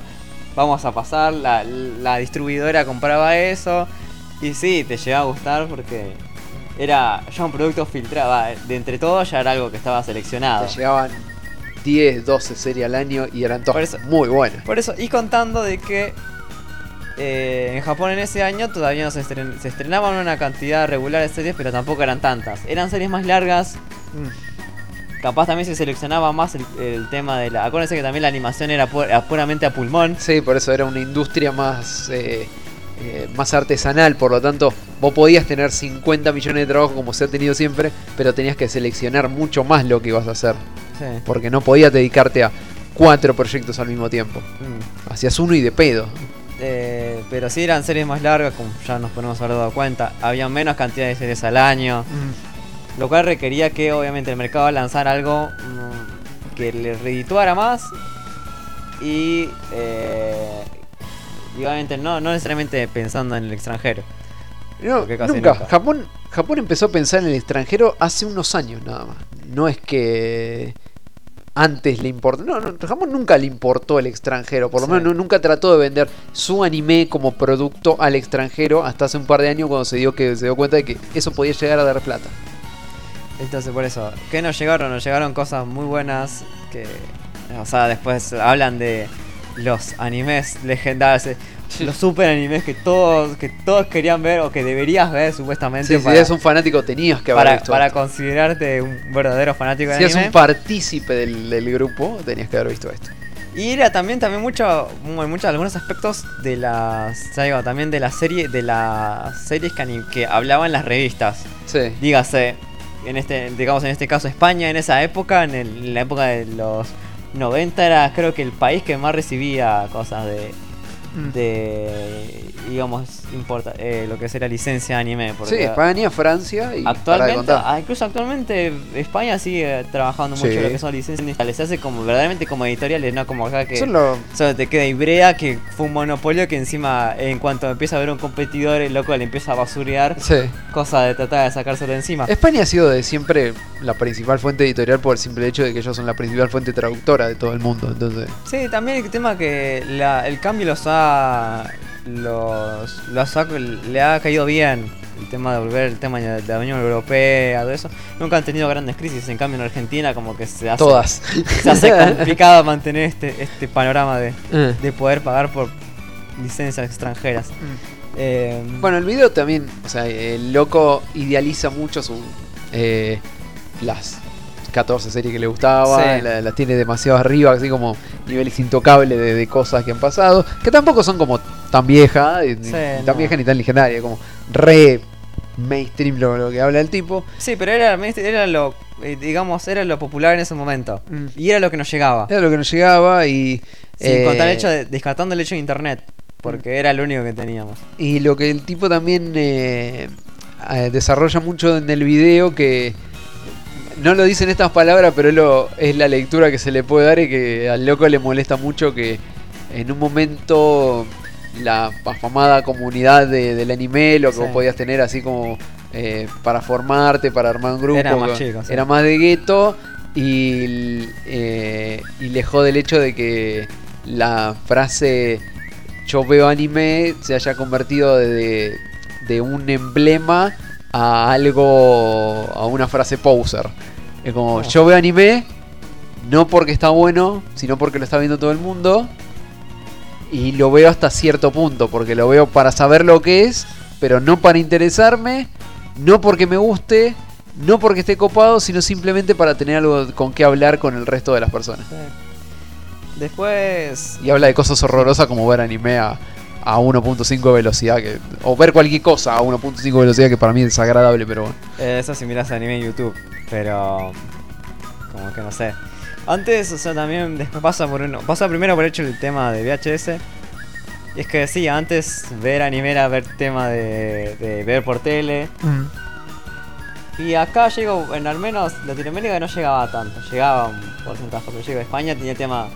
Vamos a pasar, la, la distribuidora compraba eso. Y sí, te llegaba a gustar porque era ya un producto filtrado. De entre todos ya era algo que estaba seleccionado. Te llegaban 10, 12 series al año y eran Por todas eso- muy buenas. Por eso, y contando de que eh, en Japón en ese año todavía no se, estren- se estrenaban una cantidad regular de series, pero tampoco eran tantas. Eran series más largas. Capaz también se seleccionaba más el, el tema de la. Acuérdense que también la animación era, pu- era puramente a pulmón. Sí, por eso era una industria más, eh, eh, más artesanal, por lo tanto, vos podías tener 50 millones de trabajos como se ha tenido siempre, pero tenías que seleccionar mucho más lo que ibas a hacer, Sí. porque no podías dedicarte a cuatro proyectos al mismo tiempo. Mm. Hacías uno y de pedo. Eh, pero sí eran series más largas, como ya nos podemos haber dado cuenta. Había menos cantidad de series al año. Lo cual requería que obviamente el mercado lanzara algo mm, que le redituara más. Y, eh, y obviamente no, no necesariamente pensando en el extranjero. No, nunca. nunca. Japón, Japón empezó a pensar en el extranjero hace unos años nada más. No es que antes le importó. No, no, Japón nunca le importó el extranjero. Por lo Sí. menos nu- nunca trató de vender su anime como producto al extranjero hasta hace un par de años cuando se dio, que, se dio cuenta de que eso podía llegar a dar plata. Entonces por eso, ¿qué nos llegaron? Nos llegaron cosas muy buenas que, o sea, después hablan de los animes legendarios, los super animes que todos, que todos querían ver o que deberías ver supuestamente Sí, si eres un fanático tenías que haber para, visto para esto. considerarte un verdadero fanático de Si eres anime. un partícipe del, del grupo, tenías que haber visto esto. Y era también, también mucho, en muchos, algunos aspectos de las, ya digo, también de la serie, de las series que, que hablaban las revistas. Sí. Dígase, en este, digamos en este caso España en esa época, en, el- en la época de los 90 era creo que el país que más recibía cosas de. De digamos, importa, eh, lo que sería licencia de anime. Porque Sí, España, Francia y Actualmente, ah, incluso actualmente España sigue trabajando mucho Sí. lo que son licencias. Se hace como verdaderamente como editoriales, no como acá que Eso es lo- solo te queda Ibrea, que fue un monopolio que encima en cuanto empieza a ver un competidor, el loco le empieza a basurear, Sí. cosa de tratar de sacárselo encima. España ha sido de siempre la principal fuente editorial por el simple hecho de que ellos son la principal fuente traductora de todo el mundo. Entonces, Sí, también el tema que la- el cambio los ha. Los, los ha- le ha caído bien. El tema de volver, el tema de la Unión Europea, todo eso. Nunca han tenido grandes crisis. En cambio, en Argentina, como que se hace. Todas. Se hace complicado mantener este, este panorama de, Eh. de poder pagar por licencias extranjeras. Eh, bueno, el video también, o sea, el loco idealiza mucho su, eh, las 14 series que le gustaba, Sí. la- las tiene demasiado arriba, así como niveles intocables de, de cosas que han pasado, que tampoco son como tan viejas, ni, Sí, ni tan no. viejas ni tan legendarias, como re mainstream lo, lo que habla el tipo. sí, pero era, era lo. eh, digamos, era lo popular en ese momento. Y era lo que nos llegaba. Era lo que nos llegaba y... Sin eh, contar el hecho de. descartando el hecho de internet. Porque era lo único que teníamos. Y lo que el tipo también eh, eh, desarrolla mucho en el video que no lo dicen estas palabras, pero lo, es la lectura que se le puede dar y que al loco le molesta mucho que en un momento la afamada comunidad de- del anime, lo que Sí. vos podías tener así como eh, para formarte, para armar un grupo, Era más chico, sí. era más de gueto y, eh, y le jode el hecho de que la frase yo veo anime se haya convertido de, de un emblema a algo, a una frase poser. Es como, Oh. yo veo anime, no porque está bueno, sino porque lo está viendo todo el mundo. Y lo veo hasta cierto punto, porque lo veo para saber lo que es, pero no para interesarme, no porque me guste, no porque esté copado, sino simplemente para tener algo con qué hablar con el resto de las personas. Después. Y habla de cosas horrorosas como ver anime a, a 1.5 de velocidad, que, o ver cualquier cosa a 1.5 de velocidad, que para mí es desagradable, pero bueno. eh, eso si miras anime en YouTube. Pero. Como que no sé. Antes, o sea, también después pasa por uno. Pasa primero por hecho el tema de VHS. Y es que sí, antes ver anime era ver tema de, de ver por tele. Y acá llegó, en al menos Latinoamérica no llegaba tanto, llegaba un porcentaje, pero llegó España tenía tema,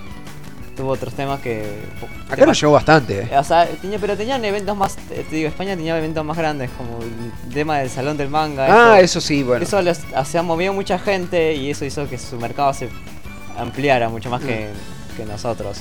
tuvo otros temas que... Acá temas- nos llegó bastante. eh. O sea, tenía, pero tenían eventos más, te te digo, España tenía eventos más grandes, como el tema del Salón del Manga. Ah, eso sí, bueno. Eso les, o sea, movió mucha gente y eso hizo que su mercado se ampliara mucho más que, que nosotros.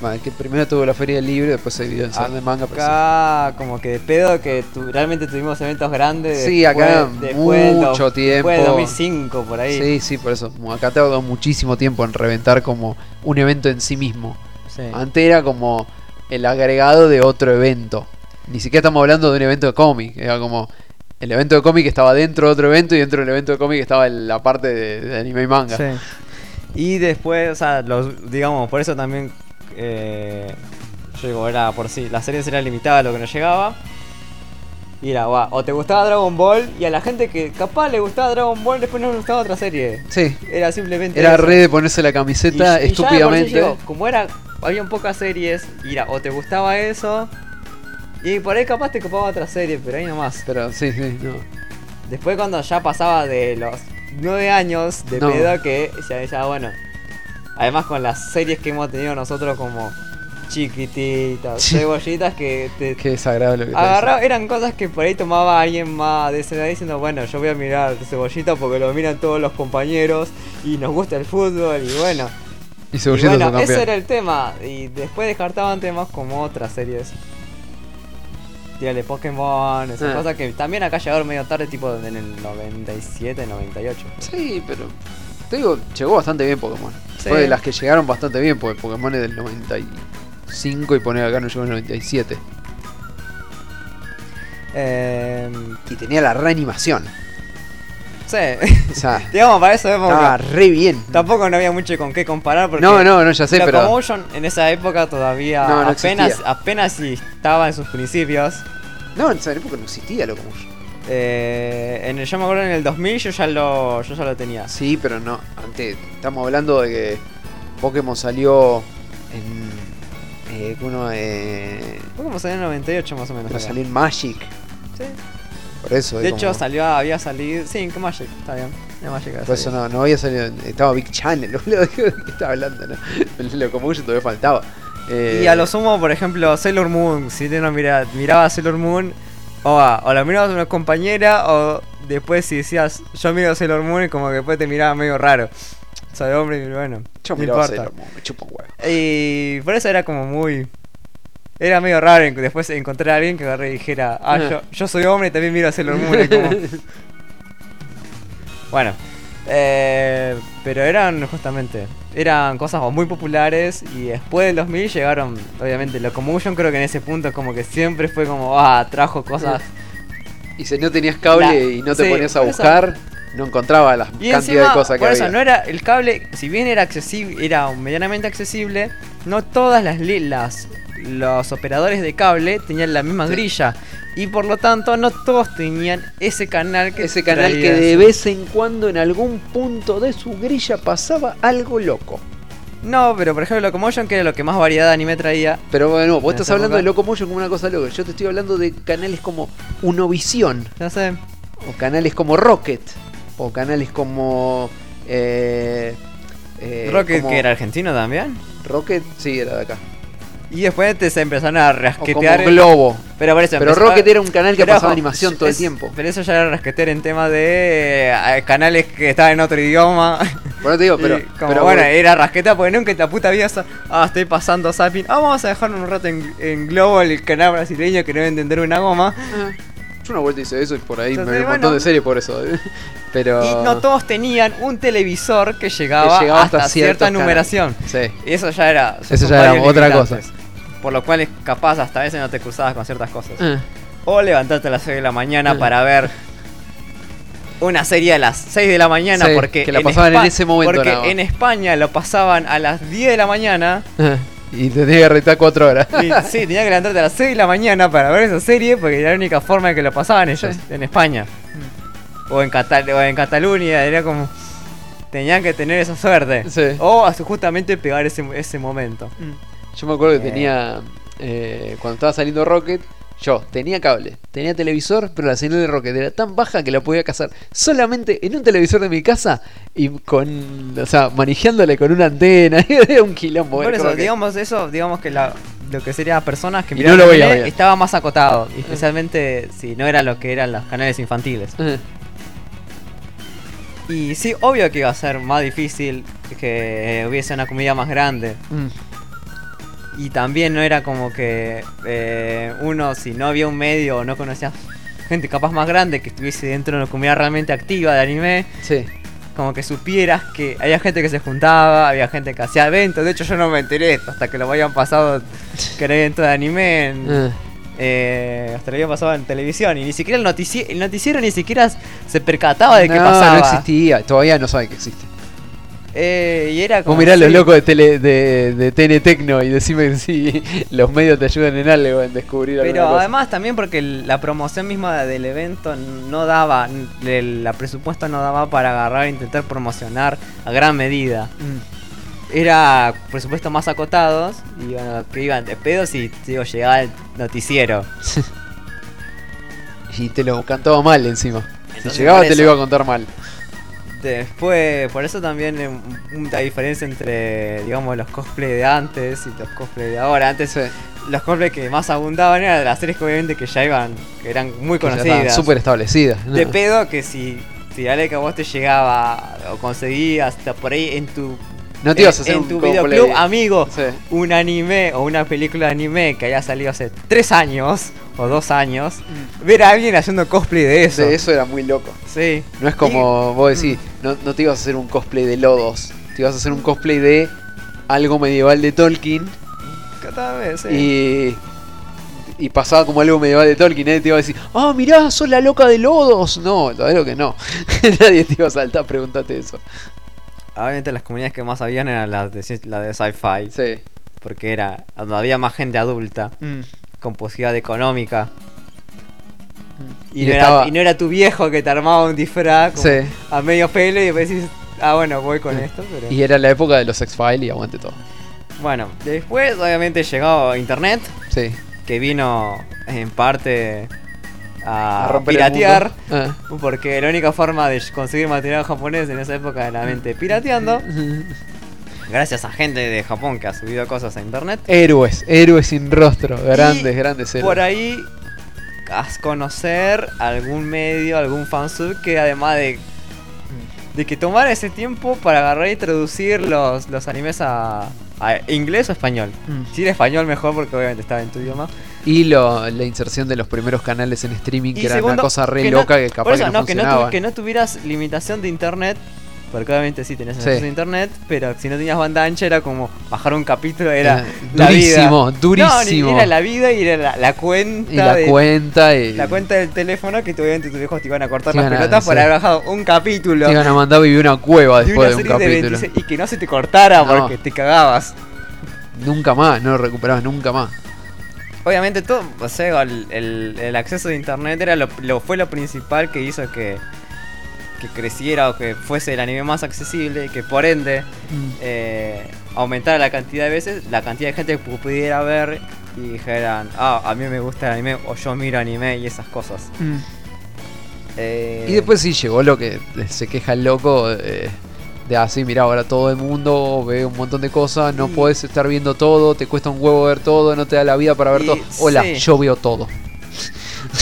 Bueno, que primero tuvo la feria del libro, después se dividió en salón de manga. Acá, como que de pedo que tu- realmente tuvimos eventos grandes. Sí, acá después- mucho tiempo. Después de 2005, por ahí. Sí, sí, por eso. Acá tardó muchísimo tiempo en reventar como un evento en sí mismo. Sí. Antes era como el agregado de otro evento. Ni siquiera estamos hablando de un evento de cómic. Era como el evento de cómic estaba dentro de otro evento y dentro del evento de cómic estaba la parte de, de anime y manga. Sí. Y después, o sea, los, digamos, por eso también eh, yo digo, era por sí, la serie era limitada a lo que nos llegaba. Y era, o te gustaba Dragon Ball y a la gente que capaz le gustaba Dragon Ball después no le gustaba otra serie. Sí. Era simplemente Era eso. re de ponerse la camiseta Y- y ya estúpidamente. llegó, como era, había pocas series, y era, o te gustaba eso, y por ahí capaz te copaba otra serie, pero ahí nomás. Pero sí, sí, no. Después cuando ya pasaba de los nueve años de No. pedo que ya, ya bueno. Además con las series que hemos tenido nosotros como chiquititas, Sí. cebollitas que te Qué desagradable que agarraba, eran cosas que por ahí tomaba alguien más de esa edad diciendo, bueno, yo voy a mirar cebollita porque lo miran todos los compañeros y nos gusta el fútbol y bueno. Y Y bueno, ese era el tema. Y después descartaban temas como otras series. Tírale Pokémon, esas cosas que también acá llegaron medio tarde, tipo en el 97, 98. Sí, pero. Te digo, llegó bastante bien Pokémon. Sí. Fue de las que llegaron bastante bien, porque Pokémon es del 95 y poner acá no llegó en el 97. Eh, Y tenía la reanimación. Sí. O sea, Digamos, para eso vemos estaba re bien. tampoco no había mucho con qué comparar. Porque No, no, no, ya sé, pero. Locomotion en esa época todavía No, no apenas, existía. apenas si estaba en sus principios. No, en esa época no existía Locomotion. Eh, en el, yo me acuerdo en el 2000 yo ya lo, yo ya lo tenía. Sí, pero no. Antes, estamos hablando de que Pokémon salió en. Eh, uno, eh, Pokémon salió en el 98 más o menos. no acá. salió en Magic. Sí. Por eso. De hecho, como- salió, había salido. Sí, en Magic, está bien. En Magic Por eso no, no había salido. Estaba Big Channel, boludo. ¿De qué estaba hablando? No? El Locomotion todavía faltaba. Eh, Y a lo sumo, por ejemplo, Sailor Moon, si uno mira, miraba Sailor Moon, o, ah, o la mirabas a una compañera, o después si decías, yo miro Sailor Moon, y como que después te miraba medio raro. Soy hombre y bueno, Yo no miraba importa. Sailor Moon, me chupa un huevo. Y por eso era como muy... Era medio raro en- después encontrar a alguien que agarre y dijera, ah, yo, yo soy hombre y también miro a Sailor Moon. como- Bueno, eh, pero eran justamente, eran cosas muy populares y después del 2000 llegaron, obviamente, Locomotion creo que en ese punto como que siempre fue como, ah, trajo cosas. Y si no tenías cable La- y no te sí, ponías a eso- buscar, no encontraba las Y cantidad encima, de cosas que por eso, había. no era, el cable, si bien era accesible, era medianamente accesible, no todas las los operadores de cable tenían la misma grilla. Y por lo tanto, no todos tenían ese canal que Ese canal que de vez en cuando en algún punto de su grilla pasaba algo loco. No, pero por ejemplo Locomotion, que era lo que más variedad de anime traía. Pero bueno, vos estás hablando de. Locomotion como una cosa loca. Yo te estoy hablando de canales como Unovisión No sé. o canales como Rocket. o canales como eh, eh, Rocket, como- que era argentino también. Rocket sí era de acá Y después te se empezaron a o como rasquetear. Globo Pero por eso pero empezó a- Rocket era un canal que Pero pasaba animación todo el tiempo Pero eso ya era rasquetear en tema de eh, canales que estaban en otro idioma. eso te digo pero, como, pero bueno, era rasqueta porque nunca en la puta vida Ah, estoy pasando zapping. Ah, vamos a dejar un rato en, en Globo el canal brasileño que no va a entender una goma. Ah, yo una vuelta hice eso y por ahí Entonces, me vi un bueno. montón de series por eso pero Y no todos tenían un televisor que llegaba, Que llegaba hasta, hasta cierta numeración. sí Y eso ya era. Eso ya era otra limitantes. Por lo cual es capaz hasta a veces no te cruzabas con ciertas cosas. Ah, O levantarte a las 6 de la mañana Ah. para ver una serie a las 6 de la mañana Sí, porque que la pasaban en ese momento Porque nada más. en España lo pasaban a las 10 de la mañana. ah, y te tenía que retar cuatro horas Y, sí, tenía que levantarte a las 6 de la mañana para ver esa serie porque era la única forma en que lo pasaban ellos Sí. en España. O en, Catal o en Cataluña, era como. Tenían que tener esa suerte. Sí. O justamente pegar ese, ese momento. Yo me acuerdo que Eh. tenía. eh, cuando estaba saliendo Rocket, yo tenía cable, tenía televisor, pero la señal de Rocket era tan baja que la podía cazar solamente en un televisor de mi casa y con. O sea, manejándole con una antena. Era un quilombo. Por eso, Rocket. digamos eso, digamos que la, lo que sería personas que miraban no lo veía bien. estaba más acotado, y especialmente si no era lo que eran los canales infantiles. Eh, Y sí, obvio que iba a ser más difícil que hubiese una comunidad más grande. mm, Y también no era como que eh, uno, si no había un medio o no conocía gente capaz más grande que estuviese dentro de una comunidad realmente activa de anime, Sí. como que supieras que había gente que se juntaba, había gente que hacía eventos. De hecho, yo no me enteré esto hasta que lo habían pasado que era evento de anime. en- eh, hasta lo había pasado en televisión. Y ni siquiera el, notici- el noticiero ni siquiera se percataba de no, qué pasaba. no existía, todavía no sabe que existe. Eh, y era como. Vos mirá los locos de, tele, de, de TN Tecno y decime si los medios te ayudan en algo, en descubrir alguna Pero cosa. además también porque la promoción misma del evento no daba, el la presupuesto no daba para agarrar e intentar promocionar a gran medida. Mm. Era presupuestos más acotados y bueno, que iban de pedos y digo, llegaba el noticiero. Y te lo cantaba mal encima. Entonces, si llegaba te lo iba a contar mal. Después, por eso también eh, la diferencia entre, digamos, los cosplay de antes y los cosplay de ahora. Antes Sí. los cosplay que más abundaban eran las series que obviamente que ya iban, que eran muy Que conocidas. súper establecidas. ¿no? De pedo que si, si Ale que a vos te llegaba o conseguías hasta por ahí en tu No te ibas a hacer en un tu cosplay. videoclub amigo Sí. un anime o una película de anime que haya salido hace tres años o dos años, ver a alguien haciendo cosplay de eso. Eso era muy loco. Sí. No es como vos decís, no, no te ibas a hacer un cosplay de Lodos. Te ibas a hacer un cosplay de algo medieval de Tolkien. Y, cada vez, sí. Y, y pasaba como algo medieval de Tolkien. Nadie te iba a decir, ah, mirá, sos la loca de Lodos. No, verdad que no. Nadie te iba a saltar, pregúntate eso. Obviamente las comunidades que más habían eran las de, la de sci-fi. Sí. Porque era donde había más gente adulta, Mm. con posibilidad económica. Y, Y no estaba- era, y no era tu viejo que te armaba un disfraz Sí. a medio pelo y después decís, ah, bueno, voy con Sí. esto. Pero... Y era la época de los X-Files y aguante todo. Bueno, después obviamente llegó internet, Sí. que vino en parte a, A romper piratear. Ah. Porque la única forma de conseguir material japonés en esa época era mente pirateando. Gracias a gente de Japón que ha subido cosas a internet. Héroes, héroes sin rostro. Grandes, Y grandes héroes. Por ahí haz conocer algún medio, algún fansub que además de de que tomara ese tiempo para agarrar y traducir los, los animes a, a inglés o español. Mm. Si era español mejor porque obviamente estaba en tu idioma. Y lo- la inserción de los primeros canales en streaming, que Y era segundo, una cosa re que no- loca que por capaz eso, que no, que, no funcionaba. que no tuvieras limitación de internet. Porque obviamente sí tenías Sí. acceso a internet, pero si no tenías banda ancha era como bajar un capítulo, era Eh, la durísimo, vida. durísimo. No, era la vida y era la, la cuenta y la de- cuenta y la cuenta del teléfono que obviamente tus viejos te iban a cortar las pelotas por sí. haber bajado un capítulo te iban a mandar a vivir una cueva de después una de un de capítulo. 26 y que no se te cortara No. porque te cagabas. Nunca más, no lo recuperabas nunca más. Obviamente todo, o sea, el, el- el acceso de internet era lo, lo- fue lo principal que hizo que, que creciera o que fuese el anime más accesible y que por ende eh, aumentara la cantidad de veces, la cantidad de gente que pudiera ver y dijeran, ah, a mí me gusta el anime o yo miro anime y esas cosas. Eh, Y después sí llegó lo que se queja el loco eh, de así, mira, ahora todo el mundo ve un montón de cosas, no puedes estar viendo todo, te cuesta un huevo ver todo, no te da la vida para ver Y- todo. Hola, sí. yo veo todo.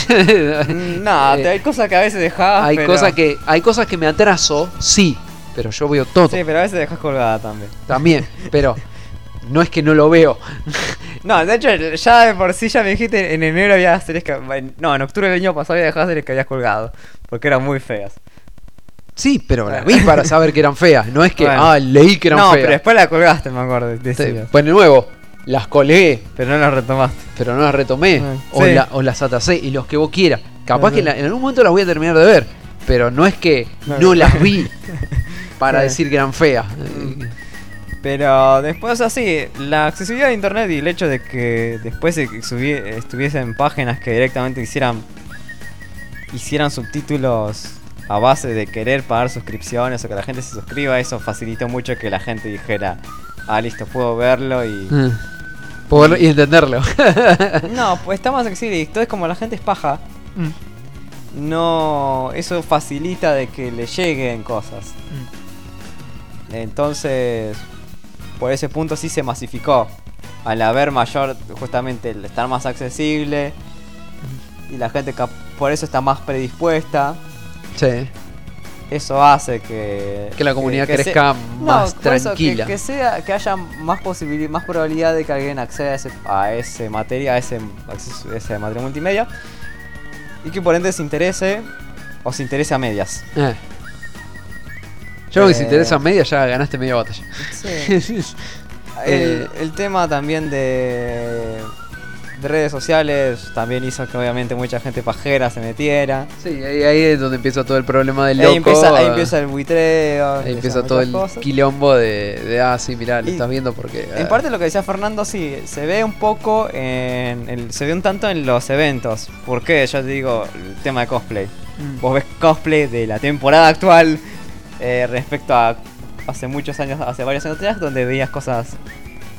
mm, No, Eh, hay cosas que a veces dejas. hay pero- cosas que hay cosas que me atraso, sí, pero yo veo todo Sí, pero a veces dejas colgada también. también, pero no es que no lo veo. No, de hecho, ya de por sí ya me dijiste en enero había series que. No, en octubre del año pasado había dejado series que habías colgado. Porque eran muy feas. Sí, pero las vi para saber que eran feas, no es que Bueno. ah, leí que eran no, feas. pero después la colgaste, me acuerdo. Sí. Pues de nuevo, las colgué, Pero no la retomaste. pero no las retomé. Ah, o, la- las atacé y los que vos quieras. Capaz que la- en algún momento las voy a terminar de ver. Pero no es que No, no, no. las vi para decir que eran feas. Pero después así, la accesibilidad de internet y el hecho de que después estuviesen páginas que directamente hicieran hicieran subtítulos a base de querer pagar suscripciones o que la gente se suscriba, eso facilitó mucho que la gente dijera, ah listo, puedo verlo y... Mm. Y entenderlo. no, pues está más accesible entonces como la gente es paja, no... Eso facilita de que le lleguen cosas. Entonces, por ese punto sí se masificó. Al haber mayor, justamente, el estar más accesible. Y la gente por eso está más predispuesta. Sí. Eso hace que... Que la comunidad crezca más por eso, que- tranquila. que, sea, que haya más posibilidad, más probabilidad de que alguien acceda a ese, a ese material, a ese, acceso- ese material multimedia. Y que por ende se interese o se interese a medias. Eh. Yo creo que si Eh. te interesa media ya ganaste media batalla. Sí. El, Eh. el tema también de, de redes sociales también hizo que obviamente mucha gente pajera se metiera. Sí, ahí, ahí es donde empieza todo el problema del loco. Ahí empieza, ahí empieza el buitreo. Ahí empieza todo el cosas. quilombo de, de, ah, sí, mirá, lo Y- estás viendo porque... En ah, parte lo que decía Fernando, sí, se ve un poco en. el- se ve un tanto en los eventos. ¿Por qué? Yo te digo, el tema de cosplay. mm. Vos ves cosplay de la temporada actual eh, respecto a hace muchos años, hace varios años atrás, donde veías cosas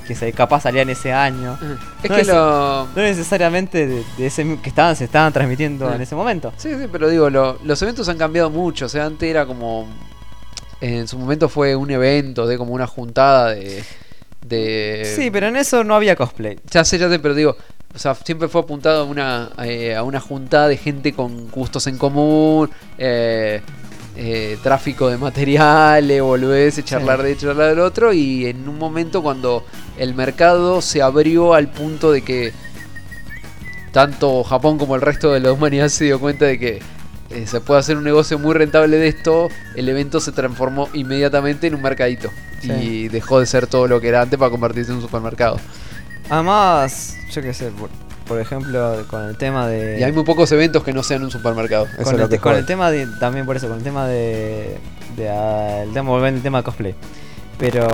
que se, capaz salían ese año. Es No que es- lo... No necesariamente de, de ese que estaban, se estaban transmitiendo en ese momento. Sí, sí, pero digo, lo- los eventos han cambiado mucho. O sea, antes era como. En su momento fue un evento, de como una juntada de. de Sí, pero en eso no había cosplay. Ya sé, ya sé, pero digo. O sea, siempre fue apuntado a una, eh, a una juntada de gente con gustos en común, eh, eh, tráfico de materiales, boludeces, charlar de esto, charlar del otro. Y en un momento cuando el mercado se abrió al punto de que tanto Japón como el resto de la humanidad se dio cuenta de que eh, se puede hacer un negocio muy rentable de esto, el evento se transformó inmediatamente en un mercadito. Sí. Y dejó de ser todo lo que era antes para convertirse en un supermercado. Además, yo qué sé, por, por ejemplo, con el tema de. Y hay muy pocos eventos que no sean un supermercado. Eso con, es lo el, que te- con el tema de. También por eso, con el tema de. de ah, el tema, volviendo al tema de cosplay. Pero.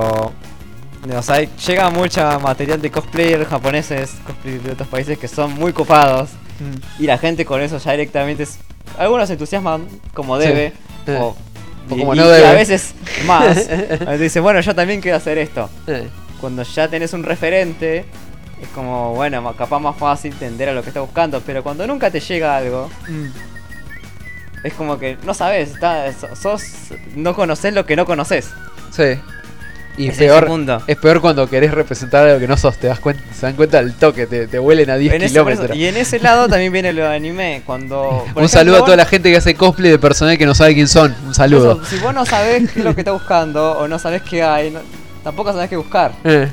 O sea, llega mucha material de cosplayers japoneses, cosplay de otros países que son muy copados. Mm. Y la gente con eso ya directamente. es- algunos se entusiasman como debe. Sí. O, O y- como y- no y debe. a veces más. Dice, bueno, yo también quiero hacer esto. Cuando ya tenés un referente, es como, bueno, capaz más fácil entender a lo que estás buscando. Pero cuando nunca te llega algo, mm. es como que no sabes, está- so- sos, no conoces lo que no conoces. Sí. Y Ese peor, es es peor cuando querés representar algo que no sos. Te das cuenta, se dan cuenta del toque, te, te huelen a 10 En ese- por eso- kilómetros. y en ese lado también viene lo de anime. Cuando. Un saludo a toda la gente que hace cosplay de personal que no sabe quién son. Un saludo. si vos no sabés qué es lo que estás buscando o no sabés qué hay, no- tampoco sabés qué buscar. Eh.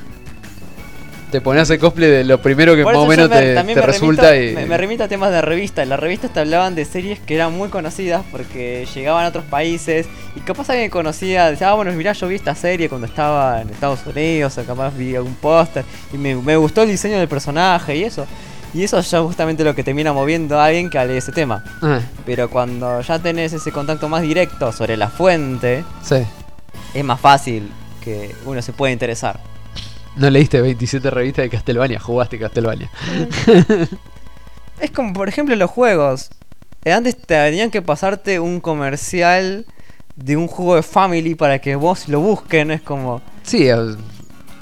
Te pones a hacer cosplay de lo primero que Por más o menos me- te, también te me resulta remito, y. me, me remito a temas de revistas. Las revistas te hablaban de series que eran muy conocidas porque llegaban a otros países y capaz alguien conocía, decía, ah, bueno, mirá, yo vi esta serie cuando estaba en Estados Unidos, o capaz vi algún póster y me, me gustó el diseño del personaje y eso. Y eso ya es justamente lo que termina moviendo a alguien que hable de ese tema. Eh, Pero cuando ya tenés ese contacto más directo sobre la fuente, sí. es más fácil que uno se pueda interesar. No leíste 27 revistas de Castlevania, jugaste Castlevania. Es como, por ejemplo, los juegos. Eh, Antes te tenían que pasarte un comercial de un juego de Family para que vos lo busquen. Es como. Sí, eh,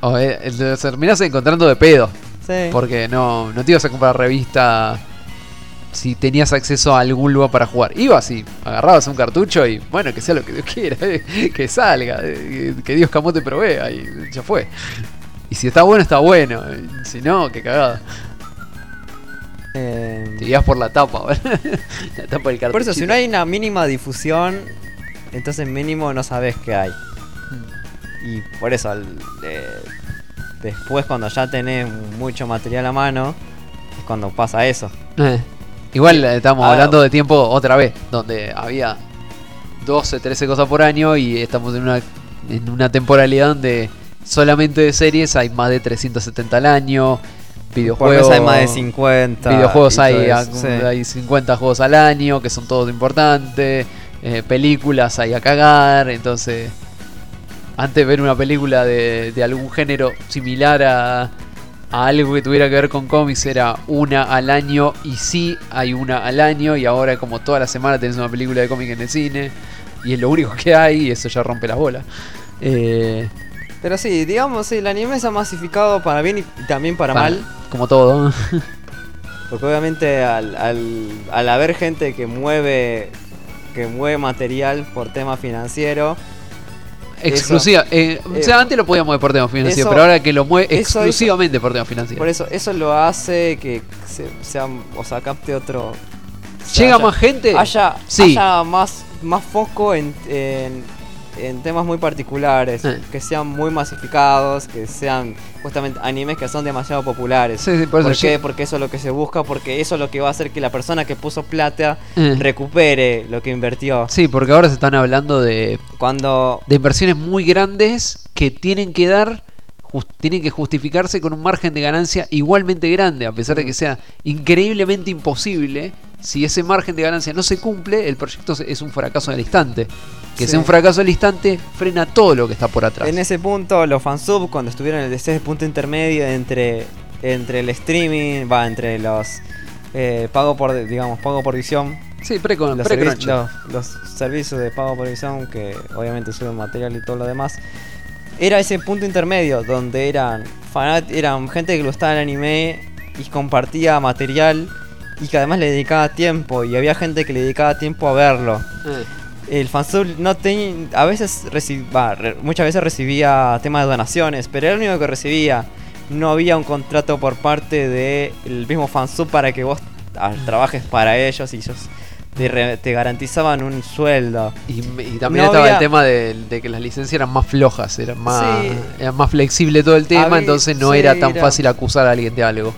o, eh, lo terminás encontrando de pedo. Sí. Porque no, no te ibas a comprar revista si tenías acceso a algún lugar para jugar. Ibas y agarrabas un cartucho y bueno, que sea lo que Dios quiera, que salga, que Dios camote provea y ya fue. Y si está bueno, está bueno. Si no, que cagada. Eh, Te ibas por la tapa, ¿verdad? la tapa del cartucho. por eso, si no hay una mínima difusión, entonces mínimo no sabes qué hay. Y por eso, eh, después cuando ya tenés mucho material a mano, es cuando pasa eso. Eh, Igual estamos Ah, hablando de tiempo otra vez, donde había 12, 13 cosas por año y estamos en una, en una temporalidad donde solamente de series hay más de 370 al año, videojuegos hay más de 50. videojuegos hay, eso, sí. hay 50 juegos al año, que son todos importantes, eh, películas hay a cagar, entonces antes de ver una película de, de algún género similar a, a algo que tuviera que ver con cómics era una al año y sí hay una al año y ahora como toda la semana tenés una película de cómic en el cine y es lo único que hay y eso ya rompe las bolas. Eh, Pero sí, digamos, el anime se ha masificado para bien y también para mal. como todo. Porque obviamente al, al, al haber gente que mueve que mueve material por tema financiero, Exclusiva. eh, o sea, antes lo podíamos ver por temas financieros, eso- pero ahora que lo mueve eso exclusivamente por temas financieros. por eso eso lo hace que se, sea, o sea, capte otro ¿Llega haya- más gente? haya, Sí. haya más más foco en, en, en temas muy particulares, Eh. que sean muy masificados, que sean justamente animes que son demasiado populares. Sí, sí, por eso ¿Por qué? Porque eso es lo que se busca, porque eso es lo que va a hacer que la persona que puso plata Eh. recupere lo que invirtió. Sí, porque ahora se están hablando de, Cuando de inversiones muy grandes que tienen que dar, tienen que justificarse con un margen de ganancia igualmente grande, a pesar de Mm. que sea increíblemente imposible. Si ese margen de ganancia no se cumple, el proyecto es un fracaso al instante. Que Sí. sea un fracaso al instante frena todo lo que está por atrás. En ese punto, los fansub, cuando estuvieron en ese punto intermedio entre, entre el streaming, va, entre los eh, pago por, digamos, pago por visión, Sí, pre los, pre servi- los, los servicios de pago por visión, que obviamente suben material y todo lo demás, era ese punto intermedio donde eran, fanat eran gente que gustaba el anime y compartía material y que además le dedicaba tiempo y había gente que le dedicaba tiempo a verlo. Eh, El fansub no tenía. A veces recibía. muchas veces recibía temas de donaciones, pero era el único que recibía. No había un contrato por parte del mismo fansub para que vos trabajes para ellos y ellos te, re- te garantizaban un sueldo. Y, y también No estaba había- el tema de, de que las licencias eran más flojas, eran más, Sí. más flexible todo el tema, Había- entonces no sí, era tan era- fácil acusar a alguien de algo.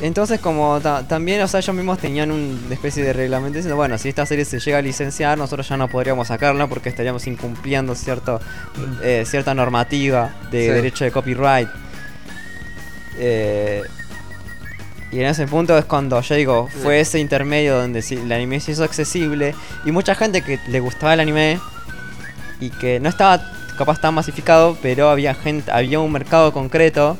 Entonces, como ta- también, o sea, ellos mismos tenían una especie de reglamento diciendo, bueno, si esta serie se llega a licenciar, nosotros ya no podríamos sacarla porque estaríamos incumpliendo cierto, eh, cierta normativa de Sí. derecho de copyright. Eh, y en ese punto es cuando yo digo, fue ese intermedio donde el anime se hizo accesible y mucha gente que le gustaba el anime y que no estaba capaz tan masificado, pero había gente, había un mercado concreto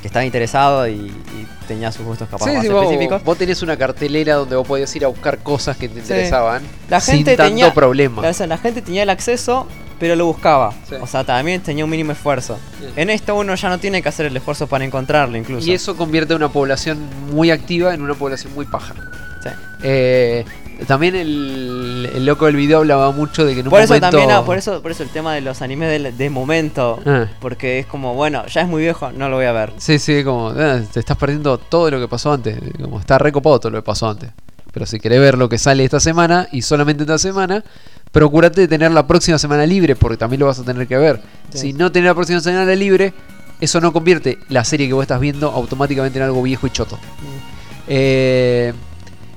que estaba interesado y, y tenía sus gustos capaz Sí, más sí, vos, específicos. vos tenés una cartelera donde vos podías ir a buscar cosas que te interesaban La sin gente tanto tenía, problema. La, gente tenía el acceso, pero lo buscaba. Sí. O sea, también tenía un mínimo esfuerzo. En esto uno ya no tiene que hacer el esfuerzo para encontrarlo incluso. Y eso convierte a una población muy activa en una población muy paja. Sí. Eh, también el, el loco del video hablaba mucho de que en un Por eso momento... también, ah, por eso, por eso el tema de los animes de, de momento, Ah. porque es como, bueno, ya es muy viejo, no lo voy a ver. Sí, sí, como ah, te estás perdiendo todo lo que pasó antes. Como está recopado todo lo que pasó antes. Pero si querés ver lo que sale esta semana y solamente esta semana, procurate de tener la próxima semana libre porque también lo vas a tener que ver. Sí. Si no tenés la próxima semana libre, eso no convierte la serie que vos estás viendo automáticamente en algo viejo y choto. Eh,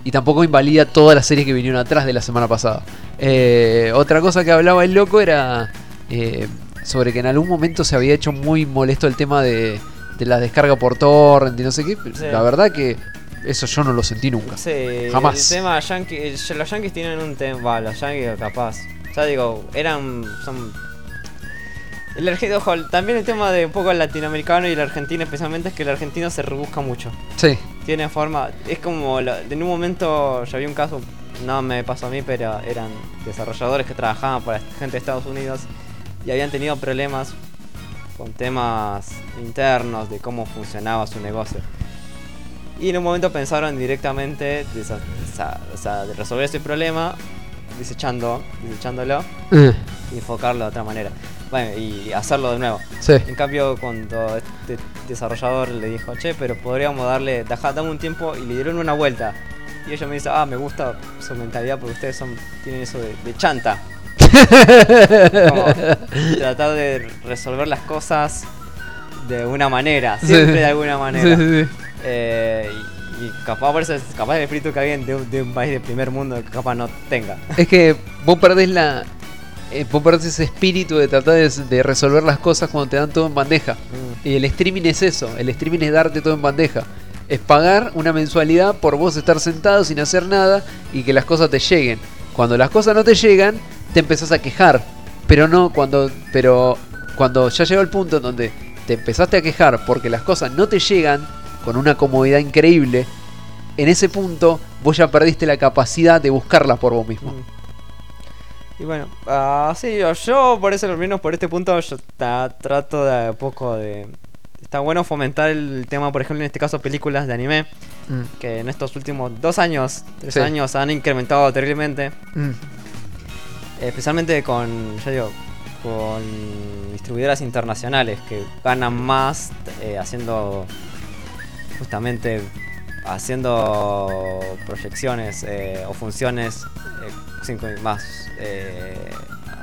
y tampoco invalida todas las series que vinieron atrás de la semana pasada. Eh, otra cosa que hablaba el loco era eh, sobre que en algún momento se había hecho muy molesto el tema de, de la descarga por torrent y no sé qué. Sí. La verdad que eso yo no lo sentí nunca. Sí, Jamás. el tema yankee, los yankees tienen un tema, va, los yankees capaz. Ya digo, eran, son... El argentino, ojo, también el tema de un poco el latinoamericano y el argentino especialmente es que el argentino se rebusca mucho. Sí. Tiene forma, es como, lo- en un momento yo vi un caso, no me pasó a mí, pero eran desarrolladores que trabajaban para gente de Estados Unidos y habían tenido problemas con temas internos de cómo funcionaba su negocio. Y en un momento pensaron directamente de resolver ese problema desechando, desechándolo Eh, y enfocarlo de otra manera. Bueno, y hacerlo de nuevo. sí. En cambio, cuando este desarrollador le dijo, che, pero podríamos darle, dame un tiempo y le dieron una vuelta. Y ellos me dicen, ah, me gusta su mentalidad porque ustedes son, tienen eso de, de chanta. Como tratar de resolver las cosas de una manera, Sí. siempre de alguna manera. Sí. Eh, y, y capaz por eso es capaz el espíritu que alguien de, de un país de primer mundo que capaz no tenga. Es que vos perdés la. Eh, vos perdés ese espíritu de tratar de, de resolver las cosas cuando te dan todo en bandeja. Y el streaming es eso, el streaming es darte todo en bandeja. Es pagar una mensualidad por vos estar sentado sin hacer nada y que las cosas te lleguen. Cuando las cosas no te llegan, te empezás a quejar. Pero no cuando. Pero cuando ya llegó el punto en donde te empezaste a quejar porque las cosas no te llegan con una comodidad increíble, en ese punto vos ya perdiste la capacidad de buscarlas por vos mismo. Y bueno, sí, yo, yo por eso, al menos por este punto, yo ta- trato de a poco de... Está bueno fomentar el tema, por ejemplo, en este caso, películas de anime, Mm. que en estos últimos dos años, tres Sí. años, han incrementado terriblemente. Mm. Especialmente con, ya digo, con distribuidoras internacionales que ganan más eh, haciendo justamente haciendo proyecciones eh, o funciones eh, cinco- más eh,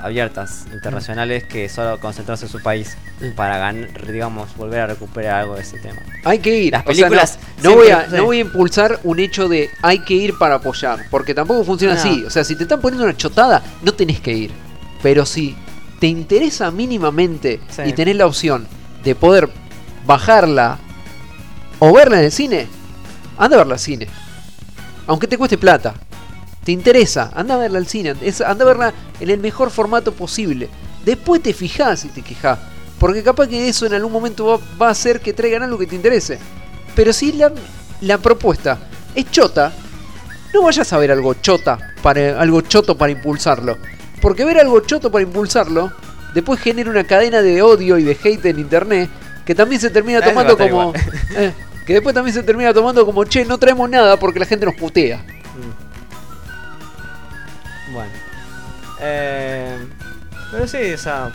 abiertas internacionales que solo concentrarse en su país Mm. para ganar, digamos, volver a recuperar algo de ese tema. Hay que ir. Las o sea, no- películas no, voy a, no voy a impulsar un hecho de hay que ir para apoyar. Porque tampoco funciona No. así. O sea, si te están poniendo una chotada, no tenés que ir. Pero si te interesa mínimamente Sí. y tenés la opción de poder bajarla o verla en el cine, anda a verla al cine. Aunque te cueste plata. Te interesa, anda a verla al cine. es- anda a verla en el mejor formato posible. Después te fijás y te quejás. Porque capaz que eso en algún momento va, va a hacer que traigan algo que te interese. Pero si la, la propuesta es chota, no vayas a ver algo chota para algo choto para impulsarlo. Porque ver algo choto para impulsarlo después genera una cadena de odio y de hate en internet que también se termina tomando como eh, que después también se termina tomando como che, no traemos nada porque la gente nos putea. Bueno. Eh, pero sí, o sea,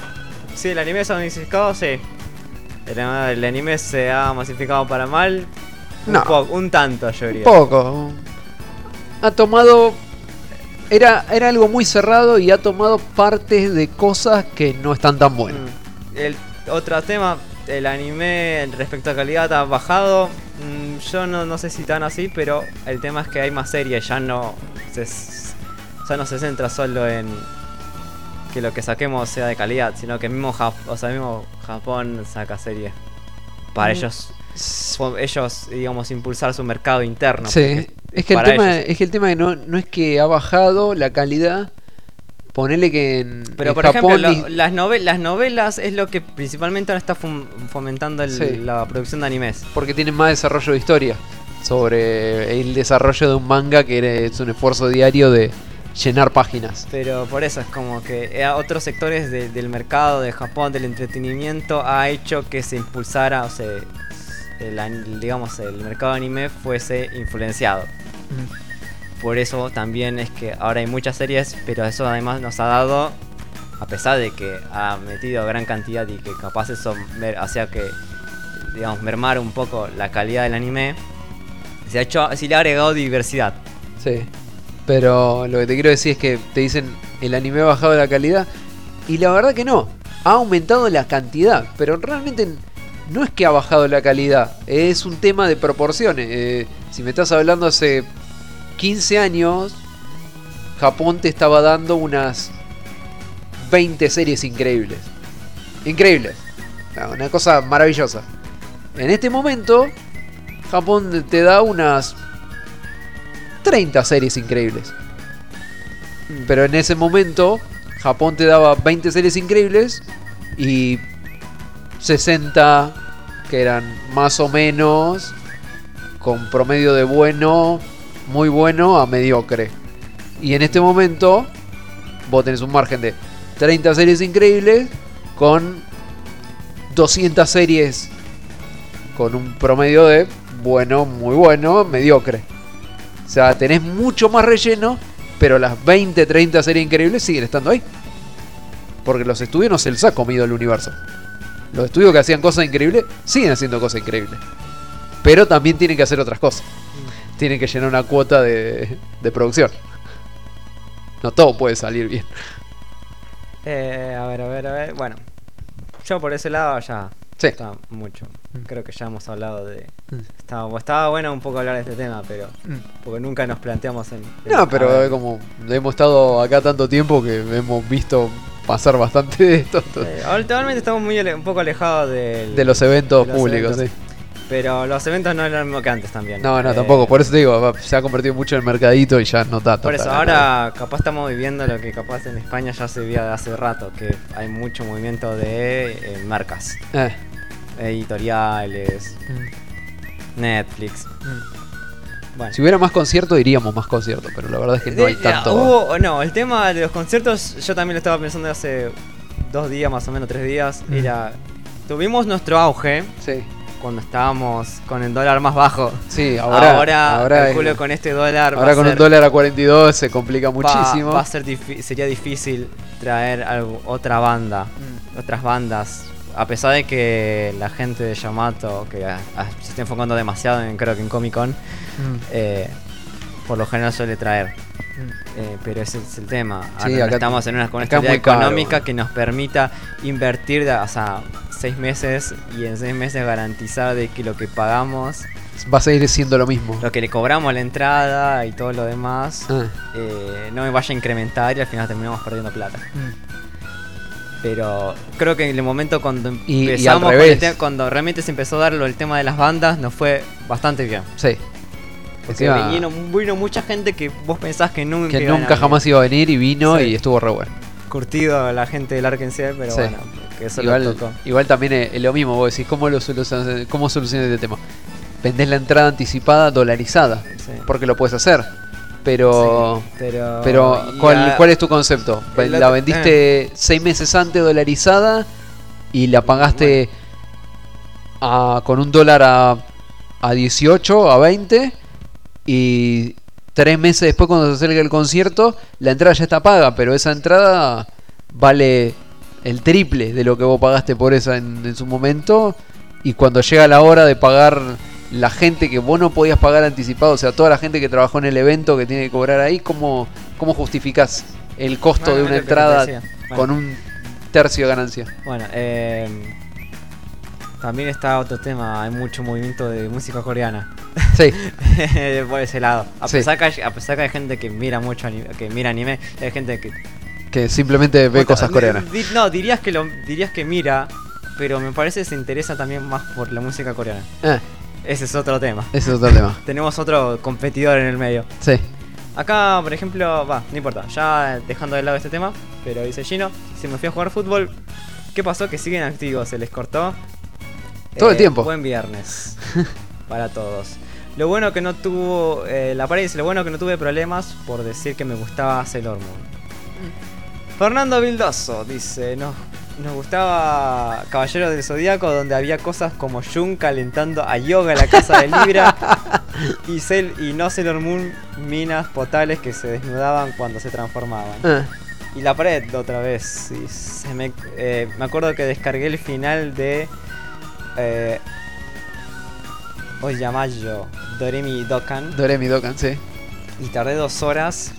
sí, el anime se ha masificado, sí. El, el anime se ha masificado para mal. Un, No. po- un tanto, yo diría. Poco. Ha tomado. Era, era algo muy cerrado y ha tomado partes de cosas que no están tan buenas. Mm. El otro tema, el anime respecto a calidad ha bajado. Mm, yo no, no sé si tan así, pero el tema es que hay más series, ya no se, ya no se centra solo en que lo que saquemos sea de calidad, sino que mismo, Jap- o sea, mismo Japón saca series para Mm. ellos, ellos, digamos, impulsar su mercado interno. Sí, es que, el tema, ellos. es que el tema no, no es que ha bajado la calidad. Ponele que en, Pero en por Japón ejemplo, lo- las, nove- las novelas es lo que principalmente ahora está fom- fomentando el- Sí. la producción de animes. porque tienen más desarrollo de historia sobre el desarrollo de un manga que es un esfuerzo diario de llenar páginas. Pero por eso es como que eh, a otros sectores de- del mercado de Japón, del entretenimiento, ha hecho que se impulsara, o sea, el, digamos, el mercado de anime fuese influenciado. Por eso también es que ahora hay muchas series, pero eso además nos ha dado, a pesar de que ha metido gran cantidad y que capaz eso hacía que, digamos, mermar un poco la calidad del anime, se ha hecho, se le ha agregado diversidad. Sí. Pero lo que te quiero decir es que te dicen el anime ha bajado la calidad. Y la verdad que no. Ha aumentado la cantidad. Pero realmente no es que ha bajado la calidad. Es un tema de proporciones. Eh, si me estás hablando hace 15 años, Japón te estaba dando unas 20 series increíbles. Increíbles. Una cosa maravillosa. En este momento, Japón te da unas 30 series increíbles. Pero en ese momento, Japón te daba 20 series increíbles y 60 que eran más o menos con promedio de bueno, muy bueno a mediocre. Y en este momento, vos tenés un margen de 30 series increíbles con 200 series con un promedio de bueno, muy bueno, mediocre. O sea, tenés mucho más relleno, pero las 20, 30 series increíbles siguen estando ahí. Porque los estudios no se les ha comido el universo. Los estudios que hacían cosas increíbles siguen haciendo cosas increíbles. Pero también tienen que hacer otras cosas. Tienen que llenar una cuota de, de producción. No todo puede salir bien. Eh, a ver, a ver, a ver. Bueno, yo por ese lado ya Sí. está mucho. Creo que ya hemos hablado de. Estaba, estaba bueno un poco hablar de este tema, pero. Porque nunca nos planteamos en. en- No, pero como hemos estado acá tanto tiempo que hemos visto pasar bastante de esto. eh, actualmente estamos muy un poco alejados del- De los eventos de los públicos, eventos. Pero los eventos no eran lo mismo que antes también. sí. No, no, Eh, tampoco. Por eso te digo, se ha convertido mucho en el mercadito y ya no está Por eso, ahora capaz estamos viviendo lo que capaz en España ya se veía de hace rato, que hay mucho movimiento de eh, marcas, Eh, editoriales, Netflix. Bueno. si hubiera más conciertos, diríamos más conciertos, pero la verdad es que no hay De- tanto. hubo- no, el tema de los conciertos, yo también lo estaba pensando hace dos días, más o menos tres días. Mm. Era. Tuvimos nuestro auge Sí, cuando estábamos con el dólar más bajo. sí, ahora. ahora, ahora, calculo es- con este dólar. ahora con un dólar a 42 se complica muchísimo. Va, a ser sería difícil traer algo- otra banda, Mm. otras bandas. A pesar de que la gente de Yamato, que a- a- se está enfocando demasiado en creo que en Comic Con, Mm. eh, por lo general suele traer. Eh, pero ese es el tema. Sí, Ahora no acá- estamos en una, con una acá es estabilidad muy caro. económica que nos permita invertir, de- o sea, seis meses y en seis meses garantizar de que lo que pagamos, Va a seguir siendo lo mismo. lo que le cobramos a la entrada y todo lo demás, Ah, eh, no me vaya a incrementar y al final terminamos perdiendo plata. Pero creo que en el momento cuando Y- y empezamos, con el cuando realmente se empezó a dar lo- el tema de las bandas, nos fue bastante bien. sí. Porque vino, vino mucha gente que vos pensás que nunca, que nunca jamás iba a venir y vino Sí. y estuvo re bueno. curtido la gente del Arkansas, pero Sí. bueno, que eso lo Igual, tocó. igual también es, es lo mismo, vos decís, ¿cómo, lo solucionas, ¿cómo solucionas este tema? Vendés la entrada anticipada dolarizada, Sí. porque lo puedes hacer. Pero, Sí, pero pero ¿cuál, es tu concepto? la vendiste seis meses antes dolarizada y la pagaste a- con un dólar a, a 18, a 20 y tres meses después cuando se acerca el concierto la entrada ya está paga, pero esa entrada vale el triple de lo que vos pagaste por esa en, en su momento y cuando llega la hora de pagar la gente que vos no podías pagar anticipado, o sea, toda la gente que trabajó en el evento que tiene que cobrar ahí, ¿cómo, cómo justificás el costo Bueno, de una entrada. Bueno. con un tercio de ganancia? Bueno, eh, también está otro tema, hay mucho movimiento de música coreana Sí, por ese lado. A Sí. pesar, que hay, a pesar que hay gente que mira mucho anime, que mira anime, hay gente que que simplemente ve cosas coreanas. Di- No, dirías que lo dirías que mira, pero me parece que se interesa también más por la música coreana. Ah, Ese es otro tema. ese es otro tema. Tenemos otro competidor en el medio. Sí. Acá, por ejemplo, va, no importa, ya dejando de lado este tema, pero dice Gino, si me fui a jugar fútbol, ¿qué pasó? Que siguen activos, se les cortó. Eh, Todo el tiempo. Buen viernes para todos. Lo bueno que no tuvo, eh, la pared dice, lo bueno que no tuve problemas por decir que me gustaba Sailor Moon. Fernando Vildoso dice, nos, nos gustaba Caballero del Zodíaco donde había cosas como Jun calentando a yoga en la casa de Libra y, Cel y no Sailor Moon minas potales que se desnudaban cuando se transformaban. Ah, Y la pared otra vez. se me, eh, me acuerdo que descargué el final de eh, Oyamayo Doremi Dokan Doremi Dokan, sí. y tardé dos horas.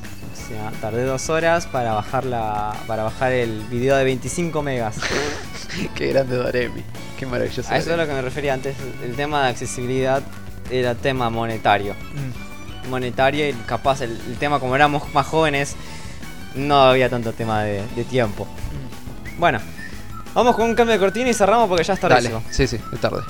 O sea, tardé dos horas para bajar la, para bajar el video de 25 megas. Qué grande Doremi. Qué maravilloso. A eso es lo que me refería antes. El tema de accesibilidad era tema monetario. Mm. Monetario y capaz el, el tema como éramos más jóvenes no había tanto tema de, de tiempo. Mm. Bueno, vamos con un cambio de cortina y cerramos porque ya está Dale, tardísimo. sí, sí, es tarde.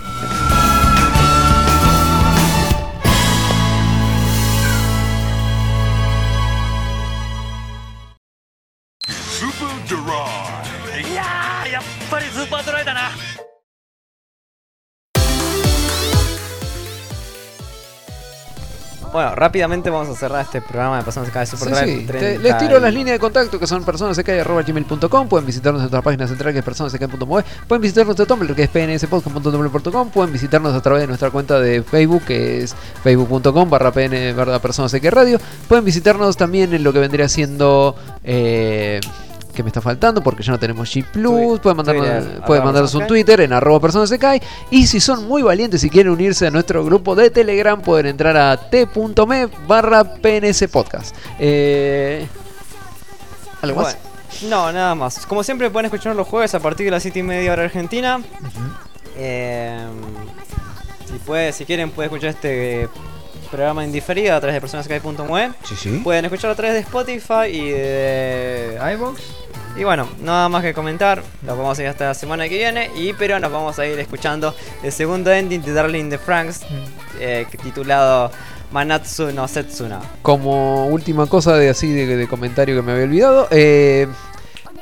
Bueno, rápidamente vamos a cerrar este programa de Personas Sky Super Sí, Drive. sí. Te- 30 les tiro las líneas de contacto que son personasek.gmail.com Pueden visitarnos en nuestra página central que es personasek.move Pueden visitar nuestro Tumblr que es pnspodcast.tumblr.com Pueden visitarnos a través de nuestra cuenta de Facebook que es facebook.com barra pn barra radio Pueden visitarnos también en lo que vendría siendo... Eh, que me está faltando porque ya no tenemos G Plus. Pueden mandarnos, pueden mandarnos un. Twitter en arroba personasek. Y si son muy valientes y quieren unirse a nuestro grupo de Telegram, pueden entrar a t.me barra PNS Podcast. Eh, ¿Algo más? Bueno, no, nada más. Como siempre pueden escuchar los jueves a partir de las 7 y media hora argentina. Eh, si, puede, si quieren pueden escuchar este programa en diferido a través de personasky.mue. Sí, sí. Pueden escucharlo a través de Spotify y de iVoox. Y bueno, nada más que comentar. Nos vamos a ir hasta la semana que viene. Y pero nos vamos a ir escuchando el segundo ending de Darling the Franks. eh, titulado Manatsu no Setsuna. Como última cosa de así de, de comentario que me había olvidado, eh,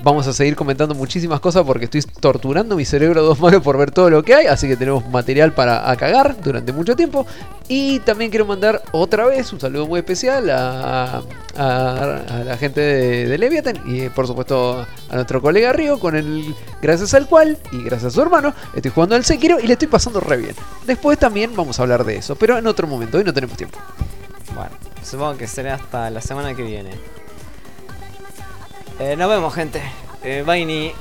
vamos a seguir comentando muchísimas cosas porque estoy torturando mi cerebro dos manos por ver todo lo que hay, así que tenemos material para a cagar durante mucho tiempo. Y también quiero mandar otra vez un saludo muy especial a, la gente de, de Leviathan y eh, por supuesto a nuestro colega Río, con el gracias al cual y gracias a su hermano estoy jugando al Sekiro y le estoy pasando re bien. Después también vamos a hablar de eso, pero en otro momento, hoy no tenemos tiempo. Bueno, supongo que será hasta la semana que viene. Eh, nos vemos, gente. Eh, bye ni.